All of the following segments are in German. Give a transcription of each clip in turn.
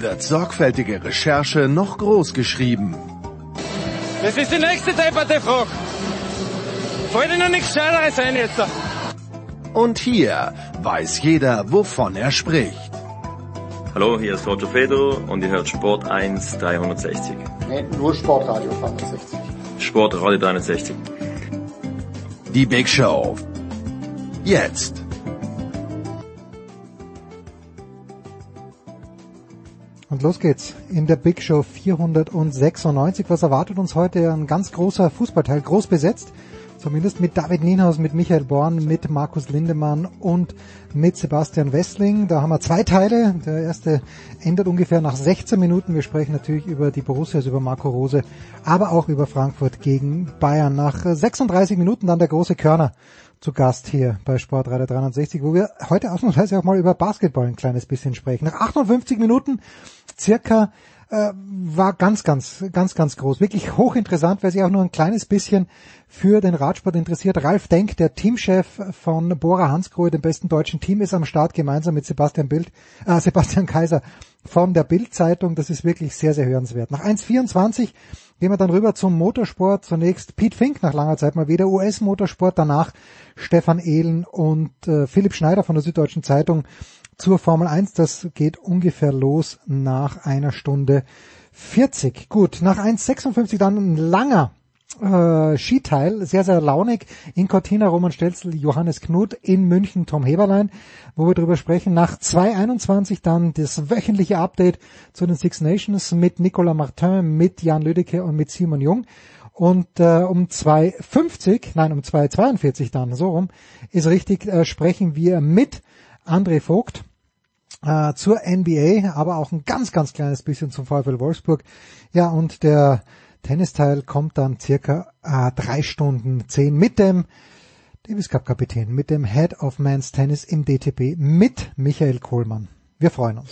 wird sorgfältige Recherche noch groß geschrieben. Das ist die nächste depperte Frage. Fällt Ihnen nichts Scheineres ein jetzt? Und hier weiß jeder, wovon er spricht. Hallo, hier ist Roger Fedor und ihr hört Sport 1 360. Nee, nur Sportradio 360. Sportradio 360. Die Big Show. Jetzt. Und los geht's in der Big Show 496. Was erwartet uns heute? Ein ganz großer Fußballteil, groß besetzt. Zumindest mit David Nienhaus, mit Michael Born, mit Markus Lindemann und mit Sebastian Wessling. Da haben wir zwei Teile. Der erste endet ungefähr nach 16 Minuten. Wir sprechen natürlich über die Borussias, über Marco Rose, aber auch über Frankfurt gegen Bayern. Nach 36 Minuten dann der große Körner zu Gast hier bei Sportreiter 360, wo wir heute ausnahmsweise auch mal über Basketball ein kleines bisschen sprechen. Nach 58 Minuten circa äh, war ganz, ganz, ganz, ganz groß. Wirklich hochinteressant, wer sich auch nur ein kleines bisschen für den Radsport interessiert. Ralf Denk, der Teamchef von Bora Hansgrohe, dem besten deutschen Team, ist am Start gemeinsam mit Sebastian Bild, äh, Sebastian Kaiser von der Bild-Zeitung. Das ist wirklich sehr, sehr hörenswert. Nach 1,24 gehen wir dann rüber zum Motorsport. Zunächst Pete Fink nach langer Zeit mal wieder US-Motorsport. Danach Stefan Ehlen und äh, Philipp Schneider von der Süddeutschen Zeitung zur Formel 1. Das geht ungefähr los nach einer Stunde 40. Gut, nach 1,56 dann ein langer äh, Skiteil, sehr, sehr launig. In Cortina Roman Stelzel, Johannes Knut, in München Tom Heberlein, wo wir drüber sprechen. Nach 2.21 dann das wöchentliche Update zu den Six Nations mit Nicolas Martin, mit Jan Lüdecke und mit Simon Jung. Und äh, um 2.50, nein, um 2.42 dann, so rum, ist richtig, äh, sprechen wir mit André Vogt äh, zur NBA, aber auch ein ganz, ganz kleines bisschen zum VfL Wolfsburg. Ja, und der Tennisteil kommt dann circa äh, drei Stunden zehn mit dem Davis Cup Kapitän, mit dem Head of Men's Tennis im DTB, mit Michael Kohlmann. Wir freuen uns.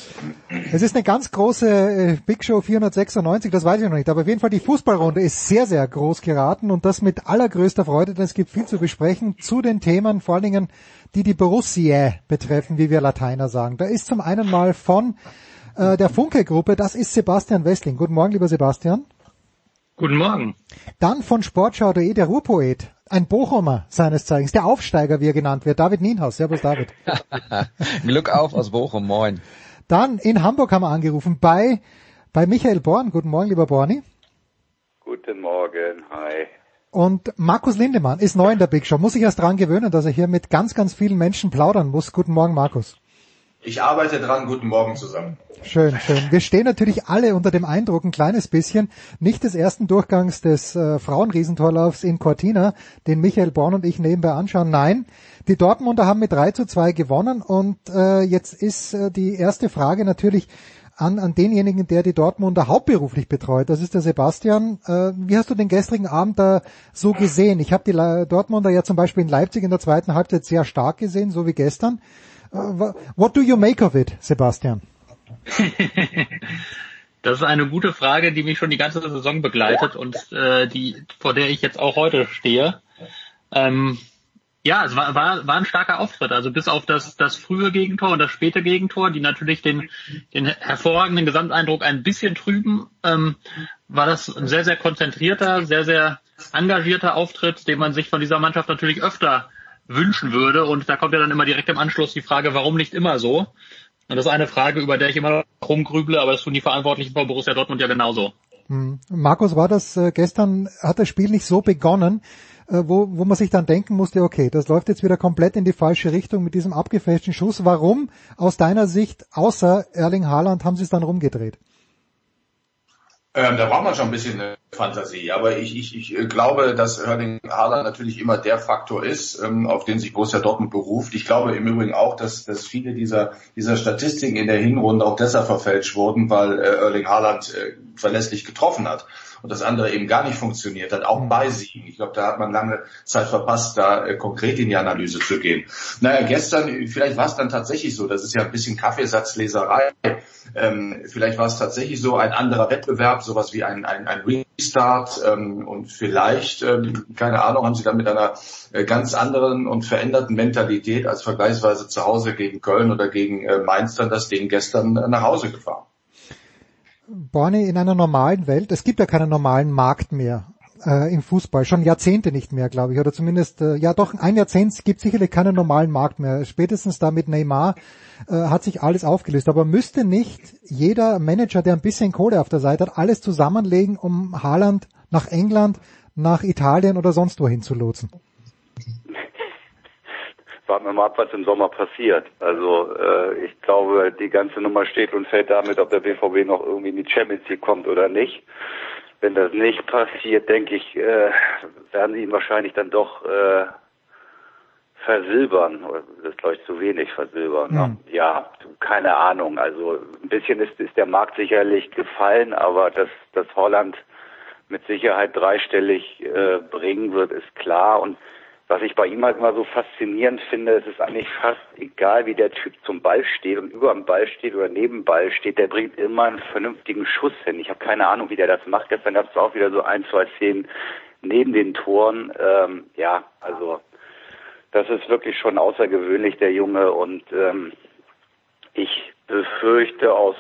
Es ist eine ganz große äh, Big Show 496, das weiß ich noch nicht, aber auf jeden Fall die Fußballrunde ist sehr, sehr groß geraten und das mit allergrößter Freude, denn es gibt viel zu besprechen zu den Themen, vor allen Dingen, die die Borussia betreffen, wie wir Lateiner sagen. Da ist zum einen mal von äh, der Funke-Gruppe, das ist Sebastian Westling. Guten Morgen, lieber Sebastian. Guten Morgen. Dann von Sportschau.de, der Ruhrpoet, ein Bochumer seines Zeichens, der Aufsteiger, wie er genannt wird, David Nienhaus. Servus, David. Glück auf aus Bochum, moin. Dann in Hamburg haben wir angerufen bei, bei Michael Born. Guten Morgen, lieber Borni. Guten Morgen, hi. Und Markus Lindemann ist neu in der Big Show. Muss sich erst dran gewöhnen, dass er hier mit ganz, ganz vielen Menschen plaudern muss. Guten Morgen, Markus. Ich arbeite dran. Guten Morgen zusammen. Schön, schön. Wir stehen natürlich alle unter dem Eindruck ein kleines bisschen, nicht des ersten Durchgangs des äh, Frauenriesentorlaufs in Cortina, den Michael Born und ich nebenbei anschauen. Nein, die Dortmunder haben mit 3 zu 2 gewonnen und äh, jetzt ist äh, die erste Frage natürlich an, an denjenigen, der die Dortmunder hauptberuflich betreut. Das ist der Sebastian. Äh, wie hast du den gestrigen Abend da so gesehen? Ich habe die Le Dortmunder ja zum Beispiel in Leipzig in der zweiten Halbzeit sehr stark gesehen, so wie gestern. What do you make of it, Sebastian? das ist eine gute Frage, die mich schon die ganze Saison begleitet und äh, die vor der ich jetzt auch heute stehe. Ähm, ja, es war, war, war ein starker Auftritt. Also bis auf das, das frühe Gegentor und das späte Gegentor, die natürlich den, den hervorragenden Gesamteindruck ein bisschen trüben, ähm, war das ein sehr, sehr konzentrierter, sehr, sehr engagierter Auftritt, den man sich von dieser Mannschaft natürlich öfter wünschen würde. Und da kommt ja dann immer direkt im Anschluss die Frage, warum nicht immer so? Und das ist eine Frage, über der ich immer rumgrüble, aber das tun die Verantwortlichen von Borussia Dortmund ja genauso. Hm. Markus, war das äh, gestern, hat das Spiel nicht so begonnen, äh, wo, wo man sich dann denken musste, okay, das läuft jetzt wieder komplett in die falsche Richtung mit diesem abgefälschten Schuss. Warum aus deiner Sicht, außer Erling Haaland, haben sie es dann rumgedreht? Ähm, da braucht man schon ein bisschen äh, Fantasie. Aber ich, ich, ich äh, glaube, dass Erling Haaland natürlich immer der Faktor ist, ähm, auf den sich Borussia Dortmund beruft. Ich glaube im Übrigen auch, dass, dass viele dieser, dieser Statistiken in der Hinrunde auch deshalb verfälscht wurden, weil äh, Erling Haaland äh, verlässlich getroffen hat und das andere eben gar nicht funktioniert hat, auch mhm. bei Siegen. Ich glaube, da hat man lange Zeit verpasst, da äh, konkret in die Analyse zu gehen. Naja, gestern, vielleicht war es dann tatsächlich so, das ist ja ein bisschen Kaffeesatzleserei, ähm, vielleicht war es tatsächlich so ein anderer Wettbewerb, sowas wie ein, ein, ein Restart ähm, und vielleicht, ähm, keine Ahnung, haben sie dann mit einer äh, ganz anderen und veränderten Mentalität als vergleichsweise zu Hause gegen Köln oder gegen äh, Mainz dann das Ding gestern äh, nach Hause gefahren. Borny, in einer normalen Welt, es gibt ja keinen normalen Markt mehr äh, im Fußball, schon Jahrzehnte nicht mehr, glaube ich, oder zumindest, äh, ja doch, ein Jahrzehnt gibt sicherlich keinen normalen Markt mehr. Spätestens da mit Neymar äh, hat sich alles aufgelöst. Aber müsste nicht jeder Manager, der ein bisschen Kohle auf der Seite hat, alles zusammenlegen, um Haaland nach England, nach Italien oder sonst wohin zu lotsen? Warten wir mal ab, was im Sommer passiert. Also äh, ich glaube, die ganze Nummer steht und fällt damit, ob der BVB noch irgendwie in die Champions League kommt oder nicht. Wenn das nicht passiert, denke ich, äh, werden sie ihn wahrscheinlich dann doch äh, versilbern. Das ist glaube ich zu wenig versilbern. Ne? Hm. Ja, keine Ahnung. Also ein bisschen ist, ist der Markt sicherlich gefallen, aber dass, dass Holland mit Sicherheit dreistellig äh, bringen wird, ist klar. Und was ich bei ihm halt immer so faszinierend finde, es ist eigentlich fast egal, wie der Typ zum Ball steht und über dem Ball steht oder neben dem Ball steht, der bringt immer einen vernünftigen Schuss hin. Ich habe keine Ahnung, wie der das macht. Gestern gab es auch wieder so ein, zwei Szenen neben den Toren. Ähm, ja, also das ist wirklich schon außergewöhnlich, der Junge. Und ähm, ich befürchte aus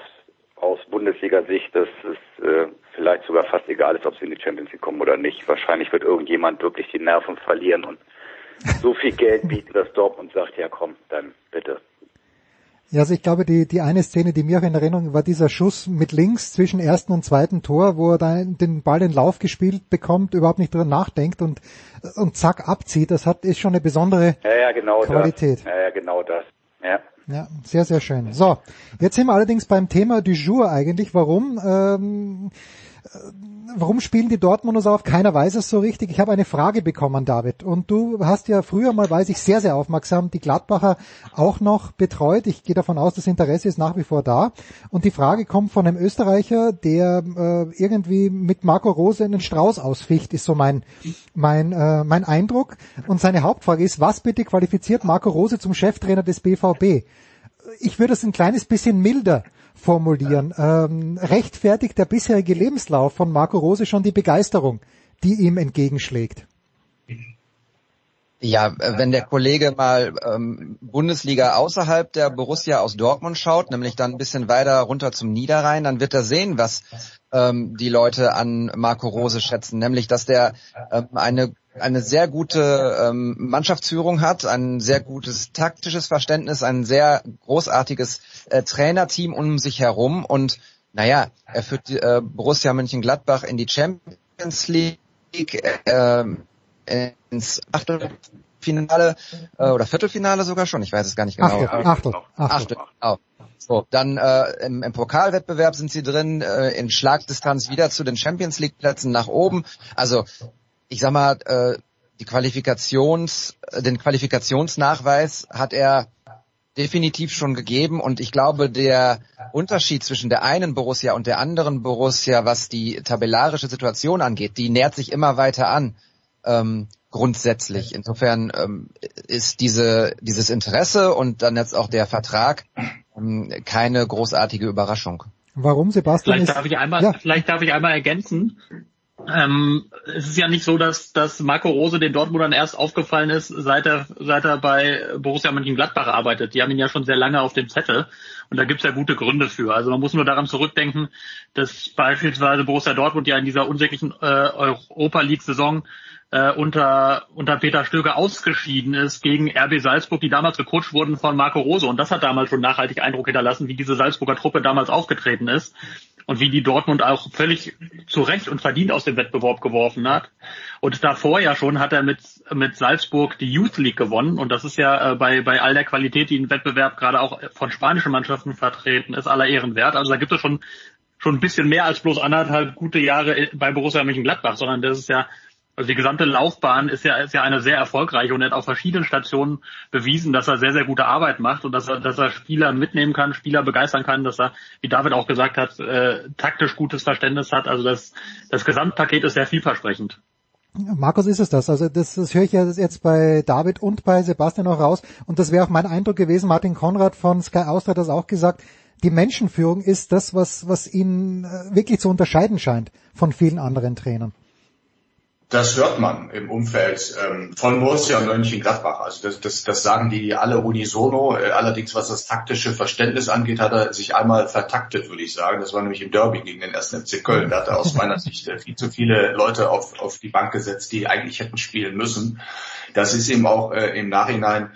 aus Bundesliga-Sicht, dass es äh, vielleicht sogar fast egal ist, ob sie in die Champions League kommen oder nicht. Wahrscheinlich wird irgendjemand wirklich die Nerven verlieren und so viel Geld bieten, dass Dortmund sagt, ja komm, dann bitte. Ja, also ich glaube, die, die eine Szene, die mir auch in Erinnerung war, dieser Schuss mit links zwischen ersten und zweiten Tor, wo er dann den Ball in Lauf gespielt bekommt, überhaupt nicht drüber nachdenkt und, und zack abzieht. Das hat, ist schon eine besondere ja, ja, genau Qualität. Das. Ja, ja, genau das. Ja. Ja, sehr, sehr schön. So, jetzt sind wir allerdings beim Thema du jour eigentlich. Warum? Ähm, warum spielen die Dortmunder so auf? Keiner weiß es so richtig. Ich habe eine Frage bekommen, David. Und du hast ja früher mal, weiß ich, sehr, sehr aufmerksam die Gladbacher auch noch betreut. Ich gehe davon aus, das Interesse ist nach wie vor da. Und die Frage kommt von einem Österreicher, der äh, irgendwie mit Marco Rose einen Strauß ausficht, ist so mein, mein, äh, mein Eindruck. Und seine Hauptfrage ist, was bitte qualifiziert Marco Rose zum Cheftrainer des BVB? Ich würde es ein kleines bisschen milder formulieren. Ähm, rechtfertigt der bisherige Lebenslauf von Marco Rose schon die Begeisterung, die ihm entgegenschlägt? Ja, wenn der Kollege mal ähm, Bundesliga außerhalb der Borussia aus Dortmund schaut, nämlich dann ein bisschen weiter runter zum Niederrhein, dann wird er sehen, was ähm, die Leute an Marco Rose schätzen, nämlich dass der ähm, eine eine sehr gute ähm, Mannschaftsführung hat, ein sehr gutes taktisches Verständnis, ein sehr großartiges äh, Trainerteam um sich herum. Und naja, er führt äh, Borussia Mönchengladbach in die Champions League, äh, ins Achtelfinale äh, oder Viertelfinale sogar schon, ich weiß es gar nicht genau. Achtel, Achtel, Achtel. Achtel. So, dann äh, im, im Pokalwettbewerb sind sie drin, äh, in Schlagdistanz wieder zu den Champions League Plätzen nach oben. Also ich sag mal, äh, die Qualifikations, den Qualifikationsnachweis hat er definitiv schon gegeben und ich glaube, der Unterschied zwischen der einen Borussia und der anderen Borussia, was die tabellarische Situation angeht, die nähert sich immer weiter an. Ähm, grundsätzlich. Insofern ähm, ist diese, dieses Interesse und dann jetzt auch der Vertrag ähm, keine großartige Überraschung. Warum, Sebastian? Vielleicht darf ich einmal, ja. vielleicht darf ich einmal ergänzen. Ähm, es ist ja nicht so, dass, dass Marco Rose den Dortmundern erst aufgefallen ist, seit er, seit er bei Borussia Mönchengladbach arbeitet. Die haben ihn ja schon sehr lange auf dem Zettel und da gibt's ja gute Gründe für. Also man muss nur daran zurückdenken, dass beispielsweise Borussia Dortmund ja in dieser unsäglichen äh, Europa League-Saison äh, unter, unter Peter Stöger ausgeschieden ist gegen RB Salzburg, die damals gecoacht wurden von Marco Rose. Und das hat damals schon nachhaltig Eindruck hinterlassen, wie diese Salzburger Truppe damals aufgetreten ist und wie die Dortmund auch völlig zu Recht und verdient aus dem Wettbewerb geworfen hat. Und davor ja schon hat er mit, mit Salzburg die Youth League gewonnen. Und das ist ja äh, bei, bei all der Qualität, die im Wettbewerb gerade auch von spanischen Mannschaften vertreten ist, aller Ehren wert. Also da gibt es schon schon ein bisschen mehr als bloß anderthalb gute Jahre bei Borussia Mönchengladbach, sondern das ist ja also die gesamte Laufbahn ist ja, ist ja eine sehr erfolgreiche und er hat auf verschiedenen Stationen bewiesen, dass er sehr, sehr gute Arbeit macht und dass er, dass er Spieler mitnehmen kann, Spieler begeistern kann, dass er, wie David auch gesagt hat, äh, taktisch gutes Verständnis hat. Also das, das Gesamtpaket ist sehr vielversprechend. Markus ist es das. Also das, das höre ich ja jetzt bei David und bei Sebastian auch raus. Und das wäre auch mein Eindruck gewesen. Martin Konrad von Sky Austria hat das auch gesagt. Die Menschenführung ist das, was, was ihn äh, wirklich zu unterscheiden scheint von vielen anderen Trainern. Das hört man im Umfeld ähm, von Borussia Mönchengladbach. Also das, das, das sagen die alle unisono. Äh, allerdings, was das taktische Verständnis angeht, hat er sich einmal vertaktet, würde ich sagen. Das war nämlich im Derby gegen den 1. FC Köln. Da hat er aus meiner Sicht äh, viel zu viele Leute auf, auf die Bank gesetzt, die eigentlich hätten spielen müssen. Das ist ihm auch äh, im Nachhinein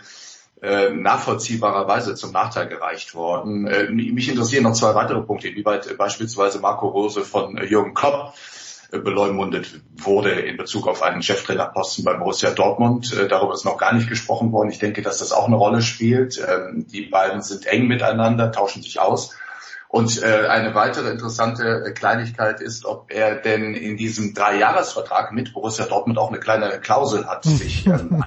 äh, nachvollziehbarerweise zum Nachteil gereicht worden. Äh, mich interessieren noch zwei weitere Punkte, inwieweit beispielsweise Marco Rose von Jürgen Klopp beleumundet wurde in Bezug auf einen Cheftrainerposten bei Borussia Dortmund. Äh, darüber ist noch gar nicht gesprochen worden. Ich denke, dass das auch eine Rolle spielt. Ähm, die beiden sind eng miteinander, tauschen sich aus. Und äh, eine weitere interessante äh, Kleinigkeit ist, ob er denn in diesem Dreijahresvertrag mit Borussia Dortmund auch eine kleine Klausel hat, sich ähm,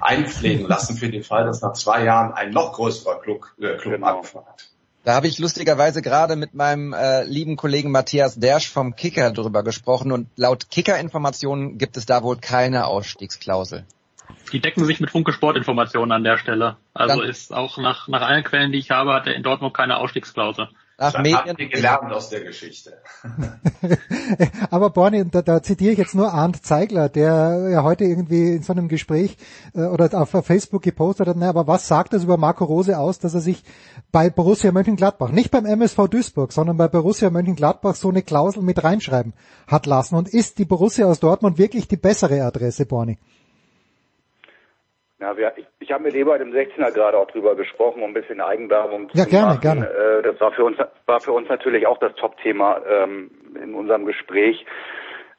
einpflegen lassen für den Fall, dass nach zwei Jahren ein noch größerer Club, äh, Club genau. anfragt. Da habe ich lustigerweise gerade mit meinem äh, lieben Kollegen Matthias Dersch vom Kicker drüber gesprochen und laut Kicker-Informationen gibt es da wohl keine Ausstiegsklausel. Die decken sich mit Funke Sportinformationen an der Stelle. Also Dann, ist auch nach, nach allen Quellen, die ich habe, hat er in Dortmund keine Ausstiegsklausel. Nach Medien. wir gelernt aus der Geschichte. Aber Borni, da, da zitiere ich jetzt nur Arndt Zeigler, der ja heute irgendwie in so einem Gespräch äh, oder auf Facebook gepostet hat, na, aber was sagt das über Marco Rose aus, dass er sich bei Borussia Mönchengladbach, nicht beim MSV Duisburg, sondern bei Borussia Mönchengladbach so eine Klausel mit reinschreiben hat lassen? Und ist die Borussia aus Dortmund wirklich die bessere Adresse, Borni? Ja, wir, ich, ich habe mit Ebert im 16er gerade auch drüber gesprochen, um ein bisschen Eigenwerbung ja, zu gerne, machen. Gerne. Äh, das war für uns war für uns natürlich auch das Top-Thema ähm, in unserem Gespräch.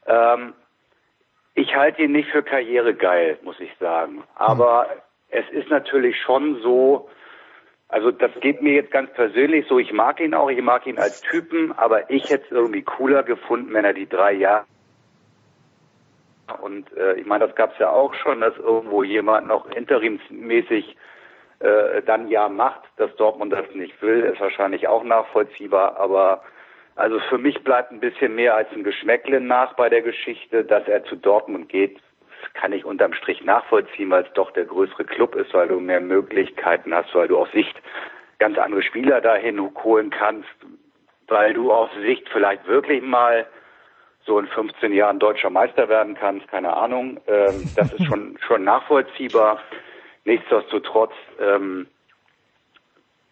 Ähm, ich halte ihn nicht für karrieregeil, muss ich sagen. Aber hm. es ist natürlich schon so, also das geht mir jetzt ganz persönlich so, ich mag ihn auch, ich mag ihn als Typen, aber ich hätte es irgendwie cooler gefunden, wenn er die drei Jahre und äh, ich meine, das gab es ja auch schon, dass irgendwo jemand noch interimsmäßig äh, dann ja macht, dass Dortmund das nicht will, ist wahrscheinlich auch nachvollziehbar. Aber also für mich bleibt ein bisschen mehr als ein Geschmäckle nach bei der Geschichte, dass er zu Dortmund geht. Kann ich unterm Strich nachvollziehen, weil es doch der größere Club ist, weil du mehr Möglichkeiten hast, weil du auf Sicht ganz andere Spieler dahin holen kannst, weil du auf Sicht vielleicht wirklich mal so in 15 Jahren deutscher Meister werden kannst, keine Ahnung. Ähm, das ist schon schon nachvollziehbar. Nichtsdestotrotz, ähm,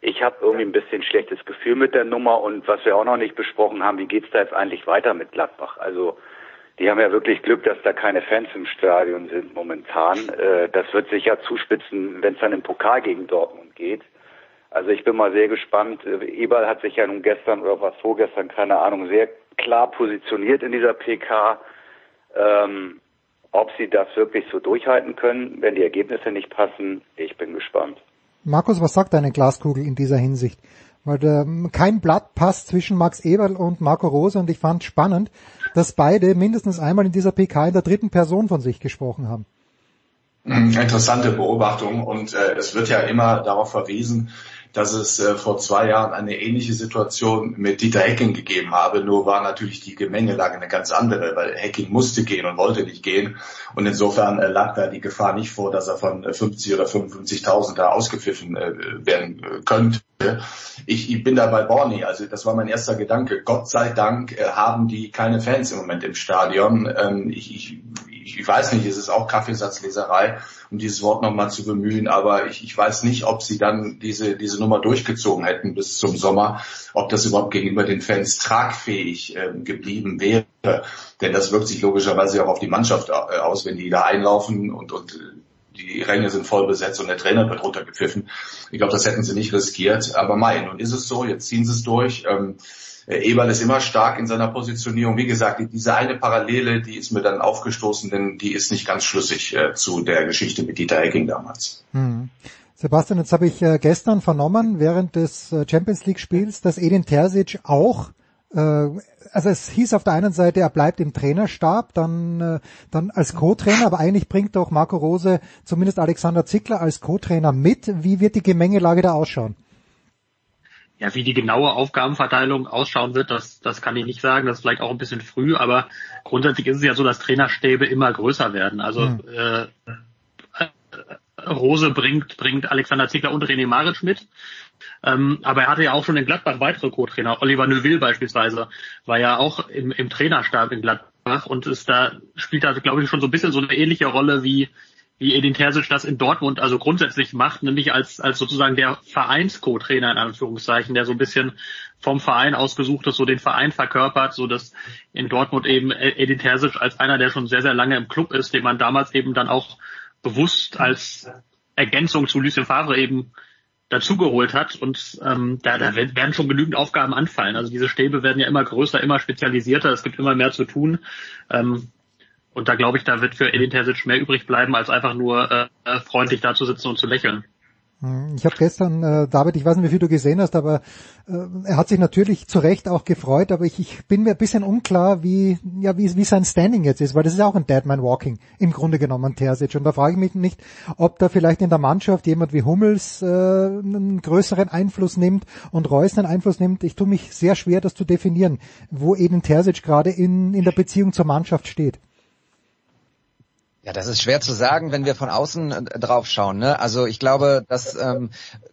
ich habe irgendwie ein bisschen schlechtes Gefühl mit der Nummer und was wir auch noch nicht besprochen haben, wie geht's da jetzt eigentlich weiter mit Gladbach? Also die haben ja wirklich Glück, dass da keine Fans im Stadion sind momentan. Äh, das wird sich ja zuspitzen, wenn es dann im Pokal gegen Dortmund geht. Also ich bin mal sehr gespannt. Äh, Eberl hat sich ja nun gestern oder was vorgestern, keine Ahnung, sehr klar positioniert in dieser PK. Ähm, ob sie das wirklich so durchhalten können, wenn die Ergebnisse nicht passen, ich bin gespannt. Markus, was sagt deine Glaskugel in dieser Hinsicht? Weil ähm, kein Blatt passt zwischen Max Eberl und Marco Rose und ich fand spannend, dass beide mindestens einmal in dieser PK in der dritten Person von sich gesprochen haben. Interessante Beobachtung und äh, es wird ja immer darauf verwiesen, dass es äh, vor zwei Jahren eine ähnliche Situation mit Dieter Hecking gegeben habe. Nur war natürlich die Gemengelage eine ganz andere, weil Hecking musste gehen und wollte nicht gehen. Und insofern äh, lag da die Gefahr nicht vor, dass er von 50 äh, oder 55.000 da ausgepfiffen werden könnte. Ich, bin da bei Borny, also das war mein erster Gedanke. Gott sei Dank haben die keine Fans im Moment im Stadion. Ähm, ich, ich, ich weiß nicht, es ist auch Kaffeesatzleserei, um dieses Wort nochmal zu bemühen, aber ich, ich weiß nicht, ob sie dann diese, diese Nummer durchgezogen hätten bis zum Sommer, ob das überhaupt gegenüber den Fans tragfähig äh, geblieben wäre. Denn das wirkt sich logischerweise auch auf die Mannschaft äh, aus, wenn die da einlaufen und, und die Ränge sind voll besetzt und der Trainer wird runtergepfiffen. Ich glaube, das hätten sie nicht riskiert. Aber mein, nun ist es so, jetzt ziehen sie es durch. Ähm, äh, Eberl ist immer stark in seiner Positionierung. Wie gesagt, diese eine Parallele, die ist mir dann aufgestoßen, denn die ist nicht ganz schlüssig äh, zu der Geschichte mit Dieter Hecking damals. Hm. Sebastian, jetzt habe ich äh, gestern vernommen, während des äh, Champions League Spiels, dass Edin Terzic auch äh, also es hieß auf der einen Seite, er bleibt im Trainerstab, dann, äh, dann als Co-Trainer, aber eigentlich bringt doch Marco Rose zumindest Alexander Zickler als Co-Trainer mit. Wie wird die Gemengelage da ausschauen? Ja, wie die genaue Aufgabenverteilung ausschauen wird, das, das kann ich nicht sagen. Das ist vielleicht auch ein bisschen früh, aber grundsätzlich ist es ja so, dass Trainerstäbe immer größer werden. Also hm. äh, Rose bringt, bringt Alexander Ziegler und René Maric mit. Ähm, aber er hatte ja auch schon in Gladbach weitere Co-Trainer. Oliver Neuville beispielsweise war ja auch im, im Trainerstab in Gladbach und ist da, spielt da, glaube ich, schon so ein bisschen so eine ähnliche Rolle wie, wie Edin Terzic das in Dortmund also grundsätzlich macht, nämlich als, als sozusagen der Vereins-Co-Trainer in Anführungszeichen, der so ein bisschen vom Verein ausgesucht ist, so den Verein verkörpert, so dass in Dortmund eben Edin Terzic als einer, der schon sehr, sehr lange im Club ist, den man damals eben dann auch bewusst als Ergänzung zu Lucien Favre eben dazugeholt hat und ähm, da, da werden schon genügend Aufgaben anfallen. Also diese Stäbe werden ja immer größer, immer spezialisierter, es gibt immer mehr zu tun. Ähm, und da glaube ich, da wird für Edin Terzic mehr übrig bleiben, als einfach nur äh, freundlich da zu sitzen und zu lächeln. Hm, ich habe gestern, äh, David, ich weiß nicht, wie viel du gesehen hast, aber äh, er hat sich natürlich zu Recht auch gefreut, aber ich, ich bin mir ein bisschen unklar, wie, ja, wie, wie sein Standing jetzt ist, weil das ist auch ein Deadman Walking im Grunde genommen, Terzic. Und da frage ich mich nicht, ob da vielleicht in der Mannschaft jemand wie Hummels äh, einen größeren Einfluss nimmt und Reus einen Einfluss nimmt. Ich tue mich sehr schwer, das zu definieren, wo eben Terzic gerade in, in der Beziehung zur Mannschaft steht. Ja, das ist schwer zu sagen, wenn wir von außen äh, drauf schauen. Ne? Also ich glaube, dass ähm,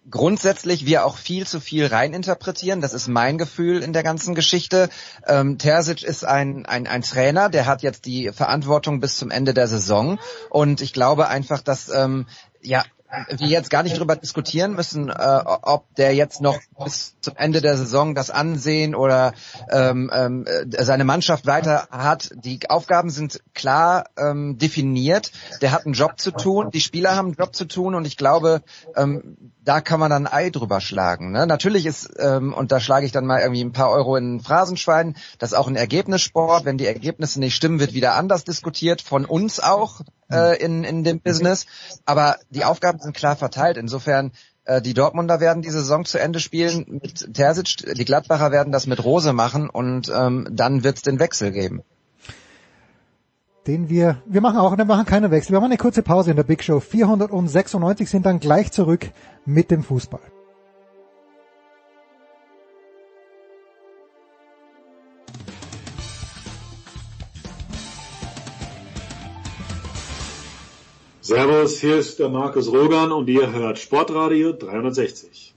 grundsätzlich wir auch viel zu viel reininterpretieren. Das ist mein Gefühl in der ganzen Geschichte. Ähm, Terzic ist ein, ein, ein Trainer, der hat jetzt die Verantwortung bis zum Ende der Saison. Und ich glaube einfach, dass ähm, ja wir jetzt gar nicht darüber diskutieren müssen, äh, ob der jetzt noch bis zum Ende der Saison das Ansehen oder ähm, ähm, seine Mannschaft weiter hat. Die Aufgaben sind klar ähm, definiert. Der hat einen Job zu tun, die Spieler haben einen Job zu tun und ich glaube, ähm, da kann man dann ein Ei drüber schlagen. Ne? Natürlich ist, ähm, und da schlage ich dann mal irgendwie ein paar Euro in ein Phrasenschwein, das ist auch ein Ergebnissport. Wenn die Ergebnisse nicht stimmen, wird wieder anders diskutiert, von uns auch äh, in, in dem Business. Aber die Aufgaben sind klar verteilt. Insofern, äh, die Dortmunder werden die Saison zu Ende spielen mit Terzic, die Gladbacher werden das mit Rose machen und ähm, dann wird es den Wechsel geben den wir, wir machen auch, wir machen keine Wechsel. Wir machen eine kurze Pause in der Big Show. 496 sind dann gleich zurück mit dem Fußball. Servus, hier ist der Markus Rogan und ihr hört Sportradio 360.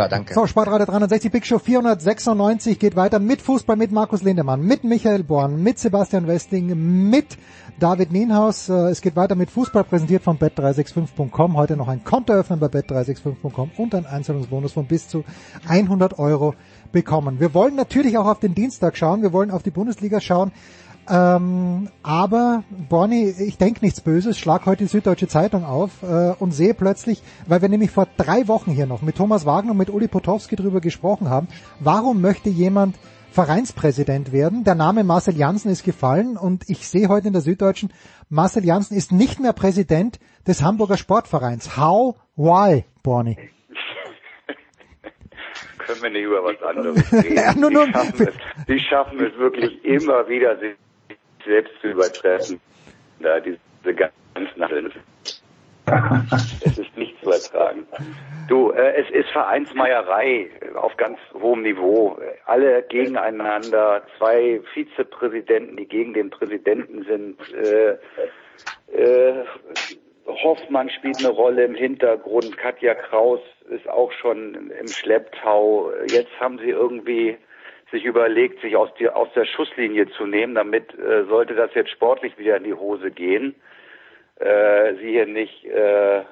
Super, danke. So, Sportradio 360 Big Show 496 geht weiter mit Fußball, mit Markus Lindemann, mit Michael Born, mit Sebastian Westling, mit David Nienhaus. Äh, es geht weiter mit Fußball, präsentiert von bet365.com. Heute noch ein Konto öffnen bei bet365.com und ein Einzahlungsbonus von bis zu 100 Euro bekommen. Wir wollen natürlich auch auf den Dienstag schauen. Wir wollen auf die Bundesliga schauen. Ähm, aber Borny, ich denke nichts Böses, schlag heute die Süddeutsche Zeitung auf äh, und sehe plötzlich, weil wir nämlich vor drei Wochen hier noch mit Thomas Wagner und mit Uli Potowski drüber gesprochen haben, warum möchte jemand Vereinspräsident werden? Der Name Marcel Janssen ist gefallen und ich sehe heute in der Süddeutschen, Marcel Janssen ist nicht mehr Präsident des Hamburger Sportvereins. How? Why, Borny? Können wir nicht über was anderes reden. ja, nur, nur, die, schaffen es, die schaffen es wirklich immer wieder, sich selbst zu übertreffen. Da diese ganzen Es ist nicht zu ertragen. Du, äh, es ist Vereinsmeierei auf ganz hohem Niveau. Alle gegeneinander, zwei Vizepräsidenten, die gegen den Präsidenten sind. Äh, äh, Hoffmann spielt eine Rolle im Hintergrund. Katja Kraus ist auch schon im Schlepptau. Jetzt haben sie irgendwie sich überlegt, sich aus, die, aus der Schusslinie zu nehmen, damit äh, sollte das jetzt sportlich wieder in die Hose gehen, äh, sie hier nicht äh,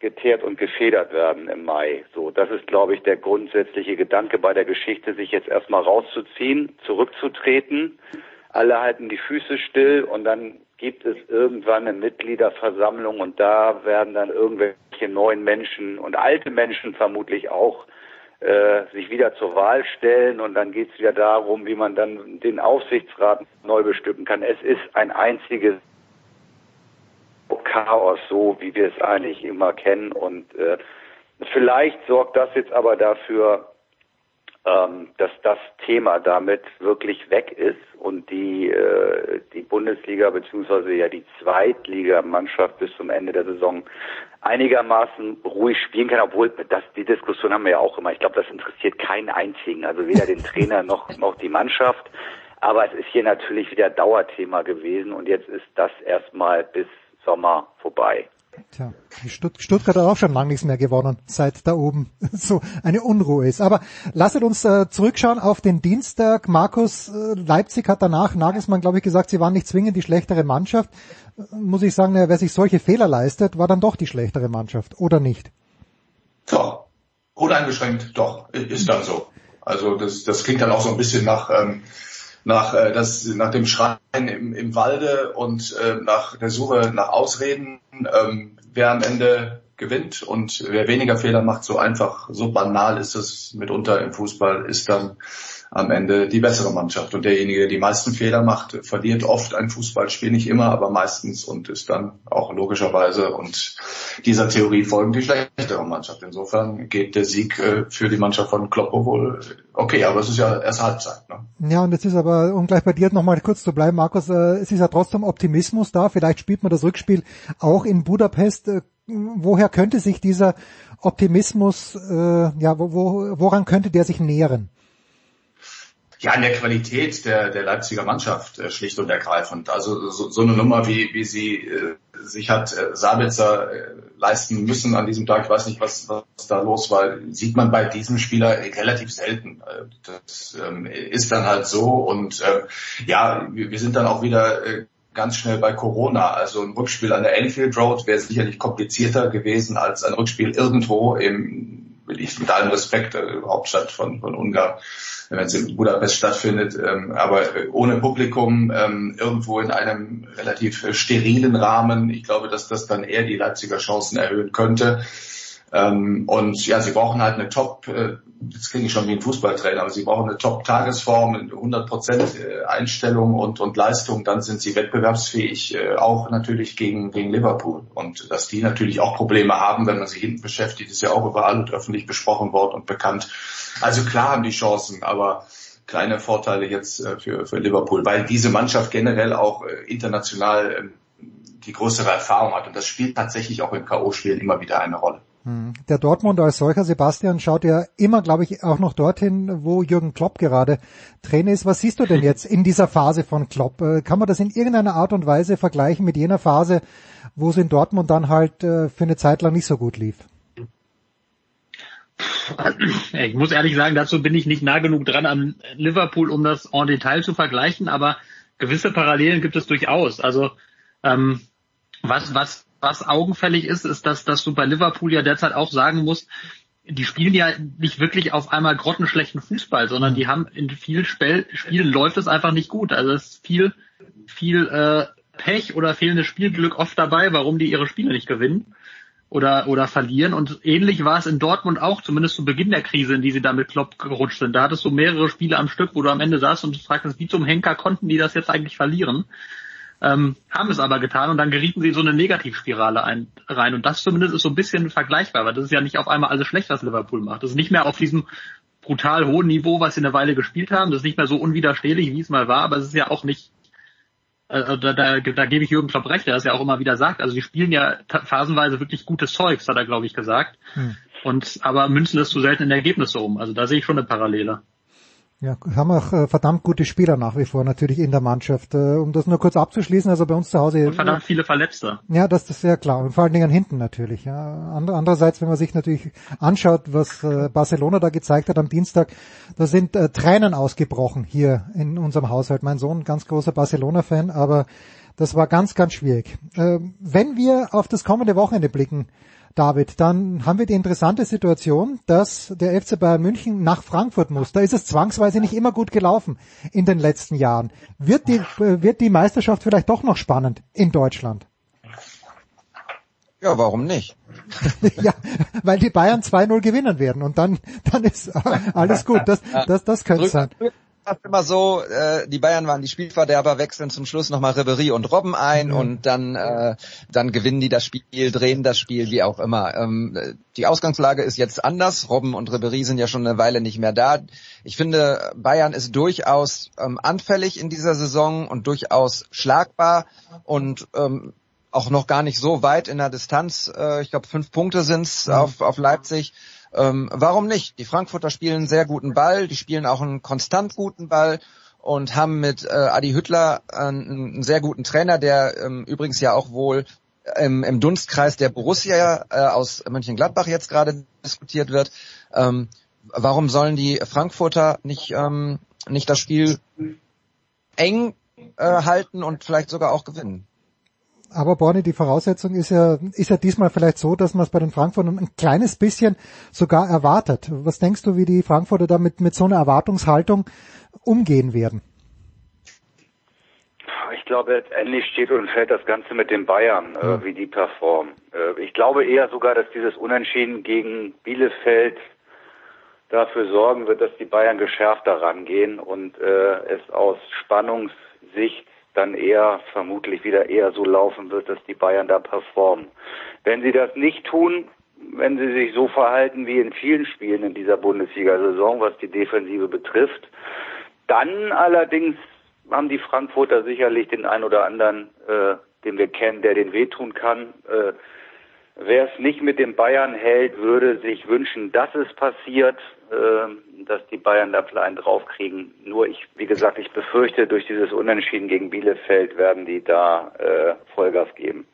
geteert und gefedert werden im Mai. So, das ist, glaube ich, der grundsätzliche Gedanke bei der Geschichte, sich jetzt erstmal rauszuziehen, zurückzutreten. Alle halten die Füße still und dann gibt es irgendwann eine Mitgliederversammlung und da werden dann irgendwelche neuen Menschen und alte Menschen vermutlich auch äh, sich wieder zur Wahl stellen und dann geht es wieder darum, wie man dann den Aufsichtsrat neu bestimmen kann. Es ist ein einziges Chaos, so wie wir es eigentlich immer kennen und äh, Vielleicht sorgt das jetzt aber dafür, ähm, dass das Thema damit wirklich weg ist und die äh, die Bundesliga beziehungsweise ja die Zweitligamannschaft bis zum Ende der Saison einigermaßen ruhig spielen kann, obwohl das die Diskussion haben wir ja auch immer. Ich glaube, das interessiert keinen einzigen, also weder den Trainer noch noch die Mannschaft. Aber es ist hier natürlich wieder Dauerthema gewesen und jetzt ist das erstmal bis Sommer vorbei. Tja, die Stutt Stuttgart hat auch schon lange nichts mehr gewonnen, seit da oben so eine Unruhe ist. Aber lasset uns äh, zurückschauen auf den Dienstag. Markus, äh, Leipzig hat danach, Nagelsmann, glaube ich, gesagt, sie waren nicht zwingend die schlechtere Mannschaft. Äh, muss ich sagen, wer sich solche Fehler leistet, war dann doch die schlechtere Mannschaft, oder nicht? Doch, uneingeschränkt, doch, ist dann so. Also das, das klingt dann auch so ein bisschen nach... Ähm, nach, äh, das, nach dem Schreien im, im Walde und äh, nach der Suche nach Ausreden, ähm, wer am Ende gewinnt und wer weniger Fehler macht, so einfach, so banal ist es mitunter im Fußball, ist dann am Ende die bessere Mannschaft. Und derjenige, der die meisten Fehler macht, verliert oft ein Fußballspiel, nicht immer, aber meistens und ist dann auch logischerweise und dieser Theorie folgend die schlechtere Mannschaft. Insofern geht der Sieg äh, für die Mannschaft von Kloppo wohl okay, aber es ist ja erst Halbzeit. Ne? Ja, und jetzt ist aber, um gleich bei dir nochmal kurz zu bleiben, Markus, äh, es ist ja trotzdem Optimismus da. Vielleicht spielt man das Rückspiel auch in Budapest. Äh, woher könnte sich dieser Optimismus, äh, ja, wo, wo, woran könnte der sich nähren? Ja, in der Qualität der, der Leipziger Mannschaft äh, schlicht und ergreifend. Also so, so eine Nummer, wie, wie sie äh, sich hat äh, Sabitzer äh, leisten müssen an diesem Tag, ich weiß nicht, was, was da los war, sieht man bei diesem Spieler relativ selten. Äh, das ähm, ist dann halt so und äh, ja, wir, wir sind dann auch wieder äh, ganz schnell bei Corona. Also ein Rückspiel an der Enfield Road wäre sicherlich komplizierter gewesen als ein Rückspiel irgendwo im, mit allem Respekt, äh, Hauptstadt von, von Ungarn wenn es in Budapest stattfindet, ähm, aber ohne Publikum ähm, irgendwo in einem relativ sterilen Rahmen. Ich glaube, dass das dann eher die Leipziger Chancen erhöhen könnte. Ähm, und ja, sie brauchen halt eine Top, äh, jetzt klinge ich schon wie ein Fußballtrainer, aber sie brauchen eine Top-Tagesform, 100% äh, Einstellung und, und Leistung, dann sind sie wettbewerbsfähig, äh, auch natürlich gegen, gegen Liverpool. Und dass die natürlich auch Probleme haben, wenn man sich hinten beschäftigt, ist ja auch überall und öffentlich besprochen worden und bekannt. Also klar haben die Chancen, aber kleine Vorteile jetzt äh, für, für Liverpool, weil diese Mannschaft generell auch äh, international ähm, die größere Erfahrung hat. Und das spielt tatsächlich auch im K.O.-Spielen immer wieder eine Rolle. Hm. Der Dortmund als solcher, Sebastian, schaut ja immer, glaube ich, auch noch dorthin, wo Jürgen Klopp gerade Trainer ist. Was siehst du denn jetzt in dieser Phase von Klopp? Äh, kann man das in irgendeiner Art und Weise vergleichen mit jener Phase, wo es in Dortmund dann halt für eine Zeit lang nicht so gut lief? Ich muss ehrlich sagen, dazu bin ich nicht nah genug dran an Liverpool, um das en Detail zu vergleichen, aber gewisse Parallelen gibt es durchaus. Also ähm, was, was, was augenfällig ist, ist, dass, dass du bei Liverpool ja derzeit auch sagen musst, die spielen ja nicht wirklich auf einmal grottenschlechten Fußball, sondern die haben in vielen Spiel, Spielen läuft es einfach nicht gut. Also es ist viel, viel äh, Pech oder fehlendes Spielglück oft dabei, warum die ihre Spiele nicht gewinnen oder, oder verlieren. Und ähnlich war es in Dortmund auch, zumindest zu Beginn der Krise, in die sie da mit Klopp gerutscht sind. Da hattest du mehrere Spiele am Stück, wo du am Ende saßt und du fragst, wie zum Henker konnten die das jetzt eigentlich verlieren? Ähm, haben es aber getan und dann gerieten sie in so eine Negativspirale ein, rein. Und das zumindest ist so ein bisschen vergleichbar, weil das ist ja nicht auf einmal alles schlecht, was Liverpool macht. Das ist nicht mehr auf diesem brutal hohen Niveau, was sie eine Weile gespielt haben. Das ist nicht mehr so unwiderstehlich, wie es mal war, aber es ist ja auch nicht also da, da, da gebe ich Jürgen Klopp recht, der das ja auch immer wieder sagt. Also die spielen ja phasenweise wirklich gutes Zeugs, hat er, glaube ich, gesagt. Hm. Und aber münzen es zu selten in Ergebnisse um. Also da sehe ich schon eine Parallele. Ja, haben auch äh, verdammt gute Spieler nach wie vor natürlich in der Mannschaft. Äh, um das nur kurz abzuschließen, also bei uns zu Hause. Und verdammt viele Verletzte. Ja, das, das ist sehr klar. Und vor allen Dingen hinten natürlich. Ja. Andererseits, wenn man sich natürlich anschaut, was äh, Barcelona da gezeigt hat am Dienstag, da sind äh, Tränen ausgebrochen hier in unserem Haushalt. Mein Sohn, ganz großer Barcelona-Fan, aber das war ganz, ganz schwierig. Äh, wenn wir auf das kommende Wochenende blicken, David, dann haben wir die interessante Situation, dass der FC Bayern München nach Frankfurt muss. Da ist es zwangsweise nicht immer gut gelaufen in den letzten Jahren. Wird die, wird die Meisterschaft vielleicht doch noch spannend in Deutschland? Ja, warum nicht? ja, weil die Bayern 2-0 gewinnen werden und dann, dann ist alles gut. Das, das, das könnte sein. Fast immer so, äh, die Bayern waren die Spielverderber, wechseln zum Schluss nochmal Ribery und Robben ein mhm. und dann, äh, dann gewinnen die das Spiel, drehen das Spiel, wie auch immer. Ähm, die Ausgangslage ist jetzt anders. Robben und Ribery sind ja schon eine Weile nicht mehr da. Ich finde, Bayern ist durchaus ähm, anfällig in dieser Saison und durchaus schlagbar und ähm, auch noch gar nicht so weit in der Distanz. Äh, ich glaube, fünf Punkte sind's mhm. auf, auf Leipzig. Ähm, warum nicht? Die Frankfurter spielen sehr guten Ball, die spielen auch einen konstant guten Ball und haben mit äh, Adi Hüttler einen, einen sehr guten Trainer, der ähm, übrigens ja auch wohl im, im Dunstkreis der Borussia äh, aus Mönchengladbach jetzt gerade diskutiert wird. Ähm, warum sollen die Frankfurter nicht, ähm, nicht das Spiel eng äh, halten und vielleicht sogar auch gewinnen? Aber Borni, die Voraussetzung ist ja, ist ja diesmal vielleicht so, dass man es bei den Frankfurtern ein kleines bisschen sogar erwartet. Was denkst du, wie die Frankfurter damit mit so einer Erwartungshaltung umgehen werden? Ich glaube, letztendlich steht und fällt das Ganze mit den Bayern, ja. äh, wie die performen. Äh, ich glaube eher sogar, dass dieses Unentschieden gegen Bielefeld dafür sorgen wird, dass die Bayern geschärfter rangehen und äh, es aus Spannungssicht dann eher vermutlich wieder eher so laufen wird, dass die Bayern da performen. Wenn sie das nicht tun, wenn sie sich so verhalten wie in vielen Spielen in dieser Bundesliga-Saison, was die Defensive betrifft, dann allerdings haben die Frankfurter sicherlich den ein oder anderen, äh, den wir kennen, der den wehtun kann. Äh, Wer es nicht mit den Bayern hält, würde sich wünschen, dass es passiert, äh, dass die Bayern da klein draufkriegen. Nur ich, wie gesagt, ich befürchte, durch dieses Unentschieden gegen Bielefeld werden die da äh, Vollgas geben.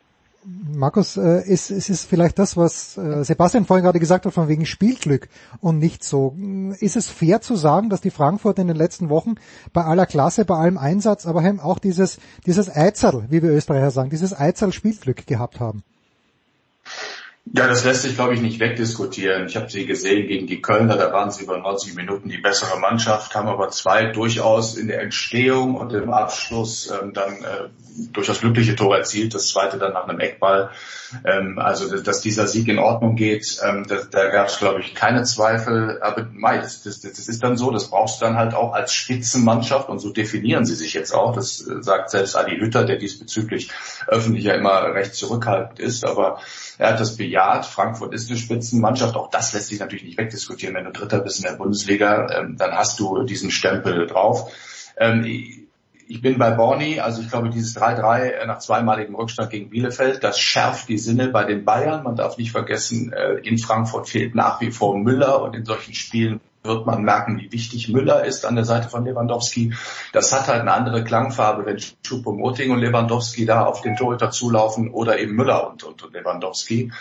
Markus, äh, ist, ist es vielleicht das, was äh, Sebastian vorhin gerade gesagt hat, von wegen Spielglück und nicht so. Ist es fair zu sagen, dass die Frankfurter in den letzten Wochen bei aller Klasse, bei allem Einsatz, aber auch dieses, dieses Eizerl, wie wir Österreicher sagen, dieses Eizerl Spielglück gehabt haben? Ja, das lässt sich, glaube ich, nicht wegdiskutieren. Ich habe sie gesehen gegen die Kölner, da waren sie über 90 Minuten die bessere Mannschaft, haben aber zwei durchaus in der Entstehung und im Abschluss ähm, dann äh, durchaus glückliche Tore erzielt, das zweite dann nach einem Eckball. Ähm, also, dass dieser Sieg in Ordnung geht, ähm, da, da gab es, glaube ich, keine Zweifel. Aber mei, das, das, das ist dann so, das brauchst du dann halt auch als Spitzenmannschaft und so definieren sie sich jetzt auch. Das äh, sagt selbst Adi Hütter, der diesbezüglich öffentlich ja immer recht zurückhaltend ist, aber er hat das bejaht. Frankfurt ist eine Spitzenmannschaft. Auch das lässt sich natürlich nicht wegdiskutieren. Wenn du Dritter bist in der Bundesliga, ähm, dann hast du diesen Stempel drauf. Ähm, ich bin bei Borny, also ich glaube, dieses 3-3 nach zweimaligem Rückstand gegen Bielefeld, das schärft die Sinne bei den Bayern. Man darf nicht vergessen, äh, in Frankfurt fehlt nach wie vor Müller und in solchen Spielen wird man merken, wie wichtig Müller ist an der Seite von Lewandowski. Das hat halt eine andere Klangfarbe, wenn Choupo-Moting und Lewandowski da auf den Torhüter zulaufen oder eben Müller und, und, und Lewandowski.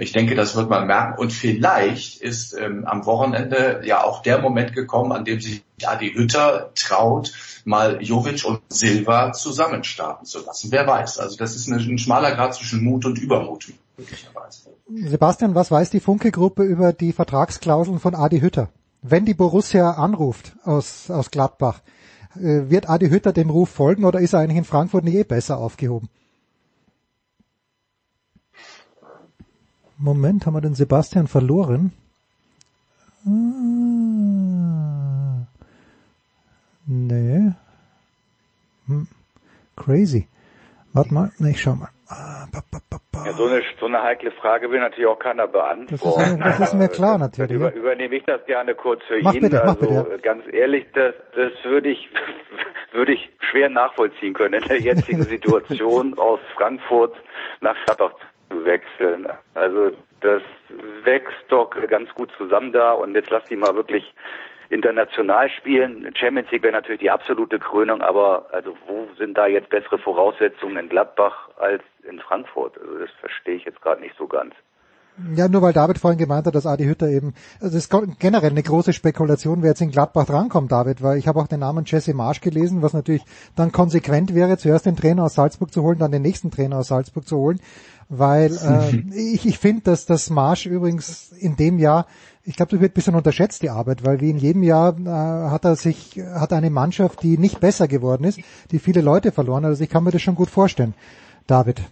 Ich denke, das wird man merken. Und vielleicht ist ähm, am Wochenende ja auch der Moment gekommen, an dem sich Adi Hütter traut, mal Jovic und Silva zusammen starten zu lassen. Wer weiß. Also das ist ein, ein schmaler Grad zwischen Mut und Übermut. Möglicherweise. Sebastian, was weiß die Funke-Gruppe über die Vertragsklauseln von Adi Hütter? Wenn die Borussia anruft aus, aus Gladbach, äh, wird Adi Hütter dem Ruf folgen oder ist er eigentlich in Frankfurt nicht eh besser aufgehoben? Moment, haben wir den Sebastian verloren? Ah, nee. Hm, crazy. Warte mal, ich schau mal. Ah, ja, so, eine, so eine heikle Frage will natürlich auch keiner beantworten. Das ist, das ist mir klar natürlich. Über, übernehme ich das gerne kurz für mach ihn. Bitte, also bitte. ganz ehrlich, das, das würde ich würde ich schwer nachvollziehen können in der jetzigen Situation aus Frankfurt nach Gladbach zu wechseln. Also das wächst doch ganz gut zusammen da und jetzt lass die mal wirklich international spielen. Champions League wäre natürlich die absolute Krönung, aber also wo sind da jetzt bessere Voraussetzungen in Gladbach als in Frankfurt? Also das verstehe ich jetzt gerade nicht so ganz. Ja, nur weil David vorhin gemeint hat, dass Adi Hütter eben, also es ist generell eine große Spekulation, wer jetzt in Gladbach drankommt, David, weil ich habe auch den Namen Jesse Marsch gelesen, was natürlich dann konsequent wäre, zuerst den Trainer aus Salzburg zu holen, dann den nächsten Trainer aus Salzburg zu holen, weil äh, ich, ich finde, dass das Marsch übrigens in dem Jahr ich glaube, das wird ein bisschen unterschätzt, die Arbeit, weil wie in jedem Jahr äh, hat er sich, hat eine Mannschaft, die nicht besser geworden ist, die viele Leute verloren hat. Also ich kann mir das schon gut vorstellen. David.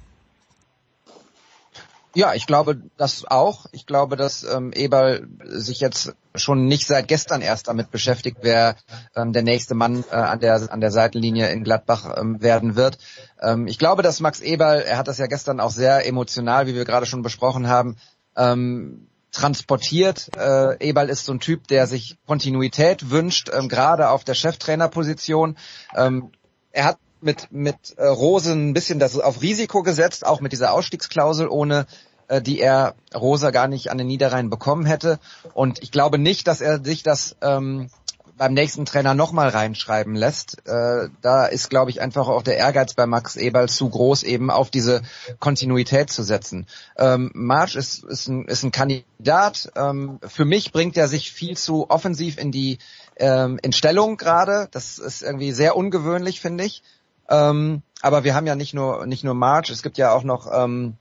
Ja, ich glaube das auch. Ich glaube, dass ähm, Eberl sich jetzt schon nicht seit gestern erst damit beschäftigt, wer ähm, der nächste Mann äh, an der an der Seitenlinie in Gladbach ähm, werden wird. Ähm, ich glaube, dass Max Eberl, er hat das ja gestern auch sehr emotional, wie wir gerade schon besprochen haben, ähm, transportiert. Äh, Eberl ist so ein Typ, der sich Kontinuität wünscht, ähm, gerade auf der Cheftrainerposition. Ähm, er hat mit, mit äh, Rose ein bisschen das auf Risiko gesetzt, auch mit dieser Ausstiegsklausel, ohne äh, die er Rosa gar nicht an den Niederrhein bekommen hätte. Und ich glaube nicht, dass er sich das ähm, beim nächsten Trainer nochmal reinschreiben lässt. Äh, da ist, glaube ich, einfach auch der Ehrgeiz bei Max Eberl zu groß, eben auf diese Kontinuität zu setzen. Ähm, March ist, ist, ein, ist ein Kandidat. Ähm, für mich bringt er sich viel zu offensiv in die ähm, in Stellung gerade. Das ist irgendwie sehr ungewöhnlich, finde ich. Ähm, aber wir haben ja nicht nur nicht nur March, es gibt ja auch noch ähm,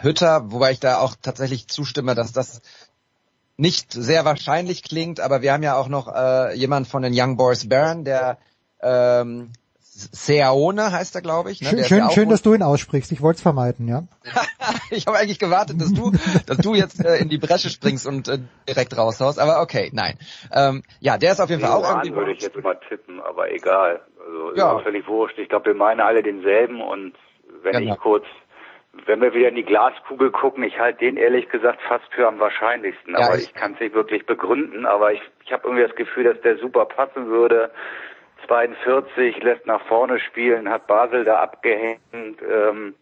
Hütter, wobei ich da auch tatsächlich zustimme, dass das nicht sehr wahrscheinlich klingt, aber wir haben ja auch noch äh, jemand von den Young Boys Bern, der ähm, Seaone heißt er, glaube ich. Ne? Schön, schön, ja schön dass du ihn aussprichst. Ich wollte es vermeiden, ja. ich habe eigentlich gewartet, dass du, dass du jetzt äh, in die Bresche springst und äh, direkt raushaust. Aber okay, nein. Ähm, ja, der ist auf jeden Fall auch irgendwie. würde ich jetzt mal tippen, aber egal. Also ja. ist völlig wurscht. Ich glaube, wir meinen alle denselben und wenn genau. ich kurz wenn wir wieder in die Glaskugel gucken, ich halte den ehrlich gesagt fast für am wahrscheinlichsten. Ja, aber ich, ich kann es nicht wirklich begründen. Aber ich, ich habe irgendwie das Gefühl, dass der super passen würde. 42 lässt nach vorne spielen, hat Basel da abgehängt. Ähm,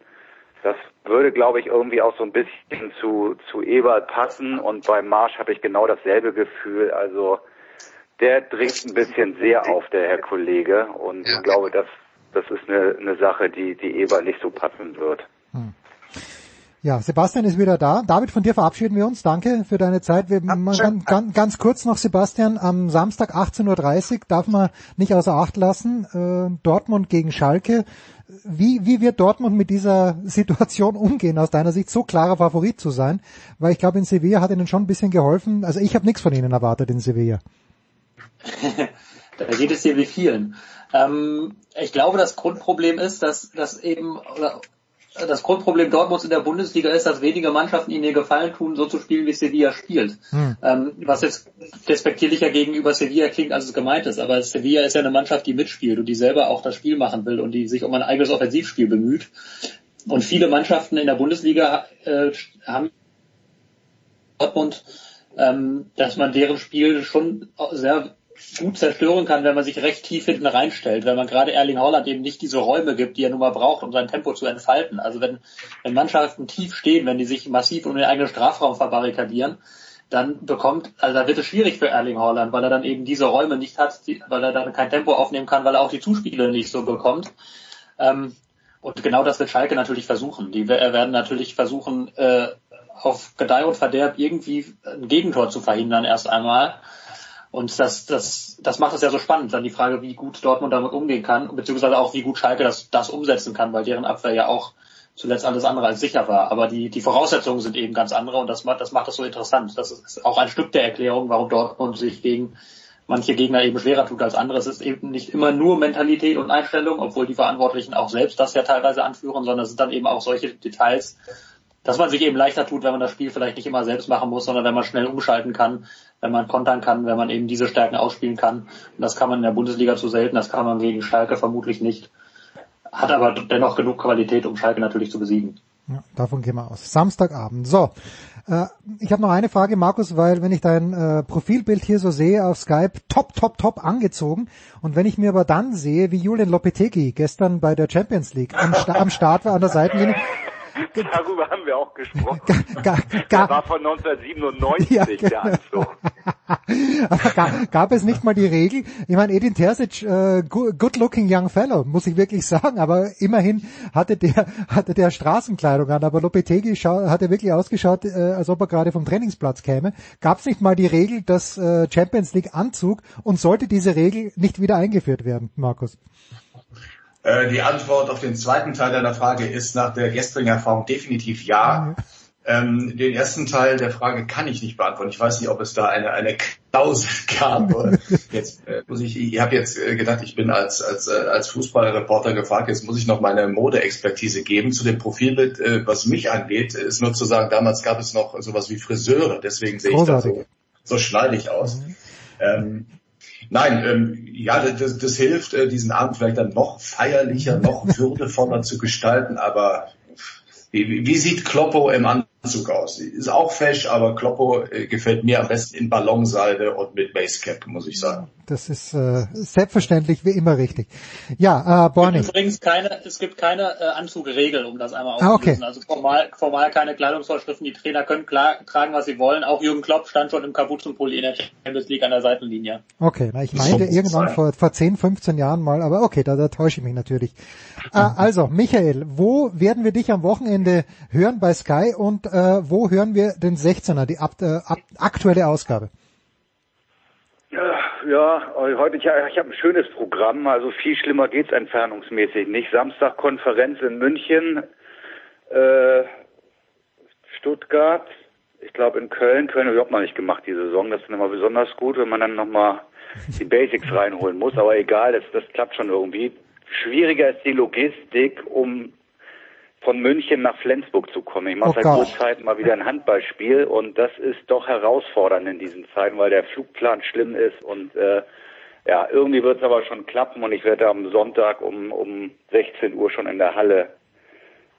das würde, glaube ich, irgendwie auch so ein bisschen zu, zu Ebert passen. Und beim Marsch habe ich genau dasselbe Gefühl. Also der dringt ein bisschen sehr auf, der Herr Kollege. Und ich glaube, das, das ist eine, eine Sache, die, die Ebert nicht so passen wird. Hm. Ja, Sebastian ist wieder da. David, von dir verabschieden wir uns. Danke für deine Zeit. Wir, ja, ganz, ganz, ganz kurz noch, Sebastian, am Samstag 18.30 Uhr darf man nicht außer Acht lassen, äh, Dortmund gegen Schalke. Wie, wie wird Dortmund mit dieser Situation umgehen, aus deiner Sicht so klarer Favorit zu sein? Weil ich glaube, in Sevilla hat ihnen schon ein bisschen geholfen. Also ich habe nichts von ihnen erwartet in Sevilla. da geht es hier wie vielen. Ähm, ich glaube, das Grundproblem ist, dass, dass eben, oder das Grundproblem Dortmunds in der Bundesliga ist, dass wenige Mannschaften ihnen ihr Gefallen tun, so zu spielen, wie Sevilla spielt. Hm. Ähm, was jetzt despektierlicher gegenüber Sevilla klingt, als es gemeint ist. Aber Sevilla ist ja eine Mannschaft, die mitspielt und die selber auch das Spiel machen will und die sich um ein eigenes Offensivspiel bemüht. Und viele Mannschaften in der Bundesliga äh, haben Dortmund, ähm, dass man deren Spiel schon sehr gut zerstören kann, wenn man sich recht tief hinten reinstellt, wenn man gerade Erling Haaland eben nicht diese Räume gibt, die er nun mal braucht, um sein Tempo zu entfalten. Also wenn, wenn Mannschaften tief stehen, wenn die sich massiv um den eigenen Strafraum verbarrikadieren, dann bekommt, also da wird es schwierig für Erling Haaland, weil er dann eben diese Räume nicht hat, die, weil er dann kein Tempo aufnehmen kann, weil er auch die Zuspiele nicht so bekommt. Ähm, und genau das wird Schalke natürlich versuchen. Die werden natürlich versuchen, äh, auf Gedeih und Verderb irgendwie ein Gegentor zu verhindern erst einmal. Und das, das, das macht es ja so spannend. Dann die Frage, wie gut Dortmund damit umgehen kann, beziehungsweise auch wie gut Schalke das, das umsetzen kann, weil deren Abwehr ja auch zuletzt alles andere als sicher war. Aber die, die Voraussetzungen sind eben ganz andere und das macht, das macht das so interessant. Das ist auch ein Stück der Erklärung, warum Dortmund sich gegen manche Gegner eben schwerer tut als andere. Es ist eben nicht immer nur Mentalität und Einstellung, obwohl die Verantwortlichen auch selbst das ja teilweise anführen, sondern es sind dann eben auch solche Details, dass man sich eben leichter tut, wenn man das Spiel vielleicht nicht immer selbst machen muss, sondern wenn man schnell umschalten kann, wenn man kontern kann, wenn man eben diese Stärken ausspielen kann. Und das kann man in der Bundesliga zu selten, das kann man gegen Schalke vermutlich nicht. Hat aber dennoch genug Qualität, um Schalke natürlich zu besiegen. Ja, davon gehen wir aus. Samstagabend. So, äh, ich habe noch eine Frage, Markus, weil wenn ich dein äh, Profilbild hier so sehe auf Skype, top, top, top angezogen. Und wenn ich mir aber dann sehe, wie Julian Lopetegui gestern bei der Champions League am, am Start war an der Seitenlinie, Darüber haben wir auch gesprochen. Ga, ga, war von 1997 ja, genau. der Anzug. Aber gab, gab es nicht mal die Regel? Ich meine, Edin Terzic, äh, good looking young fellow, muss ich wirklich sagen, aber immerhin hatte der, hatte der Straßenkleidung an, aber Lopetegui schau, hat er wirklich ausgeschaut, äh, als ob er gerade vom Trainingsplatz käme. Gab es nicht mal die Regel, dass äh, Champions League Anzug und sollte diese Regel nicht wieder eingeführt werden, Markus? Äh, die Antwort auf den zweiten Teil deiner Frage ist nach der gestrigen Erfahrung definitiv ja. Ähm, den ersten Teil der Frage kann ich nicht beantworten. Ich weiß nicht, ob es da eine, eine Klausel gab. jetzt äh, muss ich, ich habe jetzt äh, gedacht, ich bin als, als, äh, als Fußballreporter gefragt, jetzt muss ich noch meine Modeexpertise geben. Zu dem Profilbild, äh, was mich angeht, ist nur zu sagen, damals gab es noch sowas wie Friseure, deswegen sehe ich da so, so schneidig aus. Mhm. Ähm, Nein, ähm, ja, das, das hilft, äh, diesen Abend vielleicht dann noch feierlicher, noch würdevoller zu gestalten, aber wie, wie sieht Kloppo im Anzug aus? Ist auch fesch, aber Kloppo äh, gefällt mir am besten in Ballonseide und mit Basecap, muss ich sagen. Das ist äh, selbstverständlich wie immer richtig. Ja, äh, Borny. Es gibt übrigens keine, es gibt keine äh, Anzugregel, um das einmal aufzulösen. Ah, okay. Also formal, formal keine Kleidungsvorschriften. Die Trainer können klar, tragen, was sie wollen. Auch Jürgen Klopp stand schon im Kapuzenpulli in der Champions League an der Seitenlinie. Okay, na, ich meinte so irgendwann vor, vor 10, 15 Jahren mal, aber okay, da, da täusche ich mich natürlich. Äh, also, Michael, wo werden wir dich am Wochenende hören bei Sky und äh, wo hören wir den 16er, die ab, äh, ab, aktuelle Ausgabe? Ja, heute, ich, ich habe ein schönes Programm, also viel schlimmer geht's entfernungsmäßig nicht. Samstag Konferenz in München, äh, Stuttgart, ich glaube in Köln, Köln habe ich überhaupt noch nicht gemacht die Saison. Das ist nochmal besonders gut, wenn man dann nochmal die Basics reinholen muss, aber egal, das, das klappt schon irgendwie. Schwieriger ist die Logistik, um von München nach Flensburg zu kommen. Ich mache oh seit kurzer Zeit mal wieder ein Handballspiel und das ist doch herausfordernd in diesen Zeiten, weil der Flugplan schlimm ist und äh, ja, irgendwie wird es aber schon klappen und ich werde am Sonntag um, um 16 Uhr schon in der Halle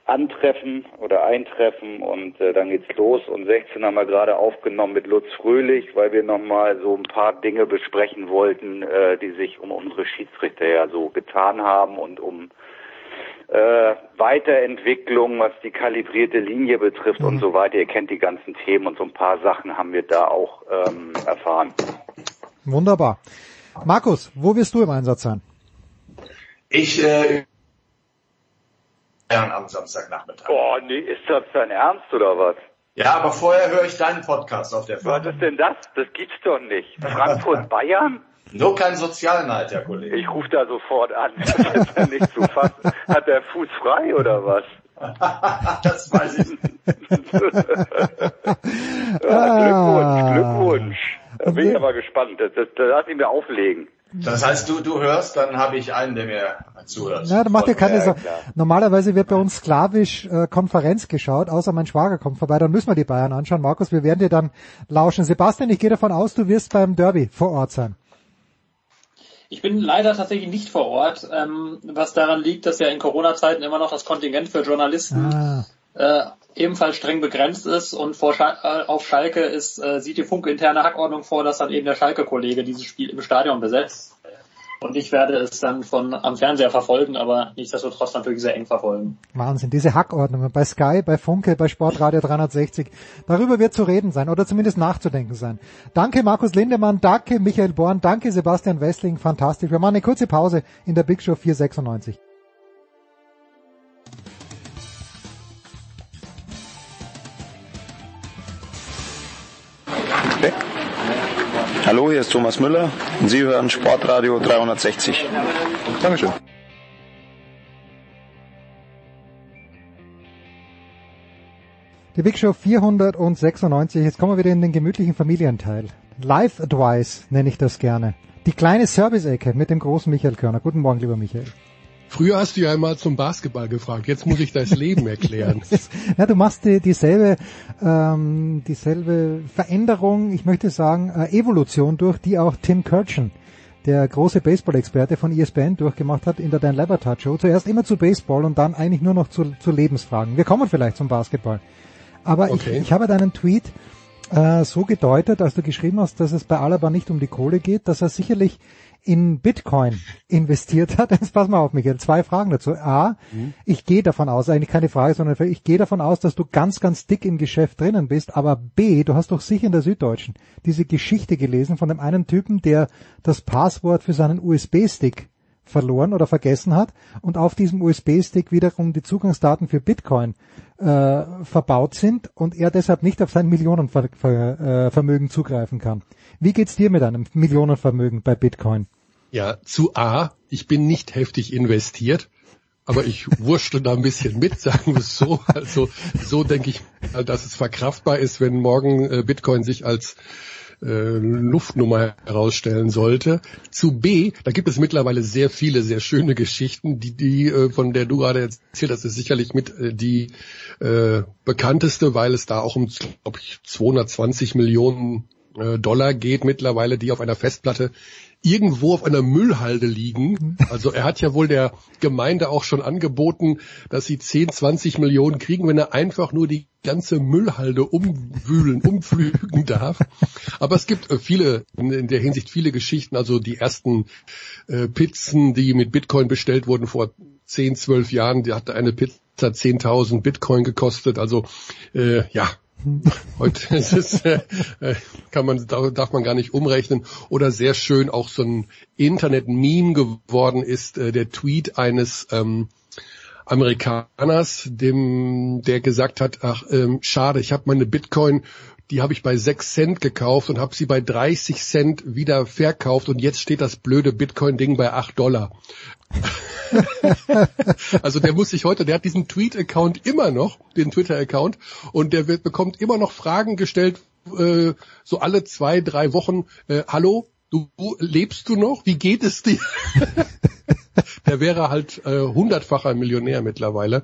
antreffen oder eintreffen und äh, dann geht's los. Und 16 haben wir gerade aufgenommen mit Lutz Fröhlich, weil wir nochmal so ein paar Dinge besprechen wollten, äh, die sich um unsere Schiedsrichter ja so getan haben und um äh, Weiterentwicklung, was die kalibrierte Linie betrifft mhm. und so weiter. Ihr kennt die ganzen Themen und so ein paar Sachen haben wir da auch ähm, erfahren. Wunderbar. Markus, wo wirst du im Einsatz sein? Ich äh, am Samstagnachmittag. Boah, nee, ist das dein Ernst oder was? Ja, aber vorher höre ich deinen Podcast auf der Fahrt. Was ist denn das? Das gibt's doch nicht. Frankfurt, Bayern? Nur kein Sozialneid, Herr Kollege. Ich rufe da sofort an. Das ist ja nicht zu fassen. Hat der Fuß frei oder was? das weiß ich nicht. ja, Glückwunsch, Glückwunsch. Da bin ich aber gespannt. Das, das, das lass ich mir auflegen. Das heißt, du, du hörst, dann habe ich einen, der mir zuhört. Ja, da macht ihr keine Sorgen. Normalerweise wird bei uns sklavisch äh, Konferenz geschaut, außer mein Schwager kommt vorbei, dann müssen wir die Bayern anschauen. Markus, wir werden dir dann lauschen. Sebastian, ich gehe davon aus, du wirst beim Derby vor Ort sein. Ich bin leider tatsächlich nicht vor Ort, ähm, was daran liegt, dass ja in Corona-Zeiten immer noch das Kontingent für Journalisten ah. äh, ebenfalls streng begrenzt ist und vor Schal äh, auf Schalke ist, äh, sieht die Funke interne Hackordnung vor, dass dann eben der Schalke-Kollege dieses Spiel im Stadion besetzt. Und ich werde es dann von am Fernseher verfolgen, aber nichtsdestotrotz natürlich sehr eng verfolgen. Wahnsinn, diese Hackordnungen bei Sky, bei Funke, bei Sportradio 360. Darüber wird zu reden sein oder zumindest nachzudenken sein. Danke Markus Lindemann, danke Michael Born, danke Sebastian Wessling, fantastisch. Wir machen eine kurze Pause in der Big Show 496. Hallo, hier ist Thomas Müller und Sie hören Sportradio 360. Dankeschön. Die Big Show 496. Jetzt kommen wir wieder in den gemütlichen Familienteil. Live Advice nenne ich das gerne. Die kleine Service-Ecke mit dem großen Michael Körner. Guten Morgen, lieber Michael. Früher hast du ja einmal zum Basketball gefragt, jetzt muss ich das Leben erklären. ja, du machst die, dieselbe, ähm, dieselbe Veränderung, ich möchte sagen, äh, Evolution durch, die auch Tim Kirchen, der große Baseball-Experte von ESPN durchgemacht hat in der Dan Lebertat Show. Zuerst immer zu Baseball und dann eigentlich nur noch zu, zu Lebensfragen. Wir kommen vielleicht zum Basketball. Aber okay. ich, ich habe deinen Tweet äh, so gedeutet, als du geschrieben hast, dass es bei Alaba nicht um die Kohle geht, dass er sicherlich in Bitcoin investiert hat. Jetzt pass mal auf, Michael. Zwei Fragen dazu. A, mhm. ich gehe davon aus, eigentlich keine Frage, sondern ich gehe davon aus, dass du ganz, ganz dick im Geschäft drinnen bist. Aber B, du hast doch sicher in der Süddeutschen diese Geschichte gelesen von dem einen Typen, der das Passwort für seinen USB-Stick verloren oder vergessen hat und auf diesem USB-Stick wiederum die Zugangsdaten für Bitcoin äh, verbaut sind und er deshalb nicht auf sein Millionenvermögen äh, zugreifen kann. Wie geht's dir mit einem Millionenvermögen bei Bitcoin? Ja, zu A, ich bin nicht heftig investiert aber ich wurschtel da ein bisschen mit, sagen wir es so. Also so denke ich, dass es verkraftbar ist, wenn morgen äh, Bitcoin sich als äh, Luftnummer herausstellen sollte. Zu B, da gibt es mittlerweile sehr viele, sehr schöne Geschichten, die, die äh, von der du gerade erzählt hast, ist sicherlich mit äh, die äh, bekannteste, weil es da auch um, glaube ich, 220 Millionen äh, Dollar geht mittlerweile, die auf einer Festplatte irgendwo auf einer Müllhalde liegen. Also er hat ja wohl der Gemeinde auch schon angeboten, dass sie 10, 20 Millionen kriegen, wenn er einfach nur die ganze Müllhalde umwühlen, umflügen darf. Aber es gibt äh, viele, in der Hinsicht viele Geschichten, also die ersten äh, Pizzen, die mit Bitcoin bestellt wurden vor 10, 12 Jahren, die hatte eine Pizza 10.000 Bitcoin gekostet. Also äh, ja, Heute ist es, äh, kann man, darf man gar nicht umrechnen. Oder sehr schön auch so ein Internet-Meme geworden ist, äh, der Tweet eines ähm, Amerikaners, dem, der gesagt hat, ach, ähm, schade, ich habe meine Bitcoin, die habe ich bei 6 Cent gekauft und habe sie bei 30 Cent wieder verkauft und jetzt steht das blöde Bitcoin-Ding bei 8 Dollar. also der muss sich heute, der hat diesen Tweet-Account immer noch, den Twitter-Account, und der wird, bekommt immer noch Fragen gestellt, äh, so alle zwei, drei Wochen, äh, hallo, du, lebst du noch? Wie geht es dir? der wäre halt äh, hundertfacher Millionär mittlerweile.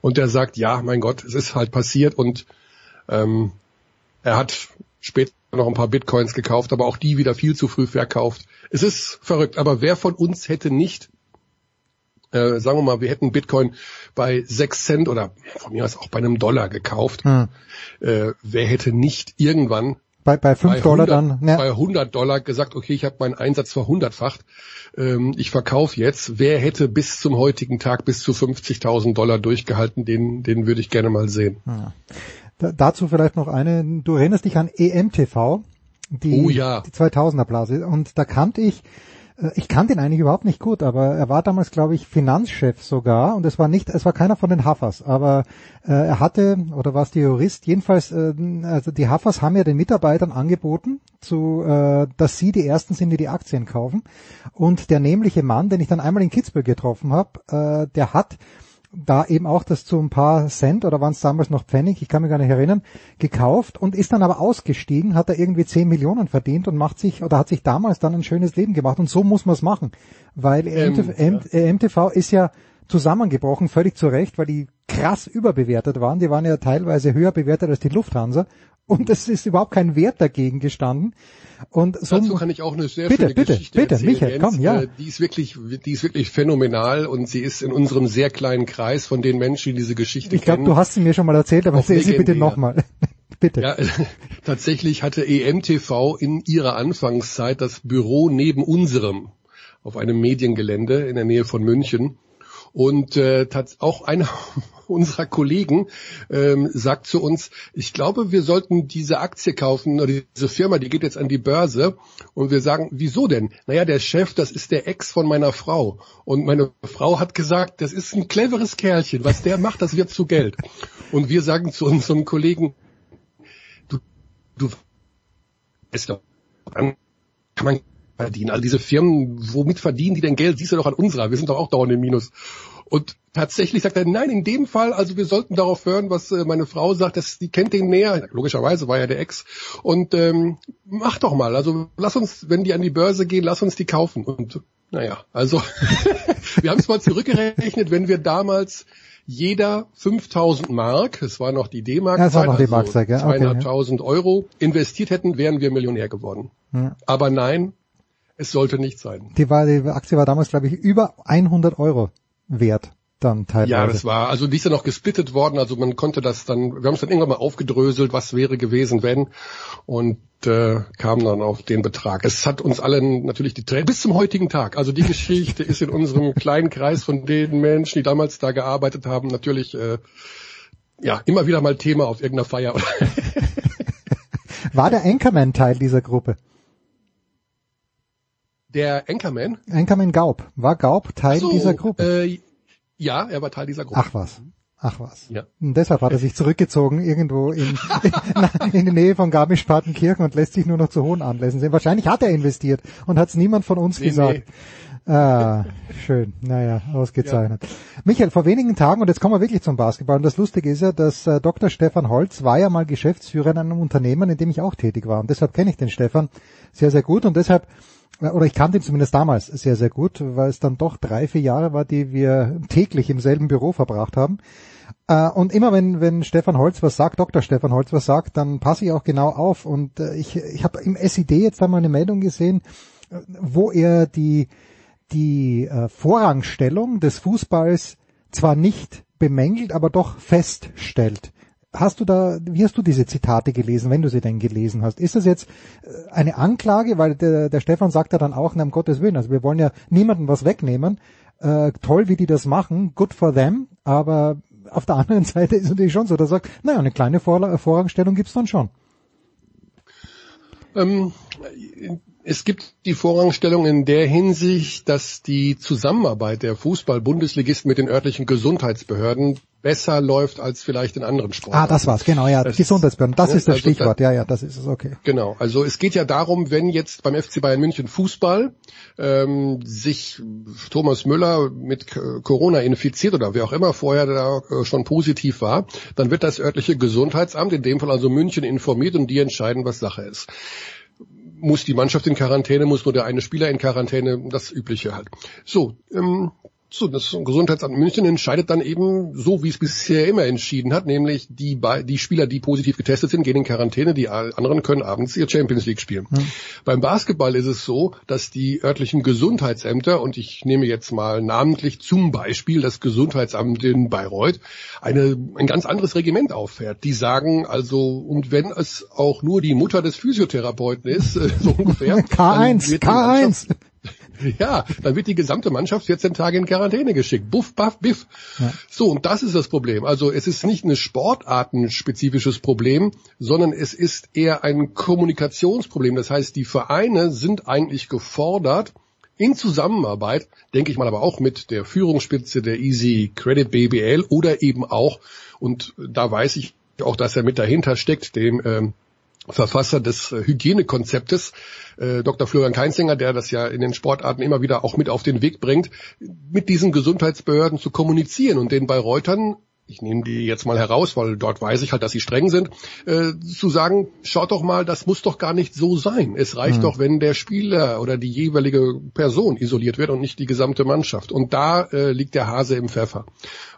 Und der sagt, ja, mein Gott, es ist halt passiert und ähm, er hat später noch ein paar Bitcoins gekauft, aber auch die wieder viel zu früh verkauft. Es ist verrückt, aber wer von uns hätte nicht äh, sagen wir mal, wir hätten Bitcoin bei sechs Cent oder von mir aus auch bei einem Dollar gekauft, hm. äh, wer hätte nicht irgendwann bei, bei fünf bei Dollar 100, dann ja. bei 100 Dollar gesagt, okay, ich habe meinen Einsatz verhundertfacht, ähm, ich verkaufe jetzt. Wer hätte bis zum heutigen Tag bis zu 50.000 Dollar durchgehalten, den, den würde ich gerne mal sehen. Ja. Da, dazu vielleicht noch eine, du erinnerst dich an EMTV, die, oh ja. die 2000er Blase. Und da kannte ich äh, ich kannte ihn eigentlich überhaupt nicht gut, aber er war damals, glaube ich, Finanzchef sogar. Und es war nicht, es war keiner von den Haffers, aber äh, er hatte, oder war es die Jurist, jedenfalls, äh, also die Haffers haben ja den Mitarbeitern angeboten, zu, äh, dass sie die Ersten sind, die die Aktien kaufen. Und der nämliche Mann, den ich dann einmal in Kitzbühel getroffen habe, äh, der hat da eben auch das zu ein paar Cent oder waren es damals noch Pfennig, ich kann mich gar nicht erinnern, gekauft und ist dann aber ausgestiegen, hat da irgendwie 10 Millionen verdient und macht sich oder hat sich damals dann ein schönes Leben gemacht und so muss man es machen, weil ähm, MTV, ja. MTV ist ja zusammengebrochen, völlig zu Recht, weil die krass überbewertet waren, die waren ja teilweise höher bewertet als die Lufthansa und es ist überhaupt kein Wert dagegen gestanden. Und so Dazu kann ich auch eine sehr bitte, schöne bitte, Geschichte bitte, erzählen. Michael, Jens. komm, ja. Äh, Die ist wirklich, die ist wirklich phänomenal und sie ist in unserem sehr kleinen Kreis von den Menschen, die diese Geschichte Ich glaube, du hast sie mir schon mal erzählt, aber erzähl sie bitte nochmal. bitte. Ja, tatsächlich hatte EMTV in ihrer Anfangszeit das Büro neben unserem auf einem Mediengelände in der Nähe von München. Und äh, auch einer unserer Kollegen ähm, sagt zu uns, ich glaube, wir sollten diese Aktie kaufen oder diese Firma, die geht jetzt an die Börse. Und wir sagen, wieso denn? Naja, der Chef, das ist der Ex von meiner Frau. Und meine Frau hat gesagt, das ist ein cleveres Kerlchen. Was der macht, das wird zu Geld. Und wir sagen zu unserem Kollegen, du, du weißt doch, kann man verdienen. Also diese Firmen, womit verdienen die denn Geld? Siehst du doch an unserer. Wir sind doch auch dauernd im Minus. Und tatsächlich sagt er, nein, in dem Fall, also wir sollten darauf hören, was äh, meine Frau sagt, dass die kennt den näher. Logischerweise war ja der Ex. Und ähm, mach doch mal. Also lass uns, wenn die an die Börse gehen, lass uns die kaufen. Und naja, also wir haben es mal zurückgerechnet, wenn wir damals jeder 5000 Mark, es war noch die D-Mark, das war noch die also okay, 200.000 ja. Euro investiert hätten, wären wir Millionär geworden. Ja. Aber nein, es sollte nicht sein. Die, war, die Aktie war damals, glaube ich, über 100 Euro wert dann teilweise. Ja, das war, also die ist ja noch gesplittet worden, also man konnte das dann, wir haben es dann irgendwann mal aufgedröselt, was wäre gewesen, wenn, und äh, kam dann auf den Betrag. Es hat uns allen natürlich die Tränen, bis zum heutigen Tag, also die Geschichte ist in unserem kleinen Kreis von den Menschen, die damals da gearbeitet haben, natürlich äh, ja immer wieder mal Thema auf irgendeiner Feier. war der Anchorman Teil dieser Gruppe? Der Anchorman? Anchorman Gaub. War Gaub Teil so, dieser Gruppe? Äh, ja, er war Teil dieser Gruppe. Ach was. Ach was. Ja. Und deshalb hat er sich zurückgezogen irgendwo in, in, in die Nähe von Garmisch-Partenkirchen und lässt sich nur noch zu hohen Anlässen sehen. Wahrscheinlich hat er investiert und hat es niemand von uns nee, gesagt. Nee. Ah, schön. Naja, ausgezeichnet. Ja. Michael, vor wenigen Tagen, und jetzt kommen wir wirklich zum Basketball, und das Lustige ist ja, dass äh, Dr. Stefan Holz war ja mal Geschäftsführer in einem Unternehmen, in dem ich auch tätig war. Und deshalb kenne ich den Stefan sehr, sehr gut. Und deshalb, oder ich kannte ihn zumindest damals sehr, sehr gut, weil es dann doch drei, vier Jahre war, die wir täglich im selben Büro verbracht haben. Äh, und immer wenn, wenn Stefan Holz was sagt, Dr. Stefan Holz was sagt, dann passe ich auch genau auf. Und äh, ich, ich habe im SID jetzt einmal eine Meldung gesehen, wo er die die äh, Vorrangstellung des Fußballs zwar nicht bemängelt, aber doch feststellt. Hast du da, wie hast du diese Zitate gelesen, wenn du sie denn gelesen hast? Ist das jetzt äh, eine Anklage, weil der, der Stefan sagt ja dann auch, na, um Gottes Willen, also wir wollen ja niemandem was wegnehmen. Äh, toll, wie die das machen, good for them, aber auf der anderen Seite ist natürlich schon so, dass er sagt, naja, eine kleine Vor Vorrangstellung gibt's dann schon. Ähm, es gibt die Vorrangstellung in der Hinsicht, dass die Zusammenarbeit der Fußball-Bundesligisten mit den örtlichen Gesundheitsbehörden besser läuft als vielleicht in anderen Sportarten. Ah, das war's, genau, ja, das Gesundheitsbehörden, das ist das also Stichwort, da, ja, ja, das ist es, okay. Genau, also es geht ja darum, wenn jetzt beim FC Bayern München Fußball ähm, sich Thomas Müller mit Corona infiziert oder wer auch immer vorher da äh, schon positiv war, dann wird das örtliche Gesundheitsamt, in dem Fall also München, informiert und die entscheiden, was Sache ist. Muss die Mannschaft in Quarantäne, muss nur der eine Spieler in Quarantäne, das Übliche halt. So, ähm, so, das Gesundheitsamt München entscheidet dann eben so, wie es bisher immer entschieden hat, nämlich die, die Spieler, die positiv getestet sind, gehen in Quarantäne, die anderen können abends ihr Champions League spielen. Hm. Beim Basketball ist es so, dass die örtlichen Gesundheitsämter, und ich nehme jetzt mal namentlich zum Beispiel das Gesundheitsamt in Bayreuth, eine, ein ganz anderes Regiment auffährt. Die sagen also, und wenn es auch nur die Mutter des Physiotherapeuten ist, so ungefähr. K1, K1. Ja, dann wird die gesamte Mannschaft 14 Tage in Quarantäne geschickt. Buff, baff, biff. Ja. So, und das ist das Problem. Also es ist nicht ein sportartenspezifisches Problem, sondern es ist eher ein Kommunikationsproblem. Das heißt, die Vereine sind eigentlich gefordert, in Zusammenarbeit, denke ich mal aber auch mit der Führungsspitze der Easy Credit BBL oder eben auch, und da weiß ich auch, dass er mit dahinter steckt, dem ähm, Verfasser des äh, Hygienekonzeptes, äh, Dr. Florian Keinzinger, der das ja in den Sportarten immer wieder auch mit auf den Weg bringt, mit diesen Gesundheitsbehörden zu kommunizieren und den Bayreutern ich nehme die jetzt mal heraus, weil dort weiß ich halt, dass sie streng sind, äh, zu sagen, schaut doch mal, das muss doch gar nicht so sein. Es reicht mhm. doch, wenn der Spieler oder die jeweilige Person isoliert wird und nicht die gesamte Mannschaft. Und da äh, liegt der Hase im Pfeffer,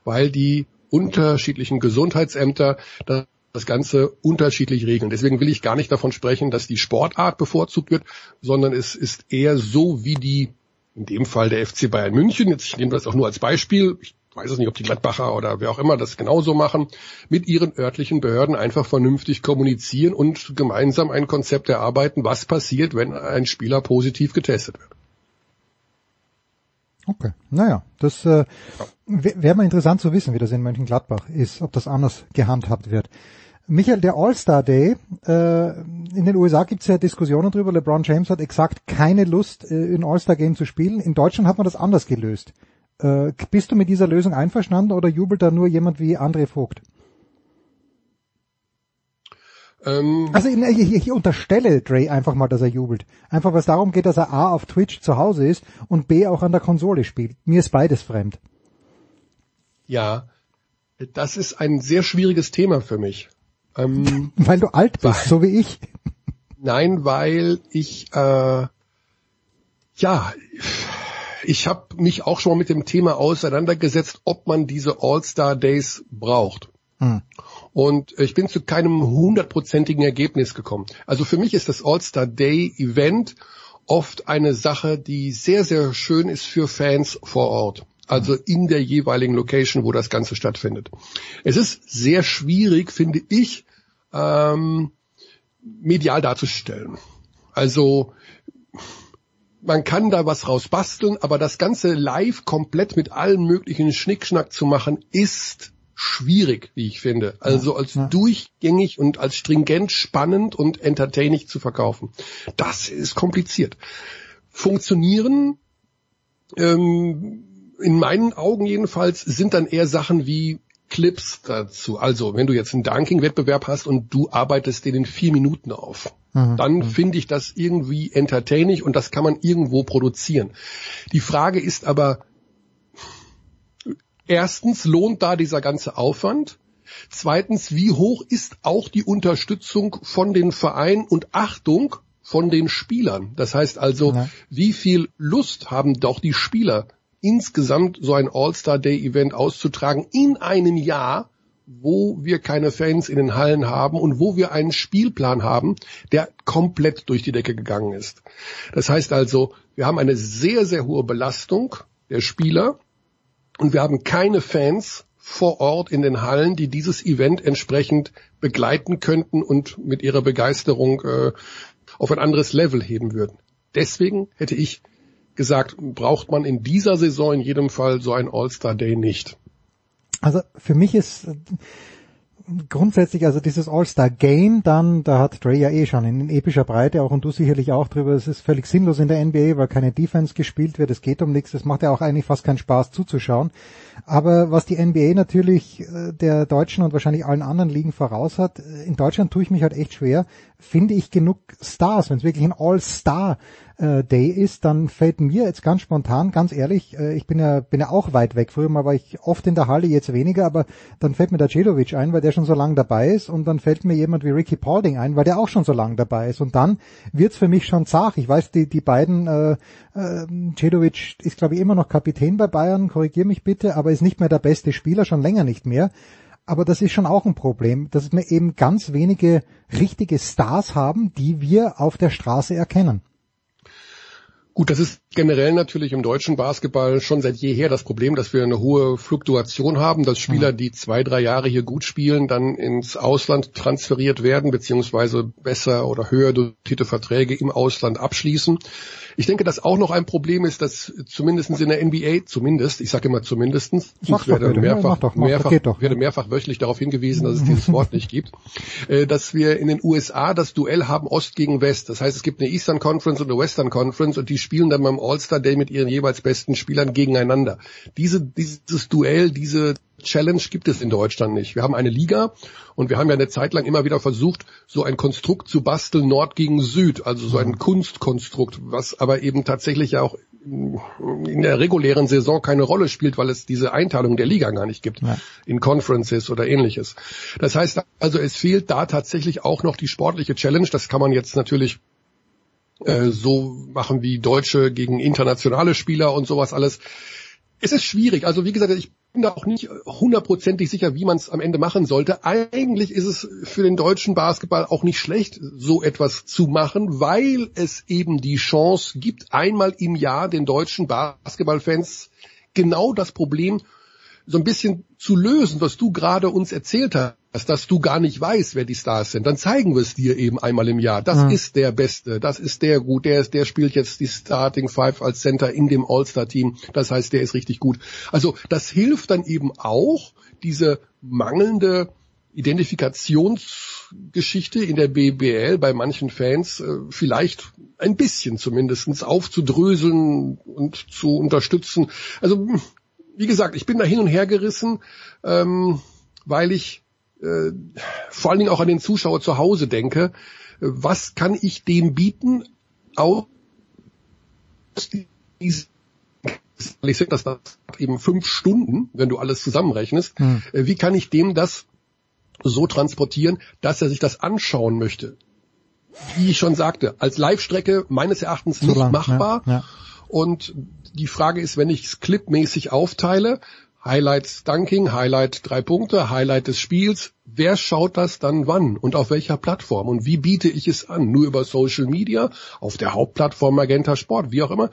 weil die unterschiedlichen Gesundheitsämter das das Ganze unterschiedlich regeln. Deswegen will ich gar nicht davon sprechen, dass die Sportart bevorzugt wird, sondern es ist eher so wie die, in dem Fall der FC Bayern München, jetzt ich nehme das auch nur als Beispiel, ich weiß es nicht, ob die Gladbacher oder wer auch immer das genauso machen, mit ihren örtlichen Behörden einfach vernünftig kommunizieren und gemeinsam ein Konzept erarbeiten, was passiert, wenn ein Spieler positiv getestet wird. Okay, naja, das äh, wäre mal interessant zu wissen, wie das in Mönchengladbach ist, ob das anders gehandhabt wird. Michael, der All-Star Day, äh, in den USA gibt es ja Diskussionen drüber. LeBron James hat exakt keine Lust, äh, in All-Star Game zu spielen. In Deutschland hat man das anders gelöst. Äh, bist du mit dieser Lösung einverstanden oder jubelt da nur jemand wie André Vogt? Ähm, also ich, ich unterstelle Dre einfach mal, dass er jubelt. Einfach weil es darum geht, dass er A auf Twitch zu Hause ist und B auch an der Konsole spielt. Mir ist beides fremd. Ja, das ist ein sehr schwieriges Thema für mich. Ähm, weil du alt bist, weil, so wie ich. Nein, weil ich äh, ja, ich habe mich auch schon mal mit dem Thema auseinandergesetzt, ob man diese All-Star Days braucht. Hm. Und ich bin zu keinem hundertprozentigen Ergebnis gekommen. Also für mich ist das All-Star Day Event oft eine Sache, die sehr, sehr schön ist für Fans vor Ort also in der jeweiligen Location, wo das Ganze stattfindet. Es ist sehr schwierig, finde ich, ähm, medial darzustellen. Also man kann da was rausbasteln, aber das Ganze live komplett mit allen möglichen Schnickschnack zu machen, ist schwierig, wie ich finde. Also als ja. durchgängig und als stringent spannend und entertaining zu verkaufen. Das ist kompliziert. Funktionieren ähm, in meinen Augen jedenfalls sind dann eher Sachen wie Clips dazu. Also wenn du jetzt einen Dunking-Wettbewerb hast und du arbeitest den in vier Minuten auf, Mhm. Dann mhm. finde ich das irgendwie entertaining und das kann man irgendwo produzieren. Die Frage ist aber, erstens, lohnt da dieser ganze Aufwand? Zweitens, wie hoch ist auch die Unterstützung von den Vereinen und Achtung von den Spielern? Das heißt also, ja. wie viel Lust haben doch die Spieler, insgesamt so ein All-Star-Day-Event auszutragen in einem Jahr, wo wir keine Fans in den Hallen haben und wo wir einen Spielplan haben, der komplett durch die Decke gegangen ist. Das heißt also, wir haben eine sehr, sehr hohe Belastung der Spieler und wir haben keine Fans vor Ort in den Hallen, die dieses Event entsprechend begleiten könnten und mit ihrer Begeisterung äh, auf ein anderes Level heben würden. Deswegen hätte ich gesagt, braucht man in dieser Saison in jedem Fall so ein All-Star Day nicht. Also für mich ist äh, grundsätzlich, also dieses All-Star-Game, dann, da hat Dre ja eh schon in epischer Breite auch und du sicherlich auch drüber, es ist völlig sinnlos in der NBA, weil keine Defense gespielt wird, es geht um nichts, es macht ja auch eigentlich fast keinen Spaß zuzuschauen. Aber was die NBA natürlich äh, der deutschen und wahrscheinlich allen anderen Ligen voraus hat, äh, in Deutschland tue ich mich halt echt schwer, finde ich genug Stars, wenn es wirklich ein All-Star äh, Day ist, dann fällt mir jetzt ganz spontan, ganz ehrlich, äh, ich bin ja, bin ja auch weit weg. Früher mal war ich oft in der Halle, jetzt weniger, aber dann fällt mir der Cedovic ein, weil der schon so lange dabei ist und dann fällt mir jemand wie Ricky Paulding ein, weil der auch schon so lange dabei ist und dann wird's für mich schon zart. Ich weiß, die, die beiden, äh, äh, Cedovic ist glaube ich immer noch Kapitän bei Bayern, korrigier mich bitte, aber ist nicht mehr der beste Spieler, schon länger nicht mehr aber das ist schon auch ein Problem, dass wir eben ganz wenige richtige Stars haben, die wir auf der Straße erkennen. Gut, das ist generell natürlich im deutschen Basketball schon seit jeher das Problem, dass wir eine hohe Fluktuation haben, dass Spieler, die zwei, drei Jahre hier gut spielen, dann ins Ausland transferiert werden, beziehungsweise besser oder höher dotierte Verträge im Ausland abschließen. Ich denke, dass auch noch ein Problem ist, dass zumindest in der NBA, zumindest, ich sage immer zumindest, ich werde mehrfach, doch, mehrfach, doch, werde mehrfach wöchentlich darauf hingewiesen, dass es dieses Wort nicht gibt, äh, dass wir in den USA das Duell haben Ost gegen West. Das heißt, es gibt eine Eastern Conference und eine Western Conference und die spielen dann beim All-Star Day mit ihren jeweils besten Spielern gegeneinander. Diese, dieses Duell, diese Challenge gibt es in Deutschland nicht. Wir haben eine Liga und wir haben ja eine Zeit lang immer wieder versucht, so ein Konstrukt zu basteln, Nord gegen Süd, also so ein mhm. Kunstkonstrukt, was aber eben tatsächlich ja auch in der regulären Saison keine Rolle spielt, weil es diese Einteilung der Liga gar nicht gibt ja. in Conferences oder ähnliches. Das heißt also, es fehlt da tatsächlich auch noch die sportliche Challenge. Das kann man jetzt natürlich äh, so machen wie Deutsche gegen internationale Spieler und sowas alles. Es ist schwierig. Also wie gesagt, ich bin da auch nicht hundertprozentig sicher, wie man es am Ende machen sollte. Eigentlich ist es für den deutschen Basketball auch nicht schlecht, so etwas zu machen, weil es eben die Chance gibt, einmal im Jahr den deutschen Basketballfans genau das Problem so ein bisschen zu lösen, was du gerade uns erzählt hast, dass du gar nicht weißt, wer die Stars sind, dann zeigen wir es dir eben einmal im Jahr. Das ja. ist der Beste, das ist der gut, der ist, der spielt jetzt die Starting Five als Center in dem All-Star-Team. Das heißt, der ist richtig gut. Also das hilft dann eben auch, diese mangelnde Identifikationsgeschichte in der BBL bei manchen Fans äh, vielleicht ein bisschen zumindestens aufzudröseln und zu unterstützen. Also wie gesagt, ich bin da hin und her gerissen, ähm, weil ich äh, vor allen Dingen auch an den Zuschauer zu Hause denke. Was kann ich dem bieten? Aus ich sage das eben fünf Stunden, wenn du alles zusammenrechnest. Hm. Äh, wie kann ich dem das so transportieren, dass er sich das anschauen möchte? Wie ich schon sagte, als Live-Strecke meines Erachtens so nicht lang, machbar. Ja, ja. Und die Frage ist, wenn ich es clipmäßig aufteile, Highlights Dunking, Highlight drei Punkte, Highlight des Spiels, wer schaut das dann wann und auf welcher Plattform und wie biete ich es an? Nur über Social Media, auf der Hauptplattform Magenta Sport, wie auch immer.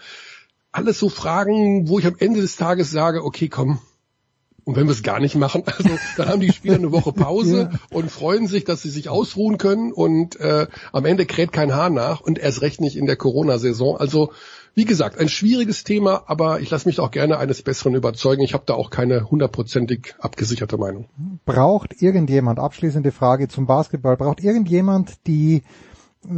Alles so Fragen, wo ich am Ende des Tages sage, okay, komm, und wenn wir es gar nicht machen, also dann haben die Spieler eine Woche Pause ja. und freuen sich, dass sie sich ausruhen können und äh, am Ende kräht kein Haar nach und erst recht nicht in der Corona-Saison. Also wie gesagt, ein schwieriges Thema, aber ich lasse mich auch gerne eines Besseren überzeugen. Ich habe da auch keine hundertprozentig abgesicherte Meinung. Braucht irgendjemand, abschließende Frage zum Basketball, braucht irgendjemand die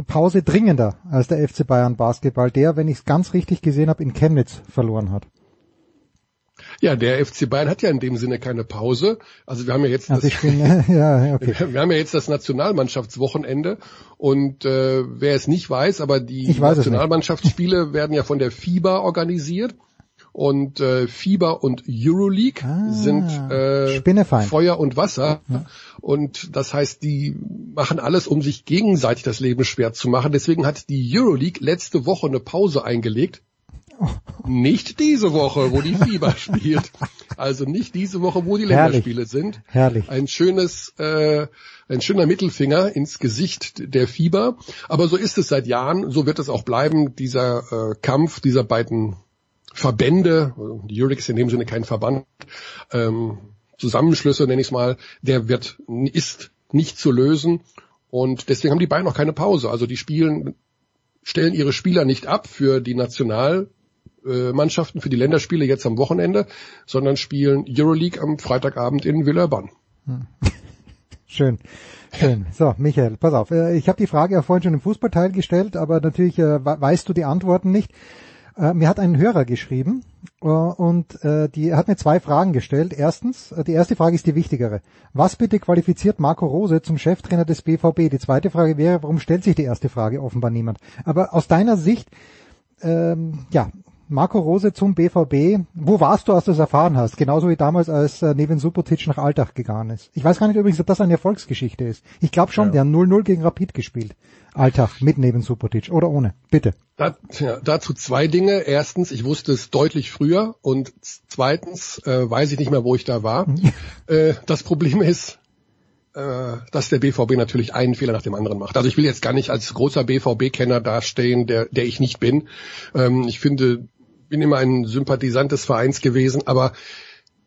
Pause dringender als der FC Bayern Basketball, der, wenn ich es ganz richtig gesehen habe, in Chemnitz verloren hat? Ja, der FC Bayern hat ja in dem Sinne keine Pause. Also wir haben ja jetzt also das, bin, ja, okay. wir haben ja jetzt das Nationalmannschaftswochenende und äh, wer es nicht weiß, aber die Nationalmannschaftsspiele werden ja von der FIBA organisiert und äh, FIBA und Euroleague ah, sind äh, Feuer und Wasser ja. und das heißt, die machen alles, um sich gegenseitig das Leben schwer zu machen. Deswegen hat die Euroleague letzte Woche eine Pause eingelegt. Nicht diese Woche, wo die FIBA spielt. Also nicht diese Woche, wo die Länderspiele sind. Herrlich. Ein schönes, äh, ein schöner Mittelfinger ins Gesicht der FIBA. Aber so ist es seit Jahren. So wird es auch bleiben. Dieser äh, Kampf dieser beiden Verbände, die ist in dem Sinne kein Verband, ähm, Zusammenschlüsse nenne ich es mal, der wird ist nicht zu lösen und deswegen haben die beiden noch keine Pause. Also die spielen, stellen ihre Spieler nicht ab für die Nationalmannschaften, für die Länderspiele jetzt am Wochenende, sondern spielen Euroleague am Freitagabend in Villeurbanne. Schön. Schön. So, Michael, pass auf. Äh, ich habe die Frage ja vorhin schon im Fußballteil gestellt, aber natürlich äh, weißt du die Antworten nicht. Äh, mir hat ein Hörer geschrieben äh, und äh, die hat mir zwei Fragen gestellt. Erstens, äh, die erste Frage ist die wichtigere. Was bitte qualifiziert Marco Rose zum Cheftrainer des BVB? Die zweite Frage wäre, warum stellt sich die erste Frage offenbar niemand? Aber aus deiner Sicht, ähm, ja, Marco Rose zum BVB. Wo warst du, als du es erfahren hast? Genauso wie damals, als äh, Nevin Subotic nach Alltag gegangen ist. Ich weiß gar nicht übrigens, ob das eine Erfolgsgeschichte ist. Ich glaube schon, ja. der hat 0-0 gegen Rapid gespielt. Alltag mit Nevin Subotic oder ohne. Bitte. Da, ja, dazu zwei Dinge. Erstens, ich wusste es deutlich früher und zweitens äh, weiß ich nicht mehr, wo ich da war. äh, das Problem ist, äh, dass der BVB natürlich einen Fehler nach dem anderen macht. Also ich will jetzt gar nicht als großer BVB-Kenner dastehen, der, der ich nicht bin. Ähm, ich finde, bin immer ein Sympathisant des Vereins gewesen, aber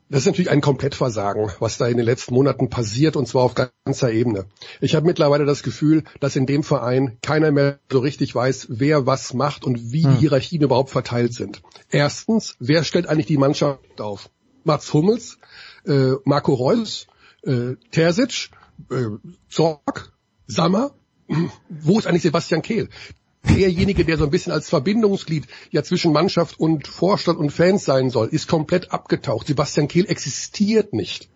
das ist natürlich ein Komplettversagen, was da in den letzten Monaten passiert, und zwar auf ganzer Ebene. Ich habe mittlerweile das Gefühl, dass in dem Verein keiner mehr so richtig weiß, wer was macht und wie hm. die Hierarchien überhaupt verteilt sind. Erstens, wer stellt eigentlich die Mannschaft auf? Mats Hummels, äh, Marco Reus, äh, Terzic, äh, Zorg, Sammer, wo ist eigentlich Sebastian Kehl? Derjenige, der so ein bisschen als Verbindungsglied ja zwischen Mannschaft und Vorstand und Fans sein soll, ist komplett abgetaucht. Sebastian Kehl existiert nicht.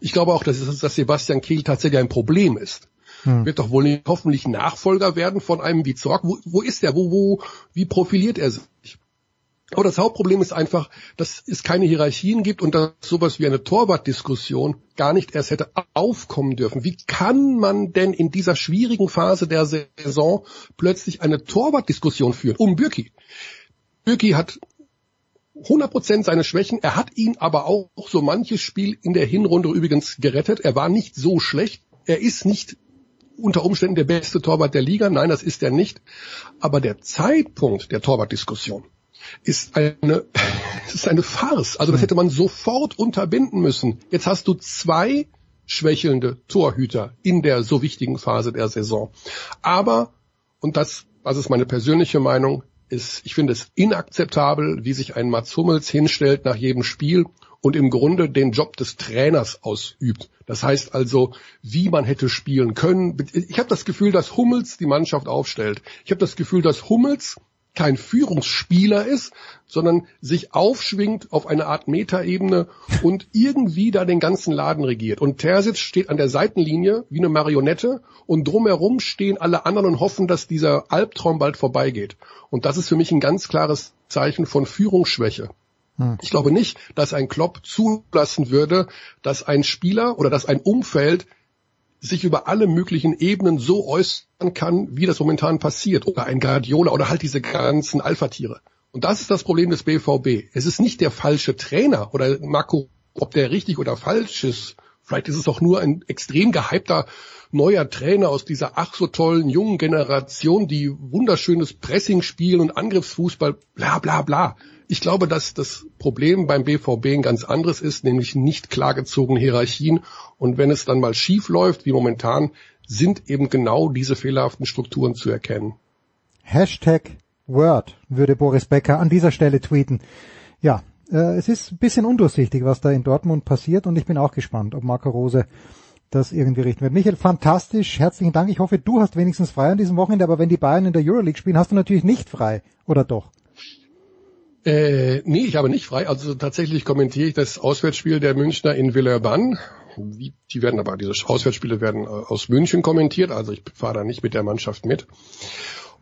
Ich glaube auch, dass, dass Sebastian Kehl tatsächlich ein Problem ist. Hm. Wird doch wohl nicht, hoffentlich Nachfolger werden von einem wie Zorg. Wo, wo ist er? Wo, wo, wie profiliert er sich? Aber das Hauptproblem ist einfach, dass es keine Hierarchien gibt und dass sowas wie eine Torwartdiskussion gar nicht erst hätte aufkommen dürfen. Wie kann man denn in dieser schwierigen Phase der Saison plötzlich eine Torwartdiskussion führen um Bürki? Bürki hat 100% seine Schwächen. Er hat ihn aber auch so manches Spiel in der Hinrunde übrigens gerettet. Er war nicht so schlecht. Er ist nicht unter Umständen der beste Torwart der Liga. Nein, das ist er nicht. Aber der Zeitpunkt der Torwartdiskussion ist eine, ist eine Farce. Also das hätte man sofort unterbinden müssen. Jetzt hast du zwei schwächelnde Torhüter in der so wichtigen Phase der Saison. Aber, und das, das ist meine persönliche Meinung, ist, ich finde es inakzeptabel, wie sich ein Mats Hummels hinstellt nach jedem Spiel und im Grunde den Job des Trainers ausübt. Das heißt also, wie man hätte spielen können. Ich habe das Gefühl, dass Hummels die Mannschaft aufstellt. Ich habe das Gefühl, dass Hummels kein Führungsspieler ist, sondern sich aufschwingt auf eine Art Metaebene und irgendwie da den ganzen Laden regiert. Und Terzic steht an der Seitenlinie wie eine Marionette und drumherum stehen alle anderen und hoffen, dass dieser Albtraum bald vorbeigeht. Und das ist für mich ein ganz klares Zeichen von Führungsschwäche. Hm. Ich glaube nicht, dass ein Klopp zulassen würde, dass ein Spieler oder dass ein Umfeld sich über alle möglichen Ebenen so äußern kann, wie das momentan passiert. Oder ein Guardiola oder halt diese ganzen Alpha-Tiere. Und das ist das Problem des BVB. Es ist nicht der falsche Trainer oder Marco, ob der richtig oder falsch ist. Vielleicht ist es auch nur ein extrem gehypter neuer Trainer aus dieser ach so tollen jungen Generation, die wunderschönes Pressing spielen und Angriffsfußball, bla bla bla. Ich glaube, dass das Problem beim BVB ein ganz anderes ist, nämlich nicht klargezogene Hierarchien. Und wenn es dann mal schief läuft, wie momentan, sind eben genau diese fehlerhaften Strukturen zu erkennen. Hashtag Word würde Boris Becker an dieser Stelle tweeten. Ja, äh, es ist ein bisschen undurchsichtig, was da in Dortmund passiert und ich bin auch gespannt, ob Marco Rose das irgendwie richten wird. Michael, fantastisch, herzlichen Dank. Ich hoffe, du hast wenigstens frei an diesem Wochenende, aber wenn die Bayern in der Euroleague spielen, hast du natürlich nicht frei, oder doch? Äh, nee, ich habe nicht frei. Also tatsächlich kommentiere ich das Auswärtsspiel der Münchner in Villeurbanne. Die werden aber, diese Auswärtsspiele werden äh, aus München kommentiert, also ich fahre da nicht mit der Mannschaft mit.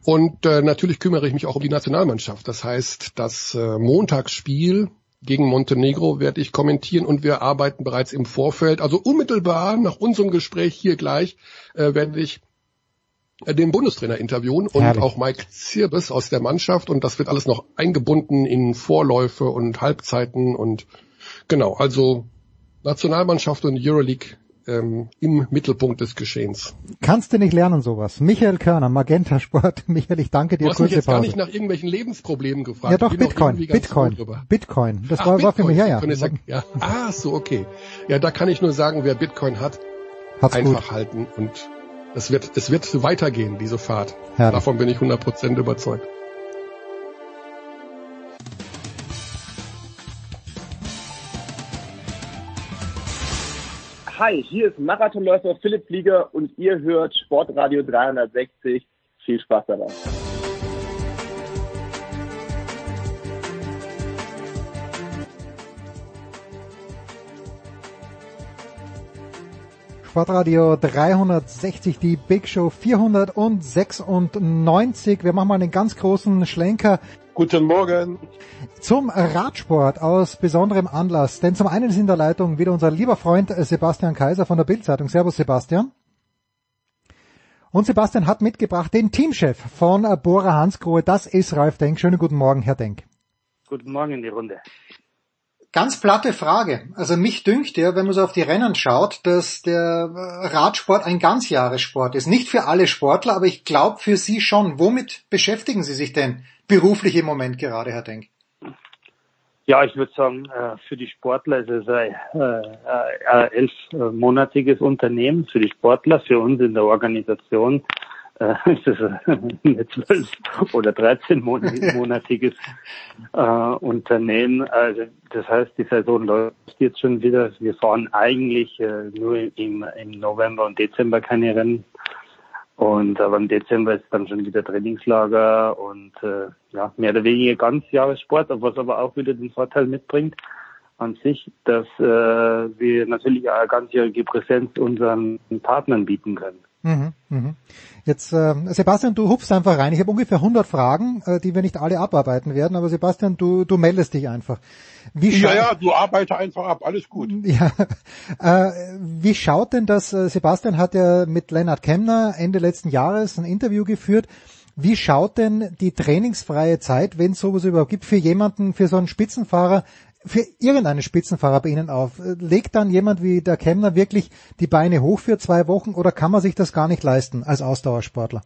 Und äh, natürlich kümmere ich mich auch um die Nationalmannschaft. Das heißt, das äh, Montagsspiel gegen Montenegro werde ich kommentieren und wir arbeiten bereits im Vorfeld, also unmittelbar nach unserem Gespräch hier gleich, äh, werde ich äh, den Bundestrainer interviewen und Herrlich. auch Mike Zirbes aus der Mannschaft und das wird alles noch eingebunden in Vorläufe und Halbzeiten und genau, also Nationalmannschaft und Euroleague ähm, im Mittelpunkt des Geschehens. Kannst du nicht lernen sowas? Michael Körner, Magenta Sport. Michael, ich danke dir. Du hast mich jetzt Pause. gar nicht nach irgendwelchen Lebensproblemen gefragt. Ja doch, Bitcoin, Bitcoin, Bitcoin. Das Ach, war, Bitcoin. war für mich, ja, ja. ja. Ah, so, okay. Ja, da kann ich nur sagen, wer Bitcoin hat, Hat's einfach gut. halten und es wird, es wird weitergehen, diese Fahrt. Herrlich. Davon bin ich 100% überzeugt. Hi, hier ist Marathonläufer Philipp Flieger und ihr hört Sportradio 360. Viel Spaß dabei. Sportradio 360, die Big Show 496. Wir machen mal einen ganz großen Schlenker Guten Morgen. Zum Radsport aus besonderem Anlass. Denn zum einen ist in der Leitung wieder unser lieber Freund Sebastian Kaiser von der Bildzeitung. Servus Sebastian. Und Sebastian hat mitgebracht den Teamchef von Bora Hansgrohe. Das ist Ralf Denk. Schönen guten Morgen, Herr Denk. Guten Morgen in die Runde. Ganz platte Frage. Also mich dünkt ja, wenn man so auf die Rennen schaut, dass der Radsport ein Ganzjahressport ist. Nicht für alle Sportler, aber ich glaube für Sie schon. Womit beschäftigen Sie sich denn beruflich im Moment gerade, Herr Denk? Ja, ich würde sagen, äh, für die Sportler ist es ein, ein elfmonatiges Unternehmen. Für die Sportler, für uns in der Organisation äh, ist es ein zwölf oder dreizehnmonatiges äh, Unternehmen. Also das heißt, die Saison läuft jetzt schon wieder. Wir fahren eigentlich äh, nur im November und Dezember keine Rennen. Und aber im Dezember ist dann schon wieder Trainingslager und äh, ja, mehr oder weniger ganz Jahressport, was aber auch wieder den Vorteil mitbringt an sich, dass äh, wir natürlich eine ganzjährige Präsenz unseren Partnern bieten können. Mhm, mhm. Jetzt, äh, Sebastian, du hupfst einfach rein. Ich habe ungefähr 100 Fragen, äh, die wir nicht alle abarbeiten werden, aber Sebastian, du, du meldest dich einfach. Wie ja, ja, du arbeite einfach ab, alles gut. Ja, äh, wie schaut denn das, äh, Sebastian hat ja mit Lennart Kemner Ende letzten Jahres ein Interview geführt. Wie schaut denn die trainingsfreie Zeit, wenn es sowas überhaupt gibt, für jemanden, für so einen Spitzenfahrer, für irgendeinen Spitzenfahrer bei Ihnen auf? Legt dann jemand wie der Kemner wirklich die Beine hoch für zwei Wochen oder kann man sich das gar nicht leisten als Ausdauersportler?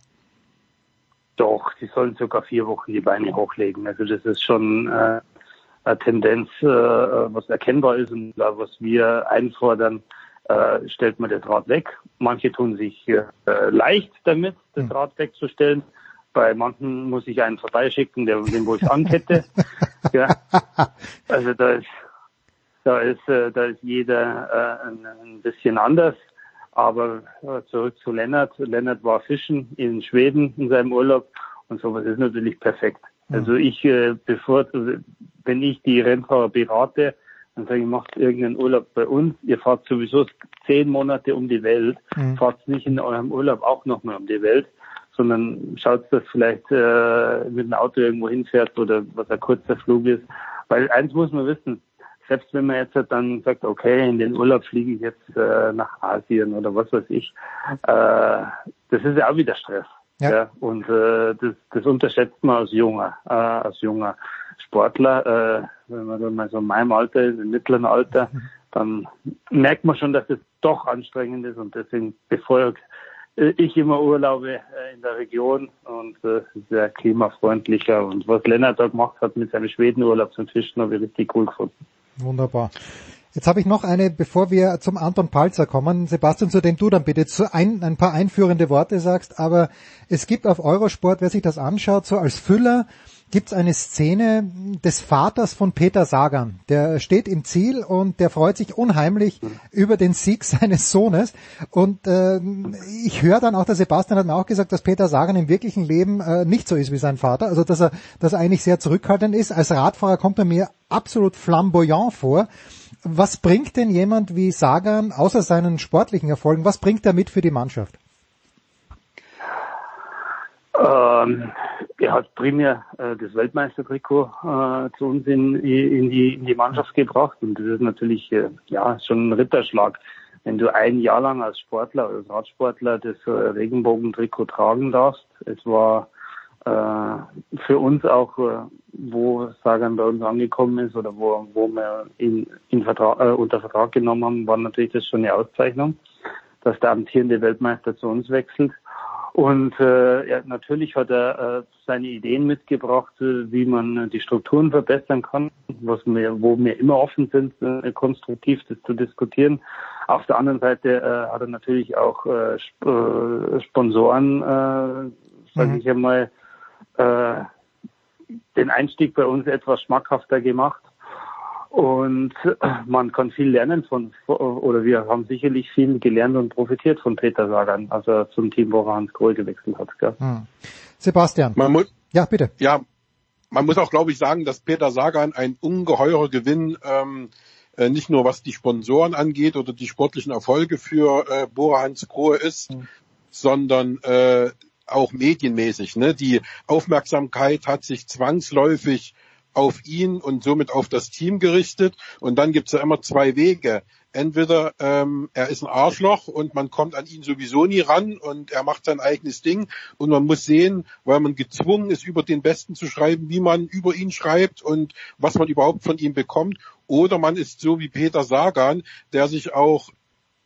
Doch, die sollen sogar vier Wochen die Beine hochlegen. Also das ist schon äh, eine Tendenz, äh, was erkennbar ist und äh, was wir einfordern, äh, stellt man das Rad weg. Manche tun sich äh, leicht damit, das hm. Rad wegzustellen. Bei manchen muss ich einen vorbeischicken, der, den wo ich ankette. ja. Also da ist, da ist, äh, da ist jeder äh, ein, ein bisschen anders. Aber äh, zurück zu Lennart. Lennart war fischen in Schweden in seinem Urlaub und sowas ist natürlich perfekt. Mhm. Also ich, äh, bevor, also wenn ich die Rennfahrer berate, dann sage ich, macht irgendeinen Urlaub bei uns. Ihr fahrt sowieso zehn Monate um die Welt. Mhm. Fahrt nicht in eurem Urlaub auch nochmal um die Welt sondern schaut, dass vielleicht äh, mit dem Auto irgendwo hinfährt oder was ein kurzer Flug ist. Weil eins muss man wissen, selbst wenn man jetzt dann sagt, okay, in den Urlaub fliege ich jetzt äh, nach Asien oder was weiß ich, äh, das ist ja auch wieder Stress. Ja. ja. Und äh, das, das unterschätzt man als junger, äh, als junger Sportler. Äh, wenn man dann mal so in meinem Alter ist, im mittleren Alter, dann merkt man schon, dass es doch anstrengend ist und deswegen bevor ich immer Urlaube äh, in der Region und äh, sehr klimafreundlicher. Und was Lennart da gemacht hat mit seinem Schwedenurlaub zum Fischen, habe ich richtig cool gefunden. Wunderbar. Jetzt habe ich noch eine, bevor wir zum Anton Palzer kommen, Sebastian, zu dem du dann bitte zu ein, ein paar einführende Worte sagst, aber es gibt auf Eurosport, wer sich das anschaut, so als Füller gibt's eine Szene des Vaters von Peter Sagan. Der steht im Ziel und der freut sich unheimlich über den Sieg seines Sohnes. Und äh, ich höre dann auch, der Sebastian hat mir auch gesagt, dass Peter Sagan im wirklichen Leben äh, nicht so ist wie sein Vater. Also dass er, dass er eigentlich sehr zurückhaltend ist. Als Radfahrer kommt er mir absolut flamboyant vor. Was bringt denn jemand wie Sagan, außer seinen sportlichen Erfolgen, was bringt er mit für die Mannschaft? Ähm, er hat primär äh, das Weltmeistertrikot äh, zu uns in, in, die, in die Mannschaft gebracht und das ist natürlich äh, ja schon ein Ritterschlag. Wenn du ein Jahr lang als Sportler, als Radsportler das äh, Regenbogentrikot tragen darfst, es war äh, für uns auch, äh, wo Sagan bei uns angekommen ist oder wo, wo wir ihn in Vertrag, unter Vertrag genommen haben, war natürlich das schon eine Auszeichnung, dass der amtierende Weltmeister zu uns wechselt. Und äh, ja, natürlich hat er äh, seine Ideen mitgebracht, äh, wie man die Strukturen verbessern kann, was wir, wo wir immer offen sind, äh, konstruktiv das zu diskutieren. Auf der anderen Seite äh, hat er natürlich auch äh, Sp äh, Sponsoren, äh, sage mhm. ich einmal, äh, den Einstieg bei uns etwas schmackhafter gemacht. Und man kann viel lernen von, oder wir haben sicherlich viel gelernt und profitiert von Peter Sagan, also zum Team, er Hans Kohl gewechselt hat. Gell? Hm. Sebastian. Man muss, ja, bitte. Ja, man muss auch, glaube ich, sagen, dass Peter Sagan ein ungeheurer Gewinn, ähm, äh, nicht nur was die Sponsoren angeht oder die sportlichen Erfolge für äh, Bora Hans Grohe ist, hm. sondern äh, auch medienmäßig. Ne? Die Aufmerksamkeit hat sich zwangsläufig auf ihn und somit auf das Team gerichtet. Und dann gibt's ja immer zwei Wege. Entweder ähm, er ist ein Arschloch und man kommt an ihn sowieso nie ran und er macht sein eigenes Ding und man muss sehen, weil man gezwungen ist, über den Besten zu schreiben, wie man über ihn schreibt und was man überhaupt von ihm bekommt. Oder man ist so wie Peter Sagan, der sich auch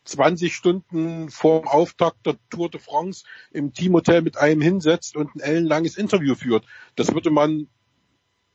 20 Stunden vor dem Auftakt der Tour de France im Teamhotel mit einem hinsetzt und ein ellenlanges Interview führt. Das würde man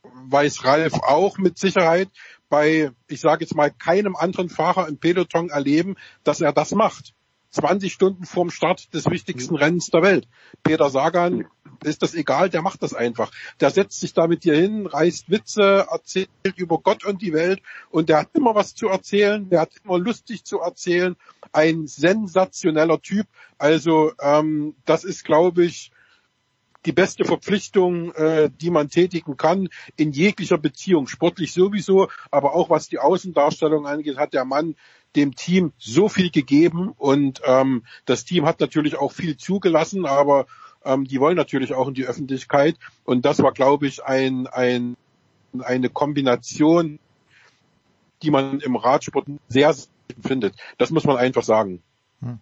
weiß Ralf auch mit Sicherheit bei, ich sage jetzt mal, keinem anderen Fahrer im Peloton erleben, dass er das macht. 20 Stunden vorm Start des wichtigsten Rennens der Welt. Peter Sagan ist das egal, der macht das einfach. Der setzt sich da mit dir hin, reißt Witze, erzählt über Gott und die Welt und der hat immer was zu erzählen, der hat immer lustig zu erzählen. Ein sensationeller Typ. Also ähm, das ist, glaube ich, die beste Verpflichtung, äh, die man tätigen kann in jeglicher Beziehung. Sportlich sowieso, aber auch was die Außendarstellung angeht, hat der Mann dem Team so viel gegeben und ähm, das Team hat natürlich auch viel zugelassen, aber ähm, die wollen natürlich auch in die Öffentlichkeit und das war, glaube ich, ein, ein, eine Kombination, die man im Radsport sehr findet. Das muss man einfach sagen. Hm.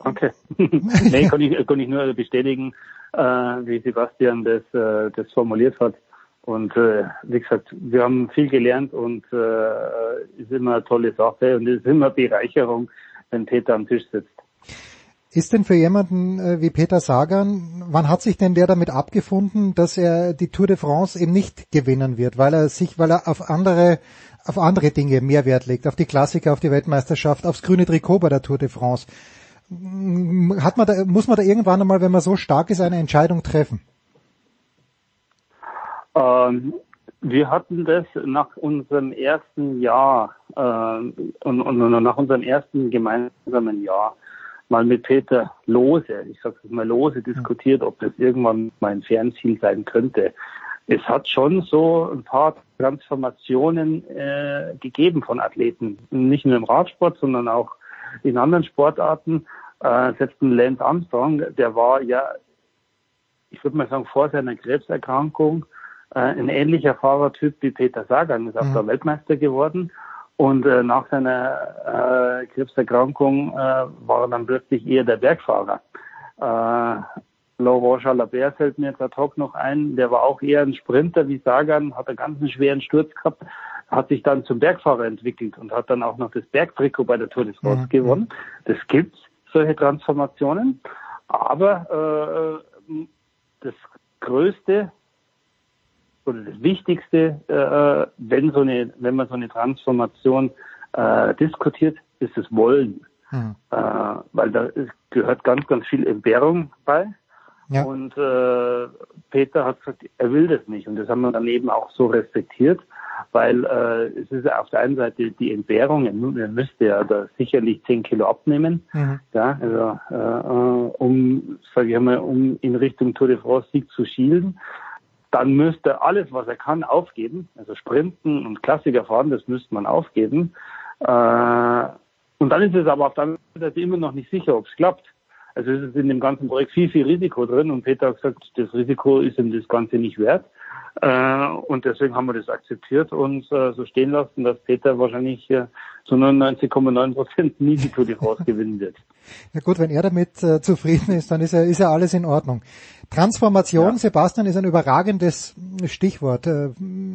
Okay. nee, kann ich, kann ich nur bestätigen äh, wie Sebastian das, äh, das formuliert hat. Und äh, wie gesagt, wir haben viel gelernt und äh, ist immer eine tolle Sache und ist immer Bereicherung, wenn Peter am Tisch sitzt. Ist denn für jemanden äh, wie Peter Sagan, wann hat sich denn der damit abgefunden, dass er die Tour de France eben nicht gewinnen wird, weil er sich, weil er auf andere, auf andere Dinge mehr Wert legt, auf die Klassiker, auf die Weltmeisterschaft, aufs grüne Trikot bei der Tour de France? Hat man da, muss man da irgendwann einmal, wenn man so stark ist, eine Entscheidung treffen? Ähm, wir hatten das nach unserem ersten Jahr äh, und, und, nach unserem ersten gemeinsamen Jahr mal mit Peter lose, ich sage mal lose, diskutiert, ob das irgendwann mein Fernziel sein könnte. Es hat schon so ein paar Transformationen äh, gegeben von Athleten, nicht nur im Radsport, sondern auch in anderen Sportarten, äh, selbst ein Lance Armstrong, der war ja, ich würde mal sagen, vor seiner Krebserkrankung äh, ein ähnlicher Fahrertyp wie Peter Sagan, ist auch mhm. der Weltmeister geworden. Und äh, nach seiner äh, Krebserkrankung äh, war er dann plötzlich eher der Bergfahrer. Äh, Laurent Jalabert fällt mir jetzt ad hoc noch ein, der war auch eher ein Sprinter wie Sagan, hat einen ganz schweren Sturz gehabt, hat sich dann zum Bergfahrer entwickelt und hat dann auch noch das Bergtrikot bei der Tour de France mhm. gewonnen. Das gibt's solche Transformationen. Aber äh, das Größte oder das Wichtigste, äh, wenn so eine, wenn man so eine Transformation äh, diskutiert, ist das Wollen. Mhm. Äh, weil da gehört ganz, ganz viel Entbehrung bei. Ja. Und äh, Peter hat gesagt, er will das nicht. Und das haben wir dann eben auch so respektiert, weil äh, es ist auf der einen Seite die Entbehrung, er müsste ja da sicherlich 10 Kilo abnehmen, mhm. ja, also äh, um, sage ich mal, um in Richtung Tour de France Sieg zu schielen. Dann müsste er alles, was er kann, aufgeben. Also Sprinten und Klassiker fahren, das müsste man aufgeben. Äh, und dann ist es aber auf der anderen Seite immer noch nicht sicher, ob es klappt. Also es ist in dem ganzen Projekt viel, viel Risiko drin und Peter hat gesagt, das Risiko ist ihm das Ganze nicht wert. Äh, und deswegen haben wir das akzeptiert und äh, so stehen lassen, dass Peter wahrscheinlich äh, zu 99,9 Prozent nie die Tour de France gewinnen wird. Ja gut, wenn er damit zufrieden ist, dann ist ja, ist ja alles in Ordnung. Transformation, ja. Sebastian, ist ein überragendes Stichwort.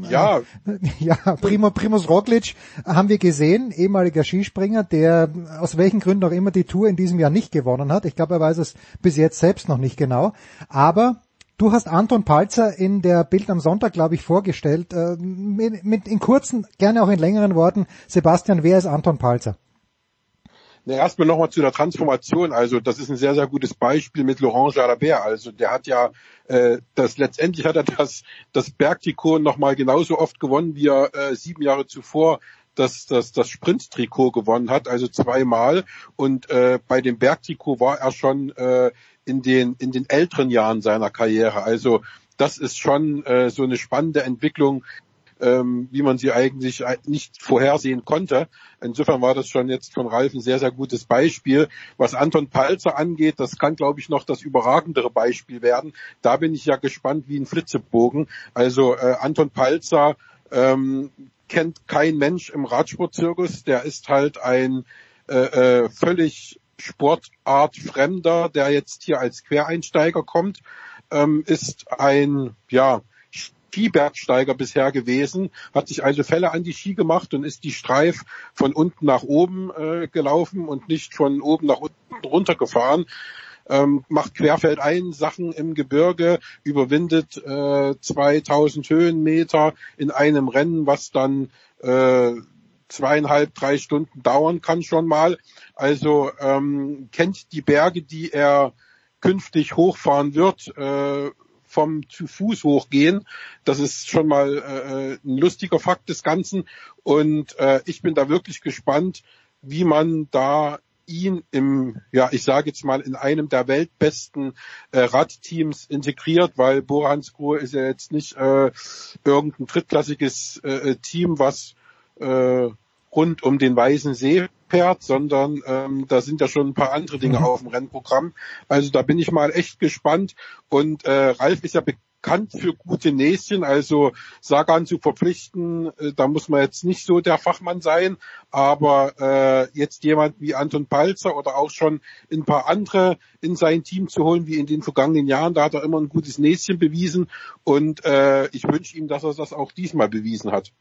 Ja. Ja, Primo, Primus Roglic haben wir gesehen, ehemaliger Skispringer, der aus welchen Gründen auch immer die Tour in diesem Jahr nicht gewonnen hat. Ich glaube, er weiß es bis jetzt selbst noch nicht genau. Aber Du hast Anton Palzer in der Bild am Sonntag, glaube ich, vorgestellt. Äh, mit, mit in kurzen, gerne auch in längeren Worten. Sebastian, wer ist Anton Palzer? Na, erstmal nochmal zu der Transformation. Also das ist ein sehr, sehr gutes Beispiel mit Laurent Jalabert. Also der hat ja äh, das letztendlich hat er das, das Bergtrikot nochmal genauso oft gewonnen, wie er äh, sieben Jahre zuvor das, das, das Sprint-Trikot gewonnen hat, also zweimal. Und äh, bei dem Bergtrikot war er schon äh, in den, in den älteren Jahren seiner Karriere. Also das ist schon äh, so eine spannende Entwicklung, ähm, wie man sie eigentlich nicht vorhersehen konnte. Insofern war das schon jetzt von Ralf ein sehr, sehr gutes Beispiel. Was Anton Palzer angeht, das kann, glaube ich, noch das überragendere Beispiel werden. Da bin ich ja gespannt wie ein Flitzebogen. Also äh, Anton Palzer ähm, kennt kein Mensch im Radsportzirkus. Der ist halt ein äh, äh, völlig Sportart Fremder, der jetzt hier als Quereinsteiger kommt, ähm, ist ein, ja, Skibergsteiger bisher gewesen, hat sich also Fälle an die Ski gemacht und ist die Streif von unten nach oben äh, gelaufen und nicht von oben nach unten runtergefahren. Ähm, macht querfeldein Sachen im Gebirge, überwindet äh, 2000 Höhenmeter in einem Rennen, was dann äh, zweieinhalb, drei Stunden dauern kann schon mal. Also ähm, kennt die Berge, die er künftig hochfahren wird, äh, vom zu Fuß hochgehen. Das ist schon mal äh, ein lustiger Fakt des Ganzen. Und äh, ich bin da wirklich gespannt, wie man da ihn im, ja, ich sage jetzt mal, in einem der weltbesten äh, Radteams integriert, weil Boransgrohe ist ja jetzt nicht äh, irgendein drittklassiges äh, Team, was äh, rund um den Weißen See fährt, sondern ähm, da sind ja schon ein paar andere Dinge mhm. auf dem Rennprogramm. Also da bin ich mal echt gespannt. Und äh, Ralf ist ja bekannt für gute Näschen, also Sagan zu verpflichten, äh, da muss man jetzt nicht so der Fachmann sein, aber äh, jetzt jemand wie Anton Palzer oder auch schon ein paar andere in sein Team zu holen, wie in den vergangenen Jahren, da hat er immer ein gutes Näschen bewiesen und äh, ich wünsche ihm, dass er das auch diesmal bewiesen hat.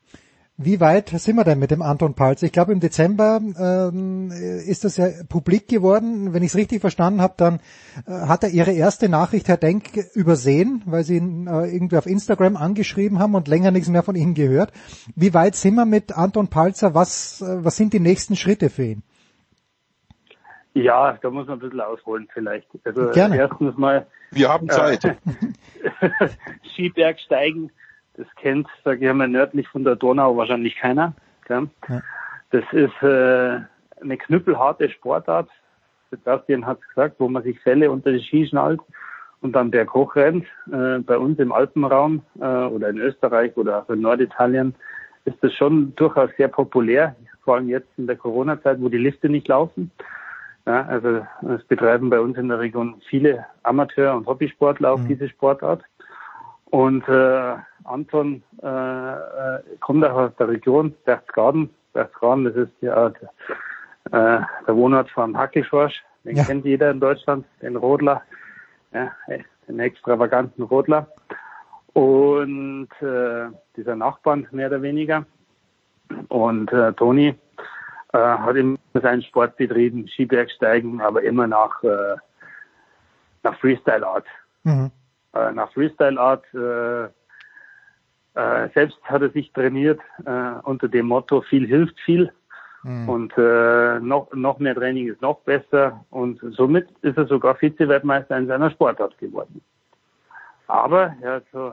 Wie weit sind wir denn mit dem Anton Palz? Ich glaube, im Dezember ähm, ist das ja publik geworden. Wenn ich es richtig verstanden habe, dann äh, hat er Ihre erste Nachricht, Herr Denk, übersehen, weil Sie ihn äh, irgendwie auf Instagram angeschrieben haben und länger nichts mehr von Ihnen gehört. Wie weit sind wir mit Anton Palzer? Was, äh, was sind die nächsten Schritte für ihn? Ja, da muss man ein bisschen ausholen vielleicht. Also Gerne. erstens mal. Wir haben Zeit. Äh, Skibergsteigen das kennt, sage ich mal, nördlich von der Donau wahrscheinlich keiner. Gell? Ja. Das ist äh, eine knüppelharte Sportart. Sebastian hat es gesagt, wo man sich Fälle unter die Ski schnallt und dann berghoch rennt. Äh, bei uns im Alpenraum äh, oder in Österreich oder auch in Norditalien ist das schon durchaus sehr populär, vor allem jetzt in der Corona-Zeit, wo die Lifte nicht laufen. Ja, also es betreiben bei uns in der Region viele Amateur- und Hobbysportler auch mhm. diese Sportart. Und äh, Anton äh, äh, kommt auch aus der Region Berchtesgaden. Berchtesgaden, das ist ja der, äh, der Wohnort von Hackelschorsch. Den ja. kennt jeder in Deutschland, den Rodler, ja, den extravaganten Rodler. Und äh, dieser Nachbarn mehr oder weniger. Und äh, Toni äh, hat immer seinen Sport betrieben, Skibergsteigen, aber immer nach, äh, nach Freestyle Art. Mhm. Äh, nach Freestyle Art äh, äh, selbst hat er sich trainiert äh, unter dem Motto viel hilft viel Mhm. Und äh, noch, noch mehr Training ist noch besser und somit ist er sogar Vize-Weltmeister in seiner Sportart geworden. Aber er hat so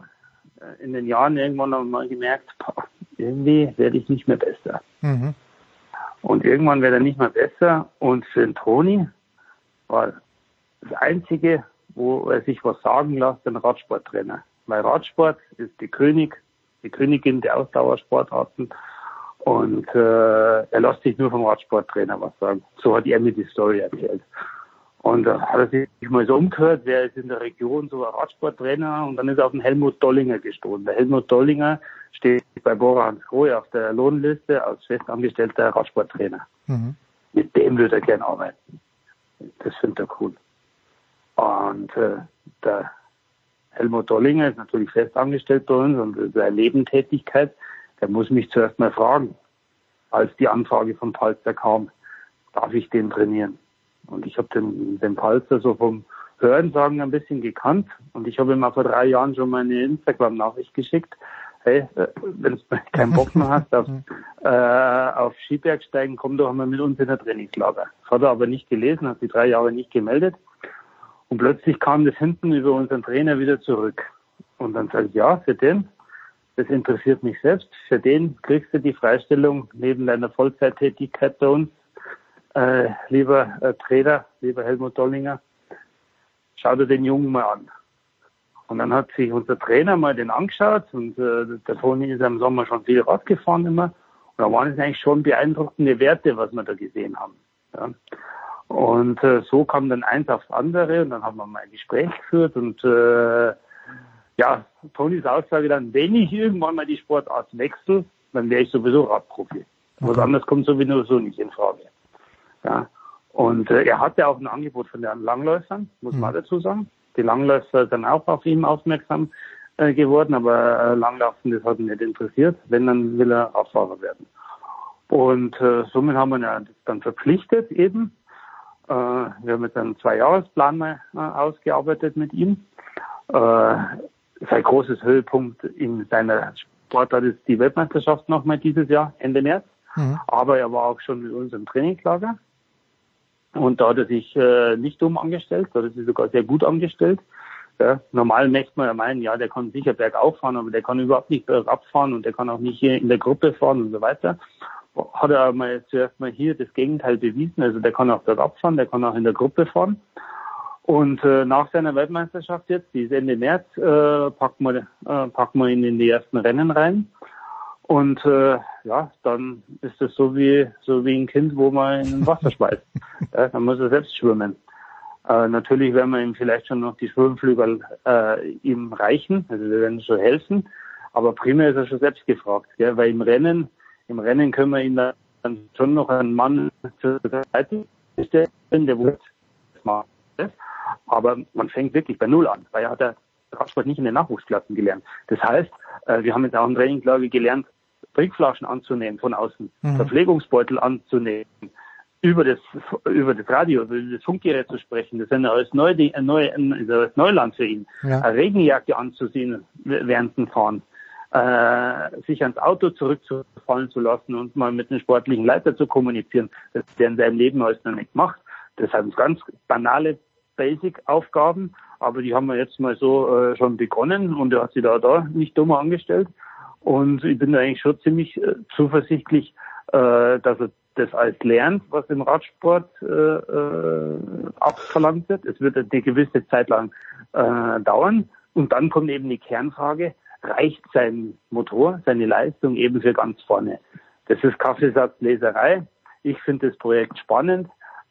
äh, in den Jahren irgendwann mal gemerkt, boah, irgendwie werde ich nicht mehr besser. Mhm. Und irgendwann wird er nicht mehr besser. Und für den Toni war das Einzige, wo er sich was sagen lässt, ein Radsporttrainer. Weil Radsport ist die König, die Königin der Ausdauersportarten. Und äh, er lässt sich nur vom Radsporttrainer was sagen. So hat er mir die Story erzählt. Und da hat er sich mal so umgehört, wer ist in der Region so ein Radsporttrainer und dann ist er auf den Helmut Dollinger gestoßen. Der Helmut Dollinger steht bei Bora Hansgrohe auf der Lohnliste als festangestellter Radsporttrainer. Mhm. Mit dem würde er gern arbeiten. Das findet er cool. Und äh, der Helmut Dollinger ist natürlich festangestellt bei uns und seine Nebentätigkeit, der muss mich zuerst mal fragen, als die Anfrage von Palzer kam, darf ich den trainieren? Und ich habe den, den Palzer so vom Hörensagen ein bisschen gekannt. Und ich habe ihm auch vor drei Jahren schon mal eine Instagram-Nachricht geschickt. Hey, äh, wenn du keinen Bock mehr hast auf, äh, auf Skibergsteigen, komm doch mal mit uns in der Trainingslager. Das hat er aber nicht gelesen, hat die drei Jahre nicht gemeldet. Und plötzlich kam das hinten über unseren Trainer wieder zurück. Und dann sage ich, ja, für den, das interessiert mich selbst. Für den kriegst du die Freistellung neben deiner Vollzeittätigkeit bei uns äh, lieber äh, Trainer, lieber Helmut Dollinger, schau dir den Jungen mal an. Und dann hat sich unser Trainer mal den angeschaut und äh, der Toni ist im Sommer schon viel Rad gefahren immer. Und da waren es eigentlich schon beeindruckende Werte, was wir da gesehen haben. Ja. Und äh, so kam dann eins aufs andere und dann haben wir mal ein Gespräch geführt und äh, ja, Tonys Aussage dann, wenn ich irgendwann mal die Sportart wechsle, dann wäre ich sowieso Radprofi. Was anderes kommt sowieso nicht in Frage. Ja. Und äh, er hatte auch ein Angebot von den Langläufern, muss man mhm. dazu sagen. Die Langläufer sind auch auf ihn aufmerksam äh, geworden, aber äh, Langlaufen, das hat ihn nicht interessiert. Wenn, dann will er Radfahrer werden. Und äh, somit haben wir ihn dann verpflichtet eben. Äh, wir haben jetzt einen Zwei-Jahres-Plan mal äh, ausgearbeitet mit ihm. Äh, sein großes Höhepunkt in seiner Sportart ist die Weltmeisterschaft nochmal dieses Jahr, Ende März. Mhm. Aber er war auch schon mit uns im Trainingslager. Und da hat er sich äh, nicht dumm angestellt, da hat er sich sogar sehr gut angestellt. Ja, normal möchte man ja meinen, ja, der kann sicher bergauf fahren, aber der kann überhaupt nicht bergab fahren und der kann auch nicht hier in der Gruppe fahren und so weiter. Hat er mal zuerst mal hier das Gegenteil bewiesen. Also der kann auch bergab fahren, der kann auch in der Gruppe fahren. Und äh, nach seiner Weltmeisterschaft jetzt, die ist Ende März, äh, packen, wir, äh, packen wir ihn in die ersten Rennen rein. Und äh, ja, dann ist es so wie so wie ein Kind, wo man in Wasser schmeißt. ja, dann muss er selbst schwimmen. Äh, natürlich werden wir ihm vielleicht schon noch die Schwimmflügel äh, ihm reichen, also wir werden schon helfen. Aber primär ist er schon selbst gefragt, gell? weil im Rennen, im Rennen können wir ihm dann schon noch einen Mann zur Seite stellen, der wird. Aber man fängt wirklich bei Null an, weil er hat der Radsport nicht in den Nachwuchsklassen gelernt. Das heißt, äh, wir haben jetzt auch im Trainingslager gelernt, Trinkflaschen anzunehmen von außen, mhm. Verpflegungsbeutel anzunehmen, über das, über das Radio, über das Funkgerät zu sprechen. Das ist ein neues Neu, Neu, Neuland für ihn. Ja. Eine Regenjacke anzusehen während dem Fahren. Äh, sich ans Auto zurückzufallen zu lassen und mal mit einem sportlichen Leiter zu kommunizieren, das der in seinem Leben alles noch nicht gemacht. Das sind ganz banale Basic-Aufgaben, aber die haben wir jetzt mal so äh, schon begonnen und er hat sich da, da nicht dummer angestellt. Und ich bin da eigentlich schon ziemlich äh, zuversichtlich, äh, dass er das alles lernt, was im Radsport äh, äh, abverlangt wird. Es wird eine gewisse Zeit lang äh, dauern. Und dann kommt eben die Kernfrage, reicht sein Motor, seine Leistung eben für ganz vorne? Das ist Kaffeesatzleserei. Ich finde das Projekt spannend.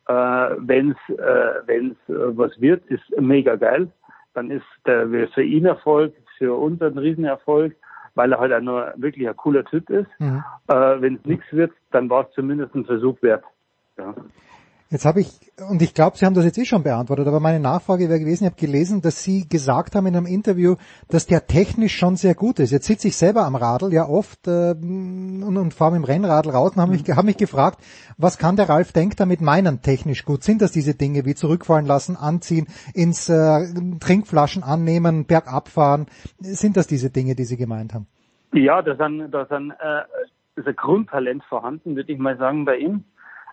Äh, Wenn es äh, wenn's, äh, was wird, ist mega geil. Dann ist der für ihn Erfolg, für uns ein Riesenerfolg weil er halt auch nur wirklich ein cooler Typ ist. Mhm. Äh, Wenn es nichts wird, dann war es zumindest ein Versuch wert. Ja. Jetzt habe ich, und ich glaube, Sie haben das jetzt eh schon beantwortet, aber meine Nachfrage wäre gewesen, ich habe gelesen, dass Sie gesagt haben in einem Interview, dass der technisch schon sehr gut ist. Jetzt sitze ich selber am Radl, ja oft, äh, und, und fahre mit dem Rennradl raus und habe mich, hab mich gefragt, was kann der Ralf Denk damit meinen, technisch gut? Sind das diese Dinge wie zurückfallen lassen, anziehen, ins äh, Trinkflaschen annehmen, bergab fahren? Sind das diese Dinge, die Sie gemeint haben? Ja, das sind, das sind äh, ist ein Grundtalent vorhanden, würde ich mal sagen, bei ihm.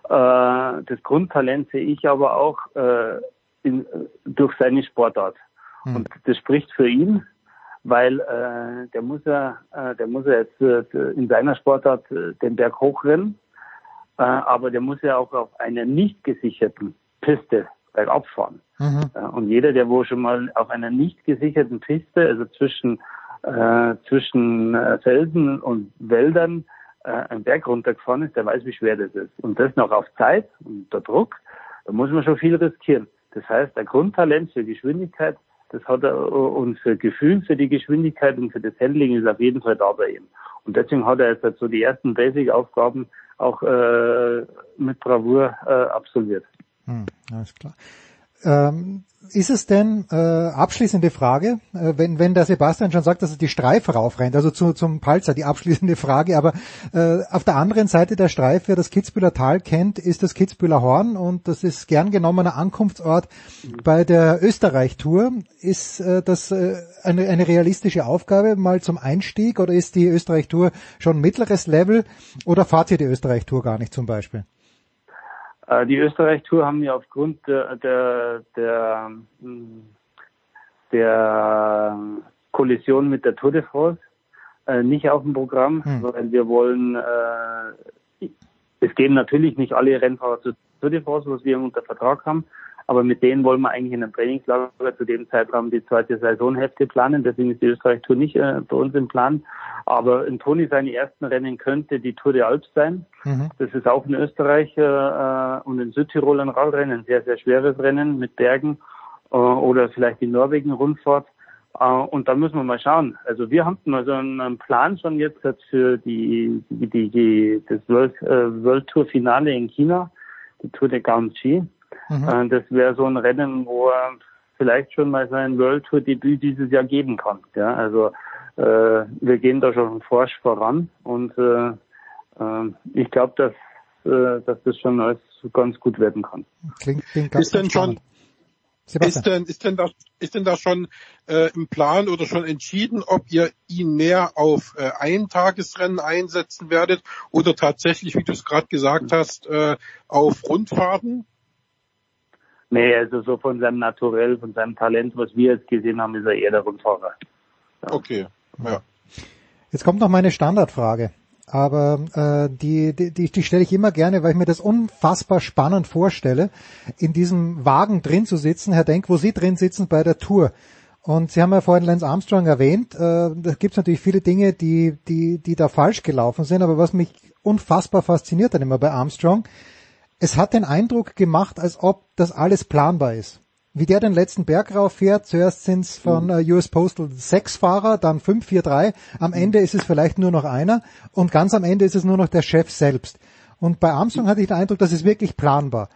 Äh, das Grundtalent sehe ich aber auch äh, in, durch seine Sportart. Hm. Und das spricht für ihn, weil äh, der muss ja, äh, der muss ja jetzt äh, in seiner Sportart äh, den Berg hochrennen, aber der muss ja auch auf einer nicht gesicherten Piste bergab fahren. Mhm. Und jeder, der wo schon mal auf einer nicht gesicherten Piste, also zwischen zwischen Felsen und Wäldern äh, einen Berg runtergefahren ist, der weiß, wie schwer das ist. Und das noch auf Zeit, unter Druck, da muss man schon viel riskieren. Das heißt, ein Grundtalent für Geschwindigkeit, das hat er und für Gefühl für die Geschwindigkeit und für das Handling ist auf jeden Fall da bei ihm. Und deswegen hat er jetzt halt so die ersten Basic-Aufgaben auch äh, mit Bravour äh, absolviert. Hm, alles klar. Ähm, ist es denn, äh, abschließende Frage, äh, wenn, wenn der Sebastian schon sagt, dass er die Streife raufrennt, also zu, zum Palzer, die abschließende Frage, aber äh, auf der anderen Seite der Streife, wer das Kitzbühler Tal kennt, ist das Kitzbühler Horn und das ist gern genommener Ankunftsort bei der Österreich-Tour. Ist äh, das äh, eine, eine realistische Aufgabe mal zum Einstieg oder ist die Österreich-Tour schon mittleres Level oder fahrt ihr die Österreich-Tour gar nicht zum Beispiel? Äh, die Österreich-Tour haben ja aufgrund der, der, der, der Kollision mit der Tour de France äh, nicht auf dem Programm, hm. weil wir wollen, äh, es gehen natürlich nicht alle Rennfahrer zur Tour de France, was wir unter Vertrag haben, aber mit denen wollen wir eigentlich in einem Trainingslager zu dem Zeitraum die zweite Saisonhälfte planen. Deswegen ist die Österreich-Tour nicht äh, bei uns im Plan. Aber in Toni seine ersten Rennen könnte die Tour de Alps sein. Mhm. Das ist auch in Österreich äh, äh, und in Südtirol ein Radrennen, ein sehr, sehr schweres Rennen mit Bergen äh, oder vielleicht die Norwegen-Rundfahrt. Äh, und da müssen wir mal schauen. Also wir haben mal so einen Plan schon jetzt für die, die, die, das World, äh, World Tour Finale in China, die Tour de Gamchi. Mhm. Äh, das wäre so ein Rennen, wo er vielleicht schon mal sein World Tour Debüt dieses Jahr geben kann. Ja, also äh, wir gehen da schon forsch voran und äh, äh, ich glaube, dass, äh, dass das schon alles ganz gut werden kann. Klingt, klingt ganz ist denn schon ist denn, ist denn da, ist denn da schon äh, im Plan oder schon entschieden, ob ihr ihn mehr auf äh, Eintagesrennen einsetzen werdet oder tatsächlich, wie du es gerade gesagt hast, äh, auf Rundfahrten? Nee, also so von seinem Naturell, von seinem Talent, was wir jetzt gesehen haben, ist er eher der Rundfahrer. Ja. Okay, ja. Jetzt kommt noch meine Standardfrage. Aber äh, die, die, die stelle ich immer gerne, weil ich mir das unfassbar spannend vorstelle, in diesem Wagen drin zu sitzen. Herr Denk, wo Sie drin sitzen bei der Tour. Und Sie haben ja vorhin Lance Armstrong erwähnt. Äh, da gibt es natürlich viele Dinge, die, die, die da falsch gelaufen sind. Aber was mich unfassbar fasziniert dann immer bei Armstrong, es hat den Eindruck gemacht, als ob das alles planbar ist. Wie der den letzten Berg rauf fährt, zuerst sind es von mhm. äh, US Postal sechs Fahrer, dann fünf, vier, drei, am Ende ist es vielleicht nur noch einer und ganz am Ende ist es nur noch der Chef selbst. Und bei Armstrong hatte ich den Eindruck, das ist wirklich planbar.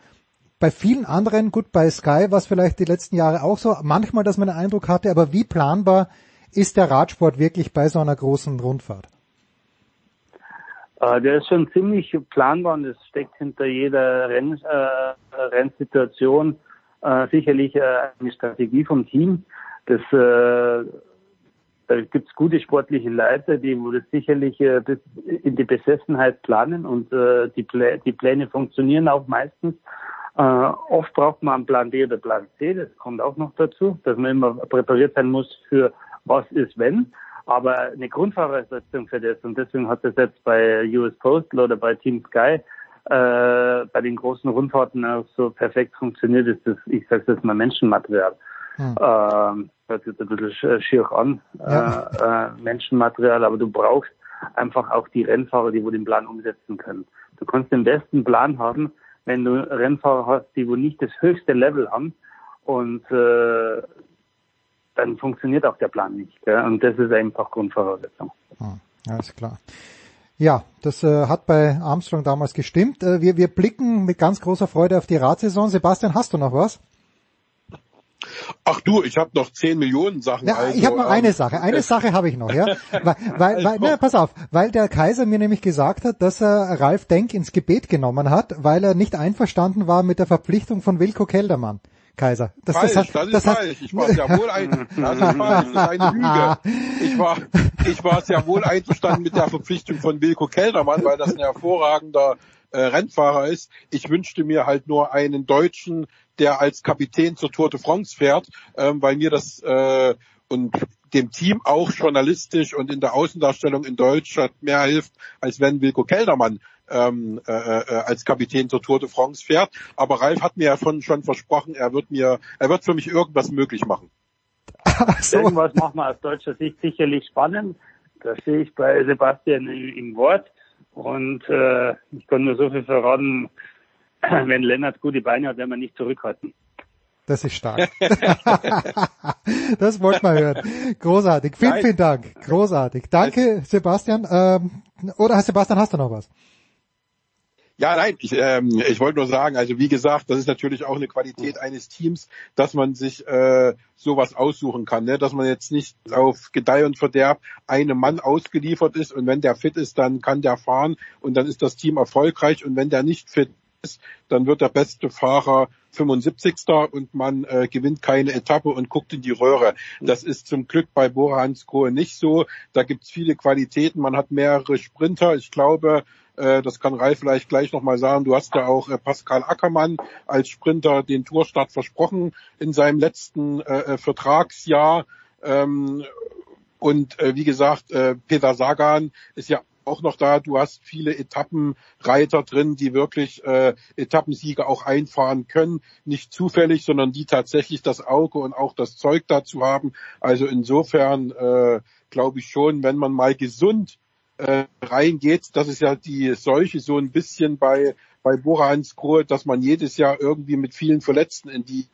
Bei vielen anderen, gut, bei Sky war es vielleicht die letzten Jahre auch so, manchmal, dass man den Eindruck hatte, aber wie planbar ist der Radsport wirklich bei so einer großen Rundfahrt? Äh, der ist schon ziemlich planbar und es steckt hinter jeder Renn, äh, Rennsituation äh, sicherlich äh, eine Strategie vom Team. Das, äh, da gibt's gute sportliche Leiter, die das sicherlich äh, bis in die Besessenheit planen und äh, die, Plä die Pläne funktionieren auch meistens. Äh, oft braucht man einen Plan B oder Plan C, das kommt auch noch dazu, dass man immer präpariert sein muss für was ist wenn aber eine Grundvoraussetzung für das. Und deswegen hat das jetzt bei US Postal oder bei Team Sky äh, bei den großen Rundfahrten auch so perfekt funktioniert, ist das, ich sage jetzt mal Menschenmaterial. Hm. Ähm, hört sich ein bisschen schier an, ja. äh, äh, Menschenmaterial, aber du brauchst einfach auch die Rennfahrer, die wo den Plan umsetzen können. Du kannst den besten Plan haben, wenn du Rennfahrer hast, die wo nicht das höchste Level haben und äh, dann funktioniert auch der Plan nicht. Gell? Und das ist einfach Grundvoraussetzung. Hm, alles klar. Ja, das äh, hat bei Armstrong damals gestimmt. Äh, wir, wir blicken mit ganz großer Freude auf die Radsaison. Sebastian, hast du noch was? Ach du, ich habe noch zehn Millionen Sachen. Ja, also, ich habe noch eine ähm, Sache. Eine Sache habe ich noch, ja. Weil, weil, weil na, pass auf, weil der Kaiser mir nämlich gesagt hat, dass er Ralf Denk ins Gebet genommen hat, weil er nicht einverstanden war mit der Verpflichtung von Wilko Keldermann. Kaiser. Das, falsch, das, das, das ist falsch. Ich war sehr wohl ein, das ist falsch, das ist eine Lüge. Ich war, ich war sehr wohl einverstanden mit der Verpflichtung von Wilko Keldermann, weil das ein hervorragender äh, Rennfahrer ist. Ich wünschte mir halt nur einen Deutschen, der als Kapitän zur Tour de France fährt, ähm, weil mir das äh, und dem Team auch journalistisch und in der Außendarstellung in Deutschland mehr hilft, als wenn Wilko Keldermann ähm, äh, äh, als Kapitän zur Tour de France fährt. Aber Ralf hat mir ja schon, schon versprochen, er wird mir, er wird für mich irgendwas möglich machen. so. Irgendwas macht man aus deutscher Sicht sicherlich spannend. Das sehe ich bei Sebastian im Wort. Und äh, ich kann nur so viel verraten, wenn Lennart gute Beine hat, werden wir nicht zurückhalten. Das ist stark. das wollte man hören. Großartig. Vielen, vielen Dank. Großartig. Danke, Sebastian. Ähm, oder Sebastian, hast du noch was? Ja, nein, ich, ähm, ich wollte nur sagen, also wie gesagt, das ist natürlich auch eine Qualität eines Teams, dass man sich äh, sowas aussuchen kann, ne? dass man jetzt nicht auf Gedeih und Verderb einem Mann ausgeliefert ist und wenn der fit ist, dann kann der fahren und dann ist das Team erfolgreich und wenn der nicht fit ist, dann wird der beste Fahrer 75. und man äh, gewinnt keine Etappe und guckt in die Röhre. Das ist zum Glück bei Bora Hansgrohe nicht so. Da gibt's viele Qualitäten. Man hat mehrere Sprinter. Ich glaube, äh, das kann Ralf vielleicht gleich nochmal sagen. Du hast ja auch äh, Pascal Ackermann als Sprinter den Tourstart versprochen in seinem letzten äh, äh Vertragsjahr. Ähm, und äh, wie gesagt, äh, Peter Sagan ist ja auch noch da. Du hast viele Etappenreiter drin, die wirklich äh, Etappensiege auch einfahren können. Nicht zufällig, sondern die tatsächlich das Auge und auch das Zeug dazu haben. Also insofern äh, glaube ich schon, wenn man mal gesund äh, reingeht, das ist ja die Seuche so ein bisschen bei bei Bora Hansgrohe, dass man jedes Jahr irgendwie mit vielen Verletzten in die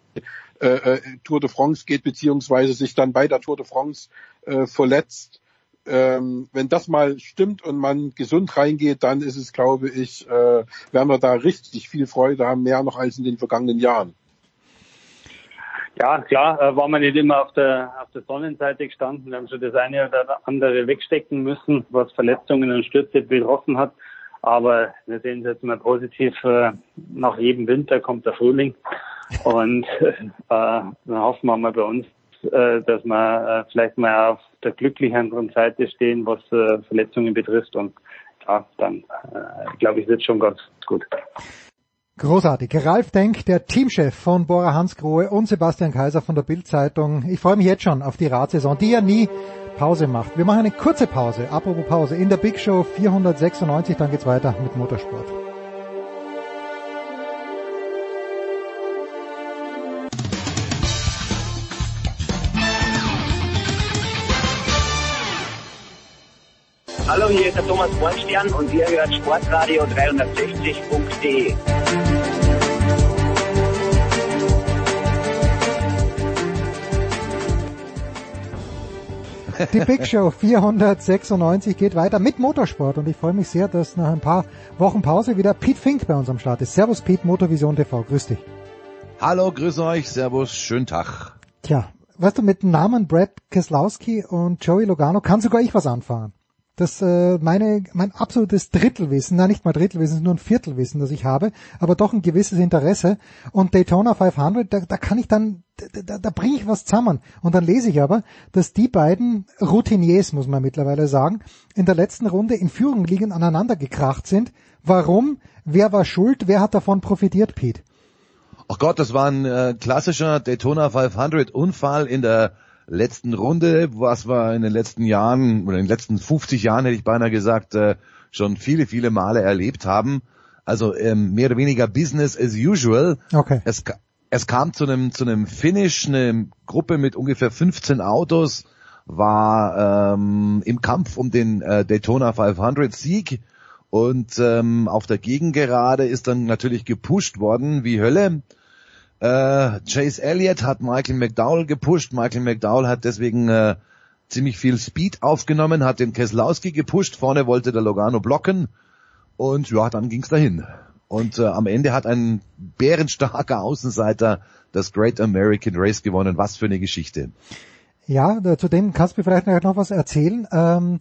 äh, äh, Tour de France geht, beziehungsweise sich dann bei der Tour de France äh, verletzt ähm, wenn das mal stimmt und man gesund reingeht, dann ist es, glaube ich, äh, werden wir da richtig viel Freude haben, mehr noch als in den vergangenen Jahren. Ja, klar, äh, war man nicht immer auf der, auf der Sonnenseite gestanden. Wir haben schon das eine oder andere wegstecken müssen, was Verletzungen und Stürze betroffen hat. Aber wir sehen es jetzt mal positiv. Äh, nach jedem Winter kommt der Frühling. Und äh, dann hoffen wir mal bei uns, äh, dass wir äh, vielleicht mal auf der glücklicheren Seite stehen, was äh, Verletzungen betrifft. Und ja, dann glaube ich, wird schon ganz gut. Großartig. Ralf Denk, der Teamchef von Bora Hansgrohe und Sebastian Kaiser von der Bildzeitung. Ich freue mich jetzt schon auf die Radsaison, die ja nie Pause macht. Wir machen eine kurze Pause. Apropos Pause. In der Big Show 496, dann geht's weiter mit Motorsport. Hallo, hier ist der Thomas Bornstern und ihr hört Sportradio 360.de. Die Big Show 496 geht weiter mit Motorsport und ich freue mich sehr, dass nach ein paar Wochen Pause wieder Pete Fink bei uns am Start ist. Servus Pete, Motorvision TV, grüß dich. Hallo, grüß euch, servus, schönen Tag. Tja, weißt du, mit den Namen Brad Keselowski und Joey Logano kann sogar ich was anfangen das äh, meine mein absolutes Drittelwissen, na nicht mal Drittelwissen, nur ein Viertelwissen, das ich habe, aber doch ein gewisses Interesse. Und Daytona 500, da, da kann ich dann, da, da bringe ich was zusammen. Und dann lese ich aber, dass die beiden Routiniers, muss man mittlerweile sagen, in der letzten Runde in Führung liegen, aneinander gekracht sind. Warum? Wer war schuld? Wer hat davon profitiert, Pete? Ach Gott, das war ein äh, klassischer Daytona 500 Unfall in der letzten Runde, was wir in den letzten Jahren oder in den letzten 50 Jahren hätte ich beinahe gesagt, äh, schon viele, viele Male erlebt haben. Also ähm, mehr oder weniger Business as usual. Okay. Es, es kam zu einem zu einem Finish, eine Gruppe mit ungefähr 15 Autos war ähm, im Kampf um den äh, Daytona 500 Sieg und ähm, auf der Gegengerade ist dann natürlich gepusht worden wie Hölle. Äh, Chase Elliott hat Michael McDowell gepusht. Michael McDowell hat deswegen äh, ziemlich viel Speed aufgenommen, hat den Keselowski gepusht. Vorne wollte der Logano blocken. Und ja, dann ging's dahin. Und äh, am Ende hat ein bärenstarker Außenseiter das Great American Race gewonnen. Was für eine Geschichte. Ja, zu dem kannst du vielleicht noch was erzählen. Ähm,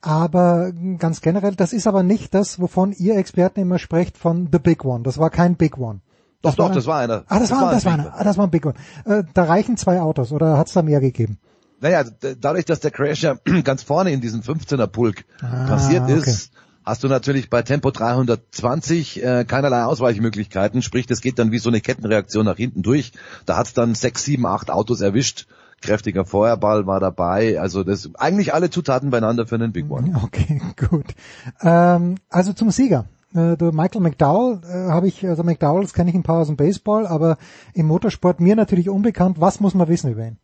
aber ganz generell, das ist aber nicht das, wovon ihr Experten immer sprecht von The Big One. Das war kein Big One. Doch, doch, das war einer. Ah, das, das war, das war einer. Ah, das war ein Big One. Äh, da reichen zwei Autos oder hat es da mehr gegeben? Naja, dadurch, dass der Crash ja ganz vorne in diesem 15er Pulk ah, passiert ist, okay. hast du natürlich bei Tempo 320 äh, keinerlei Ausweichmöglichkeiten. Sprich, das geht dann wie so eine Kettenreaktion nach hinten durch. Da hat's dann sechs, sieben, acht Autos erwischt. Kräftiger Feuerball war dabei. Also das eigentlich alle Zutaten beieinander für einen Big One. Okay, gut. Ähm, also zum Sieger. Äh, Michael McDowell äh, habe ich, also McDowell, das kenne ich ein paar aus dem Baseball, aber im Motorsport mir natürlich unbekannt. Was muss man wissen über ihn?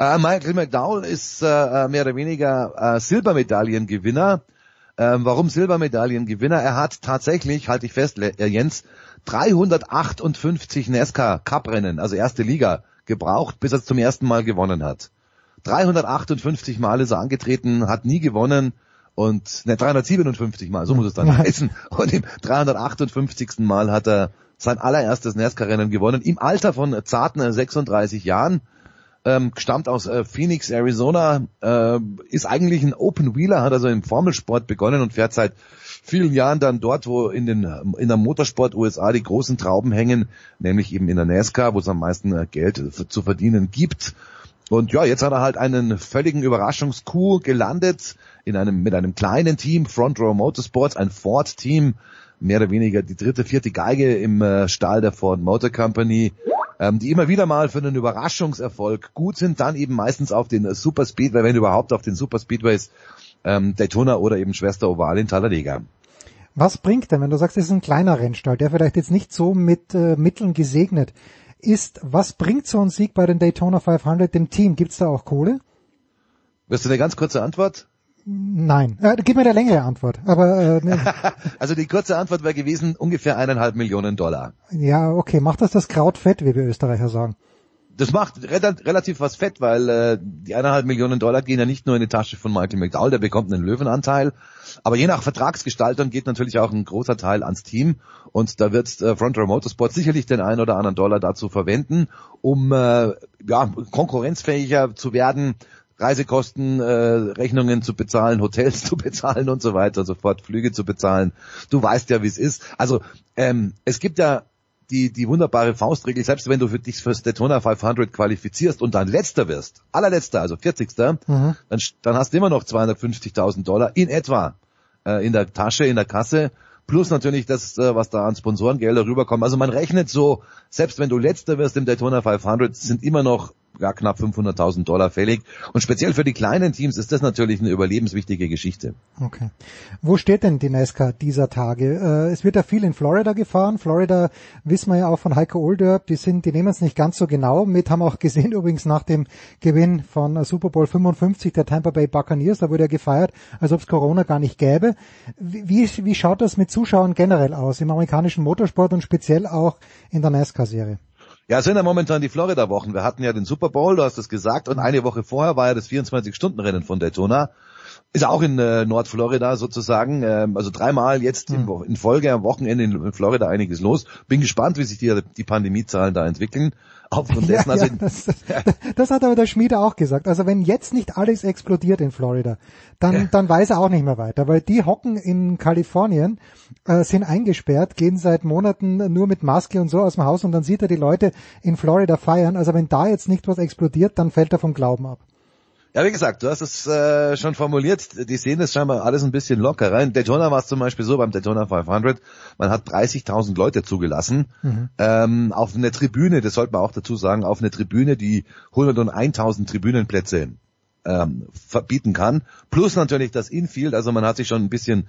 Uh, Michael McDowell ist uh, mehr oder weniger uh, Silbermedaillengewinner. Ähm, warum Silbermedaillengewinner? Er hat tatsächlich, halte ich fest, Jens, 358 NASCAR Cup Rennen, also erste Liga, gebraucht, bis er es zum ersten Mal gewonnen hat. 358 Mal ist er angetreten, hat nie gewonnen und ne 357 Mal, so muss es dann heißen. Und im 358. Mal hat er sein allererstes NASCAR-Rennen gewonnen, im Alter von zarten 36 Jahren. Ähm, stammt aus äh, Phoenix, Arizona, äh, ist eigentlich ein Open Wheeler, hat also im Formelsport begonnen und fährt seit vielen Jahren dann dort, wo in den in der Motorsport USA die großen Trauben hängen, nämlich eben in der NASCAR, wo es am meisten äh, Geld zu verdienen gibt. Und ja, jetzt hat er halt einen völligen Überraschungskuh gelandet in einem, mit einem kleinen Team, Front Row Motorsports, ein Ford-Team, mehr oder weniger die dritte, vierte Geige im äh, Stall der Ford Motor Company, ähm, die immer wieder mal für einen Überraschungserfolg gut sind, dann eben meistens auf den Super Speedway, wenn überhaupt auf den Super Speedways ähm, Daytona oder eben Schwester Oval in Talladega. Was bringt denn, wenn du sagst, es ist ein kleiner Rennstall, der vielleicht jetzt nicht so mit äh, Mitteln gesegnet ist, was bringt so ein Sieg bei den Daytona 500 dem Team? Gibt's da auch Kohle? Wirst du eine ganz kurze Antwort? Nein, äh, gib mir eine längere Antwort. Aber äh, ne. also die kurze Antwort wäre gewesen ungefähr eineinhalb Millionen Dollar. Ja, okay, macht das das Kraut fett, wie wir Österreicher sagen? Das macht re relativ was fett, weil äh, die eineinhalb Millionen Dollar gehen ja nicht nur in die Tasche von Michael McDowell, der bekommt einen Löwenanteil, aber je nach Vertragsgestaltung geht natürlich auch ein großer Teil ans Team und da wird äh, Front Row Motorsport sicherlich den einen oder anderen Dollar dazu verwenden, um äh, ja, konkurrenzfähiger zu werden, Reisekosten, äh, Rechnungen zu bezahlen, Hotels zu bezahlen und so weiter und so fort, Flüge zu bezahlen. Du weißt ja, wie es ist. Also ähm, es gibt ja die, die wunderbare Faustregel, selbst wenn du für dich fürs Daytona 500 qualifizierst und dann letzter wirst, allerletzter, also 40. Mhm. Dann, dann hast du immer noch 250.000 Dollar in etwa äh, in der Tasche, in der Kasse plus natürlich das, äh, was da an Sponsorengelder rüberkommen. Also man rechnet so, selbst wenn du letzter wirst im Daytona 500, sind immer noch ja, knapp 500.000 Dollar fällig. Und speziell für die kleinen Teams ist das natürlich eine überlebenswichtige Geschichte. Okay. Wo steht denn die NASCAR dieser Tage? Äh, es wird ja viel in Florida gefahren. Florida wissen wir ja auch von Heiko Olderb, die sind, die nehmen es nicht ganz so genau mit, haben auch gesehen übrigens nach dem Gewinn von Super Bowl 55 der Tampa Bay Buccaneers, da wurde er gefeiert, als ob es Corona gar nicht gäbe. Wie, wie schaut das mit Zuschauern generell aus im amerikanischen Motorsport und speziell auch in der NASCAR-Serie? Ja, es sind ja momentan die Florida-Wochen. Wir hatten ja den Super Bowl, du hast es gesagt, und eine Woche vorher war ja das 24-Stunden-Rennen von Daytona. Ist auch in äh, Nordflorida sozusagen, ähm, also dreimal jetzt in, hm. in, Folge am Wochenende in Florida einiges los. Bin gespannt, wie sich die, die Pandemiezahlen da entwickeln. Aufgrund dessen, ja, also ja, das, das, das, hat aber der Schmiede auch gesagt. Also wenn jetzt nicht alles explodiert in Florida, dann, ja. dann weiß er auch nicht mehr weiter, weil die hocken in Kalifornien, äh, sind eingesperrt, gehen seit Monaten nur mit Maske und so aus dem Haus und dann sieht er die Leute in Florida feiern. Also wenn da jetzt nicht was explodiert, dann fällt er vom Glauben ab. Ja, wie gesagt, du hast es äh, schon formuliert, die sehen das scheinbar alles ein bisschen lockerer. In Daytona war es zum Beispiel so, beim Daytona 500, man hat 30.000 Leute zugelassen mhm. ähm, auf eine Tribüne, das sollte man auch dazu sagen, auf eine Tribüne, die 101.000 Tribünenplätze ähm, verbieten kann. Plus natürlich das Infield, also man hat sich schon ein bisschen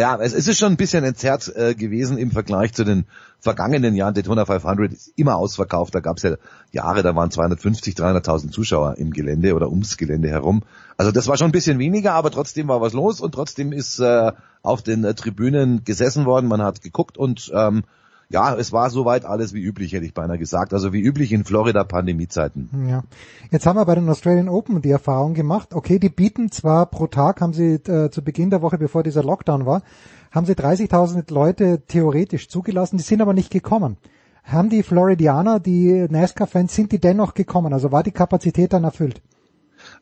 ja, es, es ist schon ein bisschen entzerrt äh, gewesen im Vergleich zu den vergangenen Jahren. Daytona 500 ist immer ausverkauft. Da gab es ja Jahre, da waren 250, 300.000 Zuschauer im Gelände oder ums Gelände herum. Also das war schon ein bisschen weniger, aber trotzdem war was los und trotzdem ist äh, auf den äh, Tribünen gesessen worden. Man hat geguckt und ähm, ja, es war soweit alles wie üblich, hätte ich beinahe gesagt. Also wie üblich in Florida Pandemiezeiten. Ja. Jetzt haben wir bei den Australian Open die Erfahrung gemacht. Okay, die bieten zwar pro Tag, haben sie äh, zu Beginn der Woche, bevor dieser Lockdown war, haben sie 30.000 Leute theoretisch zugelassen, die sind aber nicht gekommen. Haben die Floridianer, die NASCAR-Fans, sind die dennoch gekommen? Also war die Kapazität dann erfüllt?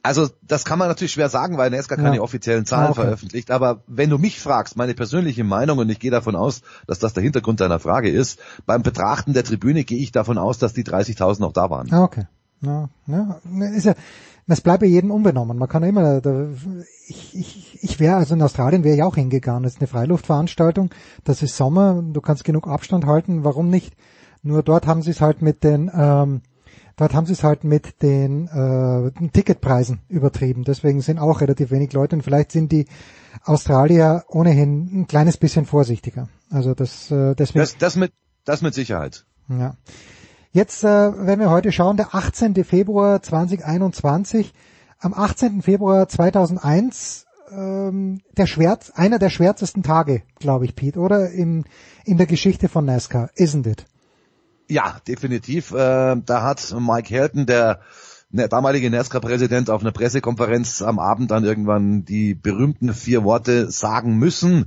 Also das kann man natürlich schwer sagen, weil NASCAR keine Ja. offiziellen Zahlen Ah, okay. veröffentlicht. Aber wenn du mich fragst, meine persönliche Meinung, und ich gehe davon aus, dass das der Hintergrund deiner Frage ist, beim Betrachten der Tribüne gehe ich davon aus, dass die 30.000 noch da waren. Ah, okay. Ja, ja, ist ja, es bleibt ja jedem unbenommen. Man kann ja immer, da, ich, ich, ich wäre, also in Australien wäre ich auch hingegangen. Das ist eine Freiluftveranstaltung. Das ist Sommer. Du kannst genug Abstand halten. Warum nicht? Nur dort haben sie es halt mit den, ähm, dort haben sie es halt mit den äh, Ticketpreisen übertrieben. Deswegen sind auch relativ wenig Leute und vielleicht sind die Australier ohnehin ein kleines bisschen vorsichtiger. Also das, äh, deswegen. Das, das, mit, das mit Sicherheit. Ja. Jetzt, äh, wenn wir heute schauen, der 18. Februar 2021, am 18. Februar 2001, ähm, der Schwert, einer der schwärzesten Tage, glaube ich, Pete, oder? In, in der Geschichte von NASCAR, isn't it? Ja, definitiv. Äh, da hat Mike Helton, der ne, damalige NASCAR-Präsident, auf einer Pressekonferenz am Abend dann irgendwann die berühmten vier Worte sagen müssen,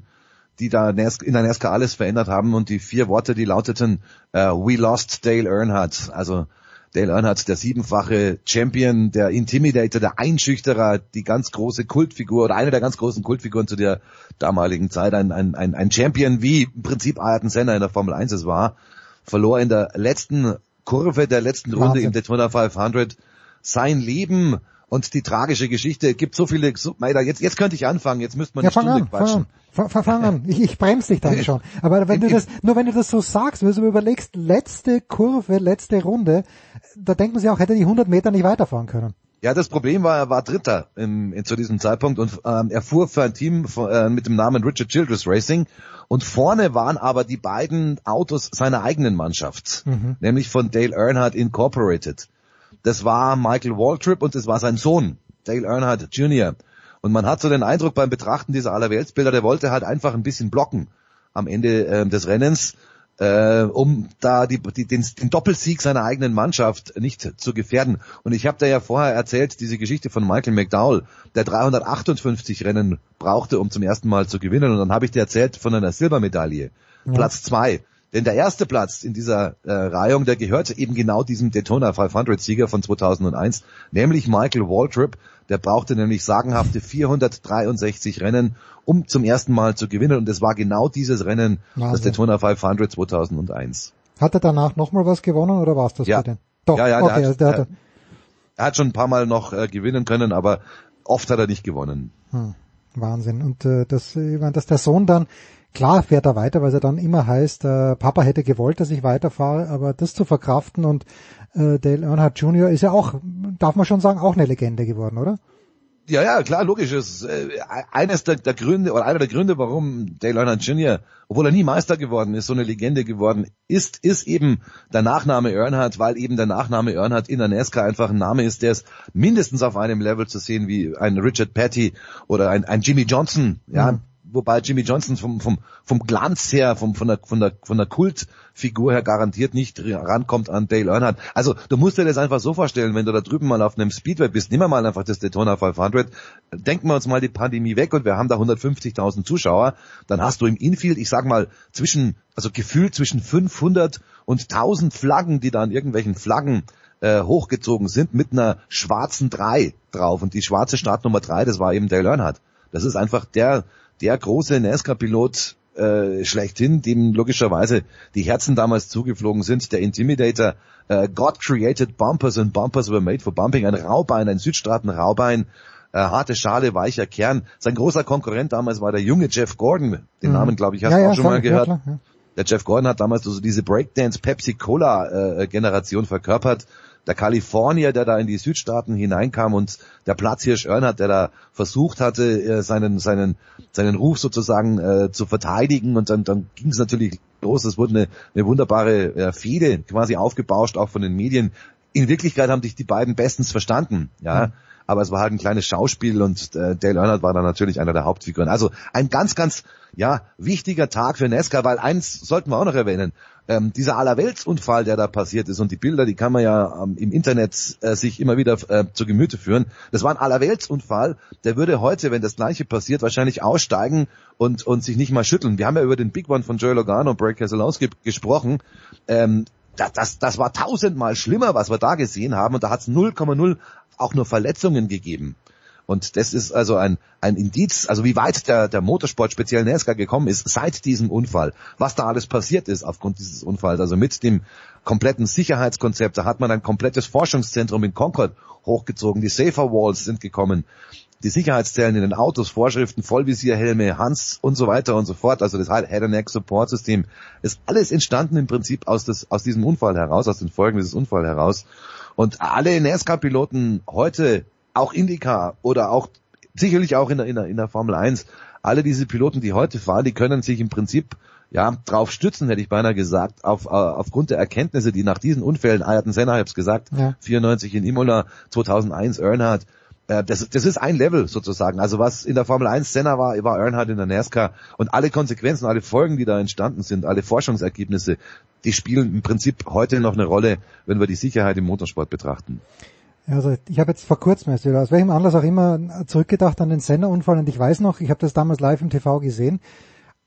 die da NAS- in der NASCAR alles verändert haben. Und die vier Worte, die lauteten, äh, We lost Dale Earnhardt. Also Dale Earnhardt, der siebenfache Champion, der Intimidator, der Einschüchterer, die ganz große Kultfigur oder eine der ganz großen Kultfiguren zu der damaligen Zeit, ein, ein, ein, ein Champion, wie im Prinzip Ayrton Senna in der Formel 1 es war, verlor in der letzten Kurve der letzten Runde Wahnsinn. im Daytona 500 sein Leben und die tragische Geschichte. Es gibt so viele, so, Meider, jetzt, jetzt könnte ich anfangen, jetzt müsste man Ja, eine fang Stunde an, fang quatschen. an. Fang, fang- fang an. Ich, ich bremse dich dann schon. Aber wenn du das, nur wenn du das so sagst, wenn du überlegst, letzte Kurve, letzte Runde, da denkt man sich auch, hätte die 100 Meter nicht weiterfahren können. Ja, das Problem war, er war Dritter im, in, zu diesem Zeitpunkt und ähm, er fuhr für ein Team von, äh, mit dem Namen Richard Childress Racing und vorne waren aber die beiden Autos seiner eigenen Mannschaft, Mhm. nämlich von Dale Earnhardt Incorporated. Das war Michael Waltrip und das war sein Sohn, Dale Earnhardt Jr. Und man hat so den Eindruck beim Betrachten dieser Allerweltsbilder, der wollte halt einfach ein bisschen blocken am Ende ähm, des Rennens, äh, um da die, die, den, den Doppelsieg seiner eigenen Mannschaft nicht zu gefährden. Und ich habe da ja vorher erzählt, diese Geschichte von Michael McDowell, der 358 Rennen brauchte, um zum ersten Mal zu gewinnen. Und dann habe ich dir erzählt von einer Silbermedaille, Ja. Platz zwei. Denn der erste Platz in dieser äh, Reihung, der gehörte eben genau diesem Daytona 500-Sieger von 2001, nämlich Michael Waltrip. Der brauchte nämlich sagenhafte 463 Rennen, um zum ersten Mal zu gewinnen. Und es war genau dieses Rennen, das Wahnsinn. Daytona 500 2001. Hat er danach nochmal was gewonnen oder war es das Ja. für den? Doch, Ja, ja, der okay, hat- also der hat, der- Er hat schon ein paar Mal noch äh, gewinnen können, aber oft hat er nicht gewonnen. hm, Wahnsinn. Und äh, das, ich meine, dass der Sohn dann, klar fährt er weiter, weil es ja dann immer heißt, äh, Papa hätte gewollt, dass ich weiterfahre, aber das zu verkraften und äh, Dale Earnhardt Jr. ist ja auch, darf man schon sagen, auch eine Legende geworden, oder? Ja, ja, klar, logisch. ist äh, eines der, der Gründe oder einer der Gründe, warum Dale Earnhardt Jr., obwohl er nie Meister geworden ist, so eine Legende geworden ist, ist eben der Nachname Earnhardt, weil eben der Nachname Earnhardt in der NASCAR einfach ein Name ist, der ist mindestens auf einem Level zu sehen wie ein Richard Petty oder ein, ein Jimmy Johnson, ja. Mhm. Wobei Jimmy Johnson vom, vom, vom Glanz her, vom, von, der, von, der, von der Kultfigur her garantiert nicht rankommt an Dale Earnhardt. Also du musst dir das einfach so vorstellen, wenn du da drüben mal auf einem Speedway bist, nimm mal einfach das Daytona 500, denken wir uns mal die Pandemie weg und wir haben da 150.000 Zuschauer, dann hast du im Infield, ich sag mal, zwischen, also gefühlt zwischen 500 und 1000 Flaggen, die da an irgendwelchen Flaggen äh, hochgezogen sind, mit einer schwarzen 3 drauf. Und die schwarze Startnummer 3, das war eben Dale Earnhardt. Das ist einfach der, der große NASCAR-Pilot äh, schlechthin, dem logischerweise die Herzen damals zugeflogen sind. Der Intimidator, äh, God created bumpers and bumpers were made for bumping. Ein Raubein, ein Südstaaten-Raubein, äh, harte Schale, weicher Kern. Sein großer Konkurrent damals war der junge Jeff Gordon. Den Mhm. Namen, glaube ich, hast Ja, du ja, auch schon sag mal ja, gehört. ja. Der Jeff Gordon hat damals so diese Breakdance Pepsi Cola äh, Generation verkörpert. Der Kalifornier, der da in die Südstaaten hineinkam und der Platzhirsch Earnhardt, der da versucht hatte, äh, seinen seinen seinen Ruf sozusagen äh, zu verteidigen und dann dann ging es natürlich los. Es wurde eine, eine wunderbare äh, Fehde quasi aufgebauscht, auch von den Medien. In Wirklichkeit haben sich die beiden bestens verstanden, ja. Aber es war halt ein kleines Schauspiel und äh, Dale Earnhardt war da natürlich einer der Hauptfiguren. Also ein ganz, ganz ja wichtiger Tag für NASCAR, weil eins sollten wir auch noch erwähnen. Ähm, dieser Allerweltsunfall, der da passiert ist und die Bilder, die kann man ja ähm, im Internet äh, sich immer wieder äh, zu Gemüte führen. Das war ein Allerweltsunfall, der würde heute, wenn das gleiche passiert, wahrscheinlich aussteigen und, und sich nicht mal schütteln. Wir haben ja über den Big One von Joey Logano und Brad Keselowski gesprochen. Ähm, das, das, das war tausendmal schlimmer, was wir da gesehen haben. Und da hat es auch nur Verletzungen gegeben. Und das ist also ein, ein Indiz, also wie weit der, der Motorsport, speziell NASCAR gekommen ist seit diesem Unfall. Was da alles passiert ist aufgrund dieses Unfalls. Also mit dem kompletten Sicherheitskonzept, da hat man ein komplettes Forschungszentrum in Concord hochgezogen. Die Safer Walls sind gekommen. Die Sicherheitszellen in den Autos, Vorschriften, Vollvisierhelme, Hans und so weiter und so fort. Also das Head-and-Neck-Support-System ist alles entstanden im Prinzip aus, des, aus diesem Unfall heraus, aus den Folgen dieses Unfalls heraus. Und alle NASCAR-Piloten heute auch IndyCar oder auch sicherlich auch in der, in der, in der Formel 1, alle diese Piloten, die heute fahren, die können sich im Prinzip ja, drauf stützen, hätte ich beinahe gesagt, auf, äh, aufgrund der Erkenntnisse, die nach diesen Unfällen, Ayrton Senna, ich habe es gesagt, ja. 94 in Imola, 2001 Earnhardt, äh, das, das ist ein Level sozusagen. Also was in der Formel 1 Senna war, war Earnhardt in der NASCAR und alle Konsequenzen, alle Folgen, die da entstanden sind, alle Forschungsergebnisse, die spielen im Prinzip heute noch eine Rolle, wenn wir die Sicherheit im Motorsport betrachten. Also ich habe jetzt vor kurzem erst wieder, aus welchem Anlass auch immer, zurückgedacht an den Senna-Unfall und ich weiß noch, ich habe das damals live im TV gesehen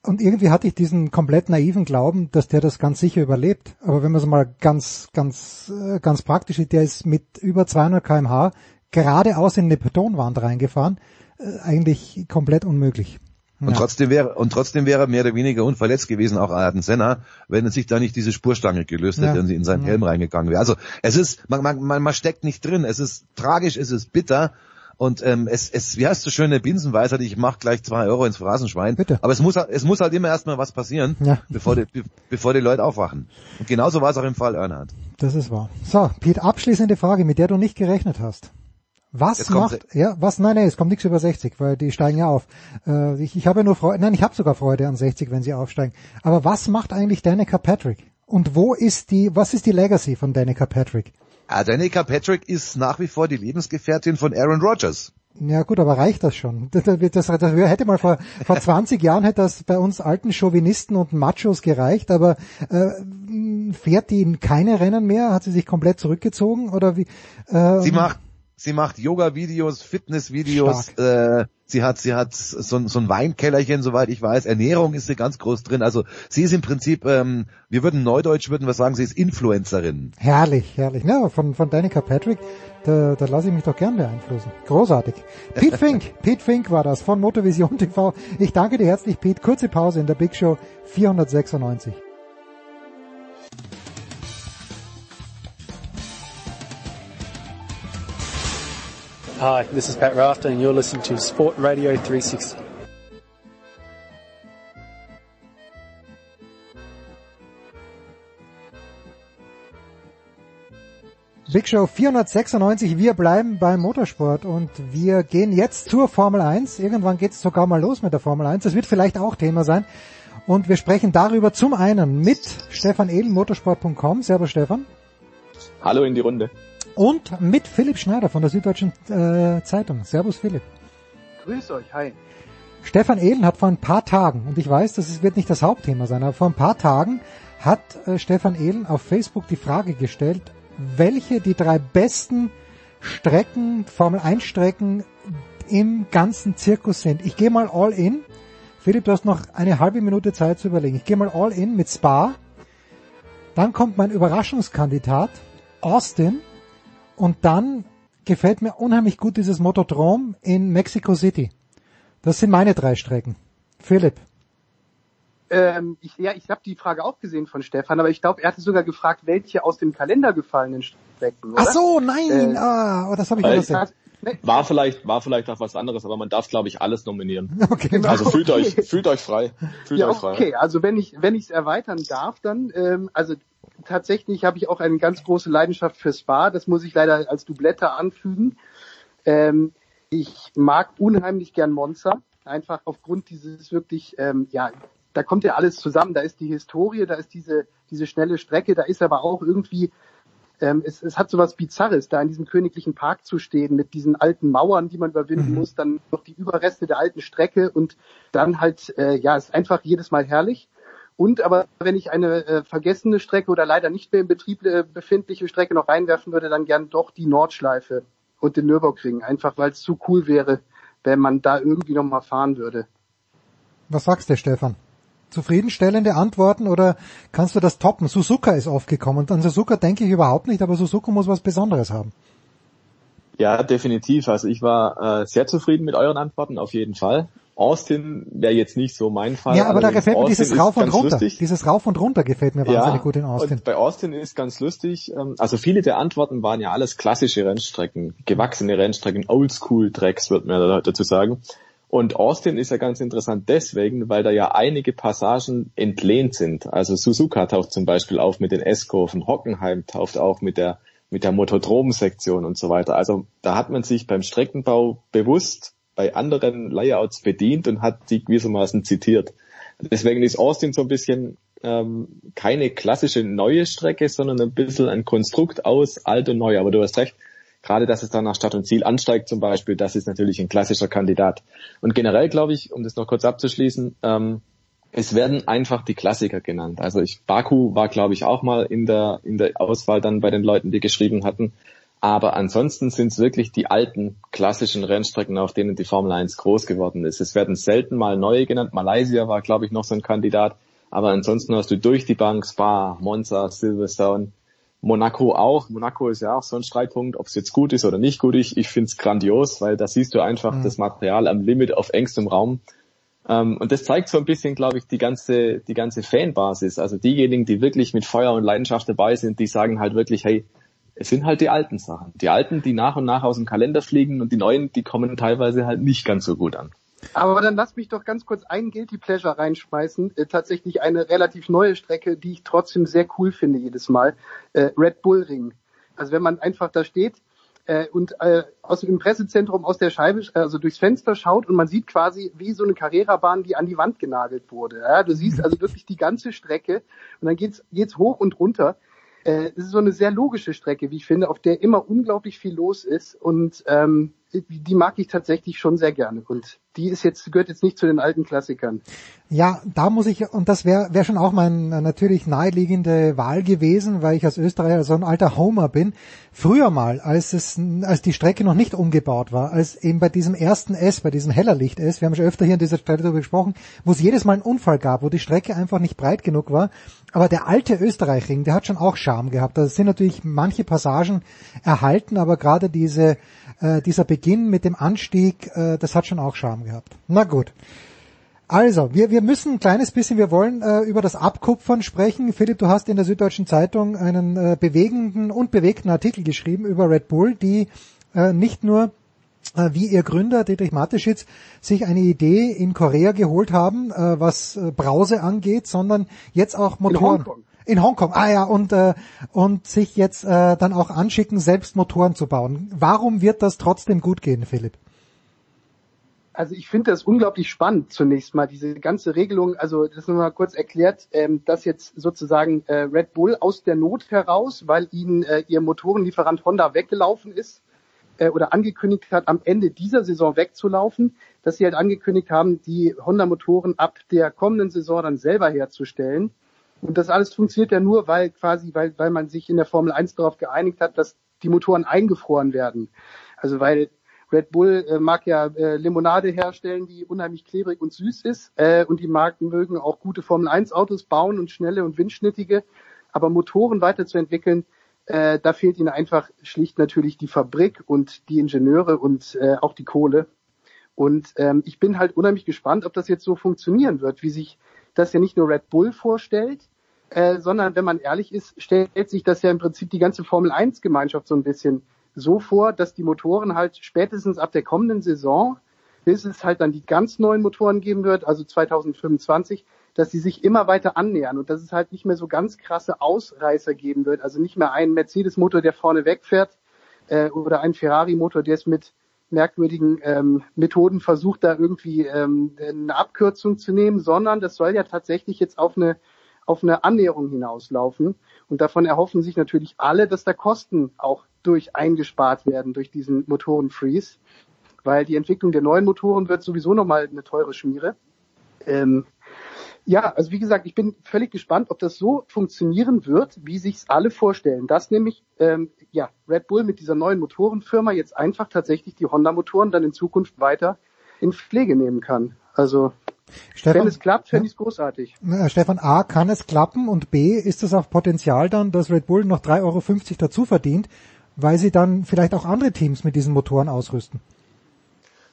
und irgendwie hatte ich diesen komplett naiven Glauben, dass der das ganz sicher überlebt. Aber wenn man es mal ganz, ganz, äh, ganz praktisch sieht, der ist mit über 200 kmh geradeaus in eine Betonwand reingefahren, äh, eigentlich komplett unmöglich. Und ja. trotzdem wäre und trotzdem wäre er mehr oder weniger unverletzt gewesen, auch Ayrton Senna, wenn sich da nicht diese Spurstange gelöst hätte ja. und sie in seinen Helm reingegangen wäre. Also es ist, man, man, man steckt nicht drin, es ist tragisch, es ist bitter. Und ähm, es, es, wie heißt so schöne Binsenweisheit, ich mach gleich zwei Euro ins Phrasenschwein. Bitte. Aber es muss, es muss halt immer erstmal was passieren, ja. bevor, die, bevor die Leute aufwachen. Und genauso war es auch im Fall Earnhardt. Das ist wahr. So, Pete, abschließende Frage, mit der du nicht gerechnet hast. Was macht, ja, was, nein, nein, es kommt nichts über 60, weil die steigen ja auf. Äh, ich, ich habe ja nur Freude, nein, ich habe sogar Freude an 60, wenn sie aufsteigen. Aber was macht eigentlich Danica Patrick? Und wo ist die, was ist die Legacy von Danica Patrick? Ah, Danica Patrick ist nach wie vor die Lebensgefährtin von Aaron Rodgers. Ja gut, aber reicht das schon? Das, das, das, das hätte mal vor, vor 20 Jahren hätte das bei uns alten Chauvinisten und Machos gereicht, aber äh, fährt die in keine Rennen mehr? Hat sie sich komplett zurückgezogen oder wie? Äh, sie macht sie macht Yoga-Videos, Fitness-Videos, äh, sie hat, sie hat so, so ein Weinkellerchen, soweit ich weiß, Ernährung ist sie ganz groß drin. Also sie ist im Prinzip, ähm, wir würden neudeutsch würden wir sagen, sie ist Influencerin. Herrlich, herrlich. Ja, von, von Danica Patrick, da, da lasse ich mich doch gern beeinflussen. Großartig. Pete Fink, Pete Fink war das von Motorvision TV. Ich danke dir herzlich, Pete. Kurze Pause in der Big Show 496. Hi, this is Pat Rafter and you're listening to Sport Radio 360. Big Show 496, wir bleiben beim Motorsport und wir gehen jetzt zur Formel 1. Irgendwann geht es sogar mal los mit der Formel 1. Das wird vielleicht auch Thema sein. Und wir sprechen darüber zum einen mit Stefan Ehlen, motorsport.com. Servus Stefan. Hallo in die Runde und mit Philipp Schneider von der Süddeutschen äh, Zeitung. Servus Philipp. Grüß euch, hi. Stefan Ehlen hat vor ein paar Tagen, und ich weiß, das wird nicht das Hauptthema sein, aber vor ein paar Tagen hat äh, Stefan Ehlen auf Facebook die Frage gestellt, welche die drei besten Strecken, Formel 1 Strecken im ganzen Zirkus sind. Ich gehe mal all in. Philipp, du hast noch eine halbe Minute Zeit zu überlegen. Ich gehe mal all in mit Spa. Dann kommt mein Überraschungskandidat Austin. Und dann gefällt mir unheimlich gut dieses Motodrom in Mexico City. Das sind meine drei Strecken. Philipp. Ähm, ich, ja, ich habe die Frage auch gesehen von Stefan, aber ich glaube, er hatte sogar gefragt, welche aus dem Kalender gefallenen Strecken. Oder? Ach so, nein, äh, ah, oh, das habe ich übersehen. War vielleicht, war vielleicht auch was anderes, aber man darf, glaube ich, alles nominieren. Okay, also okay. fühlt euch, fühlt euch frei. Fühlt ja, euch frei. Okay, also wenn ich, wenn ich es erweitern darf, dann, ähm, also tatsächlich habe ich auch eine ganz große Leidenschaft für Spa. Das muss ich leider als Doublette anfügen. Ähm, ich mag unheimlich gern Monza. Einfach aufgrund dieses wirklich, ähm, ja, da kommt ja alles zusammen. Da ist die Historie, da ist diese, diese schnelle Strecke, da ist aber auch irgendwie, ähm, es, es hat so was Bizarres, da in diesem königlichen Park zu stehen mit diesen alten Mauern, die man überwinden mhm. muss, dann noch die Überreste der alten Strecke und dann halt, äh, ja, ist einfach jedes Mal herrlich. Und aber wenn ich eine äh, vergessene Strecke oder leider nicht mehr im Betrieb äh, befindliche Strecke noch reinwerfen würde, dann gern doch die Nordschleife und den Nürburgring, einfach weil es zu cool wäre, wenn man da irgendwie noch mal fahren würde. Was sagst du, Stefan? Zufriedenstellende Antworten oder kannst du das toppen? Suzuka ist aufgekommen und an Suzuka denke ich überhaupt nicht, aber Suzuka muss was Besonderes haben. Ja, definitiv. Also ich war äh, sehr zufrieden mit euren Antworten, auf jeden Fall. Austin wäre jetzt nicht so mein Fall. Ja, aber da gefällt mir dieses Rauf und runter. Lustig. Dieses Rauf und runter gefällt mir wahnsinnig gut in Austin. Bei Austin ist ganz lustig, ähm, also viele der Antworten waren ja alles klassische Rennstrecken, gewachsene Rennstrecken, Oldschool-Tracks, wird man da- dazu sagen. Und Austin ist ja ganz interessant deswegen, weil da ja einige Passagen entlehnt sind. Also Suzuka taucht zum Beispiel auf mit den S-Kurven, Hockenheim taucht auf mit der, mit der Motodrom-Sektion und so weiter. Also da hat man sich beim Streckenbau bewusst bei anderen Layouts bedient und hat die gewissermaßen zitiert. Deswegen ist Austin so ein bisschen ähm, keine klassische neue Strecke, sondern ein bisschen ein Konstrukt aus alt und neu. Aber du hast recht, gerade dass es dann nach Stadt und Ziel ansteigt zum Beispiel, das ist natürlich ein klassischer Kandidat. Und generell glaube ich, um das noch kurz abzuschließen, ähm, es werden einfach die Klassiker genannt. Also ich, Baku war glaube ich auch mal in der, in der Auswahl dann bei den Leuten, die geschrieben hatten. Aber ansonsten sind es wirklich die alten klassischen Rennstrecken, auf denen die Formel 1 groß geworden ist. Es werden selten mal neue genannt. Malaysia war, glaube ich, noch so ein Kandidat. Aber ansonsten hast du durch die Bank Spa, Monza, Silverstone, Monaco auch. Monaco ist ja auch so ein Streitpunkt, ob es jetzt gut ist oder nicht gut ist. Ich finde es grandios, weil da siehst du einfach Mhm. das Material am Limit auf engstem Raum. Ähm, und das zeigt so ein bisschen, glaube ich, die ganze, die ganze Fanbasis. Also diejenigen, die wirklich mit Feuer und Leidenschaft dabei sind, die sagen halt wirklich, hey, es sind halt die alten Sachen. Die alten, die nach und nach aus dem Kalender fliegen und die neuen, die kommen teilweise halt nicht ganz so gut an. Aber dann lass mich doch ganz kurz einen Guilty Pleasure reinschmeißen. Äh, tatsächlich eine relativ neue Strecke, die ich trotzdem sehr cool finde jedes Mal. Äh, Red Bull Ring. Also wenn man einfach da steht äh, und äh, aus dem Pressezentrum aus der Scheibe, äh, also durchs Fenster schaut und man sieht quasi wie so eine Carrera-Bahn, die an die Wand genagelt wurde. Ja, du siehst also wirklich die ganze Strecke und dann geht's geht's hoch und runter. Äh, Es ist so eine sehr logische Strecke, wie ich finde, auf der immer unglaublich viel los ist und ähm, die mag ich tatsächlich schon sehr gerne. Und die ist jetzt gehört jetzt nicht zu den alten Klassikern. Ja, da muss ich, und das wäre wär schon auch mein äh, natürlich naheliegende Wahl gewesen, weil ich als Österreicher so ein alter Homer bin. Früher mal, als es, als die Strecke noch nicht umgebaut war, als eben bei diesem ersten S, bei diesem Hellerlicht S, wir haben schon öfter hier in dieser Strecke darüber gesprochen, wo es jedes Mal einen Unfall gab, wo die Strecke einfach nicht breit genug war. Aber der alte Österreichring, der hat schon auch Charme gehabt. Da sind natürlich manche Passagen erhalten, aber gerade diese, äh, dieser Beginn mit dem Anstieg, äh, das hat schon auch Charme gehabt. Na gut. Also, wir, wir müssen ein kleines bisschen, wir wollen äh, über das Abkupfern sprechen. Philipp, du hast in der Süddeutschen Zeitung einen äh, bewegenden und bewegten Artikel geschrieben über Red Bull, die äh, nicht nur äh, wie ihr Gründer Dietrich Mateschitz sich eine Idee in Korea geholt haben, äh, was äh, Brause angeht, sondern jetzt auch Motoren. Hongkong. In Hongkong, ah ja, und, äh, und sich jetzt äh, dann auch anschicken, selbst Motoren zu bauen. Warum wird das trotzdem gut gehen, Philipp? Also ich finde das unglaublich spannend zunächst mal, diese ganze Regelung, also das nur mal kurz erklärt, ähm, dass jetzt sozusagen äh, Red Bull aus der Not heraus, weil ihnen äh, ihr Motorenlieferant Honda weggelaufen ist äh, oder angekündigt hat, am Ende dieser Saison wegzulaufen, dass sie halt angekündigt haben, die Honda-Motoren ab der kommenden Saison dann selber herzustellen. Und das alles funktioniert ja nur, weil quasi, weil, weil man sich in der Formel 1 darauf geeinigt hat, dass die Motoren eingefroren werden. Also weil Red Bull äh, mag ja äh, Limonade herstellen, die unheimlich klebrig und süß ist. Äh, und die Marken mögen auch gute Formel 1 Autos bauen und schnelle und windschnittige. Aber Motoren weiterzuentwickeln, äh, da fehlt ihnen einfach schlicht natürlich die Fabrik und die Ingenieure und äh, auch die Kohle. Und ähm, ich bin halt unheimlich gespannt, ob das jetzt so funktionieren wird, wie sich das ja nicht nur Red Bull vorstellt, äh, sondern wenn man ehrlich ist, stellt sich das ja im Prinzip die ganze Formel 1 Gemeinschaft so ein bisschen so vor, dass die Motoren halt spätestens ab der kommenden Saison, bis es halt dann die ganz neuen Motoren geben wird, also 2025, dass sie sich immer weiter annähern und dass es halt nicht mehr so ganz krasse Ausreißer geben wird. Also nicht mehr einen Mercedes-Motor, der vorne wegfährt äh, oder einen Ferrari-Motor, der es mit merkwürdigen ähm, Methoden versucht, da irgendwie ähm, eine Abkürzung zu nehmen, sondern das soll ja tatsächlich jetzt auf eine auf eine Annäherung hinauslaufen. Und davon erhoffen sich natürlich alle, dass da Kosten auch durch eingespart werden durch diesen Motorenfreeze, weil die Entwicklung der neuen Motoren wird sowieso nochmal eine teure Schmiere. Ähm, ja, also wie gesagt, ich bin völlig gespannt, ob das so funktionieren wird, wie sich's alle vorstellen. Dass nämlich ähm, ja Red Bull mit dieser neuen Motorenfirma jetzt einfach tatsächlich die Honda-Motoren dann in Zukunft weiter in Pflege nehmen kann. Also Stefan, wenn es klappt, fände ich es großartig. Äh, Stefan, A, kann es klappen und B, ist es auch Potenzial dann, dass Red Bull noch 3,50 Euro dazu verdient, weil sie dann vielleicht auch andere Teams mit diesen Motoren ausrüsten.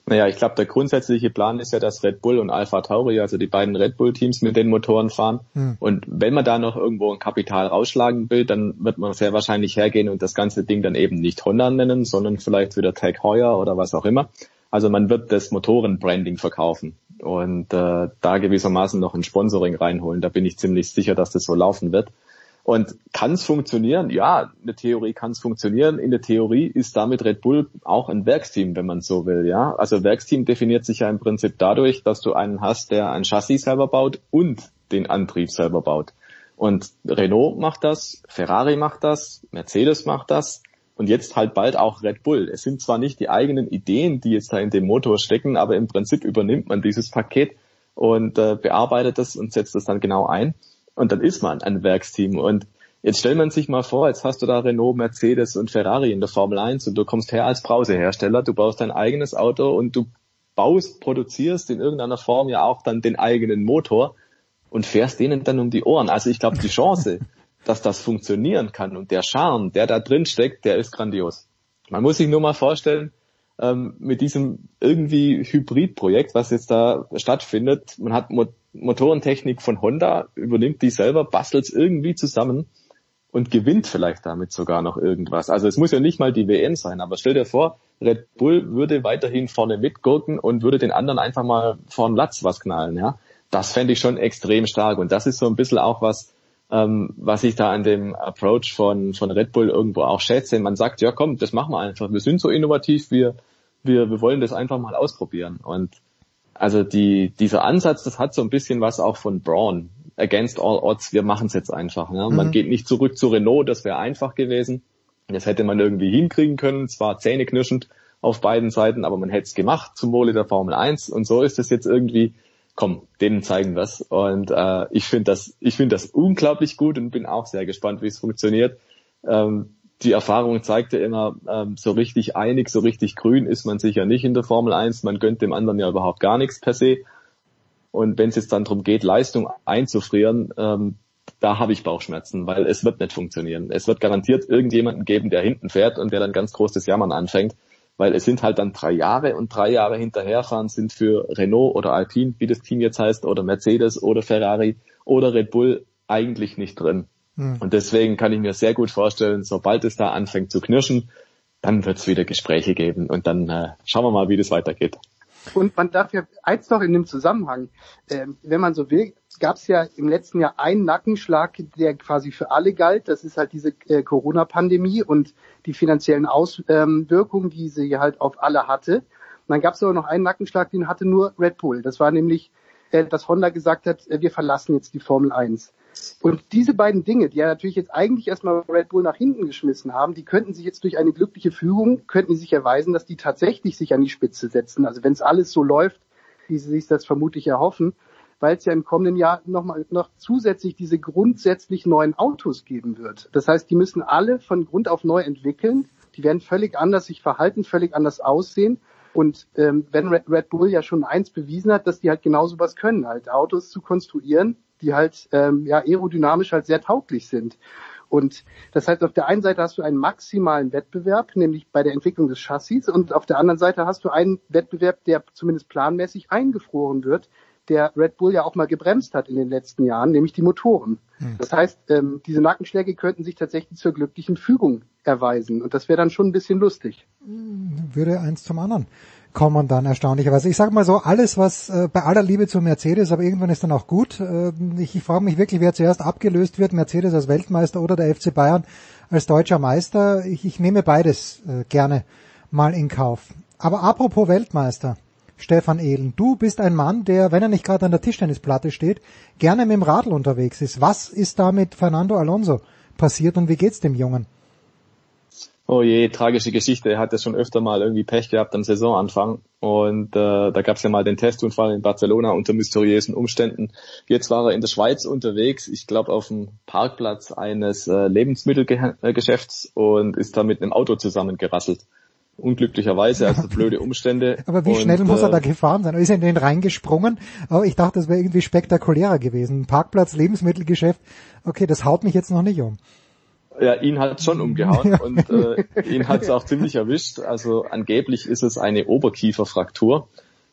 Naja, ich glaube, der grundsätzliche Plan ist ja, dass Red Bull und Alpha Tauri, also die beiden Red Bull Teams mit den Motoren fahren. Hm. Und wenn man da noch irgendwo ein Kapital rausschlagen will, dann wird man sehr wahrscheinlich hergehen und das ganze Ding dann eben nicht Honda nennen, sondern vielleicht wieder Tag Heuer oder was auch immer. Also man wird das Motorenbranding verkaufen und äh, da gewissermaßen noch ein Sponsoring reinholen. Da bin ich ziemlich sicher, dass das so laufen wird. Und kann es funktionieren? Ja, in der Theorie kann es funktionieren. In der Theorie ist damit Red Bull auch ein Werksteam, wenn man so will. Ja, also Werksteam definiert sich ja im Prinzip dadurch, dass du einen hast, der ein Chassis selber baut und den Antrieb selber baut. Und Renault macht das, Ferrari macht das, Mercedes macht das und jetzt halt bald auch Red Bull. Es sind zwar nicht die eigenen Ideen, die jetzt da in dem Motor stecken, aber im Prinzip übernimmt man dieses Paket und äh, bearbeitet es und setzt es dann genau ein. Und dann ist man ein Werksteam. Und jetzt stellt man sich mal vor, jetzt hast du da Renault, Mercedes und Ferrari in der Formel 1 und du kommst her als Brausehersteller, du baust dein eigenes Auto und du baust, produzierst in irgendeiner Form ja auch dann den eigenen Motor und fährst denen dann um die Ohren. Also ich glaube, die Chance, dass das funktionieren kann und der Charme, der da drin steckt, der ist grandios. Man muss sich nur mal vorstellen, ähm, mit diesem irgendwie Hybridprojekt, was jetzt da stattfindet, man hat Motorentechnik von Honda, übernimmt die selber, bastelt es irgendwie zusammen und gewinnt vielleicht damit sogar noch irgendwas. Also es muss ja nicht mal die WM sein, aber stell dir vor, Red Bull würde weiterhin vorne mitgurken und würde den anderen einfach mal vorn Latz was knallen, ja. Das fände ich schon extrem stark und das ist so ein bisschen auch was, ähm, was ich da an dem Approach von, von Red Bull irgendwo auch schätze. Man sagt, ja komm, das machen wir einfach. Wir sind so innovativ, wir, wir, wir wollen das einfach mal ausprobieren. Und also die, dieser Ansatz, das hat so ein bisschen was auch von Braun. Against all odds, wir machen es jetzt einfach. Ne? Man mhm. geht nicht zurück zu Renault, das wäre einfach gewesen. Das hätte man irgendwie hinkriegen können, zwar zähneknirschend auf beiden Seiten, aber man hätte es gemacht zum Wohle der Formel 1 und so ist es jetzt irgendwie, komm, denen zeigen wir's. Und äh, ich finde das, ich finde das unglaublich gut und bin auch sehr gespannt, wie es funktioniert. Ähm, die Erfahrung zeigte immer, ähm, so richtig einig, so richtig grün ist man sicher nicht in der Formel 1. Man gönnt dem anderen ja überhaupt gar nichts per se. Und wenn es jetzt dann darum geht, Leistung einzufrieren, ähm, da habe ich Bauchschmerzen, weil es wird nicht funktionieren. Es wird garantiert irgendjemanden geben, der hinten fährt und der dann ganz groß das Jammern anfängt, weil es sind halt dann drei Jahre und drei Jahre hinterherfahren sind für Renault oder Alpine, wie das Team jetzt heißt, oder Mercedes oder Ferrari oder Red Bull eigentlich nicht drin. Mhm. Und deswegen kann ich mir sehr gut vorstellen, sobald es da anfängt zu knirschen, dann wird es wieder Gespräche geben und dann äh, schauen wir mal, wie das weitergeht. Und man darf ja eins noch in dem Zusammenhang, äh, wenn man so will, gab es ja im letzten Jahr einen Nackenschlag, der quasi für alle galt. Das ist halt diese äh, Corona-Pandemie und die finanziellen Auswirkungen, die sie halt auf alle hatte. Und dann gab es aber noch einen Nackenschlag, den hatte nur Red Bull. Das war nämlich, äh, dass Honda gesagt hat, äh, wir verlassen jetzt die Formel 1. Und diese beiden Dinge, die ja natürlich jetzt eigentlich erstmal Red Bull nach hinten geschmissen haben, die könnten sich jetzt durch eine glückliche Führung, könnten sich erweisen, dass die tatsächlich sich an die Spitze setzen. Also wenn es alles so läuft, wie sie sich das vermutlich erhoffen, weil es ja im kommenden Jahr nochmal noch zusätzlich diese grundsätzlich neuen Autos geben wird. Das heißt, die müssen alle von Grund auf neu entwickeln. Die werden völlig anders sich verhalten, völlig anders aussehen. Und ähm, wenn Red Bull ja schon eins bewiesen hat, dass die halt genauso was können, halt Autos zu konstruieren, die halt ähm, ja aerodynamisch halt sehr tauglich sind. Und das heißt, auf der einen Seite hast du einen maximalen Wettbewerb, nämlich bei der Entwicklung des Chassis, und auf der anderen Seite hast du einen Wettbewerb, der zumindest planmäßig eingefroren wird, der Red Bull ja auch mal gebremst hat in den letzten Jahren, nämlich die Motoren. Hm. Das heißt, ähm, diese Nackenschläge könnten sich tatsächlich zur glücklichen Fügung erweisen. Und das wäre dann schon ein bisschen lustig. Würde eins zum anderen kommen dann erstaunlicherweise. Ich sage mal so, alles was äh, bei aller Liebe zu Mercedes, aber irgendwann ist dann auch gut. Äh, ich, ich frage mich wirklich, wer zuerst abgelöst wird, Mercedes als Weltmeister oder der FC Bayern als deutscher Meister. Ich, ich nehme beides äh, gerne mal in Kauf. Aber apropos Weltmeister, Stefan Ehlen, du bist ein Mann, der, wenn er nicht gerade an der Tischtennisplatte steht, gerne mit dem Radl unterwegs ist. Was ist da mit Fernando Alonso passiert und wie geht's dem Jungen? Oh je, tragische Geschichte. Er hat ja schon öfter mal irgendwie Pech gehabt am Saisonanfang. Und äh, da gab es ja mal den Testunfall in Barcelona unter mysteriösen Umständen. Jetzt war er in der Schweiz unterwegs, ich glaube auf dem Parkplatz eines äh, Lebensmittelgeschäfts und ist da mit einem Auto zusammengerasselt. Unglücklicherweise, also blöde Umstände. Aber wie und, schnell muss er da äh, gefahren sein? Er ist in den reingesprungen, aber ich dachte, das wäre irgendwie spektakulärer gewesen. Parkplatz, Lebensmittelgeschäft, okay, das haut mich jetzt noch nicht um. Ja, ihn hat schon umgehauen und äh, ihn hat es auch ziemlich erwischt. Also angeblich ist es eine Oberkieferfraktur.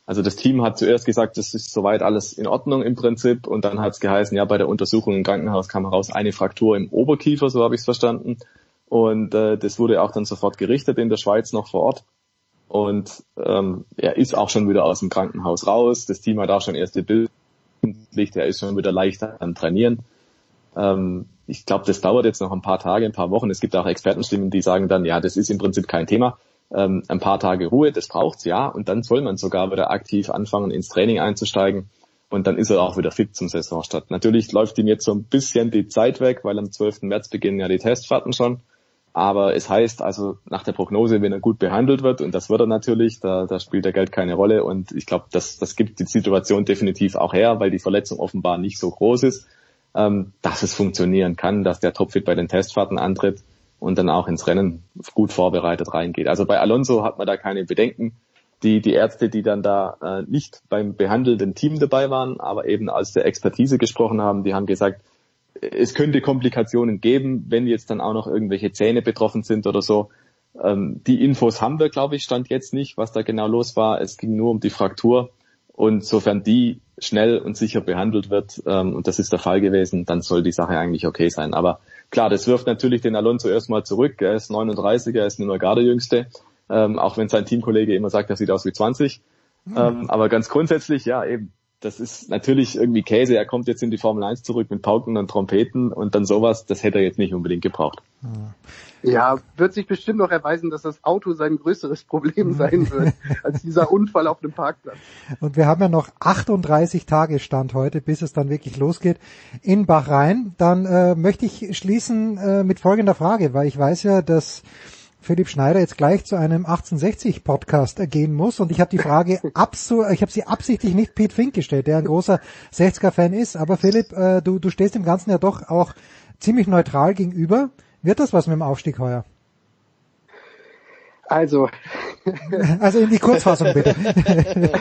Also das Team hat zuerst gesagt, das ist soweit alles in Ordnung im Prinzip und dann hat es geheißen, ja, bei der Untersuchung im Krankenhaus kam heraus eine Fraktur im Oberkiefer, so habe ich es verstanden. Und äh, das wurde auch dann sofort gerichtet in der Schweiz noch vor Ort. Und ähm, er ist auch schon wieder aus dem Krankenhaus raus. Das Team hat auch schon erste Bilder. Er ist schon wieder leichter am Trainieren. Ähm, ich glaube, das dauert jetzt noch ein paar Tage, ein paar Wochen. Es gibt auch Expertenstimmen, die sagen dann, ja, das ist im Prinzip kein Thema ähm, ein paar Tage Ruhe, das braucht's ja, und dann soll man sogar wieder aktiv anfangen, ins Training einzusteigen. Und dann ist er auch wieder fit zum Saisonstart. Natürlich läuft ihm jetzt so ein bisschen die Zeit weg, weil am 12. März beginnen ja die Testfahrten schon. Aber es heißt also nach der Prognose, wenn er gut behandelt wird, und das wird er natürlich, da, da spielt der Geld keine Rolle. Und ich glaube, das, das gibt die Situation definitiv auch her, weil die Verletzung offenbar nicht so groß ist, ähm, dass es funktionieren kann, dass der Topfit bei den Testfahrten antritt und dann auch ins Rennen gut vorbereitet reingeht. Also bei Alonso hat man da keine Bedenken. Die, die Ärzte, die dann da äh, nicht beim behandelnden Team dabei waren, aber eben als der Expertise gesprochen haben, die haben gesagt, es könnte Komplikationen geben, wenn jetzt dann auch noch irgendwelche Zähne betroffen sind oder so. Ähm, die Infos haben wir, glaube ich, stand jetzt nicht, was da genau los war. Es ging nur um die Fraktur. Und sofern die schnell und sicher behandelt wird, ähm, und das ist der Fall gewesen, dann soll die Sache eigentlich okay sein. Aber Klar, das wirft natürlich den Alonso erstmal zurück. Er ist 39, er ist nur gerade Jüngste, ähm, auch wenn sein Teamkollege immer sagt, er sieht aus wie 20. Mhm. Ähm, aber ganz grundsätzlich, ja, eben, das ist natürlich irgendwie Käse. Er kommt jetzt in die Formel 1 zurück mit Pauken und Trompeten und dann sowas, das hätte er jetzt nicht unbedingt gebraucht. Ja, wird sich bestimmt noch erweisen, dass das Auto sein größeres Problem sein wird, als dieser Unfall auf dem Parkplatz. Und wir haben ja noch 38 Tage Stand heute, bis es dann wirklich losgeht in Bahrain. Dann äh, möchte ich schließen äh, mit folgender Frage, weil ich weiß ja, dass Philipp Schneider jetzt gleich zu einem 1860 Podcast gehen muss und ich habe die Frage absu ich habe sie absichtlich nicht Pete Fink gestellt, der ein großer 60er Fan ist, aber Philipp, äh, du du stehst dem ganzen ja doch auch ziemlich neutral gegenüber. Wird das was mit dem Aufstieg heuer? Also also in die Kurzfassung bitte.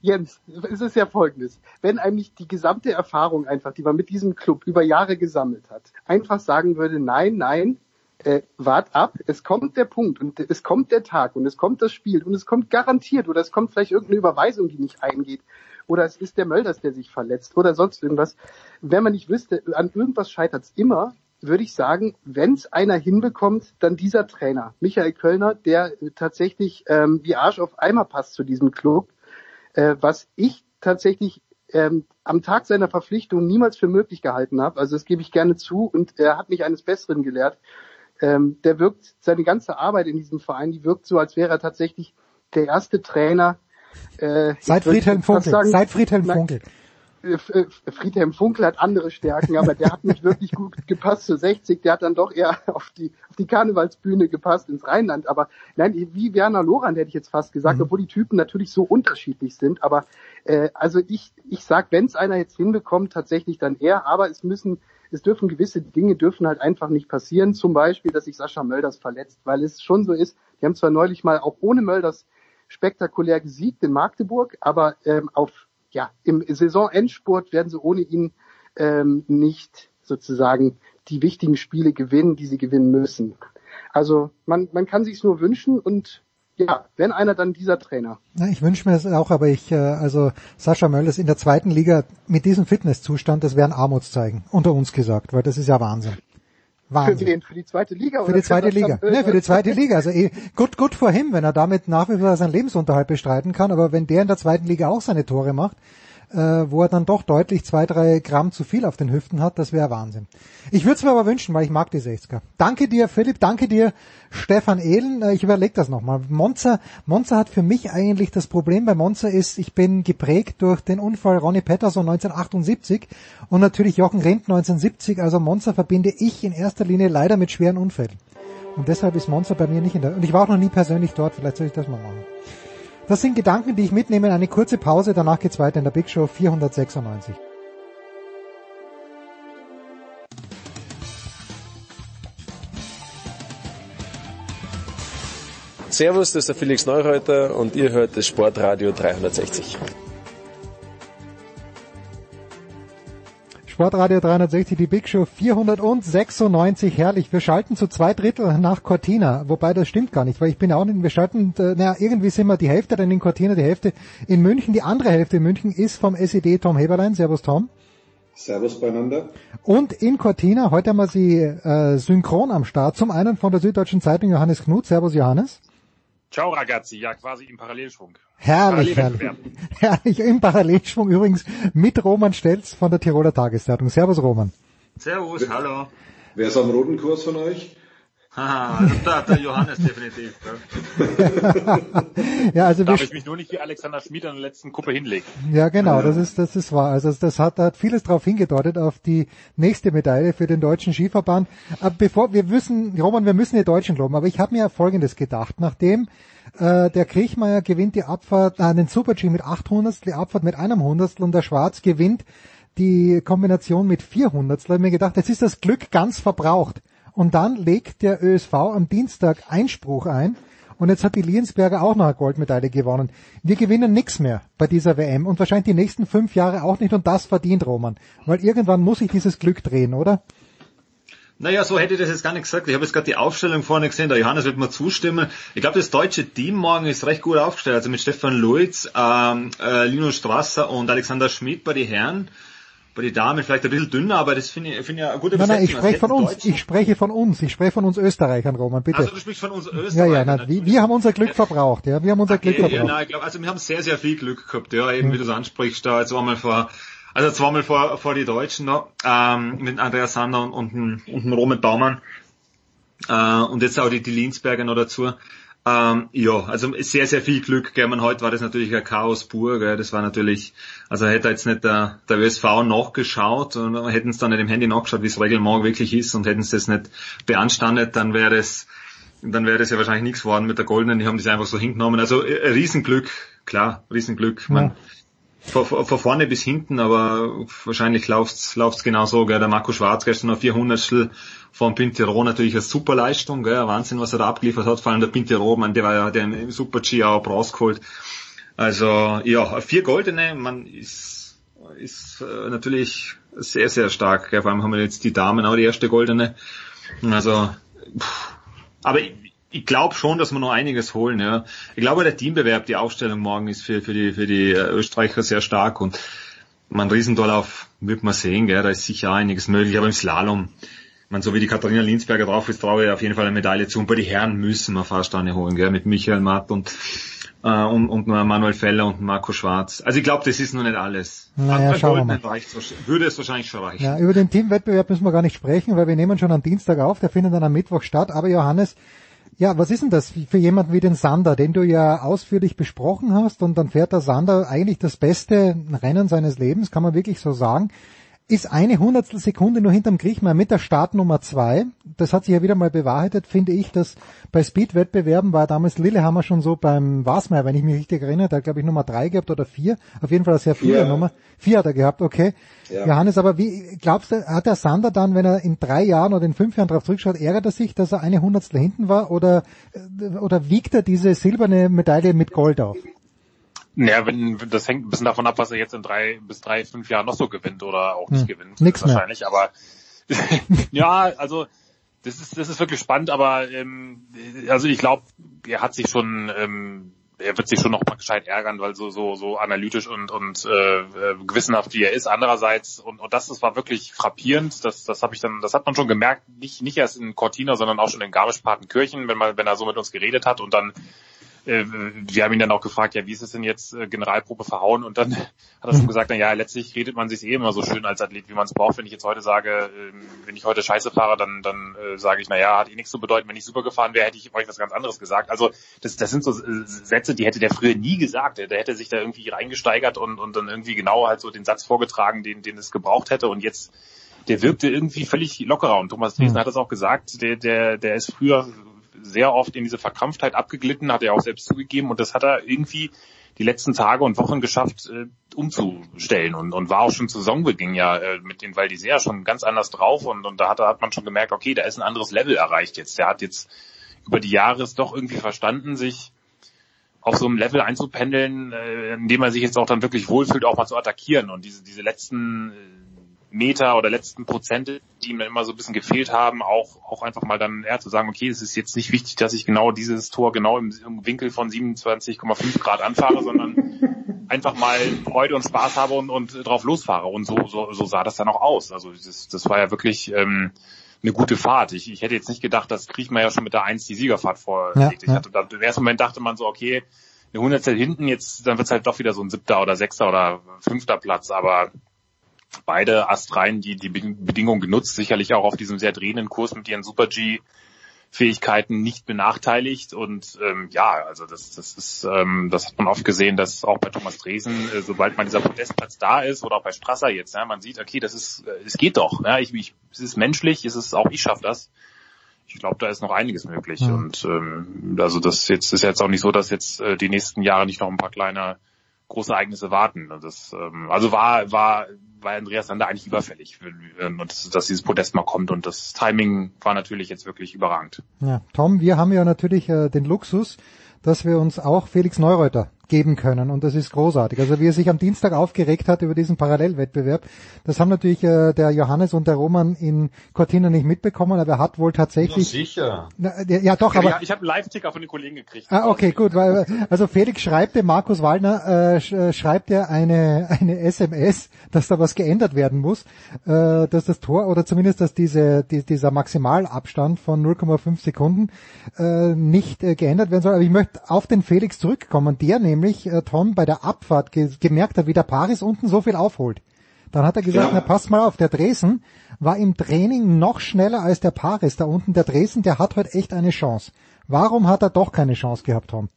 Jens, es ist ja folgendes. Wenn eigentlich die gesamte Erfahrung einfach, die man mit diesem Club über Jahre gesammelt hat, einfach sagen würde, nein, nein, äh, wart ab, es kommt der Punkt und es kommt der Tag und es kommt das Spiel und es kommt garantiert oder es kommt vielleicht irgendeine Überweisung, die nicht eingeht oder es ist der Mölders, der sich verletzt oder sonst irgendwas. Wenn man nicht wüsste, an irgendwas scheitert es immer, würde ich sagen, wenn es einer hinbekommt, dann dieser Trainer, Michael Kölner, der tatsächlich ähm, wie Arsch auf Eimer passt zu diesem Club, äh, was ich tatsächlich ähm, am Tag seiner Verpflichtung niemals für möglich gehalten habe. Also das gebe ich gerne zu und er hat mich eines Besseren gelehrt ähm, der wirkt, seine ganze Arbeit in diesem Verein, die wirkt so, als wäre er tatsächlich der erste Trainer. Äh, seit Friedhelm Funkel. Sagen, seit Friedhelm Funkel. Friedhelm Funkel hat andere Stärken, aber der hat nicht wirklich gut gepasst zu 60. Der hat dann doch eher auf die, auf die Karnevalsbühne gepasst ins Rheinland. Aber nein, wie Werner Lorand hätte ich jetzt fast gesagt, mhm. obwohl die Typen natürlich so unterschiedlich sind. Aber äh, also ich, ich sag, wenn es einer jetzt hinbekommt, tatsächlich dann er. Aber es müssen es dürfen gewisse Dinge dürfen halt einfach nicht passieren. Zum Beispiel, dass sich Sascha Mölders verletzt, weil es schon so ist. Die haben zwar neulich mal auch ohne Mölders spektakulär gesiegt in Magdeburg, aber ähm, auf ja im Saisonendspurt werden sie ohne ihn ähm, nicht sozusagen die wichtigen Spiele gewinnen, die sie gewinnen müssen. Also man, man kann sich's nur wünschen und ja, wenn einer, dann dieser Trainer. Ja, ich wünsche mir es auch, aber ich, äh, also Sascha Möllers in der zweiten Liga mit diesem Fitnesszustand, das wäre ein Armutszeigen, unter uns gesagt, weil das ist ja Wahnsinn. Wahnsinn. Für wen? Für die zweite Liga? Für die zweite Liga. Ne, für die zweite Liga. Also eh, gut, gut vor ihm, wenn er damit nach wie vor seinen Lebensunterhalt bestreiten kann, aber wenn der in der zweiten Liga auch seine Tore macht, äh, wo er dann doch deutlich zwei, drei Gramm zu viel auf den Hüften hat, das wäre Wahnsinn. Ich würde es mir aber wünschen, weil ich mag die 60er. Danke dir, Philipp, danke dir, Stefan Ehlen. Äh, ich überlege das nochmal. Monza, Monza hat für mich eigentlich das Problem bei Monza ist, ich bin geprägt durch den Unfall Ronnie Patterson 1978 und natürlich Jochen Rindt 1970. Also Monza verbinde ich in erster Linie leider mit schweren Unfällen. Und deshalb ist Monza bei mir nicht in der, und ich war auch noch nie persönlich dort, vielleicht soll ich das mal machen. Das sind Gedanken, die ich mitnehme. Eine kurze Pause, danach geht's weiter in der Big Show 496. Servus, das ist der Felix Neureuter und ihr hört das Sportradio 360. Sportradio 360, die Big Show 496, herrlich. Wir schalten zu zwei Drittel nach Cortina, wobei das stimmt gar nicht, weil ich bin auch nicht, wir schalten, äh, naja, irgendwie sind wir die Hälfte dann in Cortina, die Hälfte in München, die andere Hälfte in München ist vom SED Tom Heberlein. Servus Tom. Servus beieinander. Und in Cortina, heute haben wir sie äh, synchron am Start. Zum einen von der Süddeutschen Zeitung Johannes Knut. Servus Johannes. Ciao ragazzi, ja quasi im Parallelschwung. Herrlich, herrlich. Herrlich, im Parallelschwung übrigens mit Roman Stelz von der Tiroler Tageszeitung. Servus Roman. Servus, hallo. Wer ist am roten Kurs von euch? Haha, der, der Johannes definitiv. ja, also Darf ich mich nur nicht wie Alexander Schmid an der letzten Kuppe hinlegen. Ja, genau, das ist, das ist wahr. Also das hat, hat vieles darauf hingedeutet, auf die nächste Medaille für den deutschen Skiverband. Aber bevor, wir müssen, Roman, wir müssen die Deutschen loben, aber ich habe mir Folgendes gedacht, nachdem äh, der Kriechmeier gewinnt die Abfahrt, äh, den Super-G mit 800, die Abfahrt mit einem Hundertstel und der Schwarz gewinnt die Kombination mit 400. Da habe ich mir gedacht, jetzt ist das Glück ganz verbraucht. Und dann legt der ÖSV am Dienstag Einspruch ein. Und jetzt hat die Liensberger auch noch eine Goldmedaille gewonnen. Wir gewinnen nichts mehr bei dieser WM und wahrscheinlich die nächsten fünf Jahre auch nicht. Und das verdient Roman. Weil irgendwann muss sich dieses Glück drehen, oder? Naja, so hätte ich das jetzt gar nicht gesagt. Ich habe jetzt gerade die Aufstellung vorne gesehen, der Johannes wird mir zustimmen. Ich glaube, das deutsche Team morgen ist recht gut aufgestellt. Also mit Stefan Luiz, ähm, äh, Lino Strasser und Alexander Schmidt bei den Herren bei den Damen vielleicht ein bisschen dünner, aber das finde ich, finde ich eine gute Nein, nein, ich Besetzung. spreche von uns. Ich spreche von uns. Ich spreche von uns Österreichern, Roman, bitte. Also du sprichst von uns ja, Österreichern. ja, nein, wir, wir haben unser Glück verbraucht, ja. Wir haben unser Glück Ja, verbraucht. nein, ich glaube, also wir haben sehr, sehr viel Glück gehabt, ja, eben wie du es ansprichst, da jetzt einmal vor, also zweimal vor, vor die Deutschen noch, ähm, mit Andreas Sander und, und, und Robert Baumann, äh, und jetzt auch die, die Linsberger noch dazu. Ähm, ja, also sehr, sehr viel Glück. Gell. Man, heute war das natürlich ein Chaos pur. Gell. Das war natürlich, also hätte jetzt nicht der, der ÖSV nachgeschaut und hätten es dann nicht im Handy nachgeschaut, wie es Regelmorgen wirklich ist und hätten es das nicht beanstandet, dann wäre es dann wäre das ja wahrscheinlich nichts geworden mit der Goldenen. Die haben das einfach so hingenommen. Also äh, Riesenglück, klar, Riesenglück. Man, von von vorne bis hinten, aber wahrscheinlich läuft's läuft's genau so. Gell. Der Marco Schwarz gestern auf 400 von Pintero natürlich eine super Leistung, gell. Wahnsinn, was er da abgeliefert hat. Vor allem der Pintero, man, der war ja der im Super G auch rausgeholt. Also ja, vier Goldene, man ist ist äh, natürlich sehr sehr stark. Gell. Vor allem haben wir jetzt die Damen auch die erste Goldene. Also, pff, aber ich, ich glaube schon, dass wir noch einiges holen. Ja. Ich glaube, der Teambewerb, die Aufstellung morgen ist für, für die, für die äh, Österreicher sehr stark und man Riesendorlauf wird man sehen, gell, da ist sicher einiges möglich, aber im Slalom, man, so wie die Katharina Linsberger drauf ist, traue ich auf jeden Fall eine Medaille zu und bei den Herren müssen wir fast eine holen, gell, mit Michael Matt und, äh, und, und Manuel Feller und Marco Schwarz. Also ich glaube, das ist noch nicht alles. Naja, schauen wir mal. würde es wahrscheinlich schon reichen. Ja, über den Teamwettbewerb müssen wir gar nicht sprechen, weil wir nehmen schon am Dienstag auf, der findet dann am Mittwoch statt. Aber Johannes, ja, was ist denn das für jemanden wie den Sander, den du ja ausführlich besprochen hast und dann fährt der Sander eigentlich das beste Rennen seines Lebens, kann man wirklich so sagen. Ist eine Hundertstel Sekunde nur hinterm Griechmann mit der Startnummer zwei. Das hat sich ja wieder mal bewahrheitet, finde ich, dass bei Speed-Wettbewerben war damals Lillehammer schon so beim Wasmeier, wenn ich mich richtig erinnere, da glaube ich Nummer drei gehabt oder vier. Auf jeden Fall eine sehr viele Vier. Nummer. Vier hat er gehabt, okay. Ja. Johannes, aber wie glaubst du, hat der Sander dann, wenn er in drei Jahren oder in fünf Jahren darauf zurückschaut, ärgert er sich, dass er eine Hundertstel hinten war oder, oder wiegt er diese silberne Medaille mit Gold auf? Naja, wenn, das hängt ein bisschen davon ab, was er jetzt in drei bis drei, fünf Jahren noch so gewinnt oder auch nicht Hm, gewinnt. nix mehr. wahrscheinlich. Aber ja, also das ist das ist wirklich spannend, aber ähm, also ich glaube, er hat sich schon ähm, er wird sich schon noch mal gescheit ärgern, weil so so so analytisch und und äh, äh, gewissenhaft wie er ist. Andererseits und, und das, das war wirklich frappierend. Das das habe ich dann, das hat man schon gemerkt, nicht nicht erst in Cortina, sondern auch schon in Garmisch-Partenkirchen, wenn man wenn er so mit uns geredet hat und dann äh, wir haben ihn dann auch gefragt, ja, wie ist es denn jetzt äh, Generalprobe verhauen? Und dann hat er schon gesagt, na ja, letztlich redet man sich eh immer so schön als Athlet, wie man es braucht. Wenn ich jetzt heute sage, ähm, wenn ich heute Scheiße fahre, dann dann äh, sage ich, na ja, hat eh nichts zu bedeuten. Wenn ich super gefahren wäre, hätte ich euch was ganz anderes gesagt. Also das das sind so äh, Sätze, die hätte der früher nie gesagt. Der, der hätte sich da irgendwie reingesteigert und und dann irgendwie genau halt so den Satz vorgetragen, den den es gebraucht hätte. Und jetzt der wirkte irgendwie völlig lockerer. Und Thomas Dresden hat es auch gesagt, der, der, der ist früher sehr oft in diese Verkrampftheit abgeglitten, hat er auch selbst zugegeben. Und das hat er irgendwie die letzten Tage und Wochen geschafft äh, umzustellen. Und, und war auch schon zu Saisonbeginn ja äh, mit den Valdisea schon ganz anders drauf. Und, und da hat, hat man schon gemerkt, okay, da ist ein anderes Level erreicht jetzt. Der hat jetzt über die Jahre es doch irgendwie verstanden, sich auf so einem Level einzupendeln, äh, in dem er sich jetzt auch dann wirklich wohlfühlt, auch mal zu attackieren. Und diese, diese letzten äh, Meter oder letzten Prozente, die ihm immer so ein bisschen gefehlt haben, auch, auch einfach mal dann eher zu sagen, okay, es ist jetzt nicht wichtig, dass ich genau dieses Tor genau im, im Winkel von 27,5 Grad anfahre, sondern einfach mal Freude und Spaß habe und, und drauf losfahre. Und so, so, so sah das dann auch aus. Also das, das war ja wirklich ähm, eine gute Fahrt. Ich, ich hätte jetzt nicht gedacht, dass Kriechmeier schon mit der 1 die Siegerfahrt vorlegt. Ja, ich hatte, da, Im ersten Moment dachte man so, okay, eine Hundertstel hinten, jetzt dann wird's halt doch wieder so ein siebter oder sechster oder fünfter Platz, aber beide Astreien die die Bedingungen genutzt, sicherlich auch auf diesem sehr drehenden Kurs mit ihren Super G Fähigkeiten nicht benachteiligt und ähm, ja, also das das ist ähm, das hat man oft gesehen, dass auch bei Thomas Dresen, äh, sobald man dieser Podestplatz da ist oder auch bei Strasser jetzt, ja, man sieht, okay, das ist äh, es geht doch, ja, ich, ich es ist menschlich, es ist auch ich schaffe das. Ich glaube, da ist noch einiges möglich Ja. und ähm, also das jetzt ist jetzt auch nicht so, dass jetzt äh, die nächsten Jahre nicht noch ein paar kleine große Ereignisse warten. Und Das, ähm, also war war war Andreas Sander eigentlich überfällig ähm, und dass, dass dieses Podest mal kommt und das Timing war natürlich jetzt wirklich überragend. Ja, Tom, wir haben ja natürlich äh, den Luxus, dass wir uns auch Felix Neureuter geben können und das ist großartig. Also wie er sich am Dienstag aufgeregt hat über diesen Parallelwettbewerb, das haben natürlich äh, der Johannes und der Roman in Cortina nicht mitbekommen, aber er hat wohl tatsächlich... sicher. Na, der- ja doch, aber... ja, ich habe einen Live-Ticker von den Kollegen gekriegt. Ah, okay, gut, weil also Felix schreibt dem Markus Wallner äh, sch, äh, schreibt er eine eine SMS, dass da was geändert werden muss, äh, dass das Tor oder zumindest dass diese die, dieser Maximalabstand von 0,5 Sekunden äh, nicht äh, geändert werden soll. Aber ich möchte auf den Felix zurückkommen, der nämlich äh, Tom bei der Abfahrt ge gemerkt hat, wie der Paris unten so viel aufholt. Dann hat er gesagt, Ja. na passt mal auf, der Dresen war im Training noch schneller als der Paris da unten. Der Dresen, der hat heute echt eine Chance. Warum hat er doch keine Chance gehabt, Tom?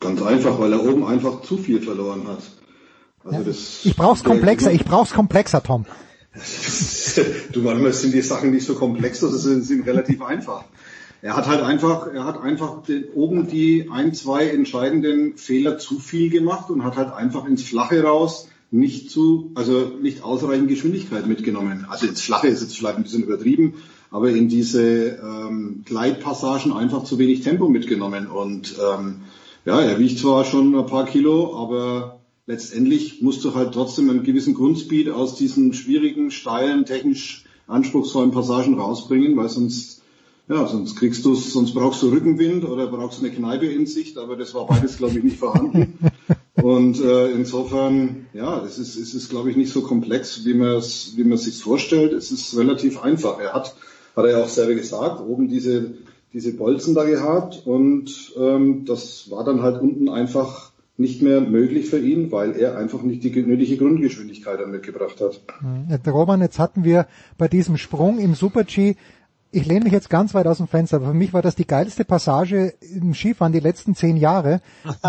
Ganz einfach, weil er oben einfach zu viel verloren hat. Also das, Ich brauch's komplexer, ich brauch's komplexer, Tom. du, manchmal sind die Sachen nicht so komplex, das sind, sind relativ einfach. Er hat halt einfach, er hat einfach den, oben die ein, zwei entscheidenden Fehler zu viel gemacht und hat halt einfach ins Flache raus nicht zu, also nicht ausreichend Geschwindigkeit mitgenommen. Also ins Flache ist jetzt vielleicht ein bisschen übertrieben, aber in diese ähm, Gleitpassagen einfach zu wenig Tempo mitgenommen. Und ähm, ja, er wiegt zwar schon ein paar Kilo, aber letztendlich musst du halt trotzdem einen gewissen Grundspeed aus diesen schwierigen, steilen, technisch anspruchsvollen Passagen rausbringen, weil sonst ja, sonst kriegst du sonst brauchst du Rückenwind oder brauchst eine Kneipe in Sicht, aber das war beides, glaube ich, nicht vorhanden. Und äh, insofern, ja, es ist, es ist, glaube ich, nicht so komplex, wie man es, wie man sich vorstellt. Es ist relativ einfach. Er hat, hat er ja auch selber gesagt, oben diese diese Bolzen da gehabt und ähm, das war dann halt unten einfach nicht mehr möglich für ihn, weil er einfach nicht die nötige Grundgeschwindigkeit dann mitgebracht hat. Roman, jetzt hatten wir bei diesem Sprung im Super-G, ich lehne mich jetzt ganz weit aus dem Fenster, aber für mich war das die geilste Passage im Skifahren die letzten zehn Jahre,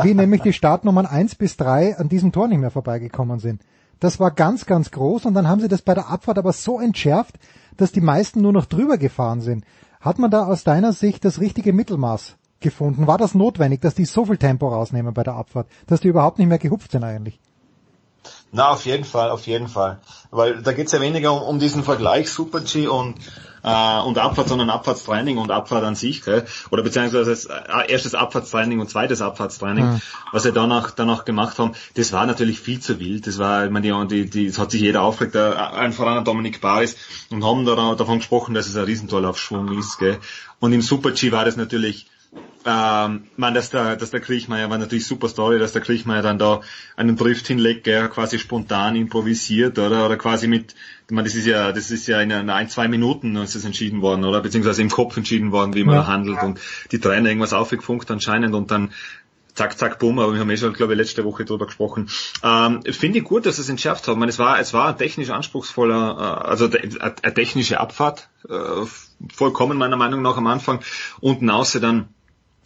wie nämlich die Startnummern eins bis drei an diesem Tor nicht mehr vorbeigekommen sind. Das war ganz, ganz groß und dann haben sie das bei der Abfahrt aber so entschärft, dass die meisten nur noch drüber gefahren sind. Hat man da aus deiner Sicht das richtige Mittelmaß gefunden? War das notwendig, dass die so viel Tempo rausnehmen bei der Abfahrt, dass die überhaupt nicht mehr gehupft sind eigentlich? Na, auf jeden Fall, auf jeden Fall. Weil da geht's ja weniger um, um diesen Vergleich Super G und äh, und Abfahrt, sondern Abfahrtstraining und Abfahrt an sich, gell? oder beziehungsweise das, äh, erstes Abfahrtstraining und zweites Abfahrtstraining, Mhm. was sie danach, danach gemacht haben, das war natürlich viel zu wild. Das war, ich meine, die, die, die, das hat sich jeder aufgeregt, allen voran an Dominik Baris und haben da, davon gesprochen, dass es ein Riesentollaufschwung ist. Gell? Und im Super-G war das natürlich ähm, man, dass der, dass der Kriechmeier war natürlich super Story, dass der Kriechmeier dann da einen Drift hinlegt, der quasi spontan improvisiert, oder, oder quasi mit, meine, das ist ja, das ist ja in ein, zwei Minuten ist das entschieden worden, oder, beziehungsweise im Kopf entschieden worden, wie man Ja. handelt und die Trainer irgendwas aufgefunkt anscheinend und dann zack, zack, bumm, aber wir haben eh schon, glaube ich, letzte Woche drüber gesprochen. Ähm, Finde ich gut, dass es entschärft haben. Ich meine, es war, es war ein technisch anspruchsvoller, äh, also de- eine technische Abfahrt, äh, vollkommen meiner Meinung nach am Anfang. Unten außer dann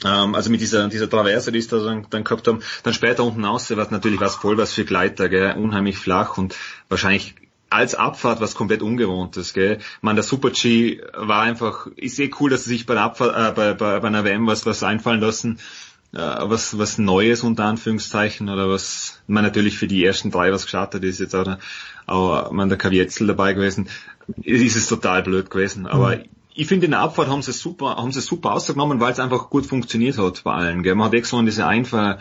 also mit dieser, dieser Traverse, die es da dann, dann gehabt haben, dann später unten aus, was natürlich was voll was für Gleiter, gell, unheimlich flach und wahrscheinlich als Abfahrt was komplett ungewohntes, gell. Man, der Super G war einfach, ist eh cool, dass sie sich bei der Abfahrt, äh, bei, bei, bei einer WM was, was einfallen lassen, äh, was, was Neues unter Anführungszeichen oder was, man natürlich für die ersten drei was gestartet ist jetzt, oder, aber man, der Kavietzel dabei gewesen, ist es total blöd gewesen, aber ich finde in der Abfahrt haben sie es super, haben sie es super ausgenommen, weil es einfach gut funktioniert hat bei allen. Gell? Man hat extra diese Einfahr,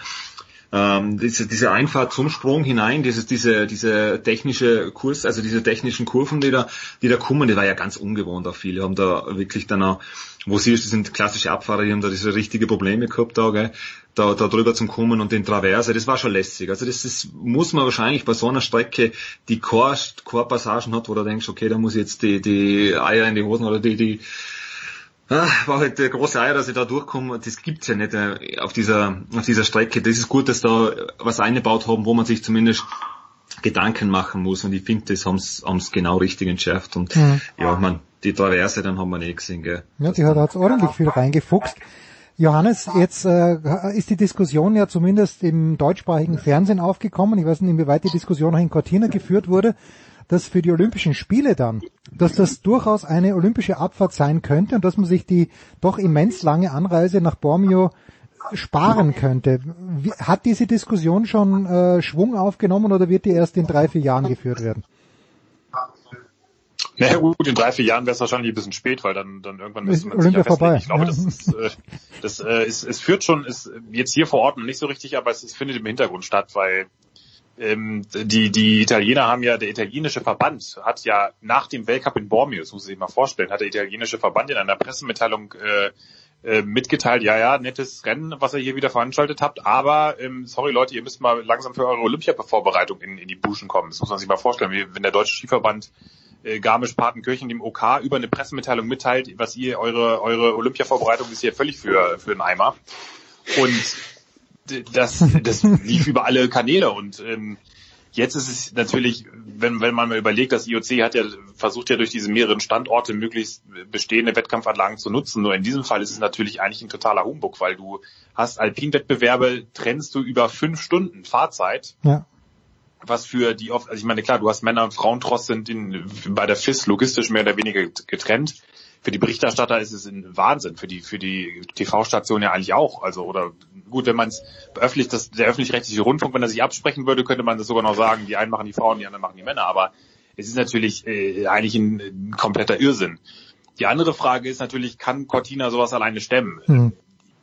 ähm, diese, diese Einfahrt zum Sprung hinein, dieses, diese, diese technische Kurs, also diese technischen Kurven, die da, die da kommen, die war ja ganz ungewohnt auch viele, haben da wirklich dann auch, wo sie sind klassische Abfahrer, die haben da diese richtige Probleme gehabt da, gell, da, da drüber zum Kommen und den Traverse, das war schon lässig. Also das ist, muss man wahrscheinlich bei so einer Strecke, die Core, Core Passagen hat, wo du denkst, okay, da muss ich jetzt die, die Eier in die Hosen oder die, die, Ah, war halt der große Eier, dass ich da durchkomme. Das gibt's ja nicht äh, auf dieser, auf dieser Strecke. Das ist gut, dass da was eingebaut haben, wo man sich zumindest Gedanken machen muss. Und ich finde, das haben's, haben's genau richtig entschärft. Und Mhm. ja, man, die Traverse, dann haben wir nicht gesehen, gell. Ja, die hat hat's ordentlich viel reingefuchst. Johannes, jetzt äh, ist die Diskussion ja zumindest im deutschsprachigen Fernsehen aufgekommen. Ich weiß nicht, inwieweit die Diskussion auch in Cortina geführt wurde, dass für die Olympischen Spiele dann, dass das durchaus eine olympische Abfahrt sein könnte und dass man sich die doch immens lange Anreise nach Bormio sparen könnte. Wie, hat diese Diskussion schon äh, Schwung aufgenommen oder wird die erst in drei, vier Jahren geführt werden? Naja gut, in drei, vier Jahren wäre es wahrscheinlich ein bisschen spät, weil dann, dann irgendwann Ist müsste man sich ja vorbei. Ich glaube, ja. das ist, äh, das äh, ist, es führt schon, ist jetzt hier vor Ort noch nicht so richtig, aber es, es findet im Hintergrund statt, weil ähm, die, die Italiener haben ja, der italienische Verband hat ja nach dem Weltcup in Bormio, das muss man sich mal vorstellen, hat der italienische Verband in einer Pressemitteilung äh, äh, mitgeteilt, ja, ja, nettes Rennen, was ihr hier wieder veranstaltet habt, aber ähm, sorry Leute, ihr müsst mal langsam für eure Olympia-Vorbereitung in, in die Buschen kommen. Das muss man sich mal vorstellen, wie, wenn der deutsche Skiverband Garmisch-Partenkirchen dem OK über eine Pressemitteilung mitteilt, was ihr, eure, eure Olympia-Vorbereitung ist hier völlig für, für den Eimer. Und das, das lief über alle Kanäle und ähm, Jetzt ist es natürlich, wenn, wenn man mal überlegt, das IOC hat ja versucht ja durch diese mehreren Standorte möglichst bestehende Wettkampfanlagen zu nutzen. Nur in diesem Fall ist es natürlich eigentlich ein totaler Humbug, weil du hast Alpinwettbewerbe, trennst du über fünf Stunden Fahrzeit, Ja. Was für die oft, also ich meine, klar, du hast Männer und Frauentross sind in, bei der FIS logistisch mehr oder weniger getrennt. Für die Berichterstatter ist es ein Wahnsinn, für die, für die TV-Station ja eigentlich auch. Also, oder gut, wenn man es öffentlich, das, der öffentlich-rechtliche Rundfunk, wenn er sich absprechen würde, könnte man das sogar noch sagen, die einen machen die Frauen, die anderen machen die Männer. Aber es ist natürlich äh, eigentlich ein, ein kompletter Irrsinn. Die andere Frage ist natürlich, kann Cortina sowas alleine stemmen? Mhm.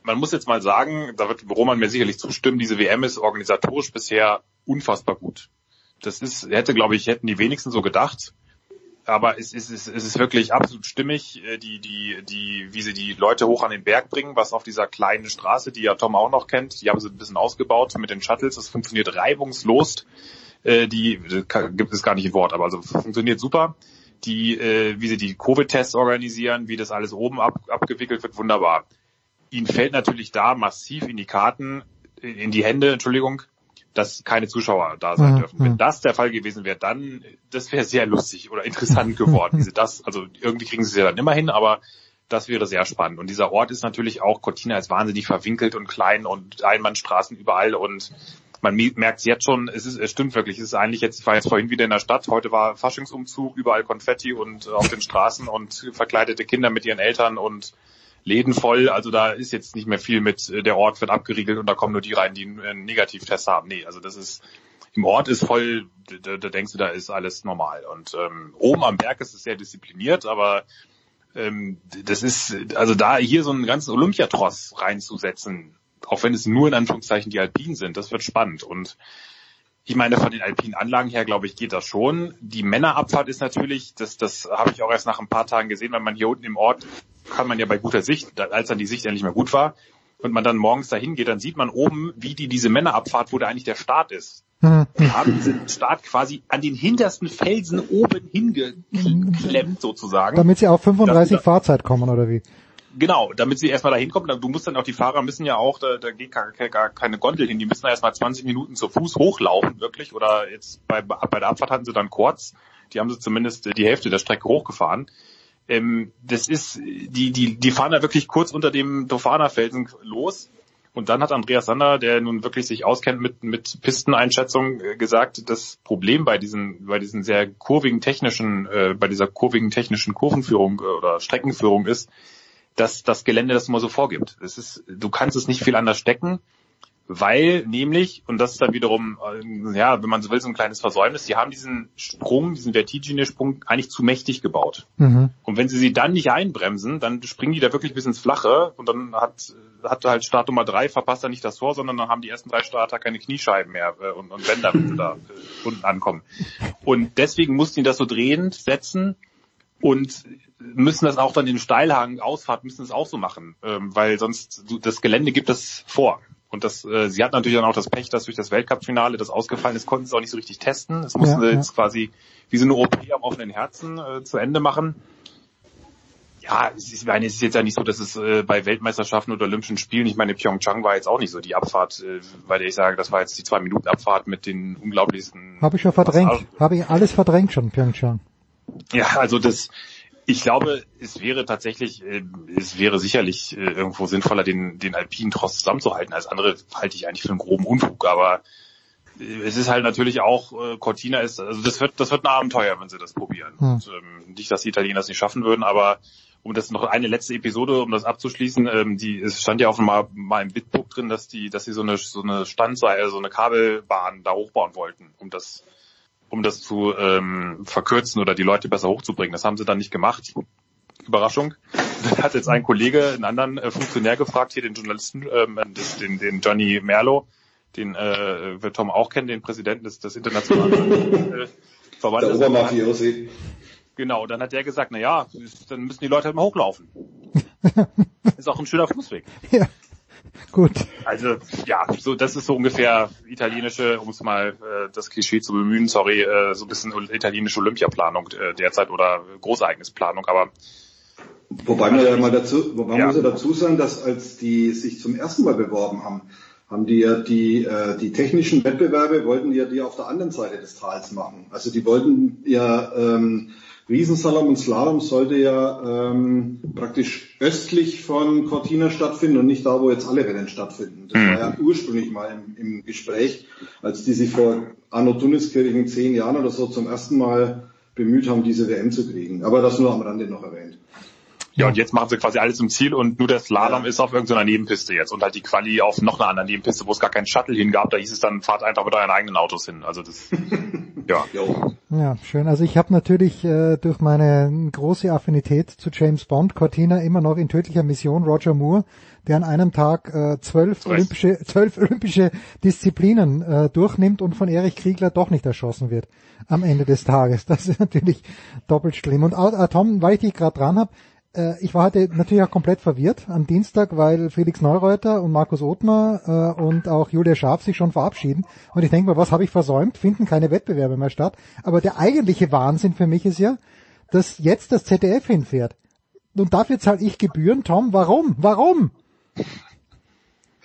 Man muss jetzt mal sagen, da wird Roman mir sicherlich zustimmen, diese WM ist organisatorisch bisher unfassbar gut. Das ist, hätte, glaube ich, hätten die wenigsten so gedacht. Aber es ist, es ist, wirklich absolut stimmig, äh, die, die, die, wie sie die Leute hoch an den Berg bringen, was auf dieser kleinen Straße, die ja Tom auch noch kennt, die haben sie ein bisschen ausgebaut mit den Shuttles, das funktioniert reibungslos. Äh, die kann- gibt es gar nicht im Wort, aber also funktioniert super. Die, äh, wie sie die Covid-Tests organisieren, wie das alles oben ab, abgewickelt wird, wunderbar ihnen fällt natürlich da massiv in die Karten, in die Hände, Entschuldigung, dass keine Zuschauer da sein Mhm, dürfen. Wenn mhm. das der Fall gewesen wäre, dann, das wäre sehr lustig oder interessant geworden. Wie sie das, also irgendwie kriegen sie es ja dann immer hin, aber das wäre sehr spannend. Und dieser Ort ist natürlich auch, Cortina ist wahnsinnig verwinkelt und klein und Einbahnstraßen überall und man merkt es jetzt schon, es ist, es stimmt wirklich, es ist eigentlich jetzt, ich war jetzt vorhin wieder in der Stadt, heute war Faschingsumzug, überall Konfetti und äh, auf den Straßen und verkleidete Kinder mit ihren Eltern und Läden voll, also da ist jetzt nicht mehr viel mit, äh, der Ort wird abgeriegelt und da kommen nur die rein, die einen Negativtest haben. Nee, also das ist, im Ort ist voll, da, da denkst du, da ist alles normal. Und ähm, oben am Berg ist es sehr diszipliniert, aber ähm, das ist, also da hier so einen ganzen Olympiatross reinzusetzen, auch wenn es nur in Anführungszeichen die Alpinen sind, das wird spannend. Und ich meine, von den alpinen Anlagen her, glaube ich, geht das schon. Die Männerabfahrt ist natürlich, das, das habe ich auch erst nach ein paar Tagen gesehen, weil man hier unten im Ort kann man ja bei guter Sicht, als dann die Sicht endlich mal gut war, und man dann morgens dahin geht, dann sieht man oben, wie die diese Männerabfahrt, wo da eigentlich der Start ist. Mhm. Die haben diesen Start quasi an den hintersten Felsen oben hingeklemmt sozusagen. Damit sie auf 35 Dass du Fahrzeit kommen oder wie? Genau, damit sie erstmal da hinkommen. Du musst dann auch, die Fahrer müssen ja auch, da, da geht gar, gar keine Gondel hin, die müssen da erstmal 20 Minuten zu Fuß hochlaufen, wirklich. Oder jetzt bei, bei der Abfahrt hatten sie dann kurz, die haben sie zumindest die Hälfte der Strecke hochgefahren. Ähm, das ist, die, die, die fahren da wirklich kurz unter dem Dofana-Felsen los. Und dann hat Andreas Sander, der nun wirklich sich auskennt mit, mit Pisteneinschätzung, äh, gesagt, das Problem bei diesen, bei diesen sehr kurvigen technischen, äh, bei dieser kurvigen technischen Kurvenführung äh, oder Streckenführung ist, dass das Gelände das immer so vorgibt. Es ist, du kannst es nicht viel anders stecken, weil nämlich, und das ist dann wiederum, äh, ja, wenn man so will, so ein kleines Versäumnis, die haben diesen Sprung, diesen Vertigine-Sprung eigentlich zu mächtig gebaut. Mhm. Und wenn sie sie dann nicht einbremsen, dann springen die da wirklich bis ins Flache und dann hat hatte halt Start Nummer drei, verpasst er nicht das Tor, sondern dann haben die ersten drei Starter keine Kniescheiben mehr äh, und, und Bänder, wenn sie da äh, unten ankommen. Und deswegen mussten die das so drehend setzen und müssen das auch dann in Steilhang, Ausfahrt, müssen es auch so machen, ähm, weil sonst das Gelände gibt das vor. Und das, äh, sie hatten natürlich dann auch das Pech, dass durch das Weltcup-Finale das ausgefallen ist, konnten sie auch nicht so richtig testen. Das mussten Ja, sie ja. jetzt quasi wie so eine OP am offenen Herzen äh, zu Ende machen. Ja, es ist, ich meine, es ist jetzt ja nicht so, dass es äh, bei Weltmeisterschaften oder Olympischen Spielen, ich meine, Pyeongchang war jetzt auch nicht so die Abfahrt, äh, der ich sage, das war jetzt die zwei Minuten Abfahrt mit den unglaublichsten. Habe ich schon verdrängt. Habe ich alles verdrängt schon, Pyeongchang. Ja, also das, ich glaube, es wäre tatsächlich, äh, es wäre sicherlich äh, irgendwo sinnvoller, den, den alpinen Tross zusammenzuhalten. Als andere halte ich eigentlich für einen groben Unfug, aber äh, es ist halt natürlich auch, Cortina ist, also das wird, das wird ein Abenteuer, wenn sie das probieren. Hm. Und, ähm, nicht, dass die Italiener es nicht schaffen würden, aber um das noch eine letzte Episode, um das abzuschließen, ähm, die, es stand ja auch mal, mal im Bitbook drin, dass die, dass sie so eine, so eine Standseil, so eine Kabelbahn da hochbauen wollten, um das, um das zu ähm, verkürzen oder die Leute besser hochzubringen. Das haben sie dann nicht gemacht. Überraschung. Dann hat jetzt ein Kollege einen anderen äh, Funktionär gefragt, hier den Journalisten, ähm, den, den Johnny Merlo, den äh, wird Tom auch kennen, den Präsidenten des, des internationalen äh, Verbandes. Der Obermafiosi. Genau, dann hat der gesagt, na ja, dann müssen die Leute halt mal hochlaufen. ist auch ein schöner Fußweg. Ja, gut. Also ja, so das ist so ungefähr italienische, um es mal äh, das Klischee zu bemühen, sorry, äh, so ein bisschen italienische Olympiaplanung äh, derzeit oder Großereignisplanung, aber Wobei man ja mal dazu, wobei man Ja. muss ja dazu sagen, dass als die sich zum ersten Mal beworben haben, haben die ja die, äh, die technischen Wettbewerbe wollten die ja die auf der anderen Seite des Tals machen. Also die wollten ja ähm, Riesenslalom und Slalom sollte ja ähm, praktisch östlich von Cortina stattfinden und nicht da, wo jetzt alle Rennen stattfinden. Das war ja ursprünglich mal im, im Gespräch, als die sich vor Anno Tuniskirchen zehn Jahren oder so zum ersten Mal bemüht haben, diese WM zu kriegen. Aber das nur am Rande noch erwähnt. Ja, und jetzt machen sie quasi alles im Ziel und nur der Slalom ist auf irgendeiner Nebenpiste jetzt und halt die Quali auf noch einer anderen Nebenpiste, wo es gar keinen Shuttle hingab, da hieß es dann, fahrt einfach mit euren eigenen Autos hin. Also das, ja. Ja, schön. Also ich habe natürlich äh, durch meine große Affinität zu James Bond Cortina immer noch in tödlicher Mission Roger Moore, der an einem Tag äh, zwölf olympische zwölf olympische Disziplinen äh, durchnimmt und von Erich Kriegler doch nicht erschossen wird am Ende des Tages. Das ist natürlich doppelt schlimm. Und äh, Tom, weil ich dich gerade dran habe, äh, ich war heute natürlich auch komplett verwirrt am Dienstag, weil Felix Neureuter und Markus Othmar äh, und auch Julia Scharf sich schon verabschieden. Und ich denke mal, was habe ich versäumt? Finden keine Wettbewerbe mehr statt. Aber der eigentliche Wahnsinn für mich ist ja, dass jetzt das ZDF hinfährt. Und dafür zahle ich Gebühren. Tom, warum? Warum?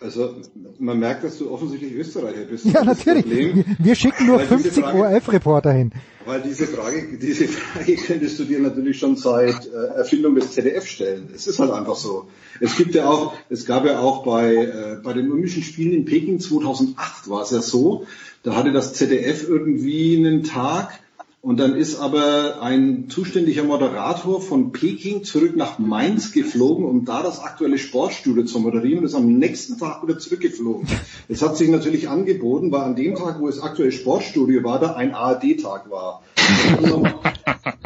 Also man merkt, dass du offensichtlich Österreicher bist. Ja, natürlich. Problem. Wir, schicken nur Weil diese 50 Frage- ORF-Reporter hin. Weil diese Frage, diese Frage könntest du dir natürlich schon seit äh, Erfindung des ZDF stellen. Es ist halt einfach so. Es gibt ja auch, es gab ja auch bei, äh, bei den Olympischen Spielen in Peking 2008 war es ja so, da hatte das ZDF irgendwie einen Tag und dann ist aber ein zuständiger Moderator von Peking zurück nach Mainz geflogen, um da das aktuelle Sportstudio zu moderieren und ist am nächsten Tag wieder zurückgeflogen. Es hat sich natürlich angeboten, weil an dem Tag, wo das aktuelle Sportstudio war, da ein ARD-Tag war.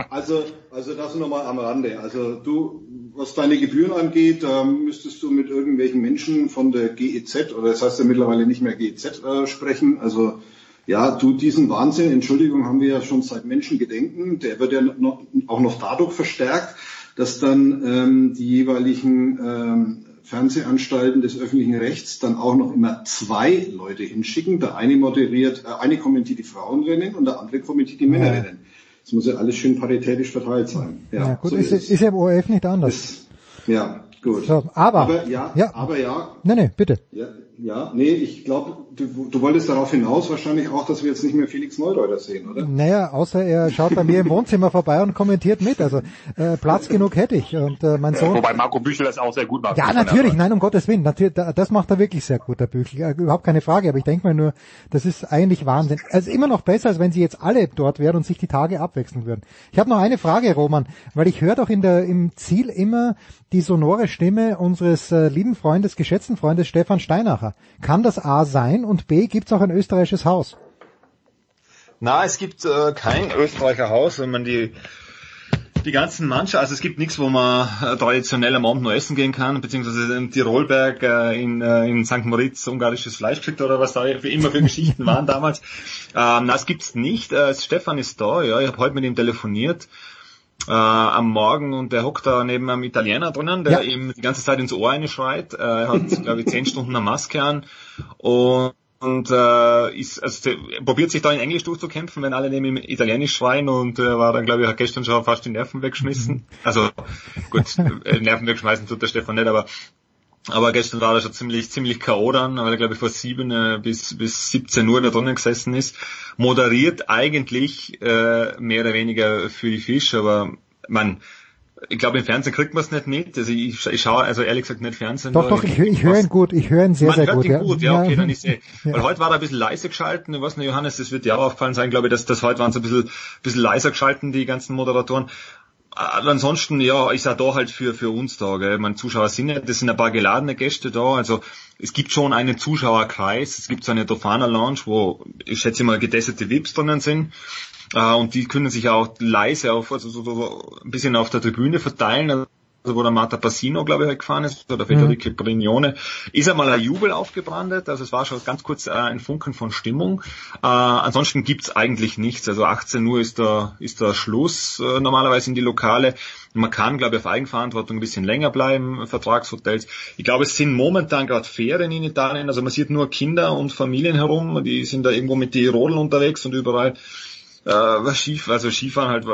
Also, also das nochmal am Rande. Also du, was deine Gebühren angeht, müsstest du mit irgendwelchen Menschen von der GEZ, oder das heißt ja mittlerweile nicht mehr GEZ, äh, sprechen. Also ja, du, diesen Wahnsinn, Entschuldigung, haben wir ja schon seit Menschengedenken. Der wird ja noch, auch noch dadurch verstärkt, dass dann ähm, die jeweiligen ähm, Fernsehanstalten des öffentlichen Rechts dann auch noch immer zwei Leute hinschicken. Der eine moderiert, äh, eine kommentiert die Frauenrennen und der andere kommentiert die Männerrennen. Das muss ja alles schön paritätisch verteilt sein. Ja, Ja, gut, so ist, ist ist ja im ORF nicht anders. Ja, gut. So, aber, aber ja, ja. aber ja, Nee, nee, bitte. ja, ja, nee, ich glaube, du, du wolltest darauf hinaus wahrscheinlich auch, dass wir jetzt nicht mehr Felix Neureuter sehen, oder? Naja, außer er schaut bei mir im Wohnzimmer vorbei und kommentiert mit. Also äh, Platz genug hätte ich. Und äh, mein Sohn. Wobei Marco Büchel das auch sehr gut macht. Ja, natürlich, nein, um Gottes Willen. Natürlich, da- das macht er wirklich sehr gut, der Büchel. Ja, Überhaupt keine Frage, aber ich denke mal nur, das ist eigentlich Wahnsinn. Also immer noch besser, als wenn sie jetzt alle dort wären und sich die Tage abwechseln würden. Ich habe noch eine Frage, Roman, weil ich höre doch in der, im Ziel immer die sonore Stimme unseres äh, lieben Freundes, geschätzten Freundes Stefan Steinacher. Kann das A sein und B, gibt's auch ein österreichisches Haus? Na, es gibt äh, kein Österreicher Haus, wenn man die die ganzen Mannschaften, also es gibt nichts, wo man äh, traditionell am Abend noch essen gehen kann, beziehungsweise im Tirolberg äh, in, äh, in St. Moritz ungarisches Fleisch kriegt oder was da immer für Geschichten waren damals. Ähm, das gibt's nicht. Äh, Stefan ist da, ja, ich habe heute mit ihm telefoniert äh, am Morgen und der hockt da neben einem Italiener drinnen, der Ja. ihm die ganze Zeit ins Ohr einschreit. Äh, er hat, glaube ich, zehn Stunden eine Maske an und und äh, ist, also er probiert sich da in Englisch durchzukämpfen, wenn alle neben ihm Italienisch schreien und äh, war dann, glaube ich, hat gestern schon fast die Nerven weggeschmissen. Also gut, äh, Nerven wegschmeißen tut der Stefan nicht, aber aber gestern war er schon ziemlich, ziemlich K.O. dann, weil er, glaube ich, vor sieben äh, bis, bis 17 Uhr da drinnen gesessen ist. Moderiert eigentlich äh, mehr oder weniger für die Fisch, aber man, ich glaube, im Fernsehen kriegt man es nicht mit. Also ich, ich schaue also ehrlich gesagt nicht Fernsehen. Doch, doch, ich, ich höre ihn gut, ich höre ihn sehr, Man sehr hört gut. ihn ja. gut, ja, okay, dann ist eh. Ja. Weil heute war er ein bisschen leise geschalten, ich weiß nicht, Johannes, das wird dir auch aufgefallen sein, glaube ich, dass das heute waren so ein bisschen, bisschen leiser geschalten, die ganzen Moderatoren. Aber ansonsten, ja, ich sag da halt für, für uns da, gell. Meine Zuschauer sind ja, das sind ein paar geladene Gäste da, also es gibt schon einen Zuschauerkreis, es gibt so eine Tofana Lounge, wo, ich schätze mal, getestete VIPs drinnen sind. Äh, und die können sich auch leise auf, also so, so, so ein bisschen auf der Tribüne verteilen. Also wo der Marta Passino, glaube ich, halt gefahren ist, oder Federico Brignone, ist einmal ein Jubel aufgebrandet, also es war schon ganz kurz äh, ein Funken von Stimmung. Äh, ansonsten gibt's eigentlich nichts, also 18 Uhr ist da, ist da Schluss äh, normalerweise in die Lokale. Man kann, glaube ich, auf Eigenverantwortung ein bisschen länger bleiben, Vertragshotels. Ich glaube, es sind momentan gerade Ferien in Italien, also man sieht nur Kinder und Familien herum, die sind da irgendwo mit die Rodeln unterwegs und überall äh, was Skif also Skifahren halt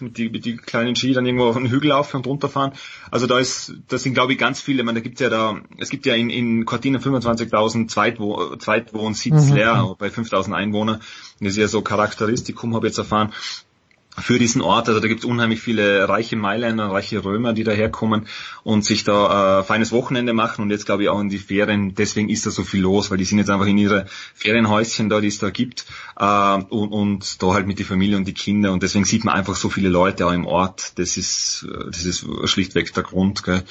mit die, mit die kleinen Ski dann irgendwo auf den Hügel laufen und runterfahren. Also da ist, das sind glaube ich ganz viele. Ich meine, da gibt's ja da, es gibt ja in, in Cortina 25.000 Zweitwo Zweitwohnsitz Mhm. leer bei 5.000 Einwohnern. Das ist ja so Charakteristikum, habe ich jetzt erfahren für diesen Ort. Also da gibt es unheimlich viele reiche Mailänder, reiche Römer, die daherkommen und sich da äh, feines Wochenende machen und jetzt glaube ich auch in die Ferien. Deswegen ist da so viel los, weil die sind jetzt einfach in ihre Ferienhäuschen da, die es da gibt äh, und, und da halt mit die Familie und die Kinder und deswegen sieht man einfach so viele Leute auch im Ort. Das ist äh, das ist schlichtweg der Grund. Gell.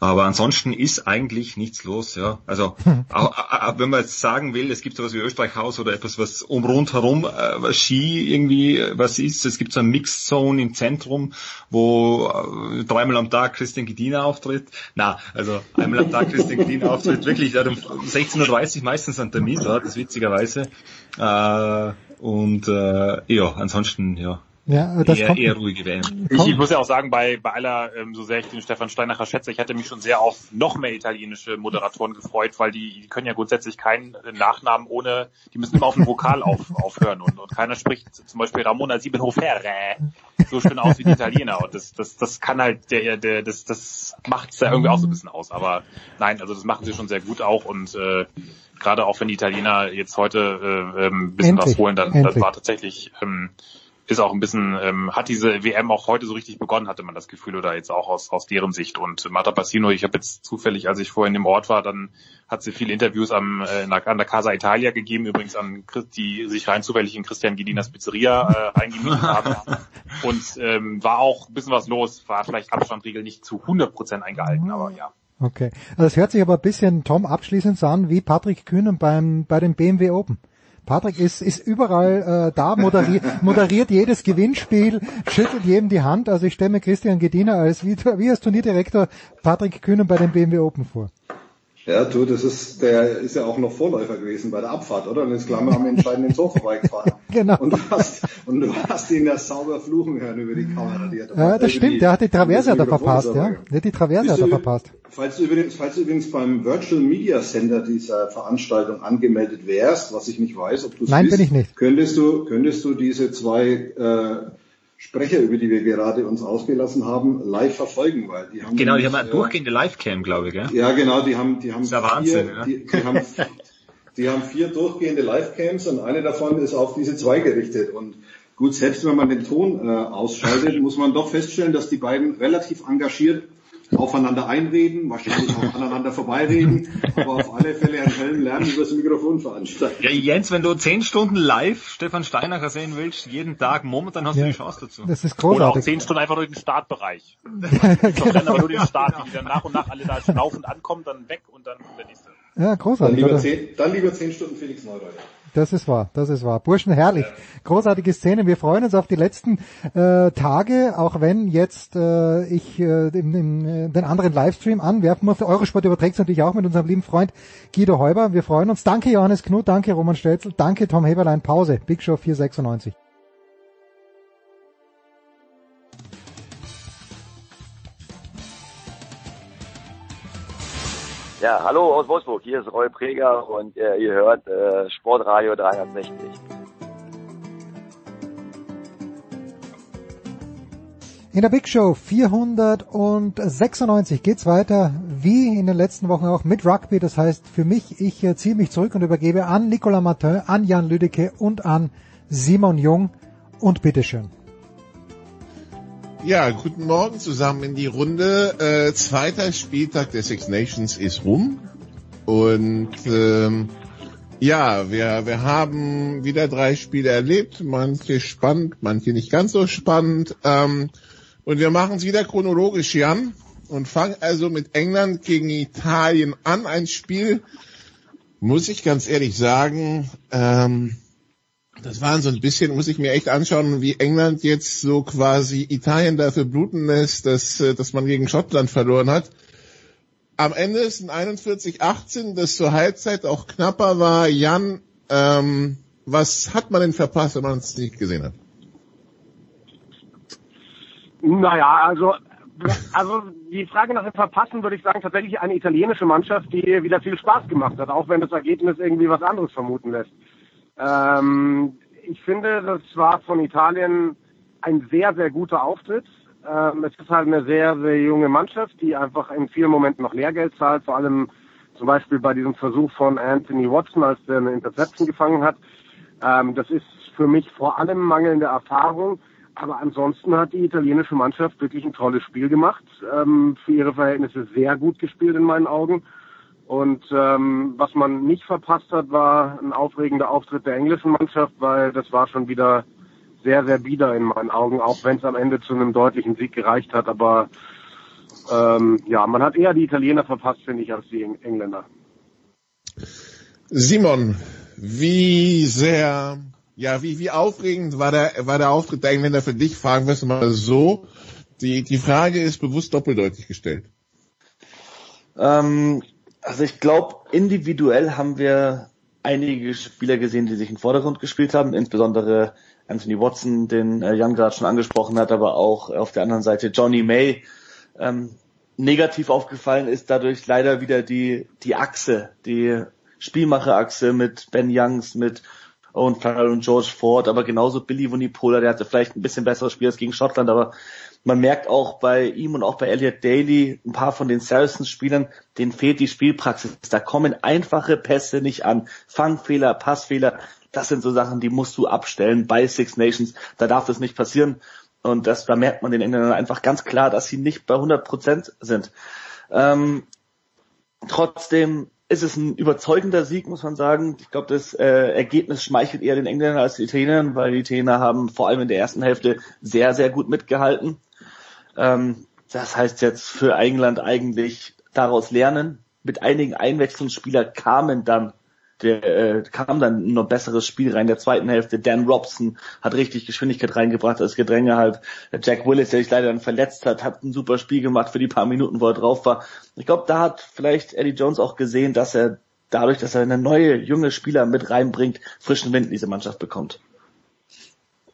Aber ansonsten ist eigentlich nichts los. Ja, also auch, auch, wenn man jetzt sagen will, es gibt sowas wie Österreichhaus oder etwas, was um rundherum äh, Ski irgendwie äh, was ist. Es gibt so ein Mixed Zone im Zentrum, wo äh, dreimal am Tag Christian Gedina auftritt. Na, also einmal am Tag Christian Gedina auftritt. Wirklich, um 16.30 Uhr meistens einen Termin dort, das witzigerweise. Äh, und äh, ja, ansonsten ja. Ja, das eher, kommt- eher ruhige WM. Ich, ich muss ja auch sagen, bei, bei aller, ähm, so sehr ich den Stefan Steinacher schätze, ich hätte mich schon sehr auf noch mehr italienische Moderatoren gefreut, weil die, die können ja grundsätzlich keinen äh, Nachnamen ohne, die müssen immer auf den Vokal auf, aufhören und, und keiner spricht zum Beispiel Ramona Siebenhofer so schön aus wie die Italiener und das, das, das kann halt der, der, das, das macht's ja irgendwie auch so ein bisschen aus, aber nein, also das machen sie schon sehr gut auch und äh, gerade auch wenn die Italiener jetzt heute äh, ähm, ein bisschen Endlich, was holen, dann, dann endlich. war tatsächlich ähm, ist auch ein bisschen, ähm, hat diese WM auch heute so richtig begonnen, hatte man das Gefühl, oder jetzt auch aus, aus deren Sicht. Und Marta Passino, ich habe jetzt zufällig, als ich vorhin im Ort war, dann hat sie viele Interviews am, äh, an der Casa Italia gegeben, übrigens an Chris- die sich rein zufällig in Christian Gedinas Pizzeria äh, eingemietet haben. Und ähm, war auch ein bisschen was los, war vielleicht Abstandregel nicht zu 100% eingehalten, aber ja. Okay. Also es hört sich aber ein bisschen, Tom, abschließend so an wie Patrick Kühnen beim, bei den BMW Open. Patrick ist, ist überall äh, da, moderiert, moderiert jedes Gewinnspiel, schüttelt jedem die Hand. Also ich stelle mir Christian Gediner als, wie, wie als Turnierdirektor Patrick Kühnen bei den BMW Open vor. Ja, du, das ist, der ist ja auch noch Vorläufer gewesen bei der Abfahrt, oder? Und ist klar am entscheidenden Tor vorbeigefahren. Genau. Und du hast, und du hast ihn ja sauber fluchen hören über die Kamera. Die hat Ja, das stimmt, der hat die Traverse hat er verpasst, ja. Hat die Traverse hat er verpasst. Falls du übrigens, falls du übrigens beim Virtual Media Center dieser Veranstaltung angemeldet wärst, was ich nicht weiß, ob du es Nein, bist, bin ich nicht. könntest du, könntest du diese zwei äh, Sprecher, über die wir gerade uns ausgelassen haben, live verfolgen, weil die haben Genau, die haben eine äh, durchgehende Livecam, glaube ich, gell? ja, genau, die haben, die haben, Wahnsinn, vier, ja. die, die, haben, die haben vier durchgehende Livecams und eine davon ist auf diese zwei gerichtet. Und gut, selbst wenn man den Ton äh, ausschaltet, muss man doch feststellen, dass die beiden relativ engagiert aufeinander einreden, wahrscheinlich auch aneinander vorbeireden, aber auf alle Fälle einen hellen Lärm über das Mikrofon veranstalten. Ja, Jens, wenn du zehn Stunden live Stefan Steinacher sehen willst, jeden Tag, momentan hast Ja, du die Chance dazu. das ist Oder auch großartig. zehn Stunden einfach nur den Startbereich. Doch dann aber nur den Start, wie die dann nach und nach alle da schnaufend ankommen, dann weg und dann der nächste. Ja, Dann großartig. lieber, Oder? zehn, dann lieber zehn Stunden Felix Neureuter. Das ist wahr, das ist wahr. Burschen, herrlich. Großartige Szene. Wir freuen uns auf die letzten äh, Tage, auch wenn jetzt äh, ich äh, den, den, den anderen Livestream anwerfen musste. Eurosport überträgt natürlich auch mit unserem lieben Freund Guido Heuber. Wir freuen uns. Danke Johannes Knut, danke Roman Stelzel, danke Tom Heberlein. Pause. Big Show 496. Ja, hallo aus Wolfsburg, hier ist Roy Preger und äh, ihr hört äh, Sportradio 360. In der Big Show 496 geht's weiter, wie in den letzten Wochen auch mit Rugby. Das heißt für mich, ich äh, ziehe mich zurück und übergebe an Nicolas Martin, an Jan Lüdecke und an Simon Jung. Und bitteschön. Ja, guten Morgen zusammen in die Runde. Äh, zweiter Spieltag der Six Nations ist rum. Und ähm, ja, wir, wir haben wieder drei Spiele erlebt. Manche spannend, manche nicht ganz so spannend. Ähm, und wir machen es wieder chronologisch, Jan. Und fangen also mit England gegen Italien an. Ein Spiel, muss ich ganz ehrlich sagen, ähm, das waren so ein bisschen, muss ich mir echt anschauen, wie England jetzt so quasi Italien dafür bluten lässt, dass, äh, dass man gegen Schottland verloren hat. Am Ende ist ein 41-18, das zur Halbzeit auch knapper war. Jan, ähm, was hat man denn verpasst, wenn man es nicht gesehen hat? Naja, also, also die Frage nach dem Verpassen würde ich sagen, tatsächlich eine italienische Mannschaft, die wieder viel Spaß gemacht hat, auch wenn das Ergebnis irgendwie was anderes vermuten lässt. Ähm, ich finde, das war von Italien ein sehr, sehr guter Auftritt. Ähm, es ist halt eine sehr, sehr junge Mannschaft, die einfach in vielen Momenten noch Lehrgeld zahlt, vor allem zum Beispiel bei diesem Versuch von Anthony Watson, als der eine Interception gefangen hat. Ähm, das ist für mich vor allem mangelnde Erfahrung. Aber ansonsten hat die italienische Mannschaft wirklich ein tolles Spiel gemacht. Ähm, für ihre Verhältnisse sehr gut gespielt in meinen Augen. Und ähm, was man nicht verpasst hat, war ein aufregender Auftritt der englischen Mannschaft, weil das war schon wieder sehr, sehr bieder in meinen Augen, auch wenn es am Ende zu einem deutlichen Sieg gereicht hat. Aber ähm, ja, man hat eher die Italiener verpasst, finde ich, als die Engländer. Simon, wie sehr, ja, wie, wie aufregend war der, war der Auftritt der Engländer für dich? Fragen wir es mal so. Die, die Frage ist bewusst doppeldeutig gestellt. Ähm, also ich glaube, individuell haben wir einige Spieler gesehen, die sich im Vordergrund gespielt haben, insbesondere Anthony Watson, den äh, Jan gerade schon angesprochen hat, aber auch auf der anderen Seite Johnny May. Ähm, negativ aufgefallen ist dadurch leider wieder die, die Achse, die Spielmacherachse mit Ben Youngs, mit Owen Farrell und George Ford, aber genauso Billy Wunipola, der hatte vielleicht ein bisschen besseres Spiel als gegen Schottland, aber man merkt auch bei ihm und auch bei Elliot Daly, ein paar von den Saracens-Spielern, denen fehlt die Spielpraxis. Da kommen einfache Pässe nicht an. Fangfehler, Passfehler, das sind so Sachen, die musst du abstellen bei Six Nations. Da darf das nicht passieren. Und das, da merkt man den Engländern einfach ganz klar, dass sie nicht bei 100 Prozent sind. Ähm, trotzdem ist es ein überzeugender Sieg, muss man sagen. Ich glaube, das äh, Ergebnis schmeichelt eher den Engländern als den Italienern, weil die Italiener haben vor allem in der ersten Hälfte sehr, sehr gut mitgehalten. Ähm, das heißt jetzt für England eigentlich daraus lernen. Mit einigen Einwechslungsspielern kamen dann der äh, kam dann ein noch besseres Spiel rein. In der zweiten Hälfte Dan Robson hat richtig Geschwindigkeit reingebracht als Gedränge halt. Jack Willis, der sich leider dann verletzt hat, hat ein super Spiel gemacht für die paar Minuten, wo er drauf war. Ich glaube, da hat vielleicht Eddie Jones auch gesehen, dass er dadurch, dass er eine neue junge Spieler mit reinbringt, frischen Wind in diese Mannschaft bekommt.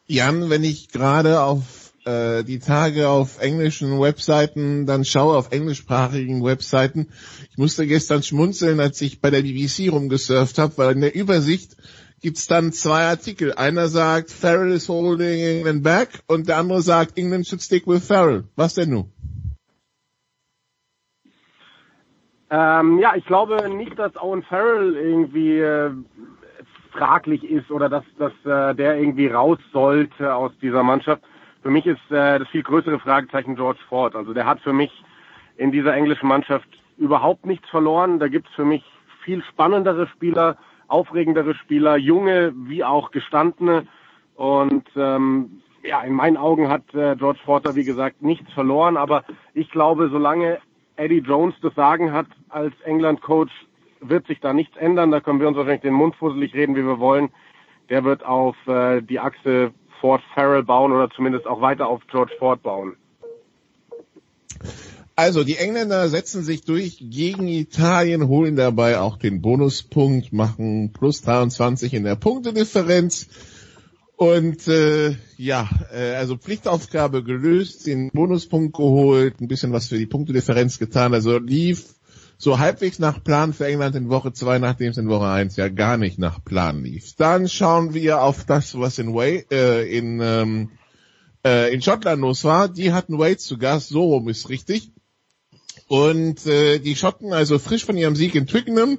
Jan, wenn ich gerade auf äh, die Tage auf englischen Webseiten dann schaue, auf englischsprachigen Webseiten. Ich musste gestern schmunzeln, als ich bei der BBC rumgesurft habe, weil in der Übersicht gibt's dann zwei Artikel. Einer sagt, Farrell is holding England back und der andere sagt, England should stick with Farrell. Was denn nun? Ähm, ja, ich glaube nicht, dass Owen Farrell irgendwie äh, fraglich ist oder dass, dass äh, der irgendwie raus sollte aus dieser Mannschaft. Für mich ist äh, das viel größere Fragezeichen George Ford. Also der hat für mich in dieser englischen Mannschaft überhaupt nichts verloren. Da gibt's für mich viel spannendere Spieler, aufregendere Spieler, junge wie auch gestandene. Und ähm, ja, in meinen Augen hat äh, George Porter, wie gesagt, nichts verloren. Aber ich glaube, solange Eddie Jones das Sagen hat als England-Coach, wird sich da nichts ändern. Da können wir uns wahrscheinlich den Mund fusselig reden, wie wir wollen. Der wird auf äh, die Achse Ford Farrell bauen oder zumindest auch weiter auf George Ford bauen. Also die Engländer setzen sich durch gegen Italien, holen dabei auch den Bonuspunkt, machen plus 23 in der Punktedifferenz. Und äh, ja, äh, also Pflichtaufgabe gelöst, den Bonuspunkt geholt, ein bisschen was für die Punktedifferenz getan. Also lief so halbwegs nach Plan für England in Woche 2, nachdem es in Woche 1 ja gar nicht nach Plan lief. Dann schauen wir auf das, was in, Way, äh, in, ähm, äh, in Schottland los war. Die hatten Wales zu Gast, so rum ist richtig. Und äh, die Schotten, also frisch von ihrem Sieg in Twickenham,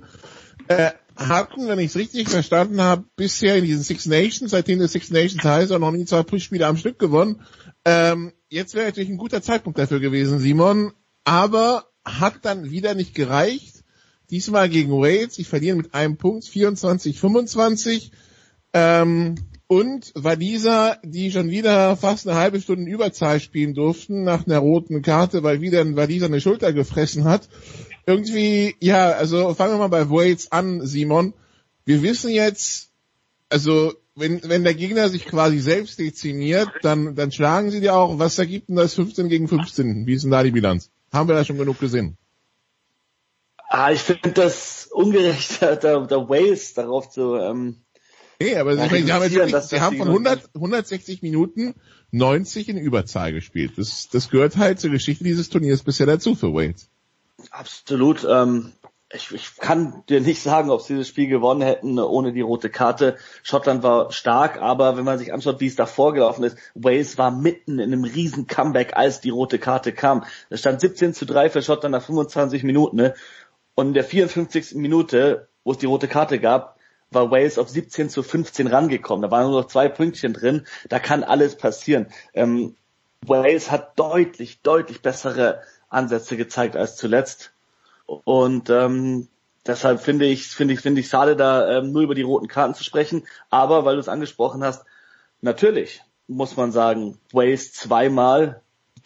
äh, hatten, wenn ich es richtig verstanden habe, bisher in diesen Six Nations, seitdem das Six Nations heißt, auch noch nie zwei Spiele am Stück gewonnen. Ähm, jetzt wäre natürlich ein guter Zeitpunkt dafür gewesen, Simon, aber hat dann wieder nicht gereicht. Diesmal gegen Wales, sie verlieren mit einem Punkt, 24-25. Ähm, und Waliser, die schon wieder fast eine halbe Stunde Überzahl spielen durften nach einer roten Karte, weil wieder ein Waliser eine Schulter gefressen hat. Irgendwie, ja, also fangen wir mal bei Wales an, Simon. Wir wissen jetzt, also wenn, wenn der Gegner sich quasi selbst dezimiert, dann, dann schlagen sie dir auch. Was ergibt denn das 15 gegen 15? Wie ist denn da die Bilanz? Haben wir da schon genug gesehen? Ah, ich finde das ungerecht, der, der Wales darauf zu ähm, Nee, aber ja, sie, haben, wirklich, sie haben von 100, 160 Minuten 90 in Überzahl gespielt. Das, das gehört halt zur Geschichte dieses Turniers bisher dazu für Wales. Absolut. Ähm, ich, ich kann dir nicht sagen, ob sie das Spiel gewonnen hätten ohne die rote Karte. Schottland war stark, aber wenn man sich anschaut, wie es davor gelaufen ist, Wales war mitten in einem riesen Comeback, als die rote Karte kam. Es stand 17 zu 3 für Schottland nach 25 Minuten. Ne? Und in der 54. Minute, wo es die rote Karte gab, war Wales auf 17 zu 15 rangekommen. Da waren nur noch zwei Pünktchen drin. Da kann alles passieren. Ähm, Wales hat deutlich, deutlich bessere Ansätze gezeigt als zuletzt. Und ähm, deshalb finde ich, finde ich, finde ich schade, da ähm, nur über die roten Karten zu sprechen. Aber weil du es angesprochen hast, natürlich muss man sagen, Wales zweimal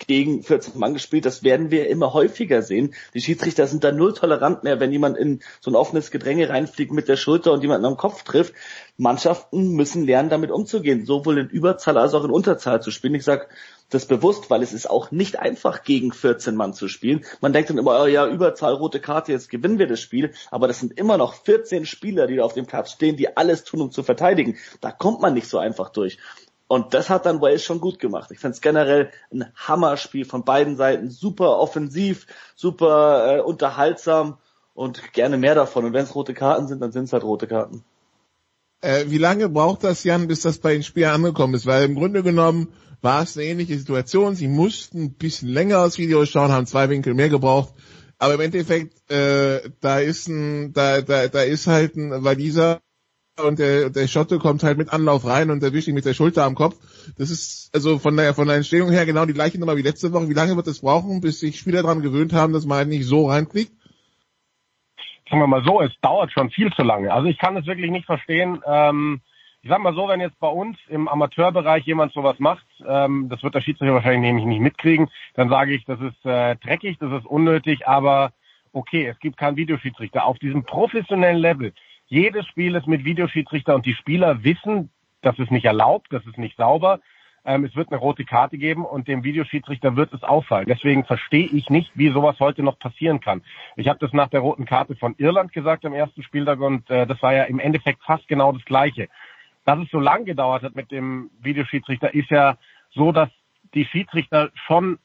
gegen 14 Mann gespielt. Das werden wir immer häufiger sehen. Die Schiedsrichter sind da null tolerant mehr, wenn jemand in so ein offenes Gedränge reinfliegt mit der Schulter und jemanden am Kopf trifft. Mannschaften müssen lernen, damit umzugehen, sowohl in Überzahl als auch in Unterzahl zu spielen. Ich sage das bewusst, weil es ist auch nicht einfach, gegen 14 Mann zu spielen. Man denkt dann immer, oh ja, Überzahl, rote Karte, jetzt gewinnen wir das Spiel. Aber das sind immer noch 14 Spieler, die da auf dem Platz stehen, die alles tun, um zu verteidigen. Da kommt man nicht so einfach durch. Und das hat dann Wales schon gut gemacht. Ich finde es generell ein Hammerspiel von beiden Seiten. Super offensiv, super äh, unterhaltsam und gerne mehr davon. Und wenn es rote Karten sind, dann sind es halt rote Karten. Äh, wie lange braucht das, Jan, bis das bei den Spielern angekommen ist? Weil im Grunde genommen war es eine ähnliche Situation. Sie mussten ein bisschen länger aus Videos schauen, haben zwei Winkel mehr gebraucht. Aber im Endeffekt, äh, da ist ein, da, da, da ist halt ein Waliser und der, der Schotte kommt halt mit Anlauf rein und erwischt ihn mit der Schulter am Kopf. Das ist also von der, von der Entstehung her genau die gleiche Nummer wie letzte Woche. Wie lange wird es brauchen, bis sich Spieler daran gewöhnt haben, dass man halt nicht so reinfliegt? Sagen wir mal so, es dauert schon viel zu lange. Also ich kann es wirklich nicht verstehen. Ähm, ich sag mal so, wenn jetzt bei uns im Amateurbereich jemand sowas macht, ähm, das wird der Schiedsrichter wahrscheinlich nämlich nicht mitkriegen, dann sage ich, das ist äh, dreckig, das ist unnötig, aber okay, es gibt keinen Videoschiedsrichter. Auf diesem professionellen Level jedes Spiel ist mit Videoschiedsrichter und die Spieler wissen, das ist nicht erlaubt, das ist nicht sauber. Ähm, es wird eine rote Karte geben und dem Videoschiedsrichter wird es auffallen. Deswegen verstehe ich nicht, wie sowas heute noch passieren kann. Ich habe das nach der roten Karte von Irland gesagt am ersten Spieltag und äh, das war ja im Endeffekt fast genau das Gleiche. Dass es so lang gedauert hat mit dem Videoschiedsrichter, ist ja so, dass die Schiedsrichter schon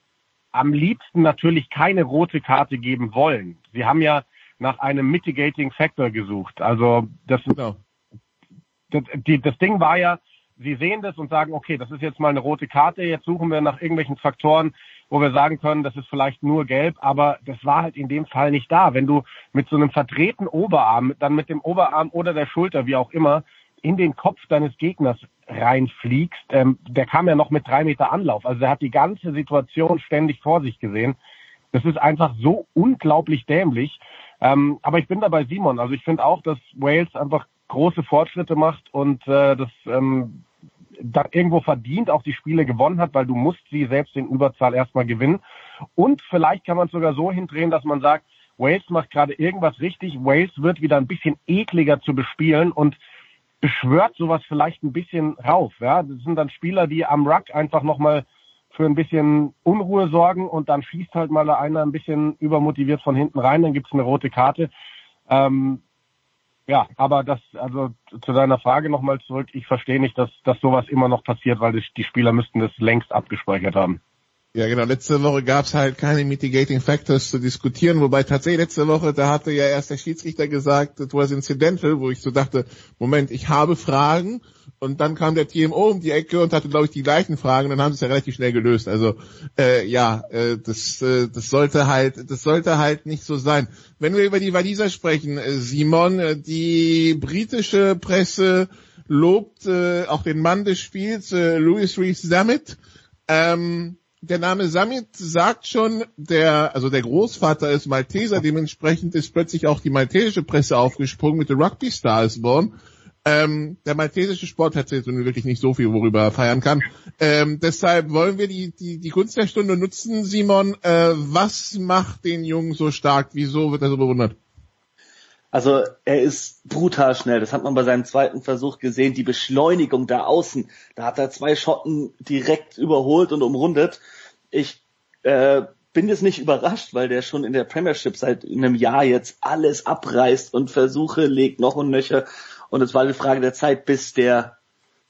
am liebsten natürlich keine rote Karte geben wollen. Sie haben ja nach einem Mitigating Factor gesucht. Also das, genau. das, die, das Ding war ja, Sie sehen das und sagen, okay, das ist jetzt mal eine rote Karte, jetzt suchen wir nach irgendwelchen Faktoren, wo wir sagen können, das ist vielleicht nur gelb, aber das war halt in dem Fall nicht da. Wenn du mit so einem verdrehten Oberarm, dann mit dem Oberarm oder der Schulter, wie auch immer, in den Kopf deines Gegners reinfliegst, ähm, der kam ja noch mit drei Meter Anlauf. Also er hat die ganze Situation ständig vor sich gesehen. Das ist einfach so unglaublich dämlich. Ähm, aber ich bin da bei Simon. Also ich finde auch, dass Wales einfach große Fortschritte macht und äh, das ähm, da irgendwo verdient auch die Spiele gewonnen hat, weil du musst sie selbst in Überzahl erstmal gewinnen. Und vielleicht kann man es sogar so hindrehen, dass man sagt, Wales macht gerade irgendwas richtig. Wales wird wieder ein bisschen ekliger zu bespielen und beschwört sowas vielleicht ein bisschen rauf. Ja, das sind dann Spieler, die am Ruck einfach nochmal für ein bisschen Unruhe sorgen und dann schießt halt mal einer ein bisschen übermotiviert von hinten rein, dann gibt's eine rote Karte. Ähm, ja, aber das, also zu deiner Frage nochmal zurück, ich verstehe nicht, dass, dass sowas immer noch passiert, weil die Spieler müssten das längst abgespeichert haben. Ja, genau. Letzte Woche gab's halt keine Mitigating Factors zu diskutieren, wobei tatsächlich letzte Woche, da hatte ja erst der Schiedsrichter gesagt, it was incidental, wo ich so dachte, Moment, ich habe Fragen und dann kam der TMO um die Ecke und hatte, glaube ich, die gleichen Fragen, dann haben sie es ja relativ schnell gelöst. Also äh, ja, äh, das, äh, das sollte halt, das sollte halt nicht so sein. Wenn wir über die Waliser sprechen, äh, Simon, äh, die britische Presse lobt äh, auch den Mann des Spiels, äh, Louis Rees Zammit. Ähm, der Name Samit sagt schon, der, also der Großvater ist Malteser, dementsprechend ist plötzlich auch die maltesische Presse aufgesprungen mit The Rugby Star is born. Ähm, der maltesische Sport hat jetzt wirklich nicht so viel, worüber er feiern kann. Ähm, deshalb wollen wir die, die, die Gunst der Stunde nutzen, Simon. Äh, was macht den Jungen so stark? Wieso wird er so bewundert? Also er ist brutal schnell. Das hat man bei seinem zweiten Versuch gesehen. Die Beschleunigung da außen, da hat er zwei Schotten direkt überholt und umrundet. Ich äh, bin jetzt nicht überrascht, weil der schon in der Premiership seit einem Jahr jetzt alles abreißt und Versuche legt noch und nöcher. Und es war eine Frage der Zeit, bis der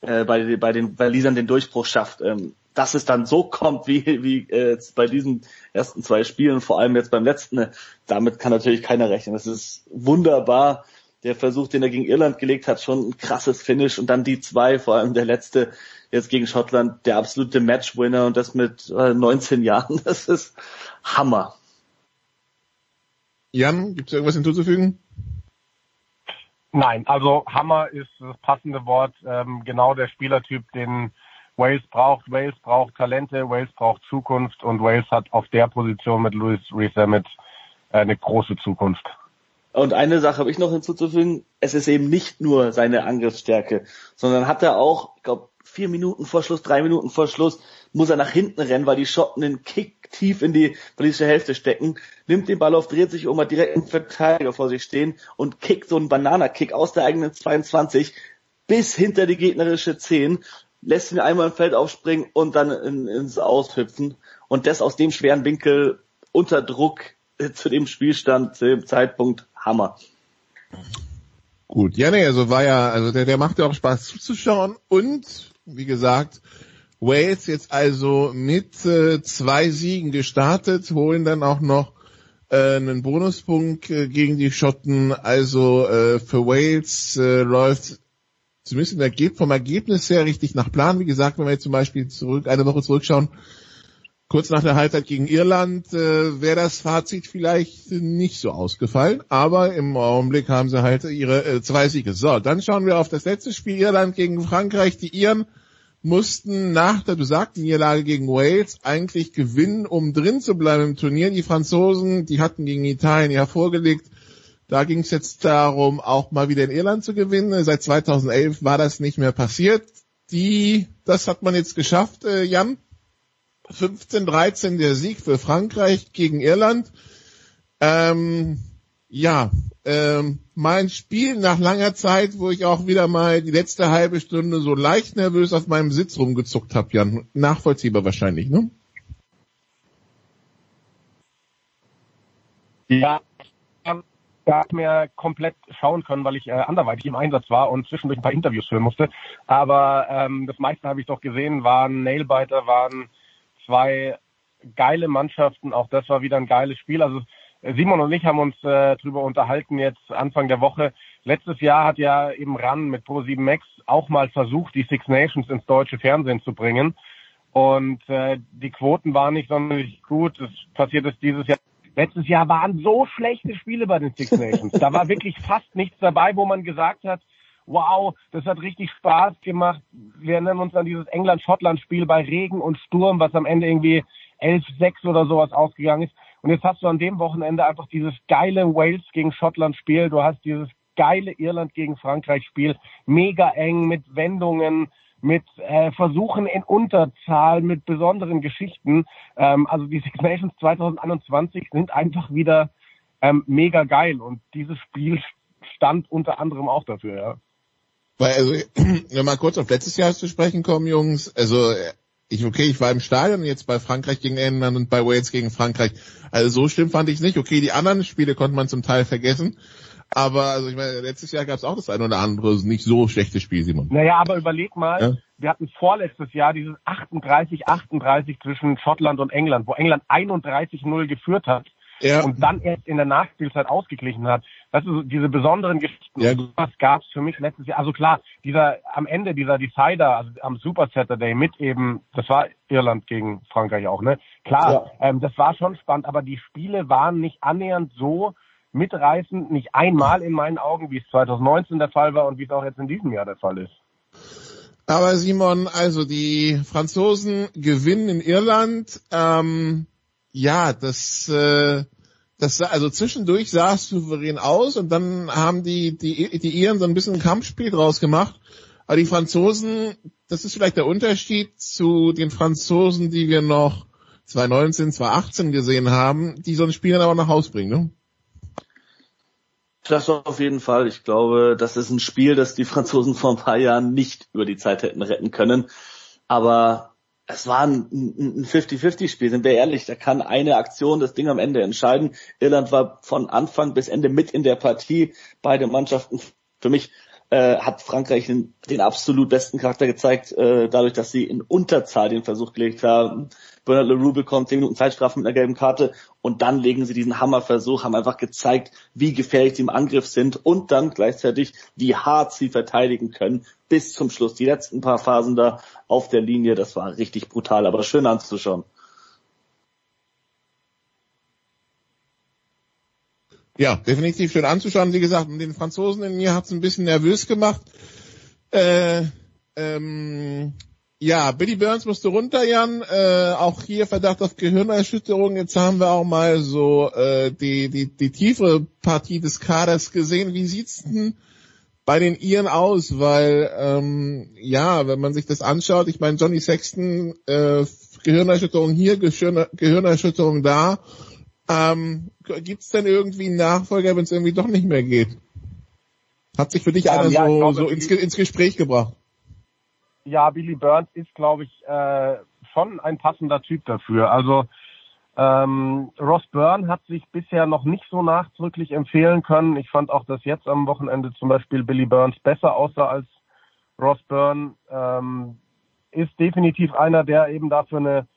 äh, bei, bei den Walisern den Durchbruch schafft. Ähm, dass es dann so kommt wie, wie äh, bei diesen ersten zwei Spielen, vor allem jetzt beim letzten, äh, damit kann natürlich keiner rechnen. Das ist wunderbar. Der Versuch, den er gegen Irland gelegt hat, schon ein krasses Finish und dann die zwei, vor allem der letzte jetzt gegen Schottland, der absolute Matchwinner und das mit äh, 19 Jahren, das ist Hammer. Jan, gibt es irgendwas hinzuzufügen? Nein, also Hammer ist das passende Wort. Ähm, genau der Spielertyp, den Wales braucht. Wales braucht Talente, Wales braucht Zukunft und Wales hat auf der Position mit Louis Rees äh, eine große Zukunft. Und eine Sache habe ich noch hinzuzufügen, es ist eben nicht nur seine Angriffsstärke, sondern hat er auch, ich glaube, vier Minuten vor Schluss, drei Minuten vor Schluss, muss er nach hinten rennen, weil die Schotten den Kick tief in die walisische Hälfte stecken, nimmt den Ball auf, dreht sich um, hat direkt einen Verteidiger vor sich stehen und kickt so einen Bananakick aus der eigenen 22 bis hinter die gegnerische 10 lässt ihn einmal im Feld aufspringen und dann in, ins Aushüpfen. Und das aus dem schweren Winkel unter Druck äh, zu dem Spielstand, zu dem Zeitpunkt, Hammer. Gut, ja, nee, also war ja, also der, der macht ja auch Spaß zuzuschauen und, wie gesagt, Wales jetzt also mit äh, zwei Siegen gestartet, holen dann auch noch äh, einen Bonuspunkt äh, gegen die Schotten. Also äh, für Wales äh, läuft zumindest vom Ergebnis her richtig nach Plan. Wie gesagt, wenn wir jetzt zum Beispiel zurück, eine Woche zurückschauen, kurz nach der Halbzeit gegen Irland, äh, wäre das Fazit vielleicht nicht so ausgefallen. Aber im Augenblick haben sie halt ihre äh, zwei Siege. So, dann schauen wir auf das letzte Spiel Irland gegen Frankreich. Die Iren mussten nach der besagten Niederlage gegen Wales eigentlich gewinnen, um drin zu bleiben im Turnier. Die Franzosen, die hatten gegen Italien ja vorgelegt, da ging es jetzt darum, auch mal wieder in Irland zu gewinnen. Seit 2011 war das nicht mehr passiert. Die, das hat man jetzt geschafft, äh, Jan. 15-13 der Sieg für Frankreich gegen Irland. Ähm, ja, ähm, mein Spiel nach langer Zeit, wo ich auch wieder mal die letzte halbe Stunde so leicht nervös auf meinem Sitz rumgezuckt habe, Jan. Nachvollziehbar wahrscheinlich, ne? Ja, gar nicht mehr komplett schauen können, weil ich äh, anderweitig im Einsatz war und zwischendurch ein paar Interviews führen musste. Aber ähm, das meiste habe ich doch gesehen, waren Nailbiter, waren zwei geile Mannschaften. Auch das war wieder ein geiles Spiel. Also Simon und ich haben uns äh, drüber unterhalten jetzt Anfang der Woche. Letztes Jahr hat ja eben RAN mit Pro7 Max auch mal versucht, die Six Nations ins deutsche Fernsehen zu bringen. Und äh, die Quoten waren nicht sonderlich gut. Es passiert ist dieses Jahr Letztes Jahr waren so schlechte Spiele bei den Six Nations. Da war wirklich fast nichts dabei, wo man gesagt hat, wow, das hat richtig Spaß gemacht. Wir erinnern uns an dieses England-Schottland-Spiel bei Regen und Sturm, was am Ende irgendwie 11-6 oder sowas ausgegangen ist. Und jetzt hast du an dem Wochenende einfach dieses geile Wales gegen Schottland-Spiel. Du hast dieses geile Irland gegen Frankreich-Spiel. Mega eng mit Wendungen, mit äh, Versuchen in Unterzahl, mit besonderen Geschichten. Ähm, also die Six Nations 2021 sind einfach wieder ähm, mega geil. Und dieses Spiel stand unter anderem auch dafür, ja. Weil, also, wenn mal kurz auf letztes Jahr zu sprechen kommen, Jungs, also ich, okay, ich war im Stadion jetzt bei Frankreich gegen England und bei Wales gegen Frankreich. Also so schlimm fand ich nicht. Okay, die anderen Spiele konnte man zum Teil vergessen. Aber also ich meine, letztes Jahr gab es auch das eine oder andere nicht so schlechte Spiel, Simon. Naja, aber überleg mal, ja? wir hatten vorletztes Jahr dieses 38-38 zwischen Schottland und England, wo England 31-0 geführt hat ja. und dann erst in der Nachspielzeit ausgeglichen hat. Das ist diese besonderen Geschichten. Ja. Was gab es für mich letztes Jahr? Also klar, dieser am Ende dieser Decider, also am Super Saturday mit eben, das war Irland gegen Frankreich auch, ne? Klar, ja. ähm, das war schon spannend, aber die Spiele waren nicht annähernd so mitreißend, nicht einmal in meinen Augen, wie es 2019 der Fall war und wie es auch jetzt in diesem Jahr der Fall ist. Aber Simon, also die Franzosen gewinnen in Irland. Ähm, ja, das, äh, das also zwischendurch sah es souverän aus und dann haben die die die Iren so ein bisschen ein Kampfspiel draus gemacht. Aber die Franzosen, das ist vielleicht der Unterschied zu den Franzosen, die wir noch 2019, 2018 gesehen haben, die so ein Spiel dann aber nach Haus bringen, ne? Das auf jeden Fall. Ich glaube, das ist ein Spiel, das die Franzosen vor ein paar Jahren nicht über die Zeit hätten retten können. Aber es war ein 50-50-Spiel, sind wir ehrlich. Da kann eine Aktion das Ding am Ende entscheiden. Irland war von Anfang bis Ende mit in der Partie. Beide Mannschaften für mich äh, hat Frankreich den, den absolut besten Charakter gezeigt, äh, dadurch, dass sie in Unterzahl den Versuch gelegt haben. Bernard Leroux bekommt 10 Minuten Zeitstrafe mit einer gelben Karte und dann legen sie diesen Hammerversuch, haben einfach gezeigt, wie gefährlich sie im Angriff sind und dann gleichzeitig, wie hart sie verteidigen können bis zum Schluss. Die letzten paar Phasen da auf der Linie, das war richtig brutal, aber schön anzuschauen. Ja, definitiv schön anzuschauen. Wie gesagt, den Franzosen in mir hat es ein bisschen nervös gemacht. Äh, ähm, ja, Billy Burns musste runter, Jan. Äh, auch hier Verdacht auf Gehirnerschütterung. Jetzt haben wir auch mal so äh, die, die, die tiefere Partie des Kaders gesehen. Wie sieht's denn bei den Iren aus? Weil, ähm, ja, wenn man sich das anschaut, ich meine, Johnny Sexton, äh, Gehirnerschütterung hier, Gehirnerschütterung da. Ähm, Gibt es denn irgendwie einen Nachfolger, wenn es irgendwie doch nicht mehr geht? Hat sich für dich einer ja, so, glaube, so ins, ins, Gespräch gebracht? Ja, Billy Burns ist, glaube ich, äh, schon ein passender Typ dafür. Also ähm, Ross Byrne hat sich bisher noch nicht so nachdrücklich empfehlen können. Ich fand auch, dass jetzt am Wochenende zum Beispiel Billy Burns besser aussah als Ross Byrne. Ähm, ist definitiv einer, der eben dafür eine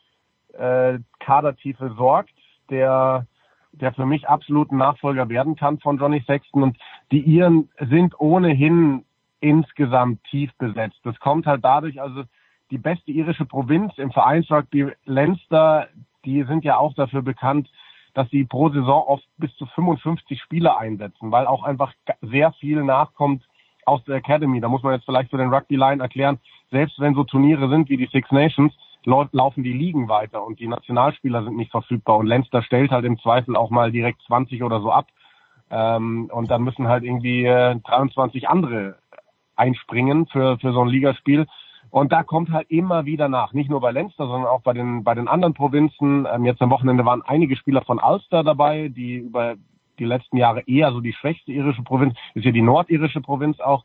äh, Kadertiefe sorgt der, der für mich absolut ein Nachfolger werden kann von Johnny Sexton. Und die Iren sind ohnehin insgesamt tief besetzt. Das kommt halt dadurch, also die beste irische Provinz im Vereinsrugby Leinster, die sind ja auch dafür bekannt, dass sie pro Saison oft bis zu 55 Spieler einsetzen, weil auch einfach sehr viel nachkommt aus der Academy. Da muss man jetzt vielleicht für den Rugby Line erklären, selbst wenn so Turniere sind wie die Six Nations, laufen die Ligen weiter und die Nationalspieler sind nicht verfügbar und Leinster stellt halt im Zweifel auch mal direkt 20 oder so ab. Ähm, und dann müssen halt irgendwie äh, 23 andere einspringen für, für so ein Ligaspiel. Und da kommt halt immer wieder nach, nicht nur bei Leinster, sondern auch bei den, bei den anderen Provinzen. Ähm, jetzt am Wochenende waren einige Spieler von Ulster dabei, die über die letzten Jahre eher so die schwächste irische Provinz, ist ja die nordirische Provinz auch.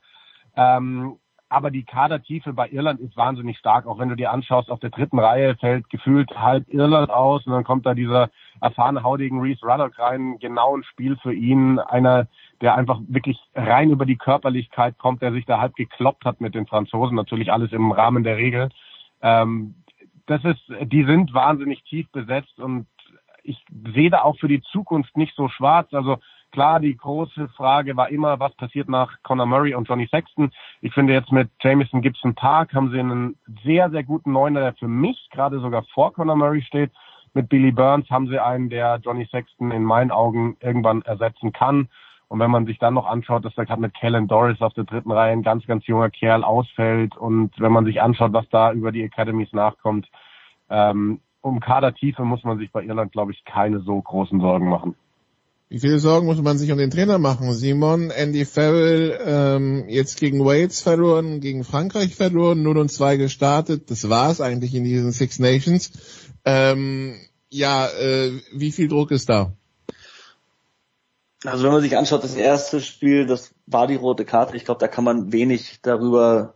Ähm, aber die Kadertiefe bei Irland ist wahnsinnig stark. Auch wenn du dir anschaust, auf der dritten Reihe fällt gefühlt halb Irland aus und dann kommt da dieser erfahrene Haudigen Reese Ruddock rein. Genau ein Spiel für ihn. Einer, der einfach wirklich rein über die Körperlichkeit kommt, der sich da halb gekloppt hat mit den Franzosen. Natürlich alles im Rahmen der Regel. Ähm, das ist, die sind wahnsinnig tief besetzt und ich sehe da auch für die Zukunft nicht so schwarz. Also Klar, die große Frage war immer, was passiert nach Conor Murray und Johnny Sexton. Ich finde jetzt mit Jamison Gibson Park haben sie einen sehr, sehr guten Neuner, der für mich gerade sogar vor Conor Murray steht. Mit Billy Burns haben sie einen, der Johnny Sexton in meinen Augen irgendwann ersetzen kann. Und wenn man sich dann noch anschaut, dass da gerade mit Kellen Doris auf der dritten Reihe ein ganz, ganz junger Kerl ausfällt und wenn man sich anschaut, was da über die Academies nachkommt, ähm, um Kadertiefe muss man sich bei Irland, glaube ich, keine so großen Sorgen machen. Wie viele Sorgen muss man sich um den Trainer machen? Simon, Andy Farrell ähm, jetzt gegen Wales verloren, gegen Frankreich verloren, 0 und 2 gestartet. Das war's eigentlich in diesen Six Nations. Ähm, ja, äh, wie viel Druck ist da? Also wenn man sich anschaut, das erste Spiel, das war die rote Karte. Ich glaube, da kann man wenig darüber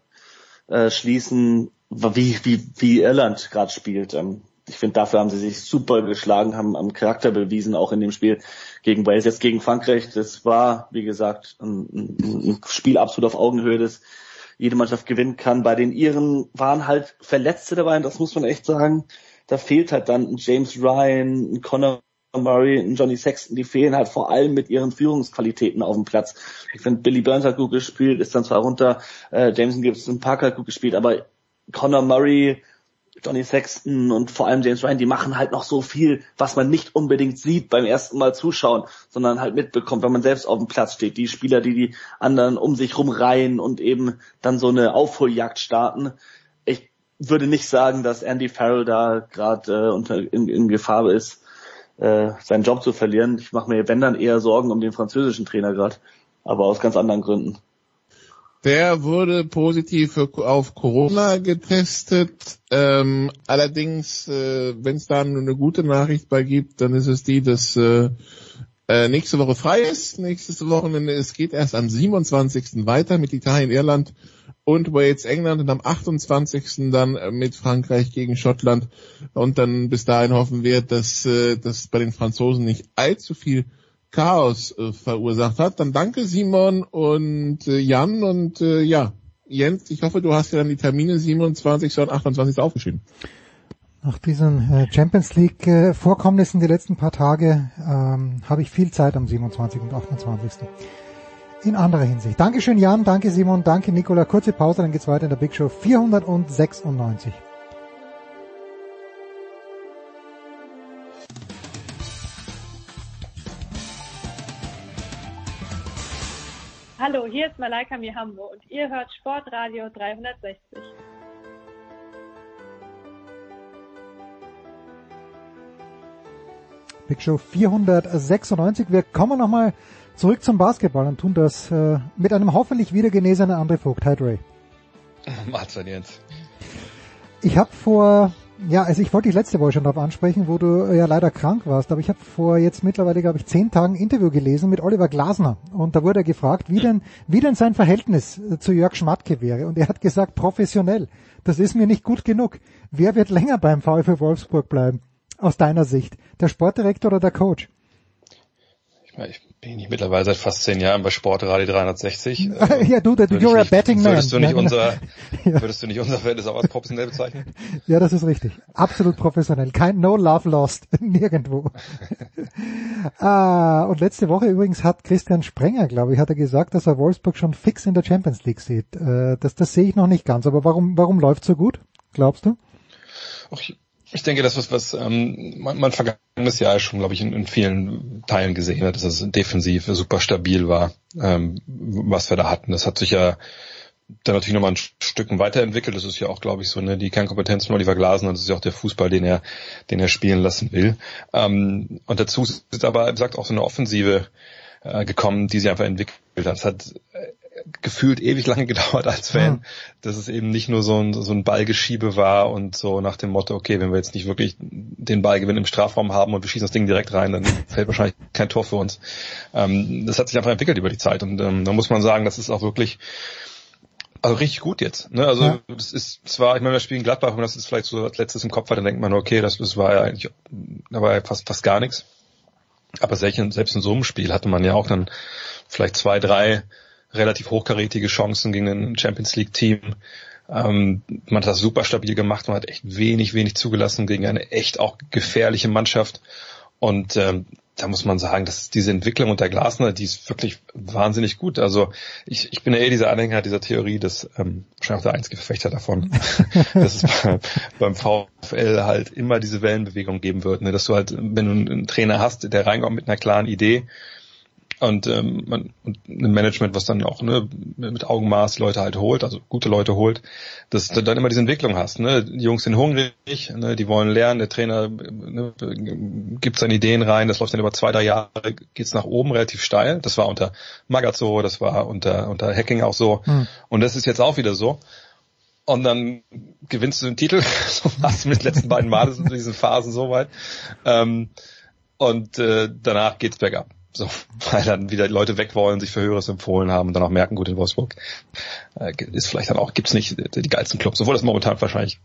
äh, schließen, wie, wie, wie Irland gerade spielt. Ähm, ich finde, dafür haben sie sich super geschlagen, haben am Charakter bewiesen, auch in dem Spiel gegen Wales, jetzt gegen Frankreich. Das war, wie gesagt, ein, ein Spiel absolut auf Augenhöhe, das jede Mannschaft gewinnen kann. Bei den Iren waren halt Verletzte dabei, und das muss man echt sagen. Da fehlt halt dann ein James Ryan, ein Conor Murray, ein Johnny Sexton, die fehlen halt vor allem mit ihren Führungsqualitäten auf dem Platz. Ich finde, Billy Burns hat gut gespielt, ist dann zwar runter, äh, Jameson Gibson Parker hat gut gespielt, aber Conor Murray, Johnny Sexton und vor allem James Ryan, die machen halt noch so viel, was man nicht unbedingt sieht beim ersten Mal zuschauen, sondern halt mitbekommt, wenn man selbst auf dem Platz steht. Die Spieler, die die anderen um sich rumreihen und eben dann so eine Aufholjagd starten. Ich würde nicht sagen, dass Andy Farrell da gerade äh, in, in Gefahr ist, äh, seinen Job zu verlieren. Ich mache mir, wenn dann, eher Sorgen um den französischen Trainer gerade, aber aus ganz anderen Gründen. Der wurde positiv auf Corona getestet. Ähm, allerdings, äh, wenn es da eine gute Nachricht bei gibt, dann ist es die, dass äh, äh, nächste Woche frei ist. Nächstes Wochenende, es geht erst am 27. weiter mit Italien, Irland und Wales, England und am 28. dann äh, mit Frankreich gegen Schottland. Und dann bis dahin hoffen wir, dass, äh, dass bei den Franzosen nicht allzu viel Chaos äh, verursacht hat. Dann danke Simon und äh, Jan und äh, ja, Jens, ich hoffe, du hast ja dann die Termine 27. und 28. aufgeschrieben. Nach diesen äh, Champions League äh, Vorkommnissen die letzten paar Tage ähm, habe ich viel Zeit am 27. und 28. In anderer Hinsicht. Dankeschön Jan, danke Simon, danke Nicola. Kurze Pause, dann geht's weiter in der Big Show 496. Hallo, hier ist Malaika Mihambo und ihr hört Sportradio 360. Big Show 496. Wir kommen nochmal zurück zum Basketball und tun das äh, mit einem hoffentlich wieder genesenen André Vogt. Hi Ray. Mahlzeit Jens. Ich habe vor ja, also ich wollte dich letzte Woche schon darauf ansprechen, wo du äh, ja leider krank warst, aber ich habe vor jetzt mittlerweile, glaube ich, zehn Tagen ein Interview gelesen mit Oliver Glasner und da wurde er gefragt, wie denn, wie denn sein Verhältnis äh, zu Jörg Schmatke wäre und er hat gesagt, professionell. Das ist mir nicht gut genug. Wer wird länger beim VfL Wolfsburg bleiben? Aus deiner Sicht? Der Sportdirektor oder der Coach? Ich, meine, ich bin ich mittlerweile seit fast zehn Jahren bei Sportradio 360. ja, du, that, you're a betting man. Würdest du nicht unser, ja. würdest du nicht unser Verhältnis auch als professionell bezeichnen? Ja, das ist richtig. Absolut professionell. Kein No Love Lost. Nirgendwo. ah, und letzte Woche übrigens hat Christian Sprenger, glaube ich, hat er gesagt, dass er Wolfsburg schon fix in der Champions League sieht. Äh, das, das sehe ich noch nicht ganz. Aber warum, warum läuft so gut? Glaubst du? Ach, ich denke, das was, was ähm, man, man vergangenes Jahr schon, glaube ich, in, in vielen Teilen gesehen hat, dass es defensiv super stabil war, ähm, was wir da hatten. Das hat sich ja dann natürlich nochmal ein Stück weiterentwickelt. Das ist ja auch, glaube ich, so ne, die Kernkompetenz von Oliver Glasner das ist ja auch der Fußball, den er, den er spielen lassen will. Ähm, und dazu ist aber, wie gesagt, auch so eine Offensive äh, gekommen, die sie einfach entwickelt hat. Das hat äh, gefühlt ewig lange gedauert als Fan, mhm. dass es eben nicht nur so ein, so ein Ballgeschiebe war und so nach dem Motto, okay, wenn wir jetzt nicht wirklich den Ballgewinn im Strafraum haben und wir schießen das Ding direkt rein, dann fällt wahrscheinlich kein Tor für uns. Ähm, das hat sich einfach entwickelt über die Zeit und ähm, da muss man sagen, das ist auch wirklich also richtig gut jetzt. Ne? Also ja. das ist zwar, ich meine, wir spielen Gladbach und das ist vielleicht so als letztes im Kopf hat, dann denkt man, okay, das, das war ja eigentlich, da war ja fast, fast gar nichts. Aber selbst in, selbst in so einem Spiel hatte man ja auch dann vielleicht zwei, drei relativ hochkarätige Chancen gegen ein Champions League Team. Ähm, man hat das super stabil gemacht, man hat echt wenig, wenig zugelassen gegen eine echt auch gefährliche Mannschaft. Und ähm, da muss man sagen, dass diese Entwicklung unter Glasner, die ist wirklich wahnsinnig gut. Also ich, ich bin ja eh dieser Anhänger dieser Theorie, dass ähm, wahrscheinlich auch der einzige Verfechter davon, dass es bei, beim VfL halt immer diese Wellenbewegung geben wird. Ne? Dass du halt, wenn du einen Trainer hast, der reinkommt mit einer klaren Idee, und, ähm, man, und ein Management, was dann auch ne, mit Augenmaß Leute halt holt, also gute Leute holt, dass du dann immer diese Entwicklung hast. Ne? Die Jungs sind hungrig, ne? die wollen lernen, der Trainer ne, gibt seine Ideen rein, das läuft dann über zwei, drei Jahre, geht's nach oben relativ steil. Das war unter Magazzo, das war unter, unter Hacking auch so. Hm. Und das ist jetzt auch wieder so. Und dann gewinnst du den Titel, so was mit den letzten beiden Male in diesen Phasen soweit. Ähm, und äh, danach geht's bergab. So, weil dann wieder Leute weg wollen, sich für Höheres empfohlen haben und dann auch merken, gut, in Wolfsburg äh, ist vielleicht dann auch, gibt's nicht die geilsten Clubs, obwohl das momentan wahrscheinlich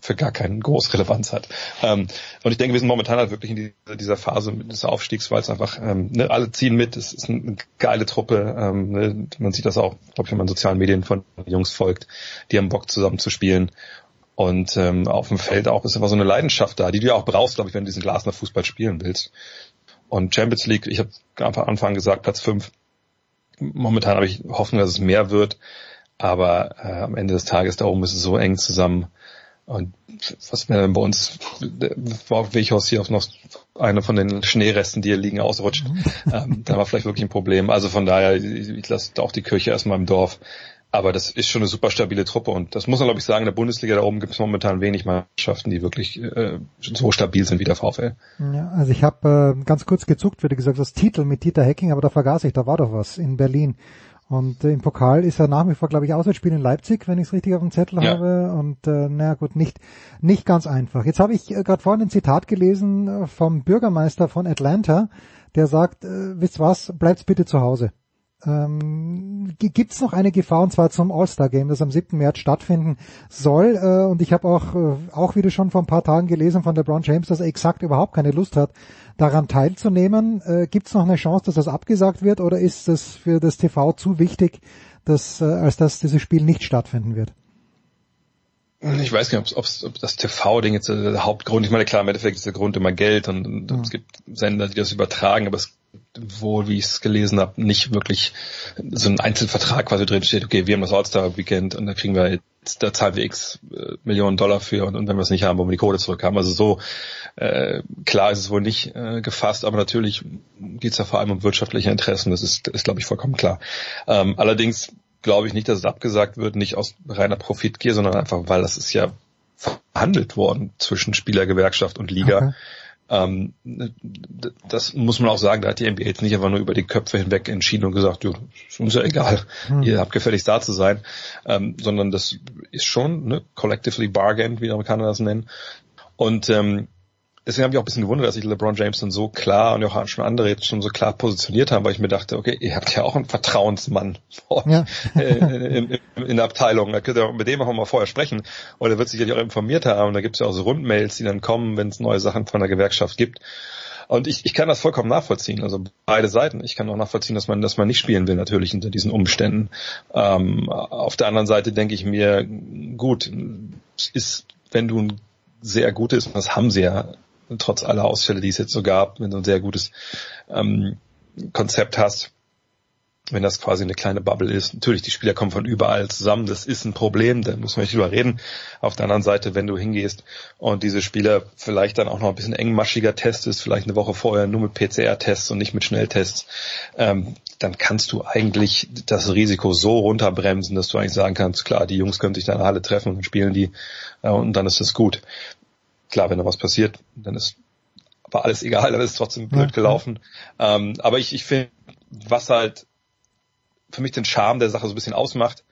für gar keinen groß Relevanz hat. Ähm, und ich denke, wir sind momentan halt wirklich in dieser, Phase des Aufstiegs, weil es einfach, ähm, ne, alle ziehen mit, es ist eine geile Truppe. Ähm, ne, man sieht das auch, glaube ich, wenn man sozialen Medien von Jungs folgt, die haben Bock zusammen zu spielen. Und ähm, auf dem Feld auch ist einfach so eine Leidenschaft da, die du ja auch brauchst, glaube ich, wenn du diesen Glasner Fußball spielen willst. Und Champions League, ich habe am Anfang gesagt, Platz fünf. Momentan habe ich Hoffnung, dass es mehr wird. Aber äh, am Ende des Tages da oben ist es so eng zusammen. Und was mir bei uns, war Weghaus hier auch noch eine von den Schneeresten, die hier liegen, ausrutscht. ähm, da war vielleicht wirklich ein Problem. Also von daher, ich, ich lasse auch die Kirche erstmal im Dorf. Aber das ist schon eine super stabile Truppe und das muss man glaube ich sagen, in der Bundesliga da oben gibt es momentan wenig Mannschaften, die wirklich äh, so stabil sind wie der VfL. Ja, also ich habe äh, ganz kurz gezuckt, wie du gesagt hast, Titel mit Dieter Hecking, aber da vergaß ich, da war doch was in Berlin. Und äh, im Pokal ist er nach wie vor, glaube ich, Auswärtsspiel in Leipzig, wenn ich es richtig auf dem Zettel ja. habe. Und äh, naja gut, nicht, nicht ganz einfach. Jetzt habe ich äh, gerade vorhin ein Zitat gelesen äh, vom Bürgermeister von Atlanta, der sagt, äh, wisst was, bleibt bitte zu Hause. Ähm, Gibt es noch eine Gefahr, und zwar zum All-Star-Game, das am 7. März stattfinden soll? Äh, und ich habe auch, äh, auch wieder schon vor ein paar Tagen gelesen von LeBron James, dass er exakt überhaupt keine Lust hat, daran teilzunehmen. Äh, Gibt es noch eine Chance, dass das abgesagt wird, oder ist das für das TV zu wichtig, dass, äh, als dass dieses Spiel nicht stattfinden wird? Ich weiß nicht, ob, ob das TV-Ding jetzt der Hauptgrund, ich meine, klar, im Endeffekt ist der Grund immer Geld und, und ja. es gibt Sender, die das übertragen, aber es wohl, wie ich es gelesen habe, nicht wirklich so ein Einzelvertrag quasi drin steht, okay, wir haben das All-Star-Weekend und da kriegen wir jetzt, da zahlen wir x äh, Millionen Dollar für und, und wenn wir es nicht haben, wollen wir die Kohle zurückhaben. Also so äh, klar ist es wohl nicht äh, gefasst, aber natürlich geht es ja vor allem um wirtschaftliche Interessen, das ist, ist glaube ich, vollkommen klar. Ähm, allerdings glaube ich nicht, dass es abgesagt wird, nicht aus reiner Profitgier, sondern einfach, weil das ist ja verhandelt worden zwischen Spielergewerkschaft und Liga. Okay. Ähm, das muss man auch sagen, da hat die NBA jetzt nicht einfach nur über die Köpfe hinweg entschieden und gesagt, jo, ist uns ja egal, hm. ihr habt gefälligst da zu sein, ähm, sondern das ist schon ne, collectively bargained, wie die Amerikaner das nennen. Und ähm, deswegen habe ich auch ein bisschen gewundert, dass sich LeBron James dann so klar und auch schon andere jetzt schon so klar positioniert haben, weil ich mir dachte, okay, ihr habt ja auch einen Vertrauensmann ja. Äh, in, in, in, der Abteilung. Da könnt ihr mit dem auch mal vorher sprechen. Und er wird sich ja auch informiert haben. Da gibt es ja auch so Rundmails, die dann kommen, wenn es neue Sachen von der Gewerkschaft gibt. Und ich, ich kann das vollkommen nachvollziehen, also beide Seiten. Ich kann auch nachvollziehen, dass man, dass man nicht spielen will, natürlich unter diesen Umständen. Ähm, auf der anderen Seite denke ich mir, gut, ist, wenn du ein sehr gutes, das haben sie ja trotz aller Ausfälle, die es jetzt so gab, wenn du ein sehr gutes ähm, Konzept hast, wenn das quasi eine kleine Bubble ist. Natürlich, die Spieler kommen von überall zusammen, das ist ein Problem, da muss man nicht drüber reden. Auf der anderen Seite, wenn du hingehst und diese Spieler vielleicht dann auch noch ein bisschen engmaschiger testest, vielleicht eine Woche vorher nur mit PCR-Tests und nicht mit Schnelltests, ähm, dann kannst du eigentlich das Risiko so runterbremsen, dass du eigentlich sagen kannst, klar, die Jungs können sich dann alle treffen und spielen die äh, und dann ist es gut klar, wenn da was passiert, dann ist war alles egal, dann ist es trotzdem blöd gelaufen. Ähm, aber ich, ich finde, was halt für mich den Charme der Sache so ein bisschen ausmacht,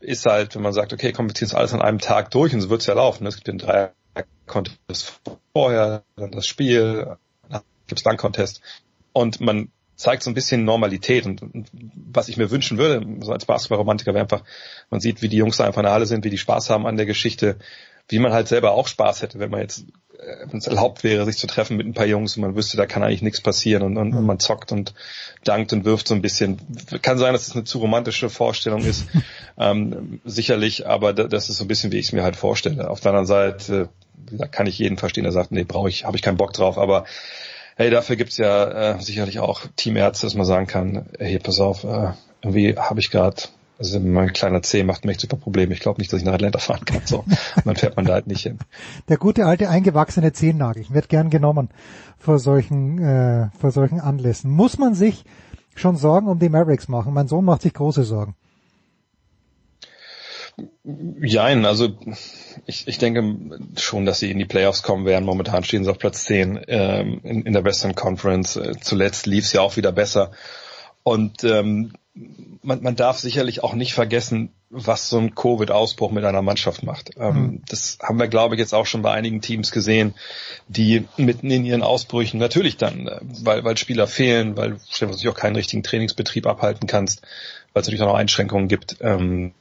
ist halt, wenn man sagt, okay, komm, wir ziehen es alles an einem Tag durch und so wird's ja laufen. Es gibt den drei Contest vorher, dann das Spiel, dann gibt's dann Contest. Und man zeigt so ein bisschen Normalität und, und was ich mir wünschen würde, so als Basketballromantiker, wäre einfach, man sieht, wie die Jungs da einfach in der Halle sind, wie die Spaß haben an der Geschichte, wie man halt selber auch Spaß hätte, wenn man jetzt, äh, wenn es erlaubt wäre, sich zu treffen mit ein paar Jungs und man wüsste, da kann eigentlich nichts passieren und, und, und man zockt und dankt und wirft so ein bisschen. Kann sein, dass es eine zu romantische Vorstellung ist, ähm, sicherlich, aber das ist so ein bisschen, wie ich es mir halt vorstelle. Auf der anderen Seite, da kann ich jeden verstehen, der sagt, nee, brauche ich, habe ich keinen Bock drauf, aber hey, dafür gibt's ja äh, sicherlich auch Teamärzte, dass man sagen kann, hey, pass auf, äh, irgendwie habe ich gerade also mein kleiner C macht mir echt super Probleme. Ich glaube nicht, dass ich nach Atlanta fahren kann. So, dann fährt man da halt nicht hin. Der gute alte eingewachsene Zehennagel wird gern genommen vor solchen äh, vor solchen Anlässen. Muss man sich schon Sorgen um die Mavericks machen? Mein Sohn macht sich große Sorgen. Jein, also ich, ich denke schon, dass sie in die Playoffs kommen werden. Momentan stehen sie auf Platz 10 ähm, in, in der Western Conference. Äh, zuletzt lief es ja auch wieder besser. Und ähm, man, man darf sicherlich auch nicht vergessen, was so ein Covid-Ausbruch mit einer Mannschaft macht. Ähm, Mhm. Das haben wir, glaube ich, jetzt auch schon bei einigen Teams gesehen, die mitten in ihren Ausbrüchen natürlich dann, äh, weil, weil Spieler fehlen, weil du natürlich auch keinen richtigen Trainingsbetrieb abhalten kannst, weil es natürlich auch noch Einschränkungen gibt, ähm,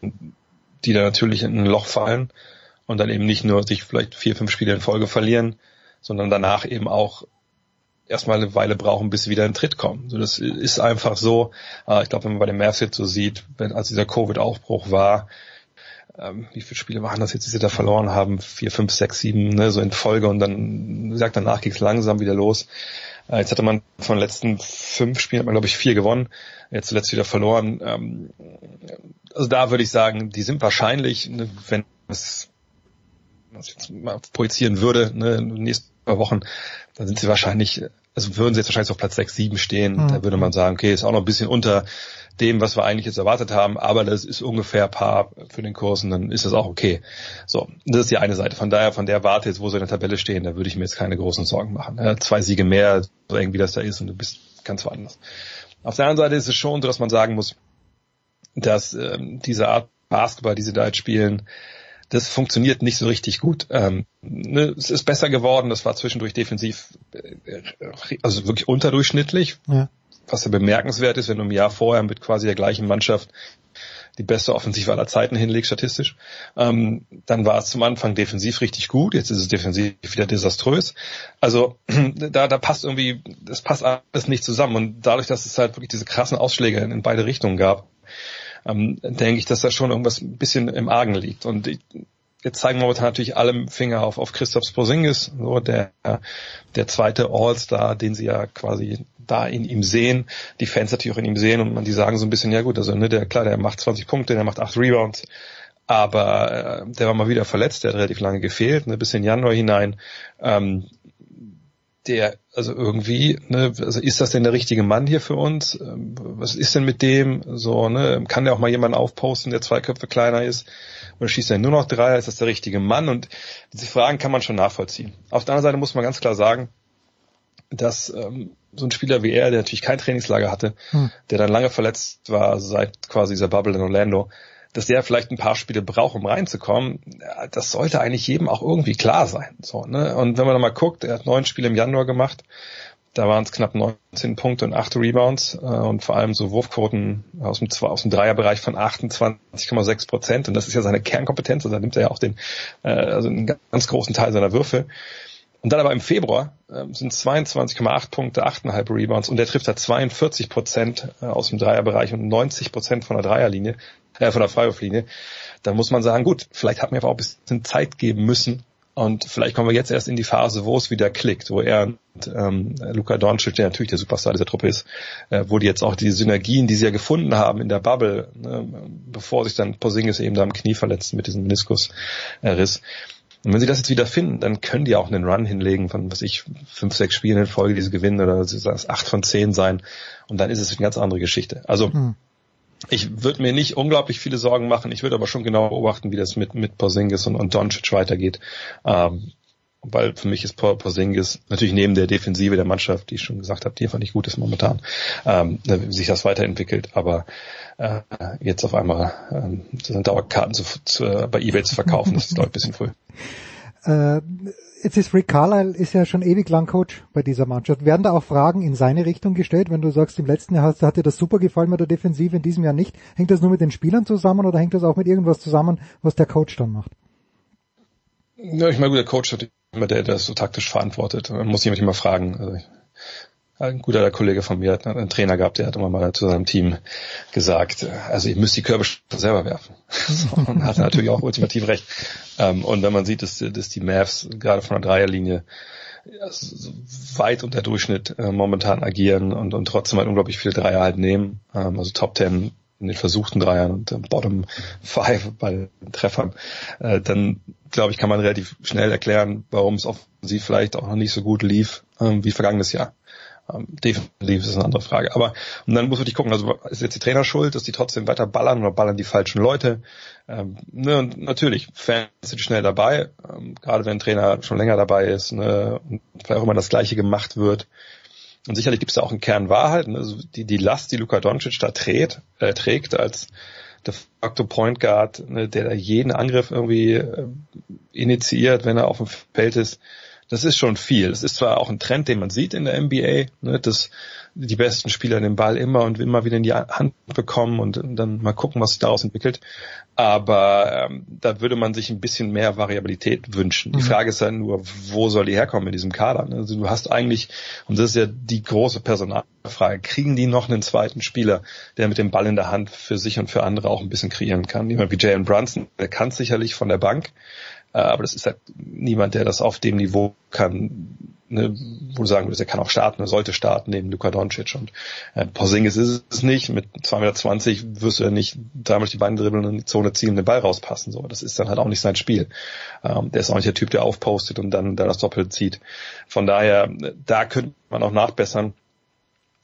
die da natürlich in ein Loch fallen und dann eben nicht nur sich vielleicht vier, fünf Spiele in Folge verlieren, sondern danach eben auch erstmal eine Weile brauchen, bis sie wieder in Tritt kommen. So, das ist einfach so. Äh, Ich glaube, wenn man bei den Mavs jetzt so sieht, wenn als dieser Covid-Aufbruch war, ähm, wie viele Spiele waren das jetzt, die sie da verloren haben? Vier, fünf, sechs, sieben, ne, so in Folge und dann, wie gesagt, danach ging es langsam wieder los. Äh, Jetzt hatte man von den letzten fünf Spielen, hat man glaube ich vier gewonnen, jetzt zuletzt wieder verloren. Ähm, Also da würde ich sagen, die sind wahrscheinlich, ne, wenn es was ich jetzt mal projizieren würde, ne, nächsten paar Wochen, dann sind sie wahrscheinlich, also würden sie jetzt wahrscheinlich auf Platz 6, 7 stehen. Mhm. Da würde man sagen, okay, ist auch noch ein bisschen unter dem, was wir eigentlich jetzt erwartet haben, aber das ist ungefähr Paar für den Kurs und dann ist das auch okay. So, das ist die eine Seite. Von daher, von der Warte jetzt, wo sie in der Tabelle stehen, da würde ich mir jetzt keine großen Sorgen machen. Ja, zwei Siege mehr, so irgendwie das da ist und du bist ganz woanders. Auf der anderen Seite ist es schon so, dass man sagen muss, dass ähm, diese Art Basketball, die sie da jetzt spielen, das funktioniert nicht so richtig gut. Ähm, ne, es ist besser geworden, das war zwischendurch defensiv, äh, also wirklich unterdurchschnittlich, Ja. was ja bemerkenswert ist, wenn du im Jahr vorher mit quasi der gleichen Mannschaft die beste Offensive aller Zeiten hinlegst, statistisch. Ähm, dann war es zum Anfang defensiv richtig gut, jetzt ist es defensiv wieder desaströs. Also da, da passt irgendwie, das passt alles nicht zusammen. Und dadurch, dass es halt wirklich diese krassen Ausschläge in, in beide Richtungen gab, ähm, denke ich, dass da schon irgendwas ein bisschen im Argen liegt. Und ich, jetzt zeigen wir momentan natürlich alle Finger auf, auf Christoph Porzingis, so der, der zweite All-Star, den sie ja quasi da in ihm sehen, die Fans natürlich auch in ihm sehen und man die sagen so ein bisschen, ja gut, also ne, der klar, der macht 20 Punkte, der macht 8 Rebounds, aber äh, der war mal wieder verletzt, der hat relativ lange gefehlt, ne, bis in Januar hinein. Ähm, der, also irgendwie, ne, also ist das denn der richtige Mann hier für uns? Ähm, Was ist denn mit dem? So, ne, kann der auch mal jemanden aufposten, der zwei Köpfe kleiner ist? Oder schießt er nur noch drei? Ist das der richtige Mann? Und diese Fragen kann man schon nachvollziehen. Auf der anderen Seite muss man ganz klar sagen, dass ähm, so ein Spieler wie er, der natürlich kein Trainingslager hatte, Hm. der dann lange verletzt war, seit quasi dieser Bubble in Orlando, dass der vielleicht ein paar Spiele braucht, um reinzukommen, ja, das sollte eigentlich jedem auch irgendwie klar sein. So, ne? Und wenn man dann mal guckt, er hat neun Spiele im Januar gemacht, da waren es knapp 19 Punkte und 8 Rebounds äh, und vor allem so Wurfquoten aus dem, aus dem Dreierbereich von 28,6 Prozent. Und das ist ja seine Kernkompetenz, also da nimmt er ja auch den, äh, also einen ganz großen Teil seiner Würfe. Und dann aber im Februar äh, sind 22,8 Punkte, 8,5 Rebounds und der trifft da 42 Prozent äh, aus dem Dreierbereich und 90 Prozent von der Dreierlinie, äh, von der Freiwurflinie. Da muss man sagen, gut, vielleicht hat man einfach auch ein bisschen Zeit geben müssen und vielleicht kommen wir jetzt erst in die Phase, wo es wieder klickt, wo er und ähm, Luka Doncic, der natürlich der Superstar dieser Truppe ist, äh, wo die jetzt auch die Synergien, die sie ja gefunden haben in der Bubble, ne, bevor sich dann Porzingis eben da am Knie verletzt mit diesem Meniskusriss. Und wenn sie das jetzt wieder finden, dann können die auch einen Run hinlegen von, was ich, fünf, sechs Spielen in Folge, die sie gewinnen, oder sie sagen acht von zehn sein. Und dann ist es eine ganz andere Geschichte. Also, Hm. Ich würde mir nicht unglaublich viele Sorgen machen. Ich würde aber schon genau beobachten, wie das mit, mit Porzingis und, und Doncic weitergeht. Ähm, weil für mich ist Por- Porzingis natürlich neben der Defensive der Mannschaft, die ich schon gesagt habe, die einfach nicht gut ist momentan, ähm, sich das weiterentwickelt. Aber äh, jetzt auf einmal ähm, sind Dauerkarten zu, zu, bei eBay zu verkaufen, das ist ich ein bisschen früh. Äh, jetzt ist Rick Carlisle ist ja schon ewig lang Coach bei dieser Mannschaft. Werden da auch Fragen in seine Richtung gestellt, wenn du sagst, im letzten Jahr hat, dir das super gefallen mit der Defensive, in diesem Jahr nicht? Hängt das nur mit den Spielern zusammen oder hängt das auch mit irgendwas zusammen, was der Coach dann macht? Ja, ich meine, gut, der Coach hat immer der, der das so taktisch verantwortet. Man muss jemand immer fragen. Also ich, ein guter Kollege von mir hat einen Trainer gehabt, der hat immer mal zu seinem Team gesagt, also ihr müsst die Körbe schon selber werfen. und hat natürlich auch ultimativ recht. Ähm, Und wenn man sieht, dass, dass die Mavs gerade von der Dreierlinie weit unter Durchschnitt äh, momentan agieren und, und trotzdem halt unglaublich viele Dreier halt nehmen, ähm, also Top Ten in den versuchten Dreiern und äh, Bottom Five bei Treffern, äh, dann glaube ich, kann man relativ schnell erklären, warum es offensiv vielleicht auch noch nicht so gut lief ähm, wie vergangenes Jahr. Ähm, definitiv ist eine andere Frage. Aber und dann muss man dich gucken, also ist jetzt die Trainer schuld, dass die trotzdem weiter ballern oder ballern die falschen Leute? Ähm, ne, und natürlich, Fans sind schnell dabei, ähm, gerade wenn ein Trainer schon länger dabei ist ne, und vielleicht auch immer das Gleiche gemacht wird. Und sicherlich gibt es da auch einen Kern Wahrheit. Ne? Also die, die Last, die Luka Doncic da trägt, äh, trägt als de facto Point Guard, ne, der da jeden Angriff irgendwie äh, initiiert, wenn er auf dem Feld ist. Das ist schon viel. Es ist zwar auch ein Trend, den man sieht in der NBA, ne, dass die besten Spieler den Ball immer und immer wieder in die Hand bekommen und dann mal gucken, was sich daraus entwickelt. Aber ähm, da würde man sich ein bisschen mehr Variabilität wünschen. Die Mhm. Frage ist dann nur, wo soll die herkommen in diesem Kader? ne? Also du hast eigentlich, und das ist ja die große Personalfrage, kriegen die noch einen zweiten Spieler, der mit dem Ball in der Hand für sich und für andere auch ein bisschen kreieren kann? Jemand wie Jalen Brunson, der kann sicherlich von der Bank, aber das ist halt niemand, der das auf dem Niveau kann, ne, wo du sagen würdest, er kann auch starten, er sollte starten neben Luka Doncic und äh, Porzingis ist es nicht. Mit 2,20 Meter wirst du ja nicht dreimal die Beine dribbeln und in die Zone ziehen und den Ball rauspassen. So, das ist dann halt auch nicht sein Spiel. Ähm, der ist auch nicht der Typ, der aufpostet und dann, dann das Doppel zieht. Von daher, äh, da könnte man auch nachbessern.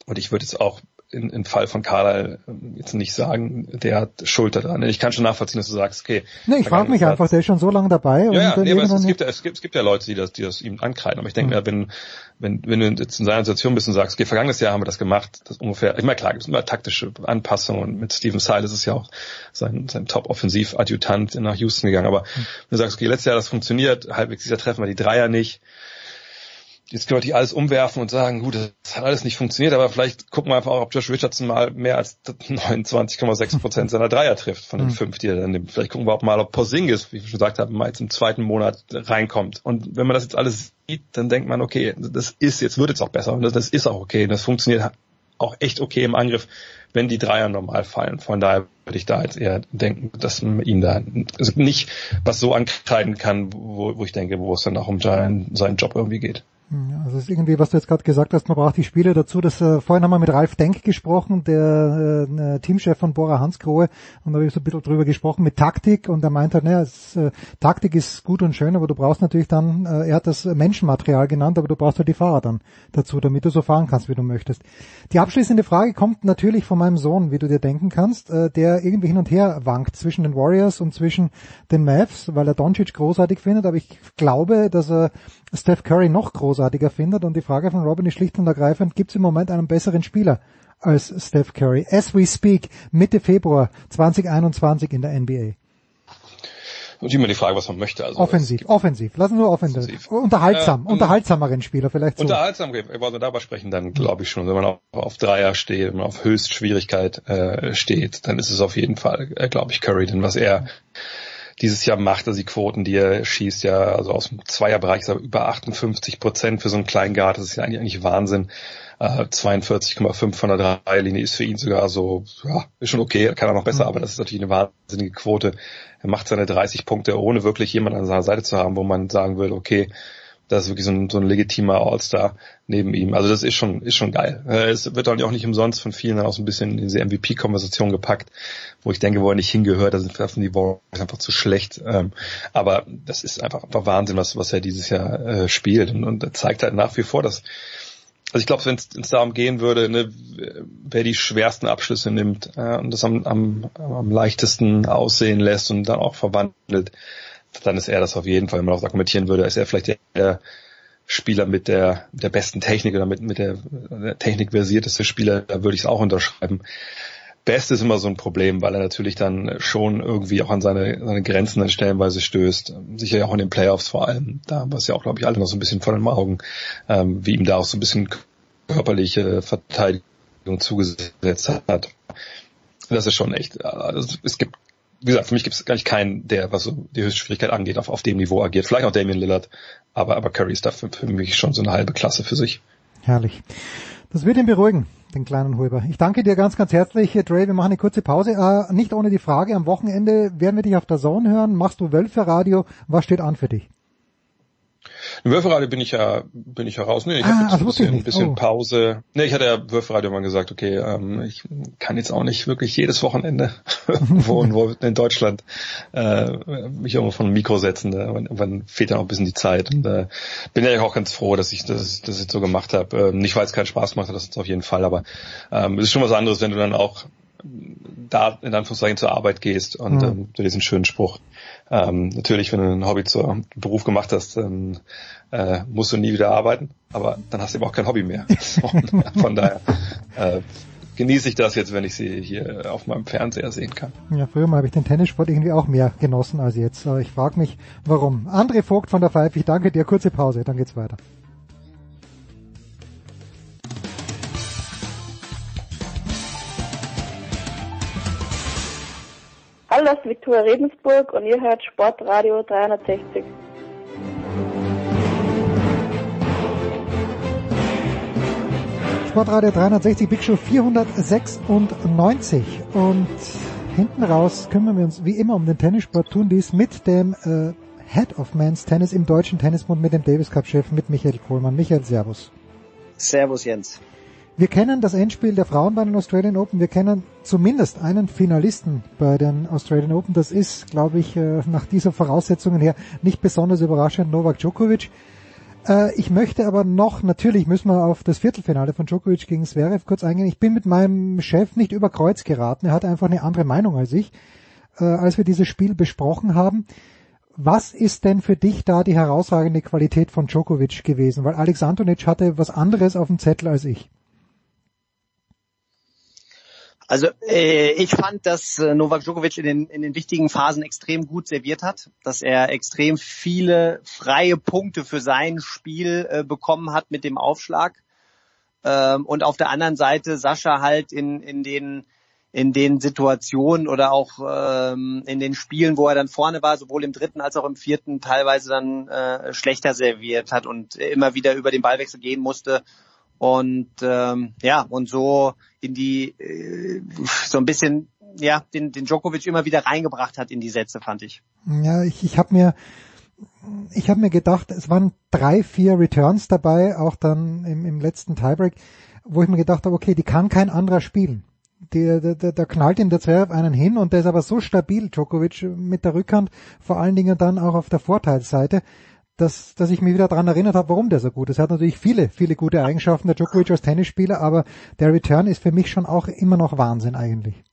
Und ich würde jetzt auch in, im Fall von Carlisle ähm, jetzt nicht sagen, der hat Schuld daran. Ich kann schon nachvollziehen, dass du sagst, okay. Nee, ich frage mich einfach, der ist schon so lange dabei. Ja, ja, nee, aber es, es, gibt, ja- es, gibt, es gibt ja Leute, die das, die das ihm ankreiden. Aber ich denke mir, wenn, wenn, wenn du jetzt in seiner Situation bist und sagst, okay, vergangenes Jahr haben wir das gemacht, das ungefähr, immer klar, gibt es immer taktische Anpassungen und mit Steven Silas ist ja auch sein, sein Top-Offensiv-Adjutant nach Houston gegangen. Aber wenn du sagst, okay, letztes Jahr hat das funktioniert, halbwegs dieser treffen wir die Dreier nicht. Jetzt können wir die alles umwerfen und sagen, gut, das hat alles nicht funktioniert, aber vielleicht gucken wir einfach auch, ob Josh Richardson mal mehr als 29,6 Prozent seiner Dreier trifft von den Mhm. fünf, die er dann nimmt. Vielleicht gucken wir auch mal, ob Porzingis, wie ich schon gesagt habe, mal jetzt im zweiten Monat reinkommt. Und wenn man das jetzt alles sieht, dann denkt man, okay, das ist, jetzt wird jetzt auch besser und das, das ist auch okay. Das funktioniert auch echt okay im Angriff, wenn die Dreier normal fallen. Von daher würde ich da jetzt eher denken, dass man ihn da also nicht was so ankreiden kann, wo, wo ich denke, wo es dann auch um seinen, seinen Job irgendwie geht. Also es ist irgendwie, was du jetzt gerade gesagt hast, man braucht die Spieler dazu. Das, äh, vorhin haben wir mit Ralf Denk gesprochen, der äh, Teamchef von Bora Hansgrohe, und da habe ich so ein bisschen drüber gesprochen mit Taktik und er meint halt, naja, es, äh, Taktik ist gut und schön, aber du brauchst natürlich dann, äh, er hat das Menschenmaterial genannt, aber du brauchst halt die Fahrer dann dazu, damit du so fahren kannst, wie du möchtest. Die abschließende Frage kommt natürlich von meinem Sohn, wie du dir denken kannst, äh, der irgendwie hin und her wankt zwischen den Warriors und zwischen den Mavs, weil er Doncic großartig findet, aber ich glaube, dass er Steph Curry noch großartiger findet und die Frage von Robin ist schlicht und ergreifend, gibt es im Moment einen besseren Spieler als Steph Curry? As we speak, Mitte Februar 2021 in der NBA. Und immer die Frage, was man möchte. Also offensiv, offensiv. Lassen wir offensiv. Unterhaltsam, Äh, unterhaltsameren Spieler vielleicht so. Unterhaltsam, wenn wir darüber sprechen, dann glaube ich schon, wenn man auf, auf Dreier steht, wenn man auf Höchstschwierigkeit äh, steht, dann ist es auf jeden Fall, äh, glaube ich, Curry. Denn was er dieses Jahr macht, also die Quoten, die er schießt, ja, also aus dem Zweierbereich ist er über 58 Prozent für so einen kleinen Guard, das ist ja eigentlich, eigentlich Wahnsinn. Äh, 42,5 von der Dreierlinie ist für ihn sogar so, ja, ist schon okay, kann er noch besser, aber das ist natürlich eine wahnsinnige Quote. Er macht seine 30 Punkte, ohne wirklich jemanden an seiner Seite zu haben, wo man sagen will, okay, das ist wirklich so ein, so ein legitimer All-Star neben ihm. Also das ist schon, ist schon geil. Äh, Es wird auch nicht umsonst von vielen dann auch so ein bisschen in diese MVP-Konversation gepackt, wo ich denke, wo er nicht hingehört, da sind die Warriors einfach zu schlecht. Ähm, Aber das ist einfach, einfach Wahnsinn, was, was er dieses Jahr äh, spielt. Und, und er zeigt halt nach wie vor, dass also ich glaube, wenn es darum gehen würde, ne, wer die schwersten Abschlüsse nimmt äh, und das am, am, am leichtesten aussehen lässt und dann auch verwandelt, dann ist er das auf jeden Fall. Wenn man auch argumentieren würde, ist er vielleicht der, Spieler mit der, der besten Technik oder mit, mit der, der technikversierteste Spieler, da würde ich es auch unterschreiben. Best ist immer so ein Problem, weil er natürlich dann schon irgendwie auch an seine, seine Grenzen dann stellenweise stößt. Sicher auch in den Playoffs vor allem. Da haben wir es ja auch, glaube ich, alle noch so ein bisschen vor den Augen, ähm, wie ihm da auch so ein bisschen körperliche Verteidigung zugesetzt hat. Das ist schon echt, also es gibt, wie gesagt, für mich gibt es gar nicht keinen, der, was so die Höchstschwierigkeit angeht, auf, auf dem Niveau agiert. Vielleicht auch Damian Lillard, aber, aber Curry ist da für, mich schon so eine halbe Klasse für sich. Herrlich. Das wird ihn beruhigen, den kleinen Hulber. Ich danke dir ganz, ganz herzlich, Dre. Wir machen eine kurze Pause. Äh, nicht ohne die Frage, am Wochenende werden wir dich auf der Zone hören. Machst du Wölfe Radio? Was steht an für dich? Im Würfelradio bin ich ja, bin ich ja raus. Nee, ich Ah, habe jetzt das ein bisschen, nicht. bisschen Oh. Pause. Nee, ich hatte ja Würfelradio mal gesagt, okay, ähm, ich kann jetzt auch nicht wirklich jedes Wochenende irgendwo, irgendwo in Deutschland äh, mich irgendwo von einem Mikro setzen. Da irgendwann fehlt dann auch ein bisschen die Zeit. Und äh, bin ja auch ganz froh, dass ich das, das jetzt so gemacht habe. Ähm, nicht, weil es keinen Spaß macht, das ist auf jeden Fall, aber ähm, es ist schon was anderes, wenn du dann auch da in Anführungszeichen zur Arbeit gehst und Mhm. ähm, du diesen schönen Spruch. Ähm, natürlich, wenn du ein Hobby zur Beruf gemacht hast, dann äh, musst du nie wieder arbeiten, aber dann hast du eben auch kein Hobby mehr. Von daher äh, genieße ich das jetzt, wenn ich sie hier auf meinem Fernseher sehen kann. Ja, früher mal habe ich den Tennissport irgendwie auch mehr genossen als jetzt. Aber ich frage mich, warum. André Vogt von der Pfeife, ich danke dir. Kurze Pause, dann geht's weiter. Hallo, das ist Viktoria Rebensburg und ihr hört Sportradio 360. Sportradio 360 Big Show 496 und hinten raus kümmern wir uns wie immer um den Tennissport, tun dies mit dem äh, Head of Men's Tennis im Deutschen Tennisbund, mit dem Davis Cup Chef, mit Michael Kohlmann. Michael, Servus. Servus Jens. Wir kennen das Endspiel der Frauen bei den Australian Open. Wir kennen zumindest einen Finalisten bei den Australian Open. Das ist, glaube ich, äh, nach dieser Voraussetzungen her nicht besonders überraschend Novak Djokovic. Äh, ich möchte aber noch, natürlich müssen wir auf das Viertelfinale von Djokovic gegen Zverev kurz eingehen. Ich bin mit meinem Chef nicht über Kreuz geraten. Er hat einfach eine andere Meinung als ich, äh, als wir dieses Spiel besprochen haben. Was ist denn für dich da die herausragende Qualität von Djokovic gewesen? Weil Alex Antonic hatte was anderes auf dem Zettel als ich. Also äh, ich fand, dass äh, Novak Djokovic in den, in den wichtigen Phasen extrem gut serviert hat, dass er extrem viele freie Punkte für sein Spiel äh, bekommen hat mit dem Aufschlag. Ähm, und auf der anderen Seite Sascha halt in, in den in den Situationen oder auch ähm, in den Spielen, wo er dann vorne war, sowohl im dritten als auch im vierten, teilweise dann äh, schlechter serviert hat und immer wieder über den Ballwechsel gehen musste und ähm, ja und so in die äh, so ein bisschen ja den den Djokovic immer wieder reingebracht hat in die Sätze fand ich. Ja ich ich habe mir ich habe mir gedacht es waren drei vier Returns dabei auch dann im, im letzten Tiebreak wo ich mir gedacht habe okay die kann kein anderer spielen. Der, der, der knallt ihm der Zverev einen hin und der ist aber so stabil, Djokovic, mit der Rückhand, vor allen Dingen dann auch auf der Vorteilsseite, dass, dass ich mich wieder daran erinnert habe, warum der so gut ist. Er hat natürlich viele, viele gute Eigenschaften, der Djokovic als Tennisspieler, aber der Return ist für mich schon auch immer noch Wahnsinn eigentlich.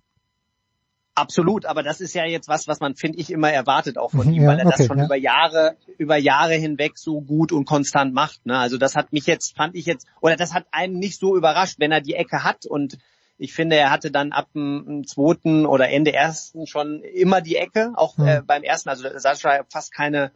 Absolut, aber das ist ja jetzt was, was man, finde ich, immer erwartet auch von ihm, ja, weil er okay, das schon ja. über Jahre, über Jahre hinweg so gut und konstant macht. Ne? Also das hat mich jetzt, fand ich jetzt, oder das hat einen nicht so überrascht, wenn er die Ecke hat und ich finde, er hatte dann ab dem zweiten oder Ende ersten schon immer die Ecke, auch hm. äh, beim ersten, also Sascha fast keine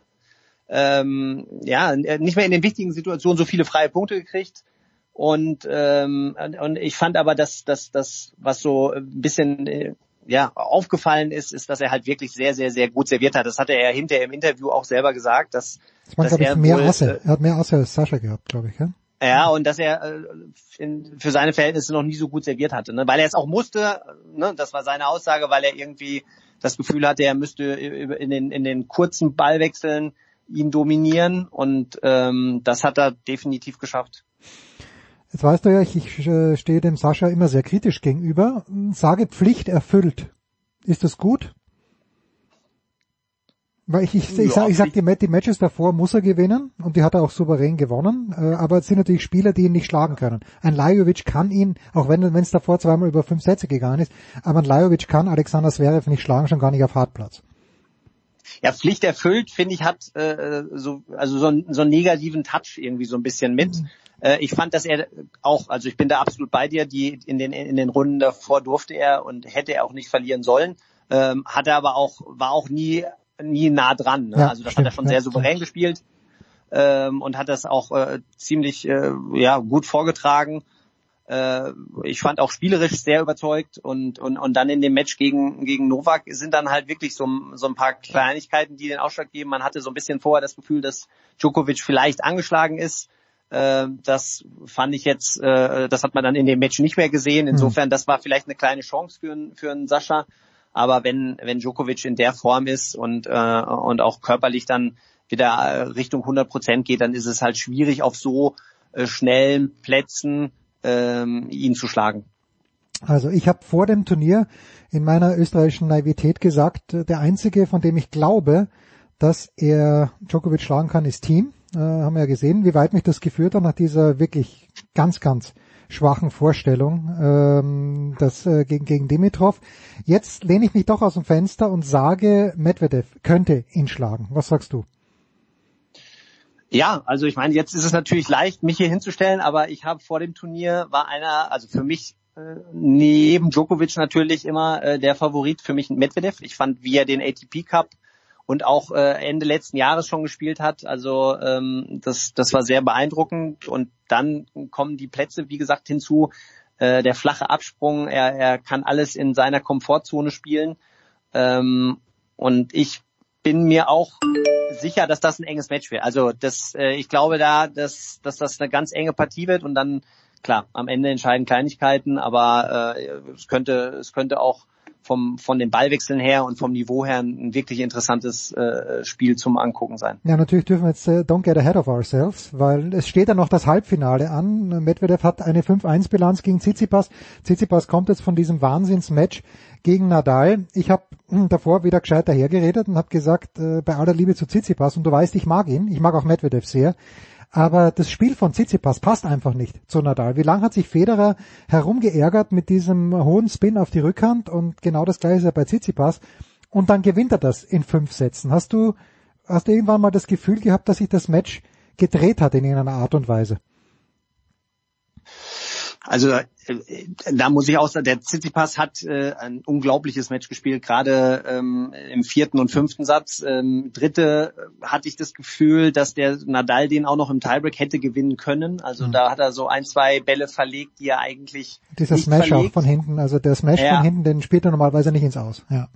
ähm, ja, nicht mehr in den wichtigen Situationen so viele freie Punkte gekriegt. Und, ähm, und ich fand aber, dass dass das, was so ein bisschen äh, ja, aufgefallen ist, ist, dass er halt wirklich sehr, sehr, sehr gut serviert hat. Das hatte er hinterher im Interview auch selber gesagt, dass, das war, dass er mehr wohl, Asse. Äh, er hat mehr Asse als Sascha gehabt, glaube ich, ja? Ja, und dass er äh, in, für seine Verhältnisse noch nie so gut serviert hatte, ne? weil er es auch musste, ne? das war seine Aussage, weil er irgendwie das Gefühl hatte, er müsste in den, in den kurzen Ballwechseln ihn dominieren und ähm, das hat er definitiv geschafft. Jetzt weißt du ja, ich, ich äh, stehe dem Sascha immer sehr kritisch gegenüber. Sage Pflicht erfüllt. Ist das gut? Weil ich, ich, ich, ja, sag, ich sag, die, die Matches davor muss er gewinnen und die hat er auch souverän gewonnen, äh, aber es sind natürlich Spieler, die ihn nicht schlagen können. Ein Lajovic kann ihn, auch wenn es davor zweimal über fünf Sätze gegangen ist, aber ein Lajovic kann Alexander Zverev nicht schlagen, schon gar nicht auf Hartplatz ja, Pflicht erfüllt, finde ich, hat äh, so, also so, einen, so einen negativen Touch irgendwie so ein bisschen mit. Mhm. Äh, ich fand, dass er auch, also ich bin da absolut bei dir, die in den, in den Runden davor durfte er und hätte er auch nicht verlieren sollen. Ähm, hat er aber auch, war auch nie, nie nah dran. Ne? Ja, also das stimmt, hat er schon sehr souverän stimmt. gespielt ähm, und hat das auch äh, ziemlich äh, ja, gut vorgetragen. Äh, ich fand auch spielerisch sehr überzeugt und, und, und dann in dem Match gegen, gegen Novak sind dann halt wirklich so, so ein paar Kleinigkeiten, die den Ausschlag geben. Man hatte so ein bisschen vorher das Gefühl, dass Djokovic vielleicht angeschlagen ist. Äh, das fand ich jetzt, äh, das hat man dann in dem Match nicht mehr gesehen. Hm. Insofern, das war vielleicht eine kleine Chance für, für einen Sascha. Aber wenn, wenn Djokovic in der Form ist und, äh, und auch körperlich dann wieder Richtung 100 Prozent geht, dann ist es halt schwierig auf so äh, schnellen Plätzen ähm, ihn zu schlagen. Also ich habe vor dem Turnier in meiner österreichischen Naivität gesagt, der einzige, von dem ich glaube, dass er Djokovic schlagen kann, ist Team. Äh, haben wir ja gesehen, wie weit mich das geführt hat nach dieser wirklich ganz, ganz schwachen Vorstellung ähm, das, äh, gegen, gegen Dimitrov. Jetzt lehne ich mich doch aus dem Fenster und sage, Medvedev könnte ihn schlagen. Was sagst du? Ja, also ich meine, jetzt ist es natürlich leicht, mich hier hinzustellen, aber ich habe vor dem Turnier war einer, also für mich äh, neben Djokovic natürlich immer äh, der Favorit für mich Medvedev. Ich fand, wie er den ATP Cup und auch äh, Ende letzten Jahres schon gespielt hat. Also ähm, das, das war sehr beeindruckend. Und dann kommen die Plätze, wie gesagt, hinzu. Äh, der flache Absprung, er, er kann alles in seiner Komfortzone spielen. Ähm, und ich bin mir auch sicher, dass das ein enges Match wird. Also das, äh, ich glaube da, dass, dass das eine ganz enge Partie wird und dann klar, am Ende entscheiden Kleinigkeiten, aber äh, es könnte, es könnte auch vom, von den Ballwechseln her und vom Niveau her ein wirklich interessantes äh, Spiel zum Angucken sein. Ja, natürlich dürfen wir jetzt äh, don't get ahead of ourselves, weil es steht ja noch das Halbfinale an. Medvedev hat eine 5-1-Bilanz gegen Tsitsipas. Tsitsipas kommt jetzt von diesem Wahnsinnsmatch gegen Nadal. Ich habe hm, davor wieder gescheit dahergeredet und habe gesagt, äh, bei aller Liebe zu Tsitsipas, und du weißt, ich mag ihn, ich mag auch Medvedev sehr, aber das Spiel von Tsitsipas passt einfach nicht zu Nadal. Wie lange hat sich Federer herumgeärgert mit diesem hohen Spin auf die Rückhand und genau das gleiche ist ja bei Tsitsipas und dann gewinnt er das in fünf Sätzen. Hast du, hast du irgendwann mal das Gefühl gehabt, dass sich das Match gedreht hat in irgendeiner Art und Weise? Also äh, da muss ich auch sagen, der Tsitsipas hat äh, ein unglaubliches Match gespielt, gerade ähm, im vierten und fünften Satz. Ähm, dritte äh, hatte ich das Gefühl, dass der Nadal den auch noch im Tiebreak hätte gewinnen können. Also mhm. da hat er so ein, zwei Bälle verlegt, die er eigentlich Dieser nicht Smash verlegt. auch von hinten, also der Smash Ja. von hinten, den spielt er normalerweise nicht ins Aus. Ja.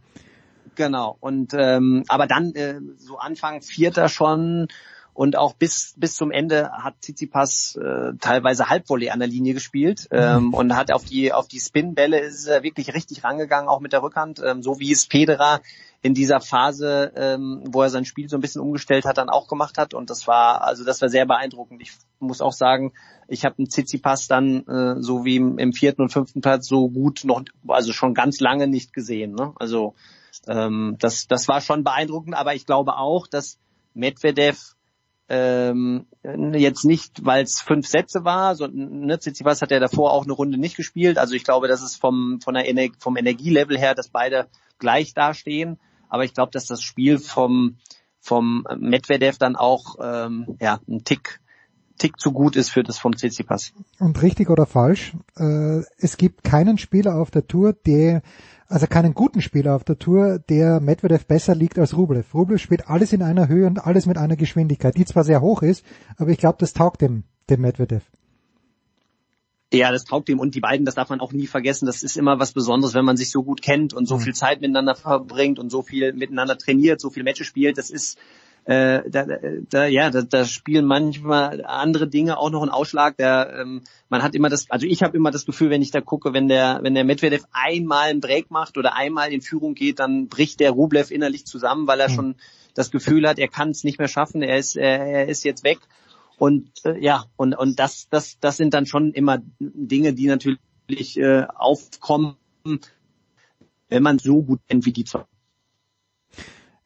Genau. Und ähm, aber dann äh, so Anfang Vierter schon und auch bis bis zum Ende hat Tsitsipas äh, teilweise Halbvolley an der Linie gespielt ähm, und hat auf die auf die Spinbälle ist er wirklich richtig rangegangen, auch mit der Rückhand, ähm, so wie es Federer in dieser Phase, ähm, wo er sein Spiel so ein bisschen umgestellt hat, dann auch gemacht hat. Und das war also das war sehr beeindruckend. Ich muss auch sagen, ich habe einen Tsitsipas dann äh, so wie im, im vierten und fünften Platz so gut noch, also schon ganz lange nicht gesehen. Ne? Also ähm, das, das war schon beeindruckend, aber ich glaube auch, dass Medvedev ähm, jetzt nicht, weil es fünf Sätze war, so, ne, Tsitsipas hat ja davor auch eine Runde nicht gespielt. Also ich glaube, dass es vom, von der Ener vom Energielevel her, dass beide gleich dastehen. Aber ich glaube, dass das Spiel vom, vom Medvedev dann auch ähm, ja, ein Tick, Tick zu gut ist für das vom Tsitsipas. Und richtig oder falsch, äh, es gibt keinen Spieler auf der Tour, der, also keinen guten Spieler auf der Tour, der Medvedev besser liegt als Rublev. Rublev spielt alles in einer Höhe und alles mit einer Geschwindigkeit, die zwar sehr hoch ist, aber ich glaube, das taugt dem, dem Medvedev. Ja, das taugt ihm und die beiden, das darf man auch nie vergessen. Das ist immer was Besonderes, wenn man sich so gut kennt und so viel Zeit miteinander verbringt und so viel miteinander trainiert, so viel Matches spielt. Das ist äh, da, da, ja, da, da spielen manchmal andere Dinge auch noch einen Ausschlag. Der, ähm, man hat immer das, also ich habe immer das Gefühl, wenn ich da gucke, wenn der, wenn der Medvedev einmal einen Break macht oder einmal in Führung geht, dann bricht der Rublev innerlich zusammen, weil er schon das Gefühl hat, er kann es nicht mehr schaffen, er ist, er, er ist jetzt weg. Und äh, ja, und, und das, das, das sind dann schon immer Dinge, die natürlich äh, aufkommen, wenn man so gut kennt wie die zwei.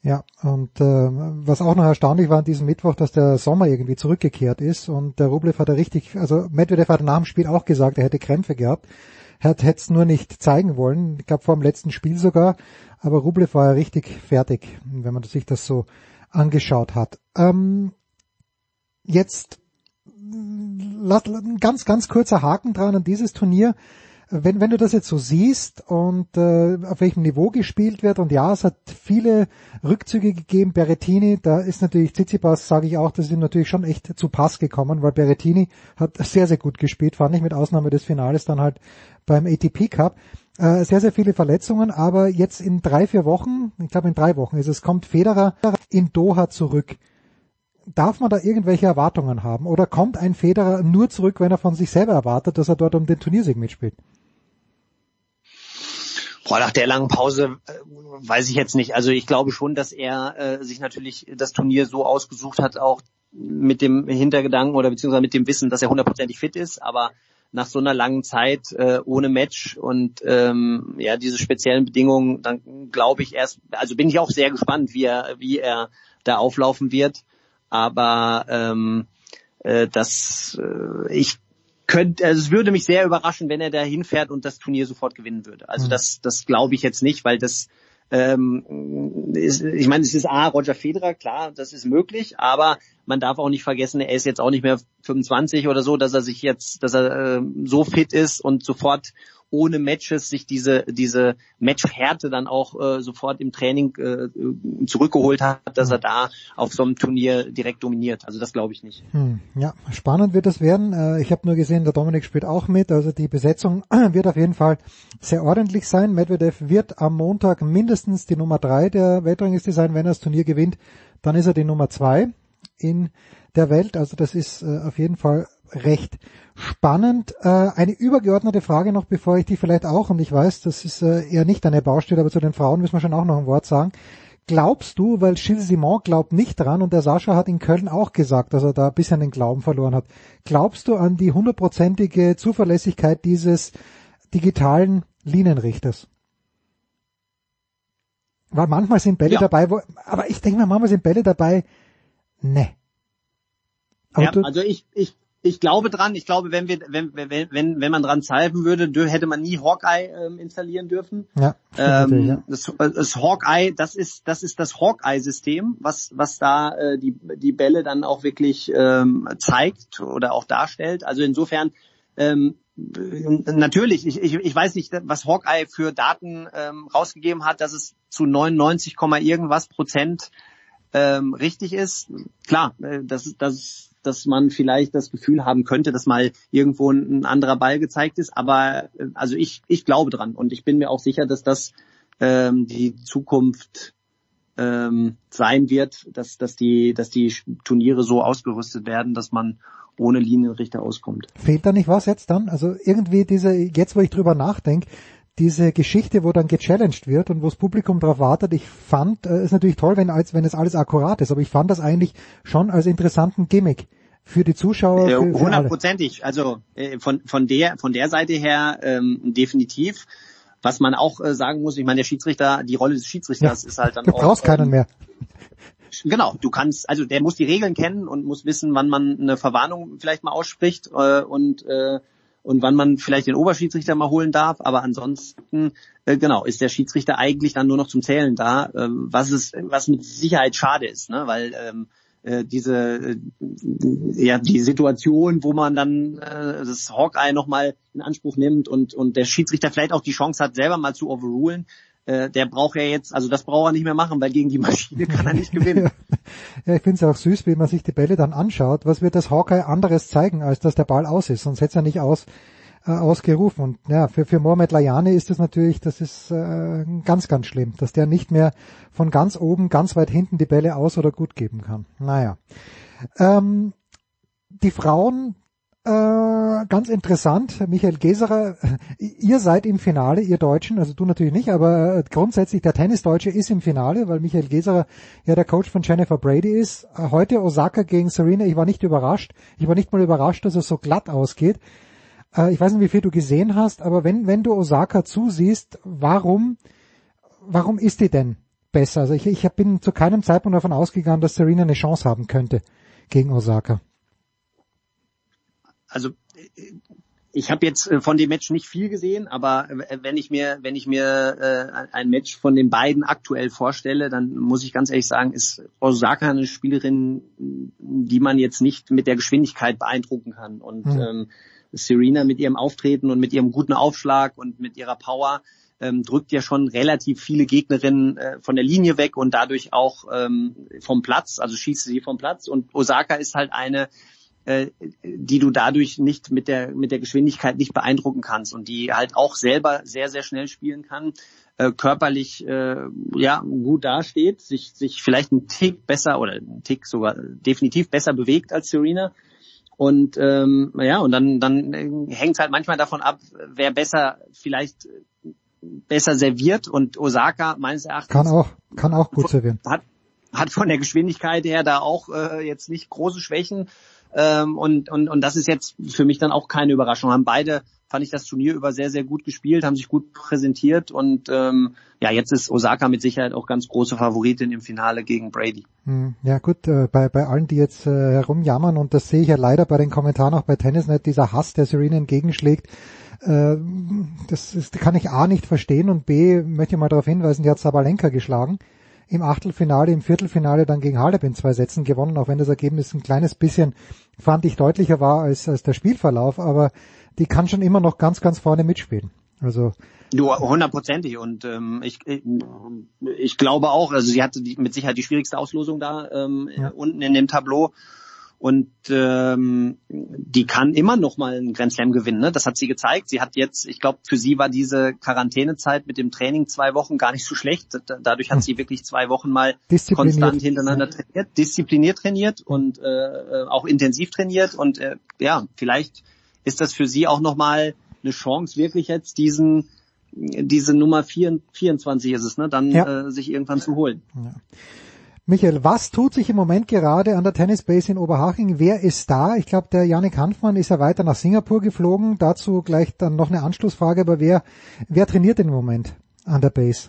Ja, und äh, was auch noch erstaunlich war an diesem Mittwoch, dass der Sommer irgendwie zurückgekehrt ist und der Rublev hat er richtig, also Medvedev hat nach dem Spiel auch gesagt, er hätte Krämpfe gehabt. Er hätte es nur nicht zeigen wollen, ich glaube vor dem letzten Spiel sogar, aber Rublev war ja richtig fertig, wenn man sich das so angeschaut hat. Ähm, jetzt ein ganz, ganz kurzer Haken dran an dieses Turnier. Wenn, wenn du das jetzt so siehst und äh, auf welchem Niveau gespielt wird und ja, es hat viele Rückzüge gegeben, Berrettini, da ist natürlich Tsitsipas, sage ich auch, das ist ihm natürlich schon echt zu Pass gekommen, weil Berrettini hat sehr, sehr gut gespielt, fand ich mit Ausnahme des Finales dann halt beim ATP Cup. Äh, sehr, sehr viele Verletzungen, aber jetzt in drei, vier Wochen, ich glaube in drei Wochen ist es, kommt Federer in Doha zurück darf man da irgendwelche Erwartungen haben? Oder kommt ein Federer nur zurück, wenn er von sich selber erwartet, dass er dort um den Turniersieg mitspielt? Boah, nach der langen Pause äh, weiß ich jetzt nicht. Also ich glaube schon, dass er äh, sich natürlich das Turnier so ausgesucht hat, auch mit dem Hintergedanken oder beziehungsweise mit dem Wissen, dass er hundertprozentig fit ist. Aber nach so einer langen Zeit äh, ohne Match und ähm, ja diese speziellen Bedingungen, dann glaube ich erst, also bin ich auch sehr gespannt, wie er wie er da auflaufen wird. Aber ähm, äh, das äh, ich könnte, also es würde mich sehr überraschen, wenn er da hinfährt und das Turnier sofort gewinnen würde. Also Mhm. das, das glaube ich jetzt nicht, weil das ähm, ist, ich meine, es ist A, Roger Federer, klar, das ist möglich, aber man darf auch nicht vergessen, er ist jetzt auch nicht mehr 25 oder so, dass er sich jetzt, dass er äh, so fit ist und sofort ohne Matches sich diese diese Matchhärte dann auch äh, sofort im Training äh, zurückgeholt hat, dass er da auf so einem Turnier direkt dominiert. Also das glaube ich nicht. Hm, ja, spannend wird es werden. Äh, ich habe nur gesehen, der Dominik spielt auch mit. Also die Besetzung wird auf jeden Fall sehr ordentlich sein. Medvedev wird am Montag mindestens die Nummer drei der Weltrangliste sein. Wenn er das Turnier gewinnt, dann ist er die Nummer zwei in der Welt. Also das ist äh, auf jeden Fall recht spannend. Äh, eine übergeordnete Frage noch, bevor ich die vielleicht auch, und ich weiß, das ist äh, eher nicht eine Baustelle, aber zu den Frauen müssen wir schon auch noch ein Wort sagen. Glaubst du, weil Gilles Simon glaubt nicht dran und der Sascha hat in Köln auch gesagt, dass er da ein bisschen den Glauben verloren hat. Glaubst du an die hundertprozentige Zuverlässigkeit dieses digitalen Linienrichters? Weil manchmal sind Bälle Ja. dabei, wo, aber ich denke mir, manchmal sind Bälle dabei, ne. Ja, also ich, ich, ich glaube dran. Ich glaube, wenn wir, wenn, wenn, wenn, wenn man dran zweifeln würde, hätte man nie Hawkeye ähm, installieren dürfen. ja, Ähm, ja. das, das Hawkeye, das ist das ist das Hawkeye-System, was was da äh, die die Bälle dann auch wirklich ähm, zeigt oder auch darstellt. Also insofern ähm, natürlich, ich, ich, ich weiß nicht, was Hawkeye für Daten ähm, rausgegeben hat, dass es zu 99, Komma irgendwas Prozent ähm, richtig ist. Klar, äh, dass, dass, dass man vielleicht das Gefühl haben könnte, dass mal irgendwo ein, anderer Ball gezeigt ist. Aber äh, also ich, ich glaube dran und ich bin mir auch sicher, dass das ähm, die Zukunft ähm, sein wird, dass, dass, die, dass die Turniere so ausgerüstet werden, dass man ohne Linienrichter auskommt. Fehlt da nicht was jetzt dann? Also irgendwie diese, jetzt wo ich drüber nachdenke, diese Geschichte, wo dann gechallenged wird und wo das Publikum darauf wartet, ich fand, äh, ist natürlich toll, wenn, als, wenn es alles akkurat ist, aber ich fand das eigentlich schon als interessanten Gimmick für die Zuschauer, Ja, für, für. Hundertprozentig. Also äh, von von der von der Seite her ähm, definitiv. Was man auch äh, sagen muss, ich meine, der Schiedsrichter, die Rolle des Schiedsrichters ist halt dann Du auch. brauchst keinen ähm, mehr. Genau, du kannst, also der muss die Regeln kennen und muss wissen, wann man eine Verwarnung vielleicht mal ausspricht äh, und äh, und wann man vielleicht den Oberschiedsrichter mal holen darf. Aber ansonsten, äh, genau, ist der Schiedsrichter eigentlich dann nur noch zum Zählen da, ähm, was es, was mit Sicherheit schade ist, ne? weil ähm, äh, diese äh, ja die Situation, wo man dann äh, das Hawkeye nochmal in Anspruch nimmt und und der Schiedsrichter vielleicht auch die Chance hat, selber mal zu overrulen, äh, der braucht ja jetzt, also das braucht er nicht mehr machen, weil gegen die Maschine kann er nicht gewinnen. Ja, ich finde es auch süß, wie man sich die Bälle dann anschaut. Was wird das Hawkeye anderes zeigen, als dass der Ball aus ist? Sonst hätte ja nicht aus, äh, ausgerufen. Und ja, für, für Mohamed Layani ist das natürlich, das ist äh, ganz, ganz schlimm, dass der nicht mehr von ganz oben, ganz weit hinten die Bälle aus oder gut geben kann. Naja. Ähm, die Frauen, äh, ganz interessant, Michael Geserer, ihr seid im Finale, ihr Deutschen, also du natürlich nicht, aber äh, grundsätzlich der Tennisdeutsche ist im Finale, weil Michael Geserer ja der Coach von Jennifer Brady ist. Äh, Heute Osaka gegen Serena, ich war nicht überrascht, ich war nicht mal überrascht, dass es so glatt ausgeht. Äh, Ich weiß nicht, wie viel du gesehen hast, aber wenn, wenn du Osaka zusiehst, warum, warum ist die denn besser? Also ich, ich bin zu keinem Zeitpunkt davon ausgegangen, dass Serena eine Chance haben könnte gegen Osaka. also ich habe jetzt äh, von dem Match nicht viel gesehen, aber äh, wenn ich mir wenn ich mir äh, ein Match von den beiden aktuell vorstelle, dann muss ich ganz ehrlich sagen, ist Osaka eine Spielerin, die man jetzt nicht mit der Geschwindigkeit beeindrucken kann und Mhm. ähm, Serena mit ihrem Auftreten und mit ihrem guten Aufschlag und mit ihrer Power ähm, drückt ja schon relativ viele Gegnerinnen äh, von der Linie weg und dadurch auch ähm, vom Platz, also schießt sie vom Platz. Und Osaka ist halt eine äh, die du dadurch nicht mit der mit der Geschwindigkeit nicht beeindrucken kannst und die halt auch selber sehr sehr schnell spielen kann, äh, körperlich äh, ja gut dasteht, sich sich vielleicht einen Tick besser oder einen Tick sogar definitiv besser bewegt als Serena und ähm, ja und dann dann hängt es halt manchmal davon ab, wer besser vielleicht äh, besser serviert und Osaka meines Erachtens Kann auch, kann auch gut servieren. hat, hat von der Geschwindigkeit her da auch äh, jetzt nicht große Schwächen. Ähm, und, und, und das ist jetzt für mich dann auch keine Überraschung. Haben beide, fand ich das Turnier über sehr, sehr gut gespielt, haben sich gut präsentiert und ähm, ja, jetzt ist Osaka mit Sicherheit auch ganz große Favoritin im Finale gegen Brady. Hm, Ja gut, äh, bei, bei allen, die jetzt äh, herumjammern, und das sehe ich ja leider bei den Kommentaren auch bei Tennisnet, dieser Hass, der Serena entgegenschlägt, äh, das, ist, kann ich A nicht verstehen und B möchte ich mal darauf hinweisen, die hat Sabalenka geschlagen. Im Achtelfinale, im Viertelfinale dann gegen Halep in zwei Sätzen gewonnen, auch wenn das Ergebnis ein kleines bisschen, fand ich, deutlicher war als, als der Spielverlauf, aber die kann schon immer noch ganz, ganz vorne mitspielen. Also Du, hundertprozentig. Und ähm, ich, ich, ich glaube auch, also sie hatte die, mit Sicherheit die schwierigste Auslosung da ähm, Ja. unten in dem Tableau. Und ähm, die kann immer noch mal einen Grand Slam gewinnen. Ne? Das hat sie gezeigt. Sie hat jetzt, ich glaube, für sie war diese Quarantänezeit mit dem Training zwei Wochen gar nicht so schlecht. Da- Dadurch hat sie wirklich zwei Wochen mal konstant hintereinander trainiert, diszipliniert trainiert und äh, auch intensiv trainiert. Und äh, ja, vielleicht ist das für sie auch noch mal eine Chance, wirklich jetzt diesen diese Nummer 4, 24 ist es, ne, dann Ja. äh, sich irgendwann zu holen. Michael, was tut sich im Moment gerade an der Tennis Base in Oberhaching? Wer ist da? Ich glaube, der Janik Hanfmann ist ja weiter nach Singapur geflogen. Dazu gleich dann noch eine Anschlussfrage, aber wer, wer trainiert denn im Moment an der Base?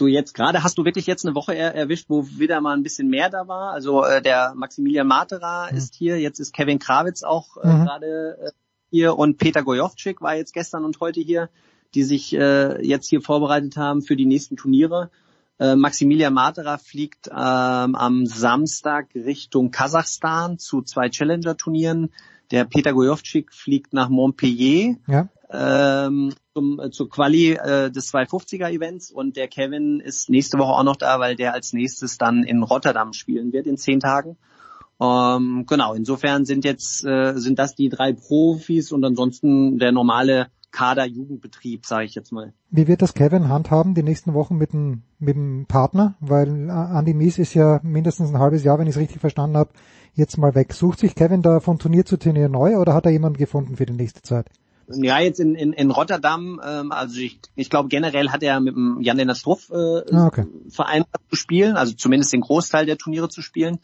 Du jetzt gerade hast du wirklich jetzt eine Woche er erwischt, wo wieder mal ein bisschen mehr da war. Also äh, der Maximilian Matera ist hier, jetzt ist Kevin Krawitz auch äh, Mhm. gerade äh, hier und Peter Gojovcik war jetzt gestern und heute hier, die sich äh, jetzt hier vorbereitet haben für die nächsten Turniere. Äh, Maximilian Matera fliegt ähm, am Samstag Richtung Kasachstan zu zwei Challenger-Turnieren. Der Peter Gojovcik fliegt nach Montpellier Ja. ähm, zum, äh, zur Quali äh, des 250er Events und der Kevin ist nächste Woche auch noch da, weil der als nächstes dann in Rotterdam spielen wird in zehn Tagen. Ähm, genau, insofern sind jetzt äh, sind das die drei Profis und ansonsten der normale Kader-Jugendbetrieb, sage ich jetzt mal. Wie wird das Kevin handhaben die nächsten Wochen mit dem, mit dem Partner? Weil äh, Andy Mies ist ja mindestens ein halbes Jahr, wenn ich es richtig verstanden habe, jetzt mal weg. Sucht sich Kevin da von Turnier zu Turnier neu oder hat er jemanden gefunden für die nächste Zeit? Ja, jetzt in, in, in Rotterdam, ähm, also ich, ich glaube generell hat er mit dem Jan-Lennart Struff äh, Ah, okay. vereinbart zu spielen, also zumindest den Großteil der Turniere zu spielen.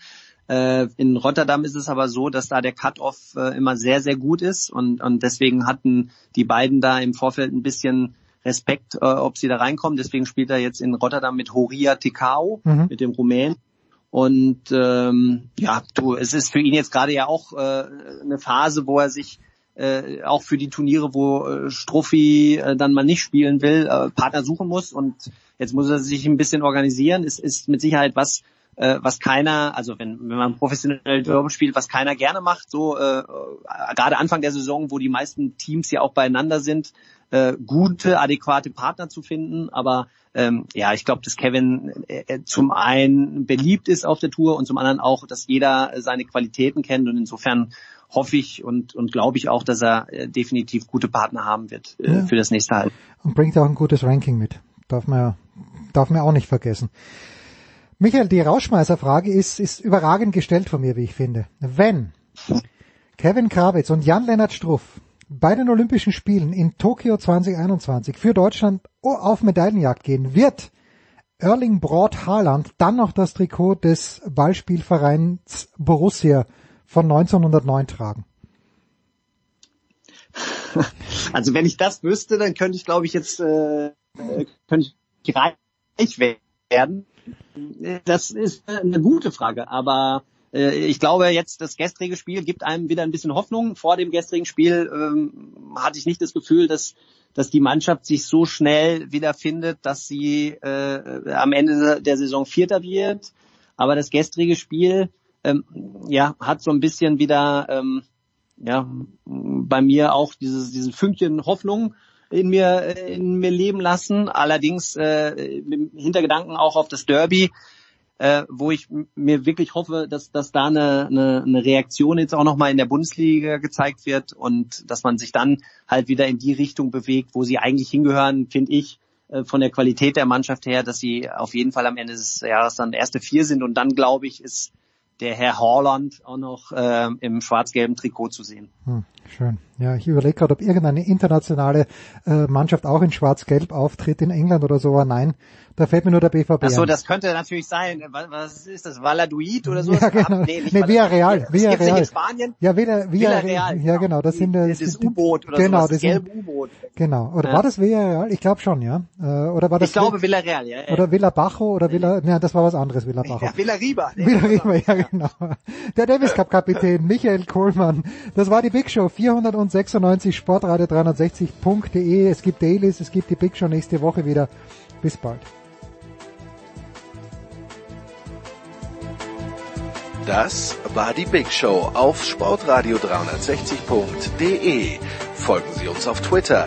Äh, in Rotterdam ist es aber so, dass da der Cut-Off äh, immer sehr, sehr gut ist und, und deswegen hatten die beiden da im Vorfeld ein bisschen Respekt, äh, ob sie da reinkommen. Deswegen spielt er jetzt in Rotterdam mit Horia Tikau, Mhm. mit dem Rumän. Und ähm, ja, du, es ist für ihn jetzt gerade ja auch äh, eine Phase, wo er sich äh, auch für die Turniere, wo äh, Struffi äh, dann mal nicht spielen will, äh, Partner suchen muss und jetzt muss er sich ein bisschen organisieren. Es ist mit Sicherheit was, äh, was keiner, also wenn, wenn man professionell Derby spielt, was keiner gerne macht, so äh, äh, gerade Anfang der Saison, wo die meisten Teams ja auch beieinander sind, äh, gute, adäquate Partner zu finden. Aber ähm, ja, ich glaube, dass Kevin äh, äh, zum einen beliebt ist auf der Tour und zum anderen auch, dass jeder seine Qualitäten kennt und insofern hoffe ich und, und glaube ich auch, dass er äh, definitiv gute Partner haben wird äh, Ja. für das nächste Halb. Und bringt auch ein gutes Ranking mit. Darf man, ja- darf man auch nicht vergessen. Michael, die Rauschmeißerfrage ist, ist überragend gestellt von mir, wie ich finde. Wenn Kevin Krawitz und Jan-Lennart Struff bei den Olympischen Spielen in Tokio 2021 für Deutschland auf Medaillenjagd gehen, wird Erling Braut Haaland dann noch das Trikot des Ballspielvereins Borussia von 1909 tragen? Also wenn ich das wüsste, dann könnte ich, glaube ich, jetzt äh, könnte ich reich werden. Das ist eine gute Frage, aber äh, ich glaube jetzt das gestrige Spiel gibt einem wieder ein bisschen Hoffnung. Vor dem gestrigen Spiel ähm, hatte ich nicht das Gefühl, dass dass die Mannschaft sich so schnell wiederfindet, dass sie äh, am Ende der Saison Vierter wird. Aber das gestrige Spiel ähm, ja hat so ein bisschen wieder ähm, ja, bei mir auch dieses, diesen Fünkchen Hoffnung in mir, in mir leben lassen. Allerdings äh, mit Hintergedanken auch auf das Derby, äh, wo ich mir wirklich hoffe, dass, dass da eine, eine, eine Reaktion jetzt auch nochmal in der Bundesliga gezeigt wird und dass man sich dann halt wieder in die Richtung bewegt, wo sie eigentlich hingehören, finde ich, äh, von der Qualität der Mannschaft her, dass sie auf jeden Fall am Ende des Jahres dann erste vier sind und dann glaube ich, ist der Herr Horland auch noch äh, im schwarz-gelben Trikot zu sehen. Hm, schön. Ja, ich überlege gerade, ob irgendeine internationale äh, Mannschaft auch in Schwarz-Gelb auftritt in England oder so. Aber nein, da fällt mir nur der BVB Ach so, ein. das könnte natürlich sein. Was, was ist das? Valladolid oder so? Ja, genau. Nee, nicht Nee. Villarreal, Villarreal. in Spanien. Ja, Villa, Villa, Villarreal, ja, genau, das sind Das sind- U-Boot oder genau, sowas, das das gelbe U-Boot. Genau. Oder Ja. war das Villarreal? Ich glaube schon, ja. Äh, oder war das Ich glaube Villarreal, ja. ja. oder Villa Bajo oder Villa, ja, das war was anderes, Villa Bajo. ja, Villariba. Nee, Villa Riva, ja genau. Der Davis Cup Kapitän Michael Kohlmann. Das war die Big Show 496 Sportradio 360.de. Es gibt Dailies, es gibt die Big Show nächste Woche wieder. Bis bald. Das war die Big Show auf sportradio360.de. Folgen Sie uns auf Twitter,